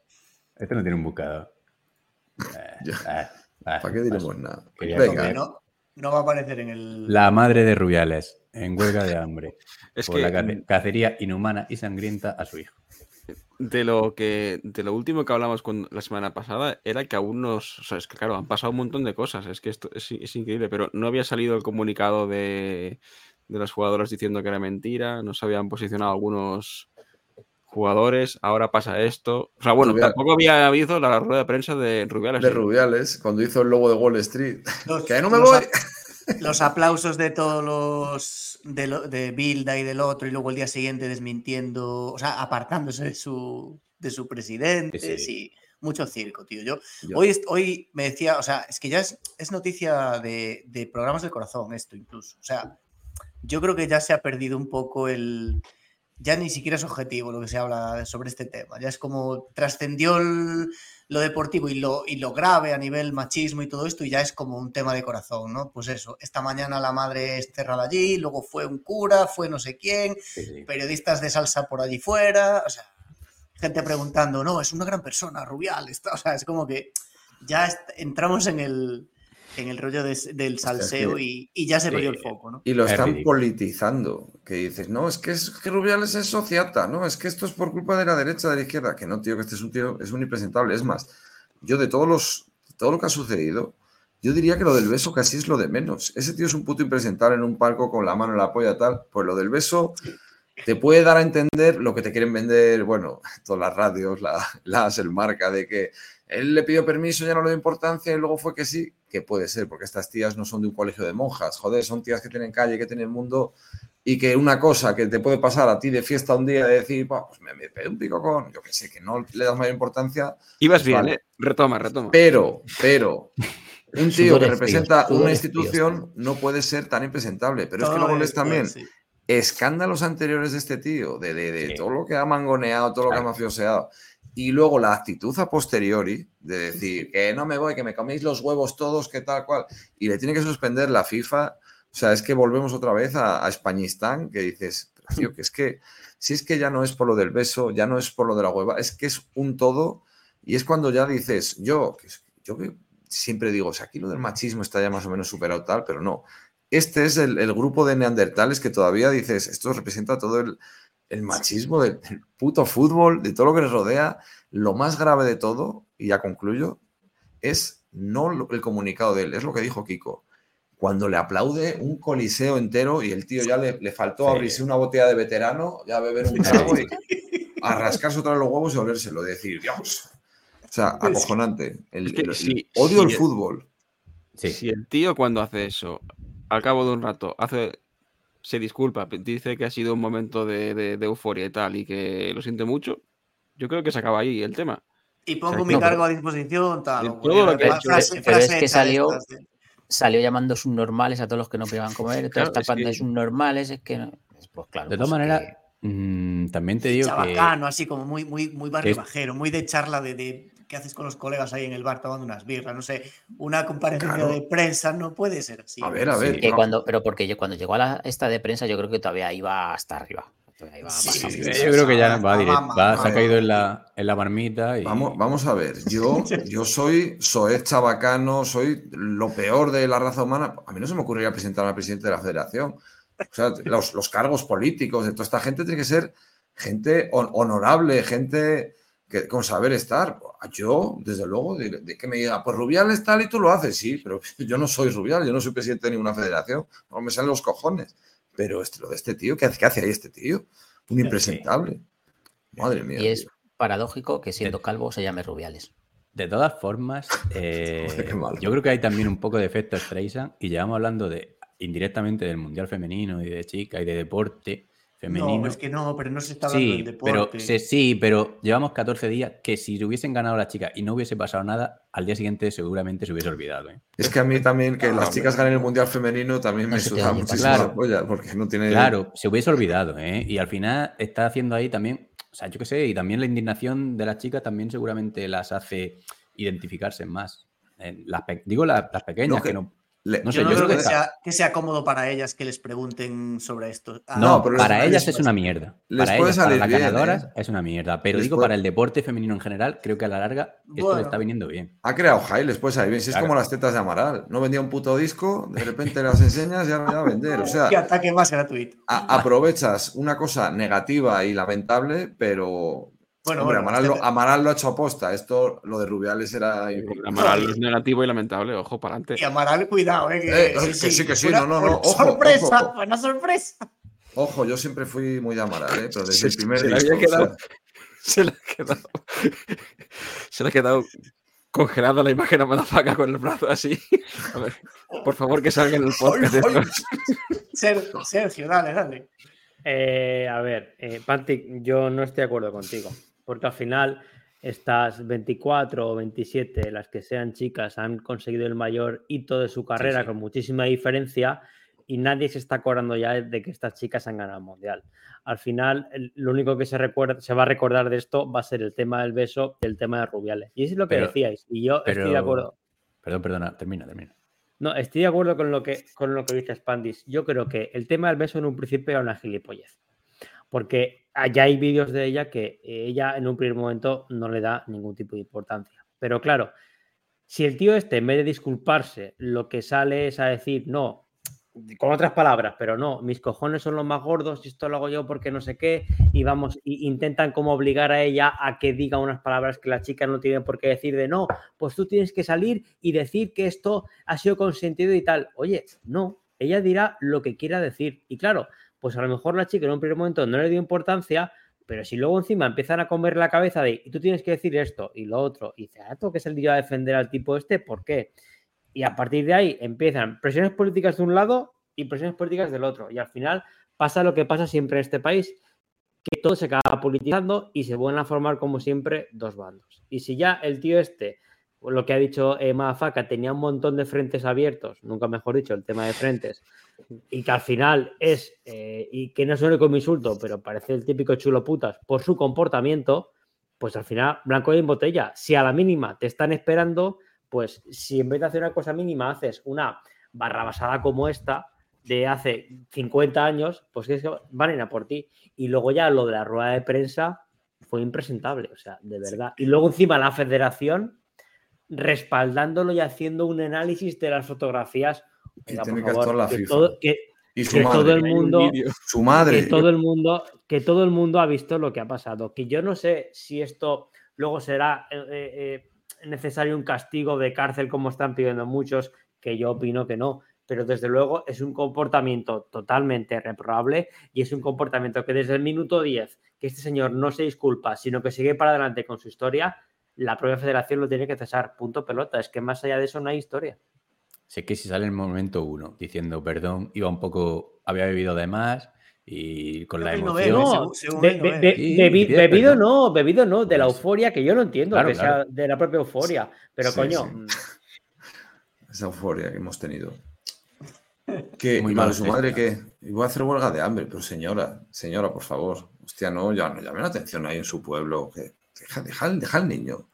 Este no tiene un buscador. Eh, Ya. eh, eh, ¿Para qué diremos nada? Quería Venga, comer. No, no va a aparecer en el. La madre de Rubiales, en huelga de hambre, Es por que la cace- cacería inhumana y sangrienta a su hijo. de lo que de lo último que hablamos con, la semana pasada era que aún nos. O sea, es que claro, han pasado un montón de cosas. Es que esto es, es increíble, pero no había salido el comunicado de, de los jugadores diciendo que era mentira. No se habían posicionado algunos jugadores. Ahora pasa esto. O sea, bueno, tampoco había habido la rueda de prensa de Rubiales. De. Rubiales, cuando hizo el logo de Wall Street. Los- que no me los voy. a- Los aplausos de todos los de, lo- de Bilda y del otro, y luego el día siguiente desmintiendo, o sea, apartándose de su, de su presidente. Sí, mucho circo, tío. Yo, Yo- Hoy, hoy me decía, o sea, es que ya es, es noticia de, de programas del corazón esto incluso. O sea, yo creo que ya se ha perdido un poco el... Ya ni siquiera es objetivo lo que se habla sobre este tema. Ya es como trascendió lo deportivo y lo, y lo grave a nivel machismo y todo esto y ya es como un tema de corazón, ¿no? Pues eso, esta mañana la madre es cerrada allí, luego fue un cura, fue no sé quién, Sí, sí. periodistas de salsa por allí fuera, o sea, gente preguntando, no, es una gran persona, Rubial, está, o sea, es como que ya entramos en el, en el rollo de- del salseo que- y, y ya se perdió el foco, ¿no? Y lo Es están politizando. Que dices, no, es que, es que Rubiales es sociata, no, es que esto es por culpa de la derecha, de la izquierda. Que no, tío, que este es un tío, es un impresentable. Es más, yo de todos los, de todo lo que ha sucedido, yo diría que lo del beso casi es lo de menos. Ese tío es un puto impresentable en un palco con la mano en la polla, tal. Pues lo del beso te puede dar a entender lo que te quieren vender, bueno, todas las radios, la, las, el marca, de que él le pidió permiso, ya no le dio importancia y luego fue que sí, que puede ser, porque estas tías no son de un colegio de monjas, joder, son tías que tienen calle, que tienen mundo y que una cosa que te puede pasar a ti de fiesta un día de decir, "Buah, pues me, me pegué un pico con, yo que sé, que no le das mayor importancia, Ibas Pues bien, vale. ¿eh? Retoma, retoma. pero, pero, un tío que representa una institución no puede ser tan impresentable, pero es que luego lees también sí. escándalos anteriores de este tío, de, de- de Sí. todo lo que ha mangoneado, todo lo que ha mafioseado, y luego la actitud a posteriori de decir que no me voy, que me coméis los huevos todos, que tal cual, y le tiene que suspender la FIFA. O sea, es que volvemos otra vez a, a Españistán, que dices, "Pero, tío, que es que si es que ya no es por lo del beso, ya no es por lo de la hueva, es que es un todo, y es cuando ya dices, yo, yo siempre digo, o sea, aquí lo del machismo está ya más o menos superado tal, pero no. Este es el, el grupo de neandertales que todavía dices, esto representa todo el, el machismo del, del puto fútbol, de todo lo que les rodea. Lo más grave de todo, y ya concluyo, es no lo- el comunicado de él, es lo que dijo Kiko. Cuando le aplaude un coliseo entero y el tío ya le, le faltó Sí. abrirse una botella de veterano, ya beber un trago y a rascarse otra vez los huevos y olérselo, decir, Dios. O sea, acojonante. El, Es que el- el sí, odio sí, el fútbol. Sí. Si el tío cuando hace eso, al cabo de un rato, hace, se disculpa, dice que ha sido un momento de, de- de euforia y tal, y que lo siente mucho, yo creo que se acaba ahí el tema. Y pongo sea, mi no, cargo a disposición, tal. o todo lo que hecho, frase- pero es frase que hecha de salió- Salió llamando subnormales a todos los que no podían comer, Claro, toda esta es panda que- de subnormales, es que no. Pues claro. De todas pues maneras, que- mm, también te digo que. chabacano, así como muy, muy, muy barrio es- bajero, muy de charla de, de qué haces con los colegas ahí en el bar tomando unas birras, no sé, una comparecencia Claro. de prensa no puede ser así. A ver, a ver. que no. cuando, pero porque yo, cuando llegó a la, esta de prensa, yo creo que todavía iba hasta arriba. Iba Sí, sí, Yo creo que ya va directo. va- se ha caído en la, en la marmita y. Vamos, vamos a ver, yo, yo soy soez chabacano, soy lo peor de la raza humana. A mí no se me ocurriría presentar al presidente de la federación. O sea, los, los cargos políticos de toda esta gente tiene que ser gente hon- honorable, gente que, con saber estar. Yo, desde luego, de, de que me diga, pues Rubiales tal y tú lo haces, sí, pero yo no soy Rubial, yo no soy presidente de ninguna federación, no me salen los cojones. Pero este, lo de este tío, ¿qué hace, qué hace ahí este tío? Un impresentable. Madre mía. Y es tío. paradójico que siendo calvo se llame Rubiales. De todas formas, eh, yo creo que hay también un poco de efecto Streisand y llevamos hablando de indirectamente del mundial femenino y de chica y de deporte femenino. No, es que no, pero no se está hablando Sí, del pero, se- sí, pero llevamos 14 días que si hubiesen ganado las chicas y no hubiese pasado nada, al día siguiente seguramente se hubiese olvidado. ¿eh? Es que a mí también que Ah, las hombre. chicas ganen el Mundial Femenino también me suda muchísimo claro. la polla, porque no tiene... Claro, se hubiese olvidado, ¿eh? Y al final está haciendo ahí también, o sea, yo qué sé, y también la indignación de las chicas también seguramente las hace identificarse más. Eh, las digo la- las pequeñas, No, que- que no. Le- no sé, yo no yo creo creo que, que- sea, que sea cómodo para ellas que les pregunten sobre esto. Ah, No, para ellas es una mierda. les Para ellas, para las bien, ganadoras, ¿eh? es una mierda. Pero Les digo, puede- para el deporte femenino en general, creo que a la larga esto le está viniendo bien. Ha creado high, les puede salir bien. Si es como las tetas de Amaral. No vendía un puto disco, de repente las enseñas y ahora ya va a vender. O sea, Qué ataque más gratuito. a- aprovechas una cosa negativa y lamentable, pero Bueno, Hombre, bueno, Amaral, lo, Amaral lo ha hecho aposta. Esto, lo de Rubiales era. Amaral es negativo y lamentable, ojo, para adelante. Y Amaral, cuidado, eh, que, Eh, que sí, que sí, Una- no, no, no, una ojo, sorpresa, ojo. una sorpresa. Ojo, yo siempre fui muy de Amaral, ¿eh? pero desde el primer se le había o sea, quedado- Se le ha quedado. Se le ha quedado congelada la imagen a Madafaka con el brazo así. A ver, por favor, que salga en el podcast. esto. Sergio, Sergio, dale, dale. Eh, a ver, eh, Pantic, yo no estoy de acuerdo contigo, porque al final estas 24 o 27, las que sean chicas, han conseguido el mayor hito de su carrera sí. con muchísima diferencia y nadie se está acordando ya de que estas chicas han ganado el mundial. Al final, el- lo único que se, recuerda, se va a recordar de esto va a ser el tema del beso y el tema de Rubiales. Y eso es lo que Pero- decíais, y yo estoy de acuerdo. Perdón, perdona, termina, termina. No, estoy de acuerdo con lo que, con lo que dice Spandis. Yo creo que el tema del beso en un principio era una gilipollez. Porque allá hay vídeos de ella que ella en un primer momento no le da ningún tipo de importancia. Pero claro, si el tío este, en vez de disculparse, lo que sale es a decir, no, con otras palabras, pero no, mis cojones son los más gordos y esto lo hago yo porque no sé qué, y vamos, y intentan como obligar a ella a que diga unas palabras que la chica no tiene por qué decir de no, pues tú tienes que salir y decir que esto ha sido consentido y tal. Oye, no, ella dirá lo que quiera decir. Y claro, pues a lo mejor la chica en un primer momento no le dio importancia, pero si luego encima empiezan a comer la cabeza de y tú tienes que decir esto y lo otro, y dice, ah, tengo que salir yo a defender al tipo este, ¿por qué? Y a partir de ahí empiezan presiones políticas de un lado y presiones políticas del otro. Y al final pasa lo que pasa siempre en este país, que todo se acaba politizando y se vuelven a formar como siempre dos bandos. Y si ya el tío este, lo que ha dicho eh, Madafaka, tenía un montón de frentes abiertos, nunca mejor dicho, el tema de frentes, y que al final es, eh, y que no suene como insulto, pero parece el típico chulo putas por su comportamiento, pues al final blanco y en botella. Si a la mínima te están esperando, pues si en vez de hacer una cosa mínima haces una barrabasada como esta de hace 50 años, pues es que van a ir a por ti. Y luego ya lo de la rueda de prensa fue impresentable, o sea, de verdad. Y luego encima la federación respaldándolo y haciendo un análisis de las fotografías. Tiene que actuar favor, la que FIFA. todo- que- Y su que madre. todo el mundo. Su madre. que todo el mundo que todo el mundo ha visto lo que ha pasado que yo no sé si esto luego será eh, eh, eh, necesario un castigo de cárcel como están pidiendo muchos que yo opino que no pero desde luego es un comportamiento totalmente reprobable y es un comportamiento que desde el minuto 10 que este señor no se disculpa sino que sigue para adelante con su historia la propia federación lo tiene que cesar punto pelota es que más allá de eso no hay historia Sé que si sale en el momento uno diciendo perdón, iba un poco, había bebido de más y con la emoción. No, bebido perdón. no, bebido no, de la Pues- euforia que yo no entiendo Claro, que claro. sea de la propia euforia, pero Sí, coño, sí. mm, Esa euforia que hemos tenido. Que Muy mal su madre que iba a hacer huelga de hambre, pero señora, señora, por favor. Hostia, no, ya no llamen la atención ahí en su pueblo. Que deja, deja, deja al niño.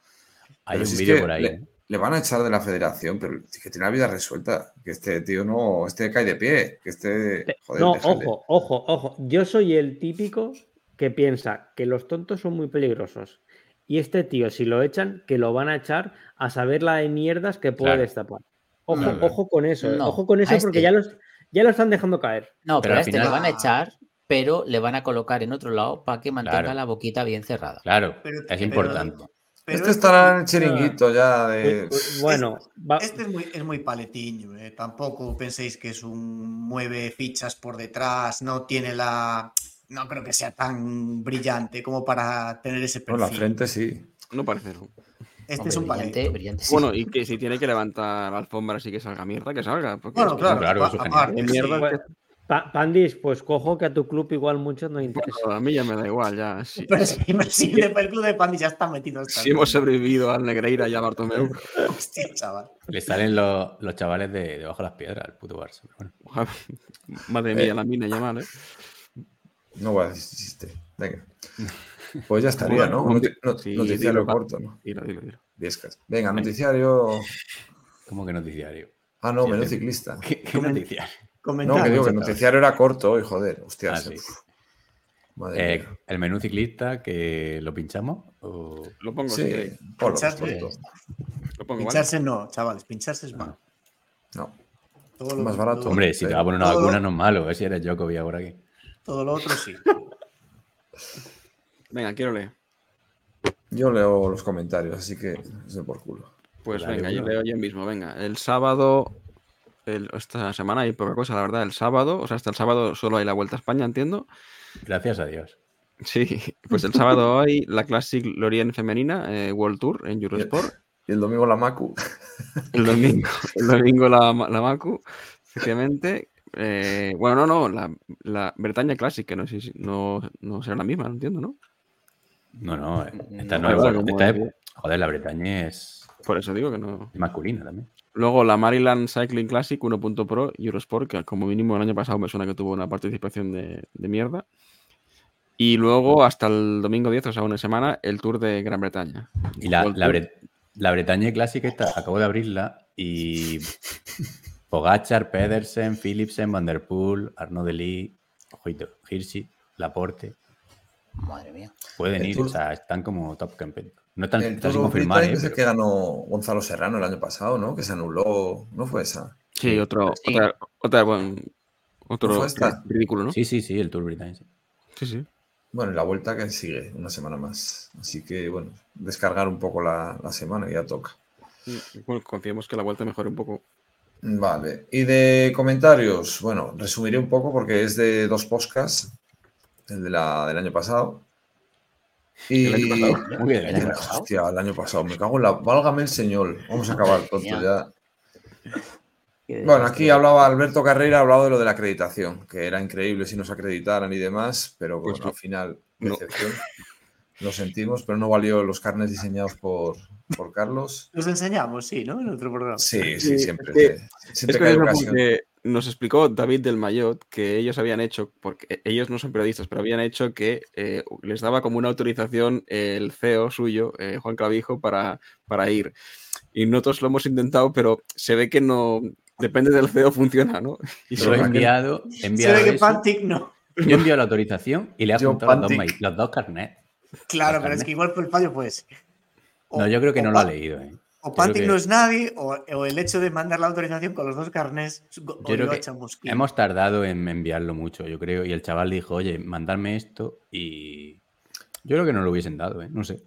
Hay Pero un si es vídeo que por ahí. Le, ¿eh? le van a echar de la federación, pero que tiene la vida resuelta. Que este tío no, este cae de pie. Que este. Joder, no, déjale. ojo, ojo, ojo. Yo soy el típico que piensa que los tontos son muy peligrosos. Y este tío, si lo echan, que lo van a echar a saber la de mierdas que puede Claro. destapar. Ojo, ojo con eso, ¿eh? No, ojo con eso porque este. ya los, ya lo están dejando caer. No, Pero pero, a este final- le van a echar, pero le van a colocar en otro lado para que mantenga Claro. la boquita bien cerrada. Claro, Pero- es pero- importante. Pero Este estará en el chiringuito ya de. Bueno, va- Este es muy, es muy paletiño, eh. tampoco penséis que es un mueve fichas por detrás, no tiene la. No creo que sea tan brillante como para tener ese No, perfil. la frente sí. No parece eso. Este Hombre, es un brillante, brillante, sí. Bueno, y que si tiene que levantar la alfombra así que salga mierda, que salga. porque Bueno, es que- claro, claro, eso es aparte, genial. sí. Mierda, Bueno, Pa- Pandis, pues cojo que a tu club igual mucho no interesa. Bueno, a mí ya me da igual, ya. Si, Pero si, si el el club de Pandi ya está metido. hasta si el- hemos sobrevivido al Negreira y a Bartomeu, Hostia, chaval. Le salen los, los chavales de debajo de las piedras al puto Barça. bueno. madre mía, la mina ya mal, ¿eh? No voy a decir. Venga. Pues ya estaría, ¿no? Sí, noticiario dilo, va. corto, ¿no? Dilo, dilo, dilo. Viescas. Venga, noticiario. ¿Cómo que noticiario? Ah, no, Sí, menú sí. ciclista. ¿Qué, qué noticiario? No, que digo que Muchas noticiario era corto hoy, joder. Hostia, Ah, se- sí. Madre Eh, mía. ¿El menú ciclista que lo pinchamos? O... Lo pongo, Sí, Pincharse. ponlo. Lo pongo, ¿vale? Pincharse no, chavales, pincharse es malo. No. Todo lo- Más barato. todo- Hombre, si te va a poner una vacuna no es malo, ¿eh? si eres Djokovic por aquí. Todo lo otro sí. Venga, quiero leer. Yo leo los comentarios, así que es por culo. Pues venga, yo leo yo mismo, venga. El sábado, el- esta semana hay poca cosa, la verdad. El sábado, o sea, hasta el sábado solo hay la Vuelta a España, entiendo. Gracias a Dios. Sí, pues el sábado hay la Classic Lorient femenina, eh, World Tour en Eurosport. Y el domingo la Macu. El domingo, el domingo la, la Macu, efectivamente. Eh, bueno, no, no, la, la Bretaña Classic, que no sé si no, no será la misma, no entiendo, ¿no? No, no. eh, Esta No, no, es. esta es- joder, la Bretaña es Por eso digo que no. masculina también. Luego la Maryland Cycling Classic 1.pro Eurosport, que como mínimo el año pasado me suena que tuvo una participación de, de mierda. Y luego hasta el domingo 10, o sea, una semana, el Tour de Gran Bretaña. Y la, la. Bre- la Bretaña Classic esta, acabo de abrirla y Pogachar, Pedersen, Philipsen, Van der Poel, Arnaud Delis, ojito, Hirschi, Laporte, Madre mía. pueden El ir, Tour- o sea, están como top campaign. No están, El sin of confirmar, ¿eh? es el pero- que ganó Gonzalo Serrano el año pasado, ¿no? Que se anuló. ¿No fue esa? Sí, otro, Sí. otra, otra, bueno, otro ¿No fue esta? ridículo, ¿no? Sí, sí, sí, el Tour Britain. sí. sí. sí. Bueno, y la vuelta que sigue una semana más. Así que, bueno, descargar un poco la, la semana y ya toca. Mm, Bueno, confiemos que la vuelta mejore un poco. Vale. Y de comentarios, bueno, resumiré un poco porque es de dos podcasts. El de la, del año pasado. Y. ¿El año pasado? Muy bien, El año pasado. Hostia, el año pasado. Me cago en la. Válgame el señor. Vamos a acabar pronto Genial. ya. Bueno, aquí hablaba Alberto Carrera, ha hablado de lo de la acreditación, que era increíble si nos acreditaran y demás, pero Pues bueno, no. al final, No. decepción. Lo sentimos, pero no valió los carnes diseñados por, por Carlos. Los enseñamos, sí, ¿no? En otro programa. Sí, Sí, siempre. es que- se- siempre Es que hay curioso ocasión. porque nos explicó David del Mayot que ellos habían hecho, porque ellos no son periodistas, pero habían hecho que eh, les daba como una autorización el CEO suyo, eh, Juan Clavijo, para, para ir. Y nosotros lo hemos intentado, pero se ve que no, depende del CEO, funciona, ¿no? Y Yo he Pero- enviado, he Se enviado ve que Pantic no. yo he enviado la autorización y le ha Yo, apuntado los dos, Pantic. mail- los dos carnets. Claro, Los pero es que igual por el fallo pues. No, yo creo que no lo ha leído. ¿eh? O Pantic que- no es nadie, o, o el hecho de mandar la autorización con los dos carnés. Yo creo que hemos tardado en enviarlo mucho, yo creo. Y el chaval dijo, oye, mandarme esto y yo creo que no lo hubiesen dado, ¿eh? No sé.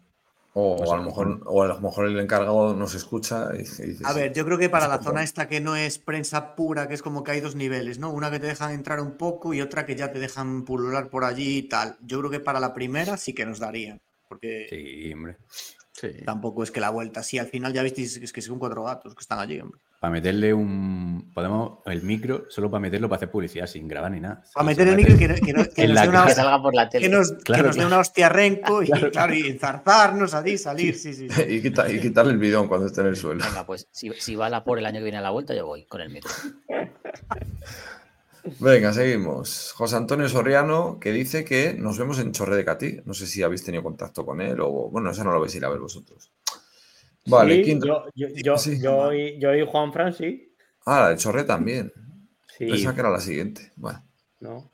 O, a lo mejor, o a lo mejor el encargado nos escucha y, y dice, A ver, yo creo que para la zona esta que no es prensa pura, que es como que hay dos niveles, ¿no? Una que te dejan entrar un poco y otra que ya te dejan pulular por allí y tal. Yo creo que para la primera sí que nos darían, porque Sí, hombre. Sí. tampoco es que la vuelta. Sí, al final ya visteis es que son cuatro gatos que están allí, hombre. Para meterle un. Podemos. El micro, solo para meterlo para hacer publicidad sin grabar ni nada. Para meter el micro y que, no- que no- que En nos una, Que salga por la que nos, que Claro, nos dé claro. una hostia renco y, Claro, claro, y enzarzarnos allí, salir, sí, sí. sí. y, quita- y quitarle el bidón cuando esté en el suelo. Venga, pues si, si va la por el año que viene a la vuelta, yo voy con el micro. Venga, seguimos. José Antonio Soriano, que dice que nos vemos en Chorre de Catí. No sé si habéis tenido contacto con él o. Bueno, eso no lo vais a ir a ver vosotros. Vale, Sí, ¿quién- yo, yo, yo, Sí. yo y, yo y Juan Fran sí. Ah, la de Chorre también. Sí, Pensaba que era la siguiente. Bueno, no.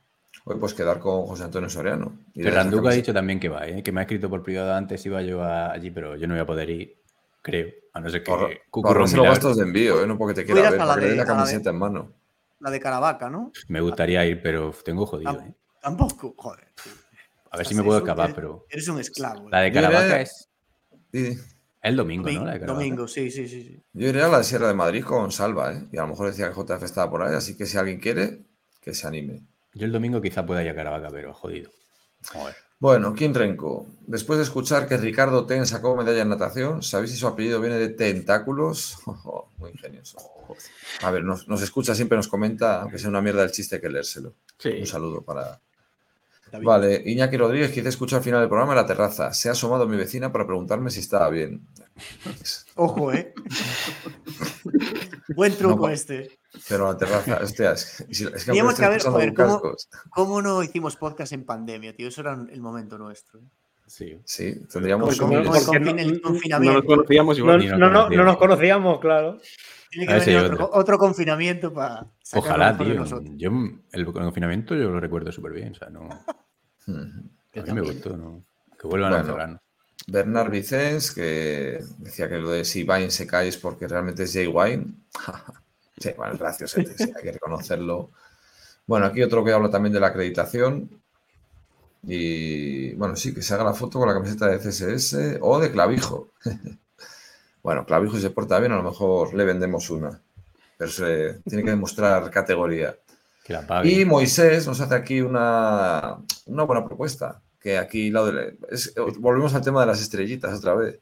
hoy pues quedar con José Antonio Soriano. Las Duque ha dicho también que va, ¿eh? que me ha escrito por privado antes, iba yo a- allí, pero yo no voy a poder ir, creo. A no ser que ahorrarse los gastos de envío, ¿eh? no porque te quiera ver, a la porque de- la camiseta en mano. La de Caravaca, ¿no? Me gustaría ir, pero tengo jodido. ¿eh? Tampoco, joder. tío. A ver si me puedo escapar, eres- pero. Eres un esclavo. La de Caravaca es Y el domingo, Domingo, ¿no? La de Caravaca. domingo, sí, sí, sí. sí. yo iré a la de Sierra de Madrid con Salva, ¿eh? y a lo mejor decía que JF estaba por ahí, así que si alguien quiere, que se anime. Yo el domingo quizá pueda ir a Caravaca, pero jodido. Joder. Bueno, ¿quién renco? Después de escuchar que Ricardo Ten sacó medalla en natación, ¿sabéis si su apellido viene de tentáculos? Muy ingenioso. A ver, nos, nos escucha, siempre nos comenta, aunque sea una mierda el chiste, que leérselo. Sí. Un saludo para... David. Vale, Iñaki Rodríguez, quizá escuchó al final del programa en la terraza. Se ha asomado mi vecina para preguntarme si estaba bien. Ojo, ¿eh? Buen truco No, este. Pero la terraza, hostia, es es que Teníamos que haber- joder, ¿cómo- ¿Cómo no hicimos podcast en pandemia, tío? Eso era el momento nuestro. ¿eh? Sí. Sí, tendríamos como miles. el, no- confin- el No nos confinamiento. conocíamos No, no, no, no nos conocíamos, claro. Tiene que A venir otro, otro. otro confinamiento para Ojalá, tío. Yo el confinamiento yo lo recuerdo súper bien. O sea, no. Yo A mí me gustó, ¿no? Que vuelvan a Bueno. encerrarnos. Bernard Vicens, que decía que lo de si Vine se cae es porque realmente es Jay Wine. sí, bueno, es gracioso, sí, hay que reconocerlo. Bueno, aquí otro que habla también de la acreditación. Y bueno, sí, que se haga la foto con la camiseta de CSS o de clavijo. bueno, clavijo se porta bien, a lo mejor le vendemos una. Pero se tiene que demostrar categoría. Que la pague. Y Moisés nos hace aquí una, una buena propuesta. Que aquí la de- es- volvemos al tema de las estrellitas otra vez.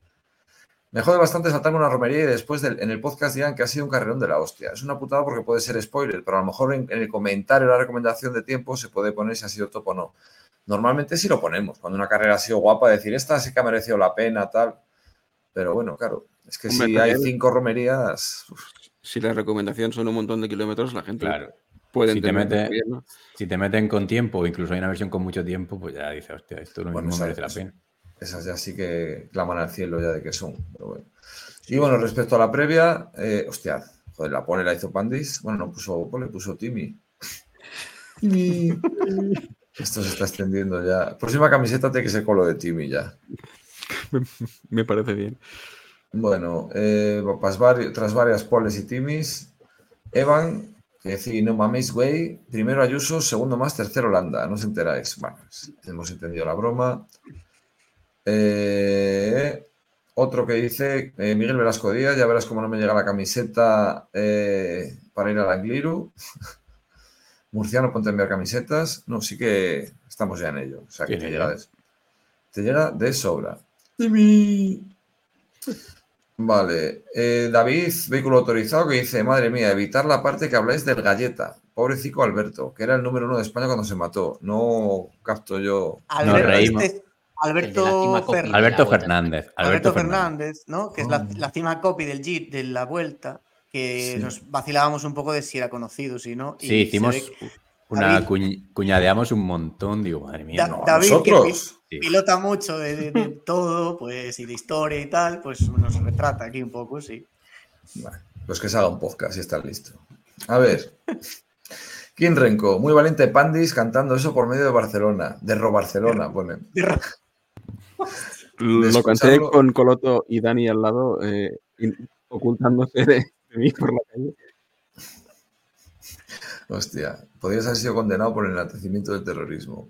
Me jode bastante saltarme una romería y después del- en el podcast digan que ha sido un carrerón de la hostia. Es una putada porque puede ser spoiler, pero a lo mejor en, en el comentario, la recomendación de tiempo, se puede poner si ha sido top o no. Normalmente sí lo ponemos. Cuando una carrera ha sido guapa, decir esta sí que ha merecido la pena, tal. Pero bueno, claro, es que Hombre, si hay cinco romerías. uf, Si la recomendación son un montón de kilómetros, la gente Claro. puede Si te, entender mete- bien, ¿no? si te meten con tiempo, o incluso hay una versión con mucho tiempo, pues ya dices, hostia, esto no Bueno, mismo sabes, merece la pena. Esas ya sí que claman al cielo ya de que son. Pero bueno. Y bueno, respecto a la previa, eh, hostia, joder, la pone, la hizo Pandis. Bueno, no puso pole, puso Timmy. Timmy. Esto se está extendiendo ya. Próxima camiseta tiene que ser con lo de Timmy ya. Me parece bien. Bueno, eh, tras varias poles y timis, Evan, que decía, no maméis, güey, primero Ayuso, segundo más, tercero Holanda, no os enteráis. Bueno, hemos entendido la broma. Eh, otro que dice, eh, Miguel Velasco Díaz, ya verás cómo no me llega la camiseta eh, para ir al Angliru. Murciano, ponte a enviar camisetas. No, sí que estamos ya en ello. O sea, que te llega, de, te llega de sobra. Vale, eh, David, vehículo autorizado, que dice, madre mía, evitar la parte que habláis del galleta. Pobrecito Alberto, que era el número uno de España cuando se mató. No capto yo. Alberto, reímos. este- Alberto, Fer-. Alberto. Fernández. Alberto Alberto Fernández. Fernández, ¿no? Que es la, Oh. la cima copy del JIT de la vuelta, que Sí. nos vacilábamos un poco de si era conocido, si no. y Sí, hicimos ve una David- cuñ- cuñadeamos un montón, digo, madre mía. Da- no. David, nosotros. pi- pilota mucho de, de- de todo, pues, y de historia y tal, pues nos retrata aquí un poco, sí. Bueno, pues que se haga un podcast y está listo. A ver. Kim Renko, muy valiente Pandis cantando eso por medio de Barcelona, de Ro Barcelona, pone. Lo canté con Coloto y Dani al lado, eh, ocultándose de, de mí por la calle. Hostia, podrías haber sido condenado por el enaltecimiento del terrorismo.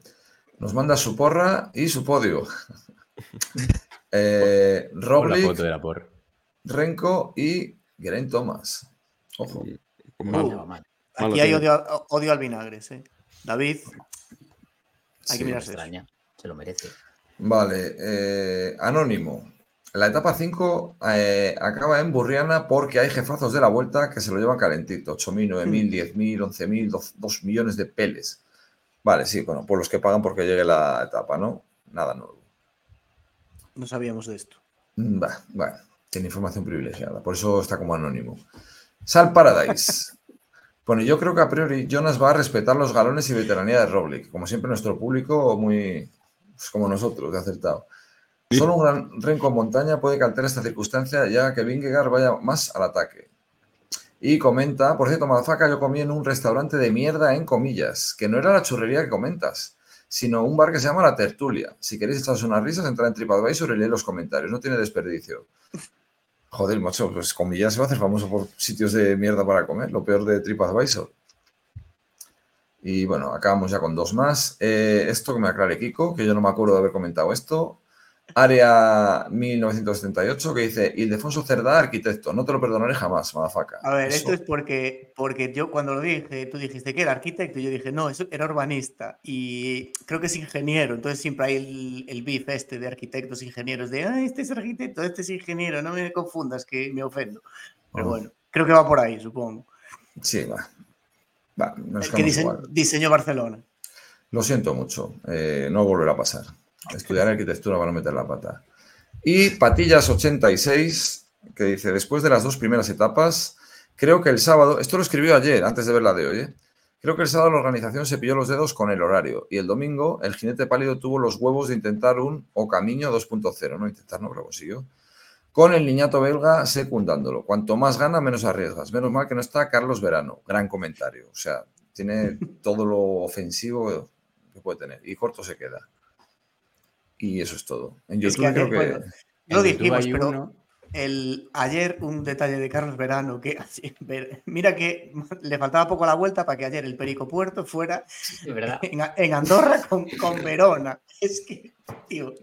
Nos manda su porra y su podio. eh, Con la Roglic, foto de la porra. Renko y Geraint Thomas. Ojo. Malo Aquí hay odio, odio al vinagre, sí. David, hay Sí. que mirarse extraña. Se lo merece. Vale, eh, Anónimo. La etapa 5 eh, acaba en Burriana porque hay jefazos de la vuelta que se lo llevan calentito. 8.000, 9.000, 10.000, 11.000, 2, 2 millones de peles. Vale, sí, bueno, por los que pagan porque llegue la etapa, ¿no? Nada nuevo. No sabíamos de esto. Mm, Va, bueno, tiene información privilegiada, por eso está como anónimo. Sal Paradise. Bueno, yo creo que a priori Jonas va a respetar los galones y veteranía de Roglic. Como siempre, nuestro público muy pues, como nosotros, de acertado. Solo un gran renco en montaña puede que altere esta circunstancia, ya que Vingegaard vaya más al ataque. Y comenta, por cierto, Malafaca, yo comí en un restaurante de mierda, en comillas, que no era la churrería que comentas, sino un bar que se llama La Tertulia. Si queréis echaros unas risas, entrad en TripAdvisor y leed los comentarios, no tiene desperdicio. Joder, macho, pues comillas se va a hacer famoso por sitios de mierda para comer, lo peor de TripAdvisor. Y bueno, acabamos ya con dos más. Eh, esto que me aclare Kiko, que yo no me acuerdo de haber comentado esto. Área 1978, que dice Ildefonso Cerdá, arquitecto. No te lo perdonaré jamás, madafaca. A ver, Eso- esto es porque, porque yo cuando lo dije, tú dijiste que era arquitecto y yo dije, no, eso era urbanista y creo que es ingeniero, entonces siempre hay el, el beef este de arquitectos, ingenieros, de, ah, este es arquitecto, este es ingeniero, no me confundas que me ofendo. Pero bueno, creo que va por ahí, supongo. Sí, va. El que quedamos dise- igual. diseñó Barcelona. Lo siento mucho, eh, no volverá a pasar. Estudiar arquitectura para no meter la pata. Y Patillas86, que dice, después de las dos primeras etapas, creo que el sábado, esto lo escribió ayer, antes de ver la de hoy, ¿eh? creo que el sábado la organización se pilló los dedos con el horario y el domingo el jinete pálido tuvo los huevos de intentar un O Camino 2.0, no intentar, no, pero consiguió. Con el niñato belga secundándolo. Cuanto más gana, menos arriesgas. Menos mal que no está Carlos Verano. Gran comentario. O sea, tiene todo lo ofensivo que puede tener. Y corto se queda. Y eso es todo. En Es YouTube que creo que. No lo dijimos, pero uno- el, ayer un detalle de Carlos Verano, que así, ver- mira que le faltaba poco a la vuelta para que ayer el Perico Puerto fuera en, en Andorra con, con Verona. Es que, tío,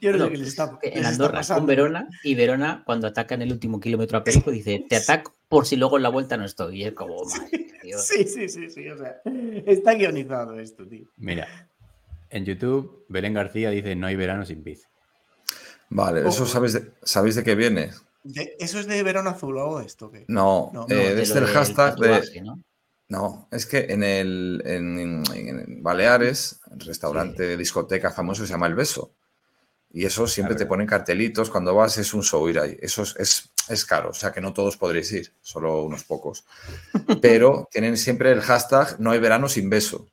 yo no No, sé qué les está, les En Andorra pasando. con Verona y Verona cuando ataca en el último kilómetro a Perico dice te ataco por si luego en la vuelta no estoy. Y es como, madre Dios. Sí, sí, sí, sí, o sea, está guionizado esto, tío. Mira, en YouTube, Belén García dice: No hay verano sin bici. Vale, ¿eso Ojo. sabéis de, ¿sabéis de qué viene? De- ¿Eso es de Verona Azul o algo de esto? ¿qué? No, No, eh, No, de el del hashtag de... ¿no? No, es que en el en, Baleares, el restaurante, discoteca famoso se llama El Beso. Y eso siempre te ponen cartelitos cuando vas, es un show ir ahí. Eso es, es, es caro, o sea que no todos podréis ir, solo unos pocos. Pero tienen siempre el hashtag no hay verano sin beso.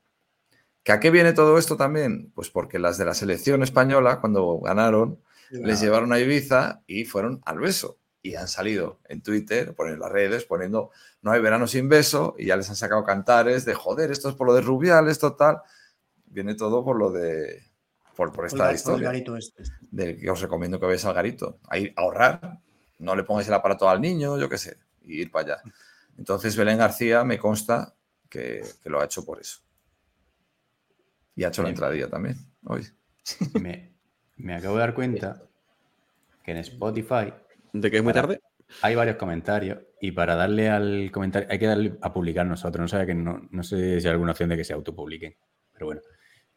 ¿Que ¿A qué viene todo esto también? Pues porque las de la selección española, cuando ganaron, les llevaron a Ibiza y fueron al beso. Y han salido en Twitter, por en las redes, poniendo no hay verano sin beso y ya les han sacado cantares de joder, esto es por lo de Rubiales, total. Viene todo por lo de. por, por Por esta el historia. garito este. Del que os recomiendo que veáis al garito. Ahí ahorrar, no le pongáis el aparato al niño, yo qué sé, y ir para allá. Entonces Belén García me consta que, que lo ha hecho por eso. Y ha hecho la entradilla también hoy. Me, me acabo de dar cuenta que en Spotify ¿De que es muy Para- tarde? hay varios comentarios y para darle al comentario hay que darle a publicar nosotros. No sabía que no, no sé si hay alguna opción de que se autopubliquen, pero bueno.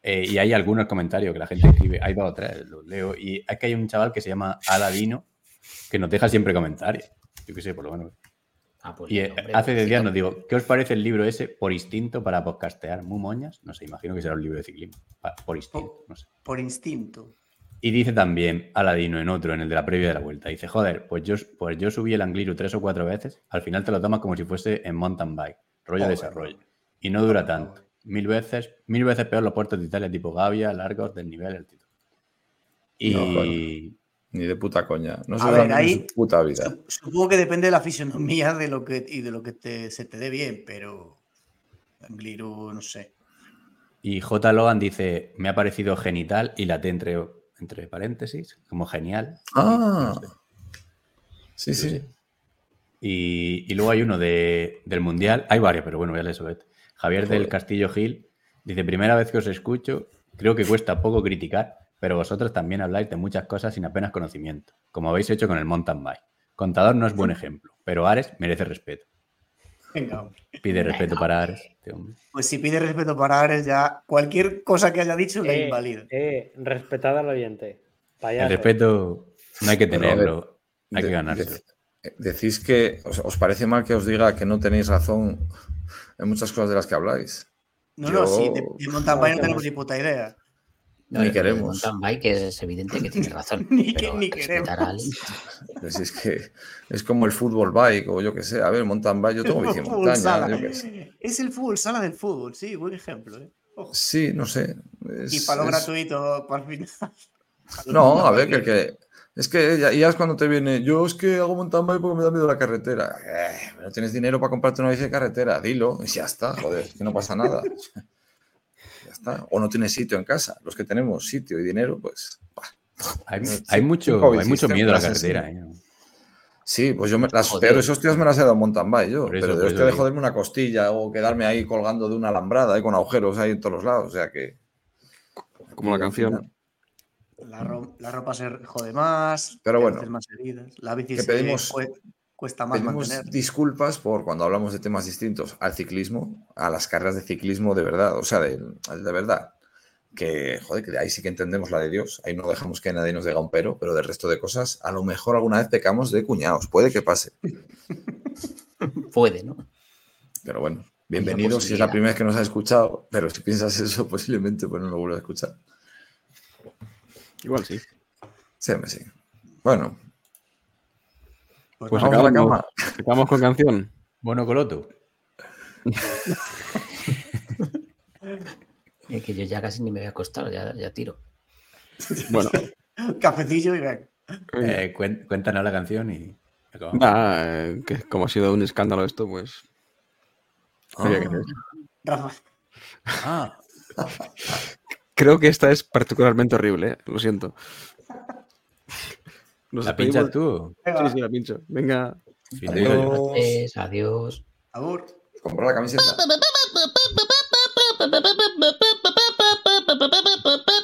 Eh, y hay algunos comentarios que la gente escribe, hay dos o tres, los leo. Y es que hay un chaval que se llama Aladino que nos deja siempre comentarios. Yo qué sé, por lo menos. Ah, pues Y eh, hombre, hace de pues, días sí, nos digo, ¿qué os parece el libro ese por instinto para podcastear? ¿Muy moñas? No sé, imagino que será un libro de ciclismo. Por instinto, no sé. Por instinto. Y dice también Aladino en otro, en el de la previa de la vuelta. Dice, joder, pues yo, pues yo subí el Angliru tres o cuatro veces. Al final te lo tomas como si fuese en mountain bike, rollo Joder. desarrollo. Y no dura tanto. Mil veces, mil veces peor los puertos de Italia tipo Gavia, largos, desnivel, altitud. Y No. Ni de puta coña. No se A ve ver, en ahí- su puta vida. Sup- Supongo que depende de la fisionomía de lo que, y de lo que te, se te dé bien, pero. Angliru, no sé. Y J. Logan dice, me ha parecido genital y la T entre, paréntesis, como genial. Ah. Sí, sí. Y, y luego hay uno de, del Mundial, hay varios, pero bueno, voy a leer sobre. Javier del. Castillo Gil dice, primera vez que os escucho, creo que cuesta poco criticar, pero vosotros también habláis de muchas cosas sin apenas conocimiento, como habéis hecho con el mountain bike. Contador no es buen ejemplo, pero Ares merece respeto. Venga, hombre. Pide respeto Venga, para. Ares. este hombre. Pues si pide respeto para Ares, ya cualquier cosa que haya dicho le Eh, invalida. eh, respetad al oyente. El respeto no hay que tenerlo, hay De- que ganárselo. de- decís que os, os parece mal que os diga que no tenéis razón en muchas cosas de las que habláis. No, no, sí, de, yo- de no No, tenemos ni puta idea. No, Ni el queremos. mountain bike es evidente que tiene razón. Ni que- pero ni queremos. a Pues es que es como el fútbol bike o yo qué sé. A ver, mountain bike, yo tengo bici en Fútbol montaña. sala. yo qué sé. Es el fútbol sala del fútbol, sí, buen ejemplo. ¿eh? Sí, no sé. y es- para lo es- gratuito, para el final. No, a ver, que, es que ya, ya es cuando te viene, yo es que hago mountain bike porque me da miedo la carretera. Eh, no tienes dinero para comprarte una bici de carretera, dilo, y ya está, joder, que no pasa nada. Está. O no tienes sitio en casa. Los que tenemos sitio y dinero, pues. bah. Hay, mucho, hay mucho miedo a la carretera. ¿eh? Sí, pues yo me, las Joder. peores hostias me las he dado en mountain bike yo, eso, pero de hostia de joderme una costilla o quedarme ahí colgando de una alambrada ahí con agujeros ahí en todos los lados, o sea que. Como la canción. La, ro- la ropa se jode más, Pero bueno, más heridas. La bici que se pedimos- cuesta más Pedimos mantener. disculpas por cuando hablamos de temas distintos al ciclismo, a las carreras de ciclismo de verdad, o sea, de, de verdad. Que, joder, que ahí sí que entendemos la de Dios, ahí no dejamos que nadie nos diga un pero, pero del resto de cosas, a lo mejor alguna vez pecamos de cuñados, puede que pase. Puede, ¿no? Pero bueno, bienvenido si es la primera vez que nos has escuchado, pero si piensas eso, posiblemente pues no lo vuelvas a escuchar. Igual sí. Sí, sí. Bueno, Pues Pues nada, vamos a la acabamos, cama. acabamos con canción. Bueno, Coloto. Es que yo ya casi ni me voy a acostar, ya, ya tiro. Bueno, cafecillo y ven. Eh, cuéntanos la canción y acabamos. nada, eh, que como ha sido un escándalo esto, pues. que Ah, Creo que esta es particularmente horrible, ¿eh? lo siento. Nos ¿La pinchas tú? Venga, Sí, sí, la pincho. Venga. Adiós. Adiós. adiós. Abur. Comprar la camiseta.